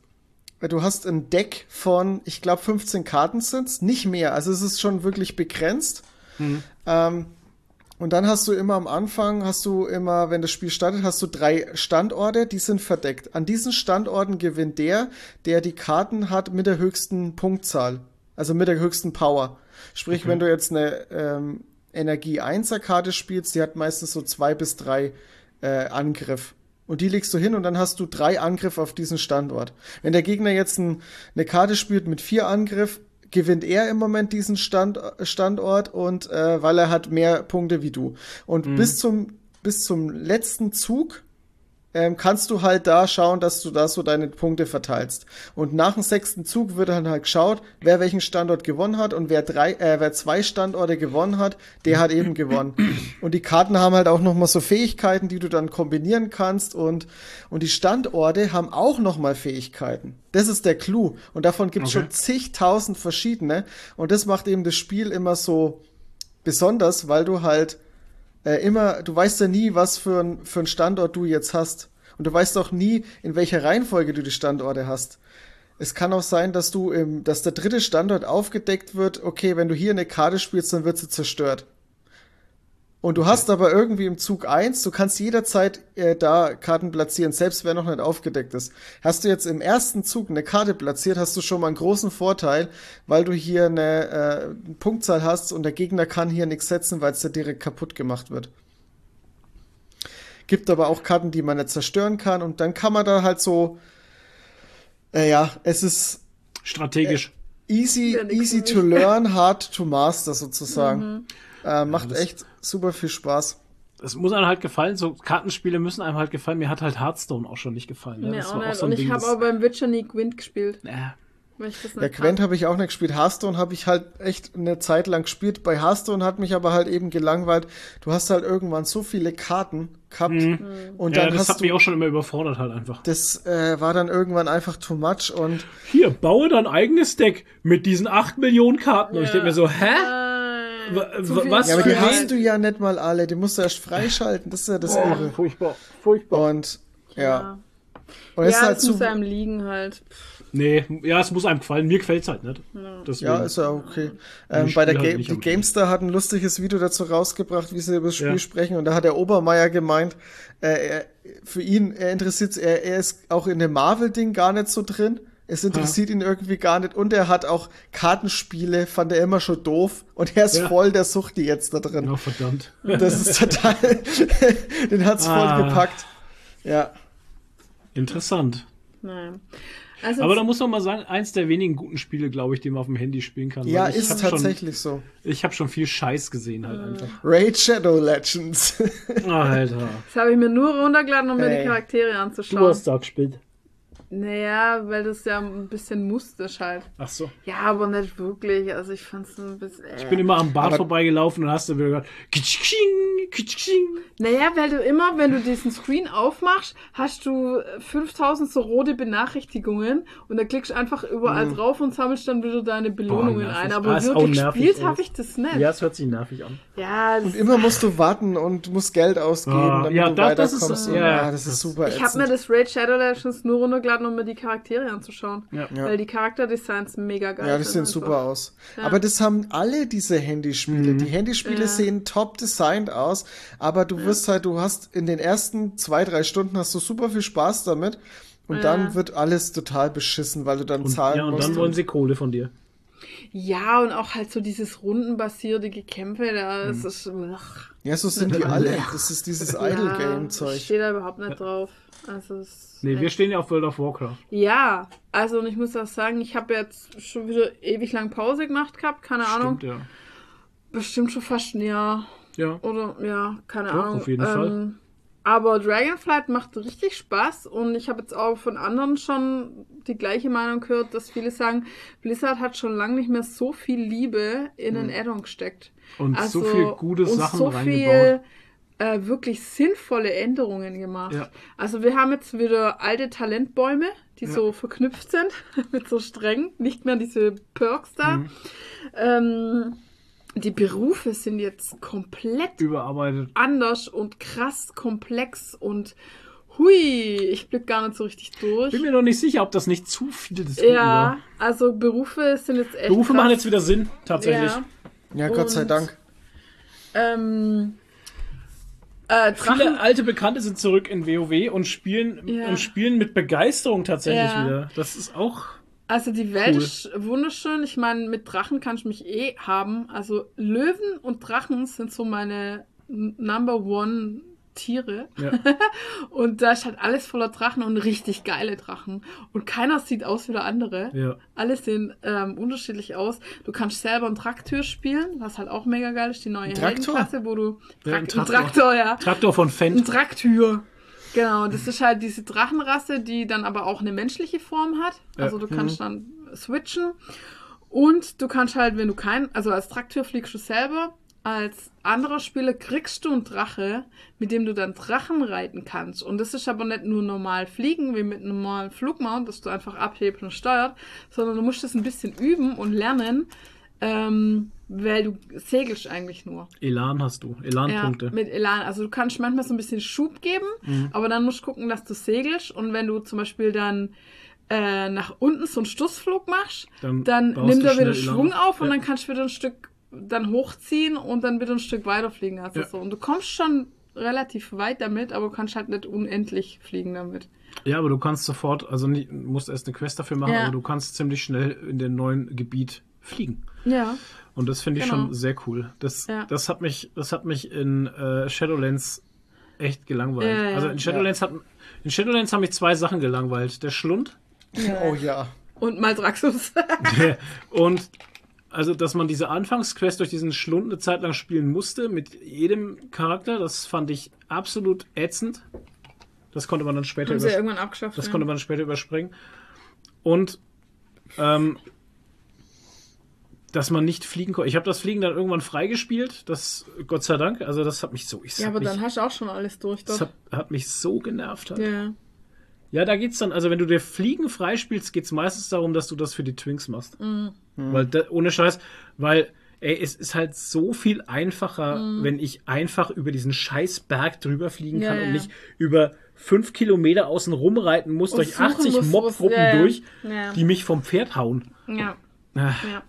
du hast ein Deck von, ich glaube, 15 Karten sind's, nicht mehr. Also es ist schon wirklich begrenzt. Ähm, und dann hast du immer am Anfang, hast du immer, wenn das Spiel startet, hast du drei Standorte, die sind verdeckt. An diesen Standorten gewinnt der, der die Karten hat mit der höchsten Punktzahl. Also mit der höchsten Power. Sprich, Okay. wenn du jetzt eine ähm, Energie 1er Karte spielst, die hat meistens so zwei bis drei äh, Angriff. Und die legst du hin und dann hast du drei Angriff auf diesen Standort. Wenn der Gegner jetzt ein, eine Karte spielt mit vier Angriff, gewinnt er im Moment diesen Stand, Standort und äh, weil er hat mehr Punkte wie du. Und bis zum bis zum letzten Zug ähm, kannst du halt da schauen, dass du da so deine Punkte verteilst. Und nach dem sechsten Zug wird dann halt geschaut, wer welchen Standort gewonnen hat und wer drei, äh, wer zwei Standorte gewonnen hat, der hat eben gewonnen. Und die Karten haben halt auch noch mal so Fähigkeiten, die du dann kombinieren kannst und und die Standorte haben auch noch mal Fähigkeiten. Das ist der Clou und davon gibt es Okay. schon zigtausend verschiedene und das macht eben das Spiel immer so besonders, weil du halt äh, immer, du weißt ja nie, was für ein, für ein Standort du jetzt hast. Und du weißt auch nie, in welcher Reihenfolge du die Standorte hast. Es kann auch sein, dass du im, dass der dritte Standort aufgedeckt wird, okay, wenn du hier eine Karte spielst, dann wird sie zerstört. Und du hast aber irgendwie im Zug eins, du kannst jederzeit äh, da Karten platzieren, selbst wenn noch nicht aufgedeckt ist. Hast du jetzt im ersten Zug eine Karte platziert, hast du schon mal einen großen Vorteil, weil du hier eine äh, Punktzahl hast und der Gegner kann hier nichts setzen, weil es dir direkt kaputt gemacht wird. Gibt aber auch Karten, die man nicht zerstören kann und dann kann man da halt so, äh, ja, es ist Strategisch. easy, Ja, nix easy für to learn, hard to master sozusagen. Äh, macht das- echt super viel Spaß. Es muss einem halt gefallen, so Kartenspiele müssen einem halt gefallen. Mir hat halt Hearthstone auch schon nicht gefallen. Ja, Mir das auch war nicht. so ein Und ich habe auch beim Witcher nie Gwent gespielt. Äh, Weil ich das Ja, nicht Gwent kann. habe ich auch nicht gespielt. Hearthstone habe ich halt echt eine Zeit lang gespielt. Bei Hearthstone hat mich aber halt eben gelangweilt. Du hast halt irgendwann so viele Karten gehabt und Mhm. ja, dann das hast hat du mich auch schon immer überfordert halt einfach. das äh, war dann irgendwann einfach too much und Hier, baue dein eigenes Deck mit diesen 8 Millionen Karten. Und ich Ja. denke mir so, hä? Was ja, aber die hast du ja nicht mal alle. Die musst du erst freischalten. Das ist ja das Irre. Furchtbar, furchtbar. Und ja, Ja, und es ist ja halt es zu muss einem liegen halt. Nee, ja, es muss einem gefallen. Mir gefällt's halt nicht. Deswegen. Ja, ist ja okay. Ähm, bei der halt Ga nicht die am GameStar hat ein lustiges Video dazu rausgebracht, wie sie über das Spiel Ja. sprechen. Und da hat der Obermeier gemeint, äh, er, für ihn, er interessiert er, er ist auch in dem Marvel-Ding gar nicht so drin. Es interessiert ihn irgendwie gar nicht. Und er hat auch Kartenspiele, fand er immer schon doof. Und er ist Ja. voll der Suchti jetzt da drin. Ja, verdammt. Das ist total, den hat's voll Ah. gepackt. Ja. Interessant. Nein. Also Aber da muss man mal sagen, eins der wenigen guten Spiele, glaube ich, die man auf dem Handy spielen kann. Ja, ist tatsächlich so. Schon, ich habe schon viel Scheiß gesehen halt einfach. Raid Shadow Legends. Alter. das habe ich mir nur runtergeladen, um mir Ey. die Charaktere Du anzuschauen. hast da gespielt. Naja, weil das ja ein bisschen mustisch halt. Ach so. Ja, aber nicht wirklich. Also ich fand's ein bisschen. Äh. Ich bin immer am Bad vorbeigelaufen und hast du wieder gehört, kitsching, kitsching. Naja, weil du immer, wenn du diesen Screen aufmachst, hast du 5000 so rote Benachrichtigungen und da klickst du einfach überall drauf und sammelst dann wieder deine Belohnungen nervig. ein. Ah, Aber ist auch wirklich nervig, gespielt habe ich das nicht. Ja, es hört sich nervig an. Ja, das, Und immer musst du warten und musst Geld ausgeben, Ah, damit ja, du das- das ist, weiterkommst. äh, und, ja, ah, das ist super ich habe mir das Raid Shadow Legends nur runtergeladen, um mir die Charaktere anzuschauen. Ja. Ja. Weil die Charakterdesigns mega geil Ja, die sehen super aus. Aber das haben alle diese Handyspiele. Die Handyspiele Ja. sehen top designt aus, aber du wirst halt, du hast in den ersten zwei, drei Stunden hast du super viel Spaß damit und Ja. dann wird alles total beschissen, weil du dann Und, zahlen ja, und musst. dann wollen sie Kohle von dir. Ja, und auch halt so dieses rundenbasierte Gekämpfe, da das ist. Ach, ja, so sind die alle. Das ist dieses ja, Idle Ich stehe da überhaupt nicht drauf. Also Nee, wir stehen ja auf World of Warcraft. Ja, also und ich muss auch sagen, ich habe jetzt schon wieder ewig lang Pause gemacht gehabt, keine Ahnung. Stimmt, ja. Bestimmt schon fast ein Jahr. Ja. Oder ja, keine Doch, Ahnung. auf jeden Fall. Aber Dragonflight macht richtig Spaß und ich habe jetzt auch von anderen schon die gleiche Meinung gehört, dass viele sagen, Blizzard hat schon lange nicht mehr so viel Liebe in den Add-on gesteckt. Und Also, so viel gute und Sachen so reingebaut. viel äh, wirklich sinnvolle Änderungen gemacht. Ja. Also wir haben jetzt wieder alte Talentbäume, die Ja. so verknüpft sind mit so Strängen, nicht mehr diese Perks da. Mhm. Ähm, die Berufe sind jetzt komplett Überarbeitet. anders und krass komplex und hui, ich blick gar nicht so richtig durch. Bin mir noch nicht sicher, ob das nicht zu viel des ja, war. also Berufe sind jetzt echt Berufe krass. machen jetzt wieder Sinn, tatsächlich. Ja. Ja, Gott sei Und- Dank. Ähm, äh, Viele alte Bekannte sind zurück in WoW und spielen, Ja. und spielen mit Begeisterung tatsächlich Ja. wieder. Das ist auch. Also die Welt Cool. ist wunderschön. Ich meine, mit Drachen kann ich mich eh haben. Also Löwen und Drachen sind so meine Number One Tiere. Ja. Und da ist halt alles voller Drachen und richtig geile Drachen. Und keiner sieht aus wie der andere. Ja. Alle sehen ähm, unterschiedlich aus. Du kannst selber einen Traktor spielen, was halt auch mega geil ist, die neue Traktor? Heldenklasse, wo du Ja, ein Trak- ein Traktor. Traktor, ja. Traktor von Ein Fendt. Traktür. Genau, das ist halt diese Drachenrasse, die dann aber auch eine menschliche Form hat. Also du kannst dann switchen. Und du kannst halt, wenn du kein, also als Trakteur fliegst du selber, als anderer Spieler kriegst du einen Drache, mit dem du dann Drachen reiten kannst. Und das ist aber nicht nur normal fliegen, wie mit einem normalen Flugmount, dass du einfach abhebst und steuert, sondern du musst das ein bisschen üben und lernen, ähm, weil du segelst eigentlich nur. Elan hast du. Elan-Punkte. Ja, mit Elan. Also du kannst manchmal so ein bisschen Schub geben, Mhm. aber dann musst du gucken, dass du segelst. Und wenn du zum Beispiel dann äh, nach unten so einen Stussflug machst, Dann dann, nimmt du er wieder Schwung auf. auf und Ja. dann kannst du wieder ein Stück dann hochziehen und dann wieder ein Stück weiterfliegen. Also Ja. so. Und du kommst schon relativ weit damit, aber du kannst halt nicht unendlich fliegen damit. Ja, aber du kannst sofort, also nicht, musst erst eine Quest dafür machen, Ja. aber du kannst ziemlich schnell in dem neuen Gebiet fliegen. Ja. Und das finde ich Genau. schon sehr cool. Das, Ja. das hat mich, das hat mich in äh, Shadowlands echt gelangweilt. Ja, ja. Also in Shadowlands hat in Shadowlands haben mich zwei Sachen gelangweilt. Der Schlund Oh ja. Und Maldraxus. und also, dass man diese Anfangsquest durch diesen Schlund eine Zeit lang spielen musste, mit jedem Charakter, das fand ich absolut ätzend. Das konnte man dann später Haben sie irgendwann abgeschafft. Das ja. konnte man später überspringen. Und ähm, dass man nicht fliegen konnte. Ich habe das Fliegen dann irgendwann freigespielt. Das, Gott sei Dank. Also das hat mich so. Ja, aber mich, dann hast du auch schon alles durch, das doch. hat, hat mich so genervt. Halt. Ja. Ja, da geht's dann, also wenn du dir Fliegen freispielst, geht's meistens darum, dass du das für die Twinks machst. Mhm. Weil, da, ohne Scheiß, weil, ey, es ist halt so viel einfacher, wenn ich einfach über diesen scheiß Berg drüber fliegen Mhm. Ja, kann ja. und nicht über fünf Kilometer außen rumreiten muss, Und durch suchen 80 muss, Mobgruppen ja, ja. durch, Ja. die mich vom Pferd hauen. Ja. Ah. ja.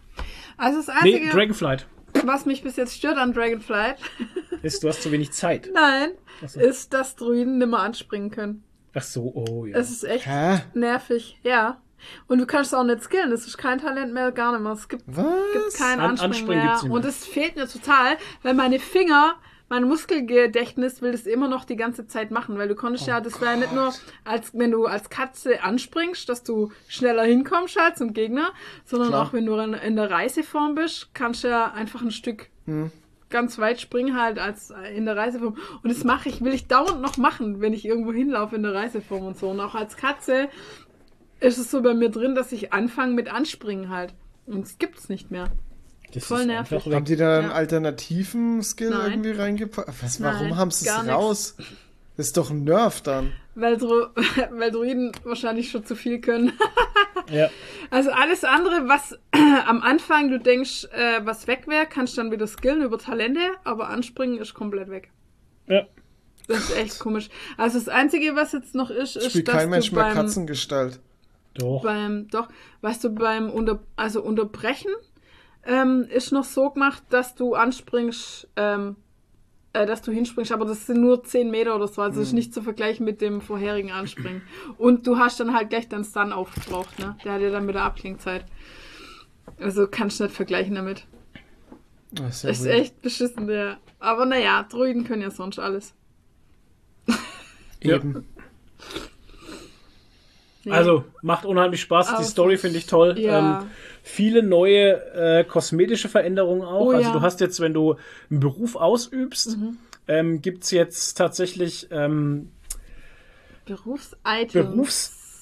Also das Nee, Einzige, Dragonflight. was mich bis jetzt stört an Dragonflight, Ist, du hast zu wenig Zeit. nein, so. ist, dass Druiden nimmer anspringen können. Ach so, oh ja. Es ist echt Hä? nervig, ja. Und du kannst auch nicht skillen, es ist kein Talent mehr, gar nicht mehr. Es gibt, Was? gibt kein An- Anspringen, Anspringen mehr. Und es fehlt mir total, weil meine Finger, mein Muskelgedächtnis will das immer noch die ganze Zeit machen, weil du konntest Oh ja, das wäre nicht nur, als wenn du als Katze anspringst, dass du schneller hinkommst als zum Gegner, sondern Klar. auch wenn du in, in der Reiseform bist, kannst du ja einfach ein Stück ganz weit springen halt als in der Reiseform. Und das mache ich, will ich dauernd noch machen, wenn ich irgendwo hinlaufe in der Reiseform und so. Und auch als Katze ist es so bei mir drin, dass ich anfange mit Anspringen halt. Und es gibt's nicht mehr. Das Voll ist nervig. Haben die da einen Ja. alternativen Skill Nein. irgendwie reingepackt? Was, warum Nein, haben sie es nix. raus? Das ist doch ein Nerf dann. Weil, Dro weil Druiden wahrscheinlich schon zu viel können. Ja. Also alles andere, was am Anfang du denkst, äh, was weg wäre, kannst du dann wieder skillen über Talente, aber anspringen ist komplett weg. ja. Das ist echt komisch. Also das Einzige, was jetzt noch ist, ist, Spielt dass kein Mensch du mehr beim, Katzengestalt. Doch. beim, doch, weißt du, beim Unter, also Unterbrechen ähm, ist noch so gemacht, dass du anspringst, ähm, äh, dass du hinspringst, aber das sind nur 10 Meter oder so, also Hm. ist nicht zu vergleichen mit dem vorherigen Anspringen. Und du hast dann halt gleich deinen Stun aufgebraucht, ne? Der hat ja dann mit der Abklingzeit. Also kannst du nicht vergleichen damit. Das ist ja ist echt beschissen, der. Aber naja, Druiden können ja sonst alles. Eben. Nee. Also, macht unheimlich Spaß. Die Story finde ich toll. Ja. Ähm, viele neue äh, kosmetische Veränderungen auch. Oh, also, ja. du hast jetzt, wenn du einen Beruf ausübst, Mhm. ähm, gibt es jetzt tatsächlich ähm, Berufsitems.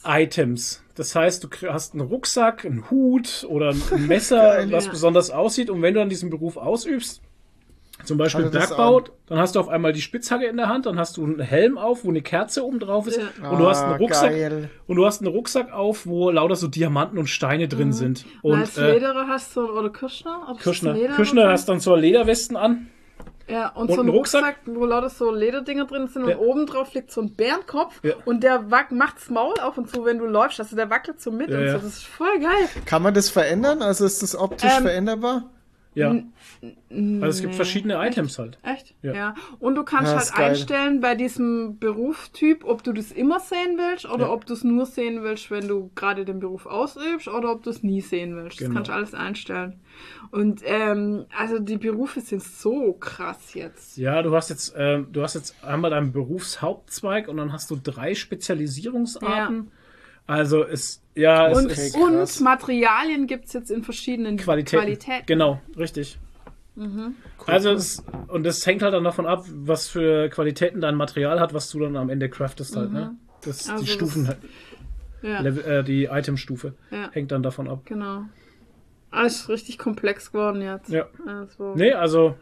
Berufsitems. Das heißt, du hast einen Rucksack, einen Hut oder ein Messer, Geil, was ja. besonders aussieht. Und wenn du dann diesen Beruf ausübst, zum Beispiel an? dann hast du auf einmal die Spitzhacke in der Hand, dann hast du einen Helm auf, wo eine Kerze oben drauf ist. Ja. Und du hast einen Ah, Rucksack. geil. Und du hast einen Rucksack auf, wo lauter so Diamanten und Steine drin sind. Und als äh, Lederer hast du, oder Kirschner? Das Kirschner, Leder Kirschner hast dann so Lederwesten an. Ja, und, und so ein einen Rucksack. Rucksack, wo lauter so Lederdinger drin sind Ja. und oben drauf liegt so ein Bärenkopf Ja. und der wack macht's Maul auf und zu, wenn du läufst. Also der wackelt so mit Ja, und so. Das ist voll geil. Kann man das verändern? Also ist das optisch Ähm, veränderbar? Ja. Also es gibt Nee. verschiedene Items halt. Echt? Ja. Ja. Und du kannst Ja, halt einstellen bei diesem Berufstyp, ob du das immer sehen willst oder Ja. ob du es nur sehen willst, wenn du gerade den Beruf ausübst oder ob du es nie sehen willst. Genau. Das kannst du alles einstellen. Und ähm, also die Berufe sind so krass jetzt. Ja, du hast jetzt, ähm, du hast jetzt einmal deinen Berufshauptzweig und dann hast du drei Spezialisierungsarten. Also es, ja, es Und, ist Okay, krass. und Materialien gibt es jetzt in verschiedenen Qualitäten. Qualitäten. Genau, richtig. Also es, und das hängt halt dann davon ab, was für Qualitäten dein Material hat, was du dann am Ende craftest halt, ne? Das, Also die das- Stufen, halt, Ja, Level, äh, die Itemstufe Ja. hängt dann davon ab. genau. Alles ist richtig komplex geworden jetzt. Ja. Also, Nee, also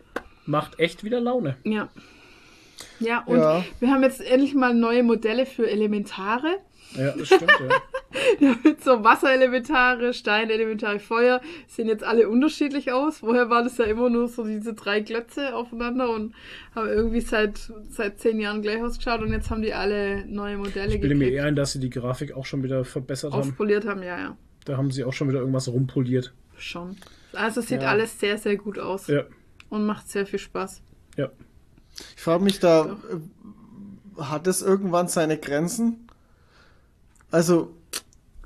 macht echt wieder Laune. Ja. Ja, und Ja. wir haben jetzt endlich mal neue Modelle für Elementare. Ja, das stimmt, ja. Ja, mit so Wasserelementare, Steinelementare, Feuer sehen jetzt alle unterschiedlich aus. Vorher war das ja immer nur so diese drei Glötze aufeinander und haben irgendwie seit, seit zehn Jahren gleich ausgeschaut und jetzt haben die alle neue Modelle Ich bilde mir eher ein, dass sie die Grafik auch schon wieder verbessert haben. Aufpoliert haben, ja, ja. Da haben sie auch schon wieder irgendwas rumpoliert. Schon. Also es sieht Ja. alles sehr, sehr gut aus Ja, und macht sehr viel Spaß. ja. Ich frage mich da, äh, hat es irgendwann seine Grenzen? Also,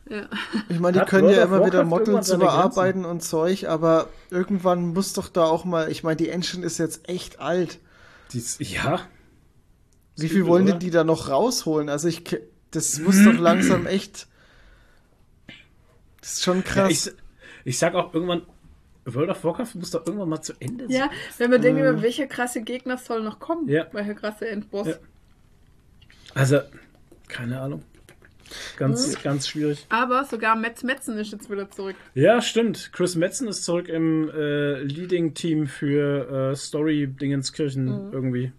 Ja. ich meine, die Hat können World ja immer wieder Warcraft irgendwann Models überarbeiten und Zeug, aber irgendwann muss doch da auch mal, ich meine, die Engine ist jetzt echt alt. Dies, ja. Wie viel wollen denn die da noch rausholen? Also ich, das muss doch langsam echt, das ist schon ja krass. ich, ich sag auch irgendwann, World of Warcraft muss doch irgendwann mal zu Ende sein. Ja, wenn man denkt, über welche krasse Gegner soll noch kommen. Ja. Welcher krasse Endboss. Ja. Also, keine Ahnung. Ganz, Hm? ganz schwierig. Aber sogar Metz Metzen ist jetzt wieder zurück. Ja, stimmt. Chris Metzen ist zurück im äh, Leading-Team für äh, Story-Dingenskirchen Mhm. irgendwie.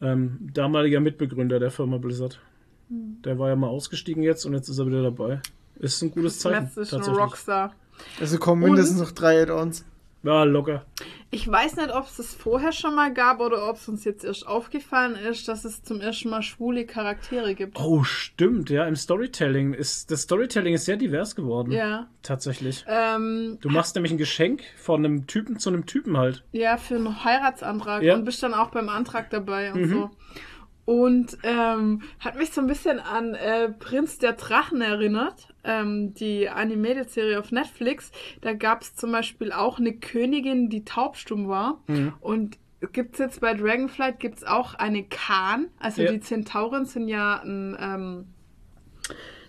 Ähm, damaliger Mitbegründer der Firma Blizzard. Mhm. Der war ja mal ausgestiegen jetzt und jetzt ist er wieder dabei. Ist ein gutes Zeichen. Metz ist ein. Rockstar. Also kommen mindestens noch drei Add-ons. Ja, locker. Ich weiß nicht, ob es das vorher schon mal gab oder ob es uns jetzt erst aufgefallen ist, dass es zum ersten Mal schwule Charaktere gibt. Oh, stimmt, ja. Im Storytelling ist das Storytelling ist sehr divers geworden. Ja. Tatsächlich. Ähm, Du machst nämlich ein Geschenk von einem Typen zu einem Typen halt. ja, für einen Heiratsantrag Ja. und bist dann auch beim Antrag dabei und Mhm. so. Und ähm, hat mich so ein bisschen an äh, Prinz der Drachen erinnert, ähm, die Animated-Serie auf Netflix. Da gab es zum Beispiel auch eine Königin, die taubstumm war. Mhm. Und gibt's jetzt bei Dragonflight gibt's auch eine Khan. Also Ja. die Zentauren sind ja ein, ähm,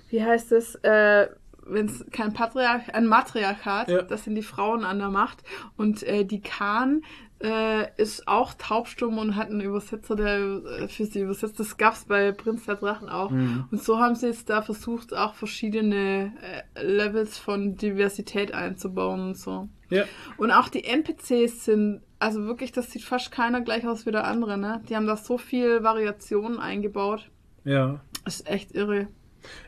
wie heißt es, äh, wenn es kein Patriarch, ein Matriarchat, Ja. das sind die Frauen an der Macht. Und äh, die Khan äh, ist auch taubstumm und hat einen Übersetzer, der äh, für sie übersetzt. Das gab's bei Prinz der Drachen auch. Mhm. Und so haben sie jetzt da versucht, auch verschiedene äh, Levels von Diversität einzubauen und so. Ja. Und auch die NPCs sind, also wirklich, das sieht fast keiner gleich aus wie der andere, ne? Die haben da so viel Variationen eingebaut. Ja. Das ist echt irre.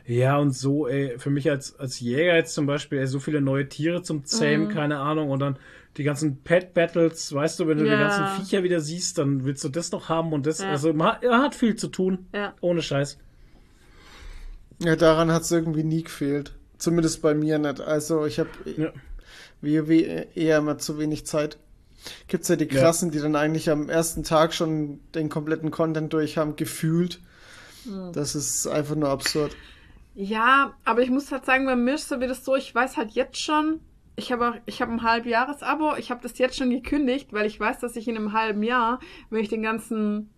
Ja, und so, ey, für mich als, als Jäger jetzt zum Beispiel, ey, so viele neue Tiere zum Zähmen, Mhm. keine Ahnung, und dann die ganzen Pet-Battles, weißt du, wenn du Ja. die ganzen Viecher wieder siehst, dann willst du das noch haben und das, Ja. also man hat, er hat viel zu tun, Ja. ohne Scheiß. Ja, daran hat es irgendwie nie gefehlt. Zumindest bei mir nicht. Also ich habe Ja. WoW eher immer zu wenig Zeit. Gibt's ja die Ja. krassen, die dann eigentlich am ersten Tag schon den kompletten Content durch haben, gefühlt. Mhm. Das ist einfach nur absurd. Ja, aber ich muss halt sagen, bei mir ist so wie das so, ich weiß halt jetzt schon, ich habe ich habe ein Halbjahresabo, ich habe das jetzt schon gekündigt, weil ich weiß, dass ich in einem halben Jahr, wenn ich den ganzen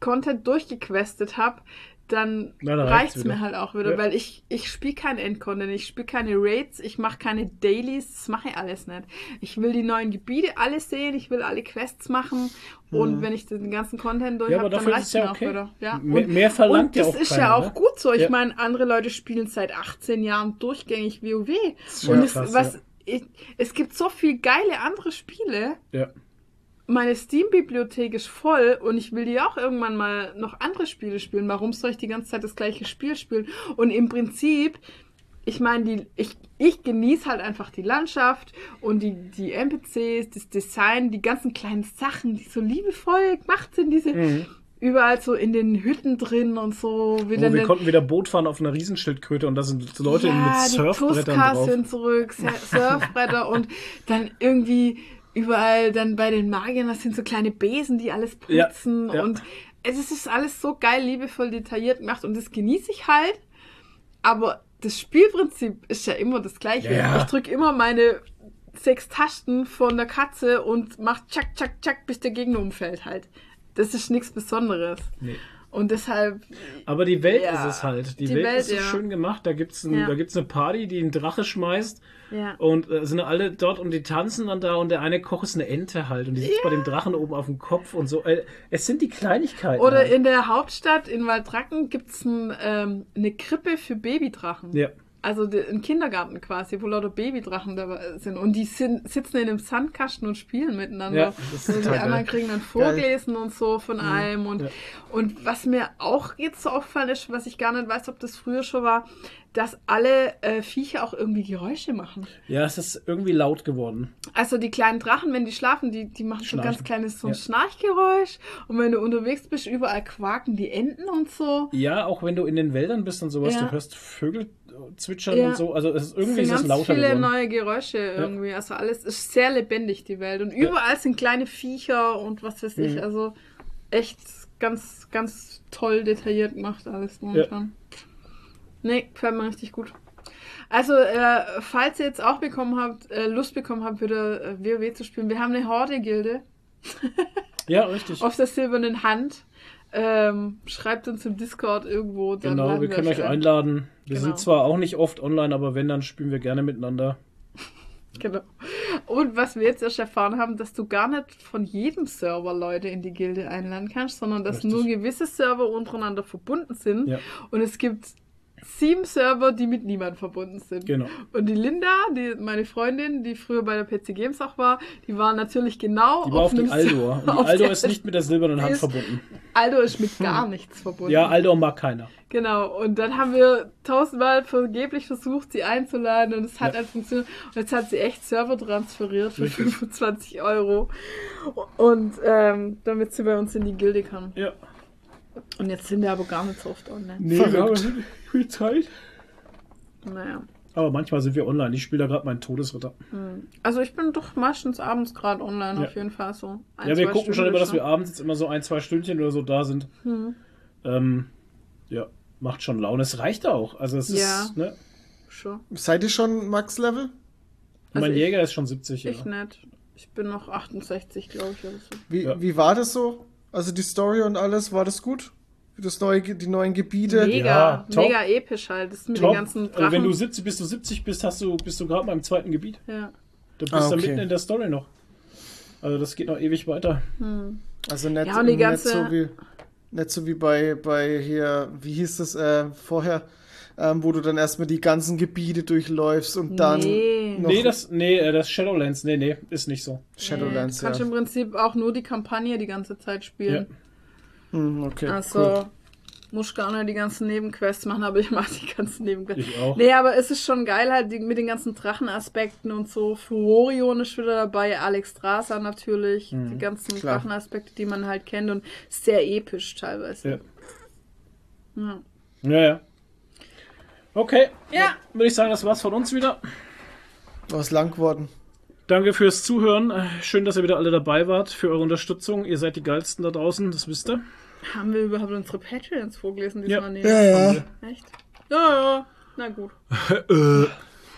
Content durchgequestet habe, dann dann reicht's reicht's wieder. mir halt auch wieder, Ja. weil ich ich spiele kein Endcontent, ich spiele keine Raids, ich mache keine Dailies, das mache ich alles nicht. Ich will die neuen Gebiete alle sehen, ich will alle Quests machen und wenn ich den ganzen Content durch Mhm. Ja, habe, dann reicht's es ja mir okay. auch wieder. Ja. Mehr- mehr verlangt und ja das auch ist keiner, ja auch ne? gut so. Ich Ja. meine, andere Leute spielen seit 18 Jahren durchgängig WoW. Und es, krass, was, ja. Ich, es gibt so viel geile andere Spiele. Ja. Meine Steam-Bibliothek ist voll und ich will die auch irgendwann mal noch andere Spiele spielen. Warum soll ich die ganze Zeit das gleiche Spiel spielen? Und im Prinzip, ich meine, die, ich, ich genieße halt einfach die Landschaft und die, die NPCs, das Design, die ganzen kleinen Sachen, die so liebevoll gemacht sind, diese Mhm. Überall so in den Hütten drin und so. Oh, wir der- konnten wieder Boot fahren auf einer Riesenschildkröte und da sind Leute ja, mit die Surfbrettern Tuskas drauf. sind zurück, Sur- Surfbretter und dann irgendwie überall dann bei den Magiern, das sind so kleine Besen, die alles Ja, putzen ja. und es ist alles so geil, liebevoll detailliert gemacht und das genieße ich halt, aber das Spielprinzip ist ja immer das gleiche. Ja. Ich drücke immer meine sechs Tasten von der Katze und mach tschak, tschak, tschak, bis der Gegner umfällt halt. Das ist nichts Besonderes. Nee. Und deshalb, Aber die Welt Ja, ist es halt. Die, die Welt, Welt, ist so ja. schön gemacht. Da gibt's ein, Ja. da gibt's eine Party, die einen Drache schmeißt. ja. Und äh, sind alle dort und die tanzen dann da und der eine Koch ist eine Ente halt und die sitzt bei dem Drachen oben auf dem Kopf und so. Äh, es sind die Kleinigkeiten. Oder halt. in der Hauptstadt in Waldracken gibt's ein, ähm, eine Krippe für Babydrachen. Ja. Also ein Kindergarten quasi, wo lauter Babydrachen dabei sind. Und die sind, sitzen in einem Sandkasten und spielen miteinander. Ja, das ist und die anderen geil. Mhm. kriegen dann vorgelesen und so von einem. Und, Ja. und was mir auch jetzt so auffallen ist, was ich gar nicht weiß, ob das früher schon war, dass alle äh, Viecher auch irgendwie Geräusche machen. ja, es ist irgendwie laut geworden. Also die kleinen Drachen, wenn die schlafen, die, die machen so ein Schnarchen. ganz kleines so ein Ja. Schnarchgeräusch. Und wenn du unterwegs bist, überall quaken die Enten und so. Ja, auch wenn du in den Wäldern bist und sowas, Ja. du hörst Vögel zwitschern Ja. und so. Also es ist, irgendwie Es ist sind es ganz lauter viele geworden. neue Geräusche irgendwie. Also alles ist sehr lebendig, die Welt. Und überall sind kleine Viecher und was weiß ich. Mhm. Also echt ganz, ganz toll detailliert gemacht alles momentan. Nee, gefällt mir richtig gut. Also, äh, falls ihr jetzt auch bekommen habt, äh, Lust bekommen habt, wieder äh, WoW zu spielen, wir haben eine Horde-Gilde Ja, richtig. auf der silbernen Hand. Ähm, schreibt uns im Discord irgendwo. Dann Genau, wir können euch ein. einladen. Wir Genau. sind zwar auch nicht oft online, aber wenn, dann spielen wir gerne miteinander. Genau. Und was wir jetzt erst erfahren haben, dass du gar nicht von jedem Server Leute in die Gilde einladen kannst, sondern dass Richtig. nur gewisse Server untereinander verbunden sind. Ja. Und es gibt sieben Server, die mit niemand verbunden sind. Genau. Und die Linda, die, meine Freundin, die früher bei der PC Games auch war, die war natürlich genau Die war auf die einem Aldor. Und die auf Aldor ist nicht mit der silbernen Hand ist- verbunden. Aldor ist mit gar nichts verbunden. Ja, Aldor mag keiner. Genau, und dann haben wir tausendmal vergeblich versucht, sie einzuladen und es hat Ja. halt funktioniert. Und jetzt hat sie echt Server transferiert für Richtig. 25 Euro. Und ähm, damit sie bei uns in die Gilde kann. Ja. Und jetzt sind wir aber gar nicht so oft online. Nee, Verrückt. wir viel Zeit. Naja. Aber manchmal sind wir online. Ich spiele da gerade meinen Todesritter. Also ich bin doch meistens abends gerade online, Ja. auf jeden Fall so. Ein, ja, wir gucken schon Stunden immer, dass wir schon. abends jetzt immer so ein, zwei Stündchen oder so da sind. Hm. Ähm, ja, macht schon Laune. Es reicht auch. Also es Ja. ist, ne? Schon. Seid ihr schon Max-Level? Also mein ich- Jäger ist schon 70, ja. Ich nicht. Ich bin noch 68, glaube ich, oder so. Wie, Ja. wie war das so? Also die Story und alles, war das gut? Das neue, die neuen Gebiete? Mega, Ja, mega episch halt. Das mit Top. den ganzen Drachen. Also wenn du 70, bis du 70 bist, hast du, bist du gerade mal im zweiten Gebiet. ja. Du bist Ah, da okay. mitten in der Story noch. Also das geht noch ewig weiter. Also nicht, Ja, und die nicht, ganze- so wie, nicht so wie bei, bei hier, wie hieß das äh, vorher, ähm, wo du dann erstmal die ganzen Gebiete durchläufst und dann Nee. noch Nee, das, nee, äh, das Shadowlands, nee, nee, ist nicht so. Shadowlands, Du kannst ja. im Prinzip auch nur die Kampagne die ganze Zeit spielen. Hm, okay, Also, cool. muss gar nicht die ganzen Nebenquests machen, aber ich mag die ganzen Nebenquests. Ich auch. Nee, aber es ist schon geil halt die, mit den ganzen Drachenaspekten und so. Furorion ist wieder dabei, Alex Strasser natürlich. Die ganzen Klar. Drachenaspekte, die man halt kennt und sehr episch teilweise. Ja. Ja. Ja, ja. Okay. Ja. Würde ich sagen, das war's von uns wieder. Was lang geworden. Danke fürs Zuhören. Äh, Schön, dass ihr wieder alle dabei wart, für eure Unterstützung. Ihr seid die geilsten da draußen, das wisst ihr. Haben wir überhaupt unsere Patreons vorgelesen Ja. diesmal? Nee. ja. Echt? Ja, ja. Na gut.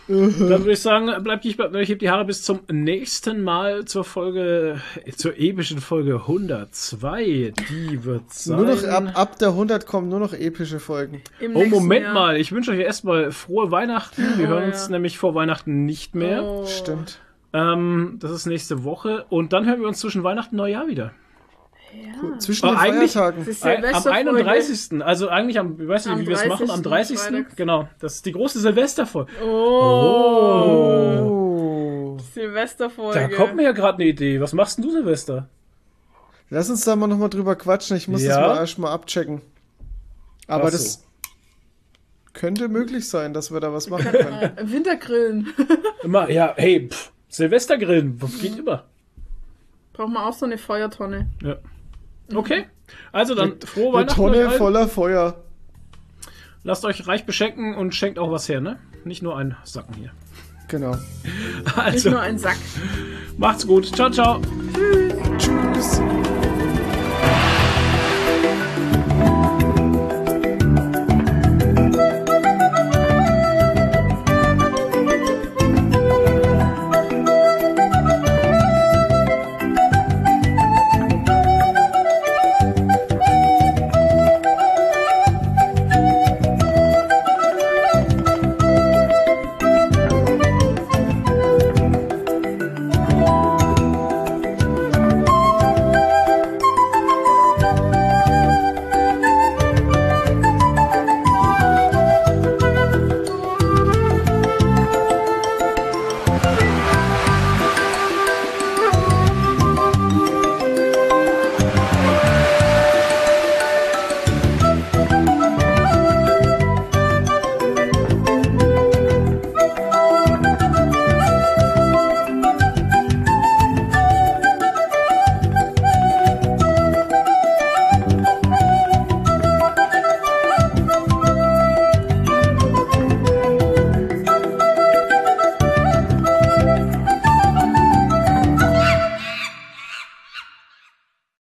Dann würde ich sagen, bleibt neu, ich heb die Haare bis zum nächsten Mal zur Folge, zur epischen Folge 102. Die wird sein. Nur noch ab, ab der 100 kommen nur noch epische Folgen. Im Oh, Moment Jahr. mal. Ich wünsche euch erstmal frohe Weihnachten. Wir Oh, hören ja. uns nämlich vor Weihnachten nicht mehr. Oh. Stimmt. Ähm, das ist nächste Woche. Und dann hören wir uns zwischen Weihnachten und Neujahr wieder. Ja. Zwischen den eigentlich- Feiertagen. Am Silvesterfolge. 31. Also eigentlich am, ich weiß nicht, Am wie wir es machen, am 30. 30. Freitags. Genau. Das ist die große Silvesterfolge. Oh. Oh. Silvesterfolge. Da kommt mir ja gerade eine Idee. Was machst denn du, Silvester? Lass uns da mal nochmal drüber quatschen. Ich muss Ja? das mal erstmal abchecken. Aber so. das könnte möglich sein, dass wir da was machen können. Wintergrillen. Immer, ja, hey, pff, Silvestergrillen, was geht immer? Braucht man auch so eine Feuertonne. Ja. Okay. Also dann frohe Eine Weihnachten. Tonne euch allen. voller Feuer. Lasst euch reich beschenken und schenkt auch was her, ne? Nicht nur ein Sacken hier. Genau. Nicht Also, nur ein Sack. macht's gut. Ciao, ciao. Tschüss.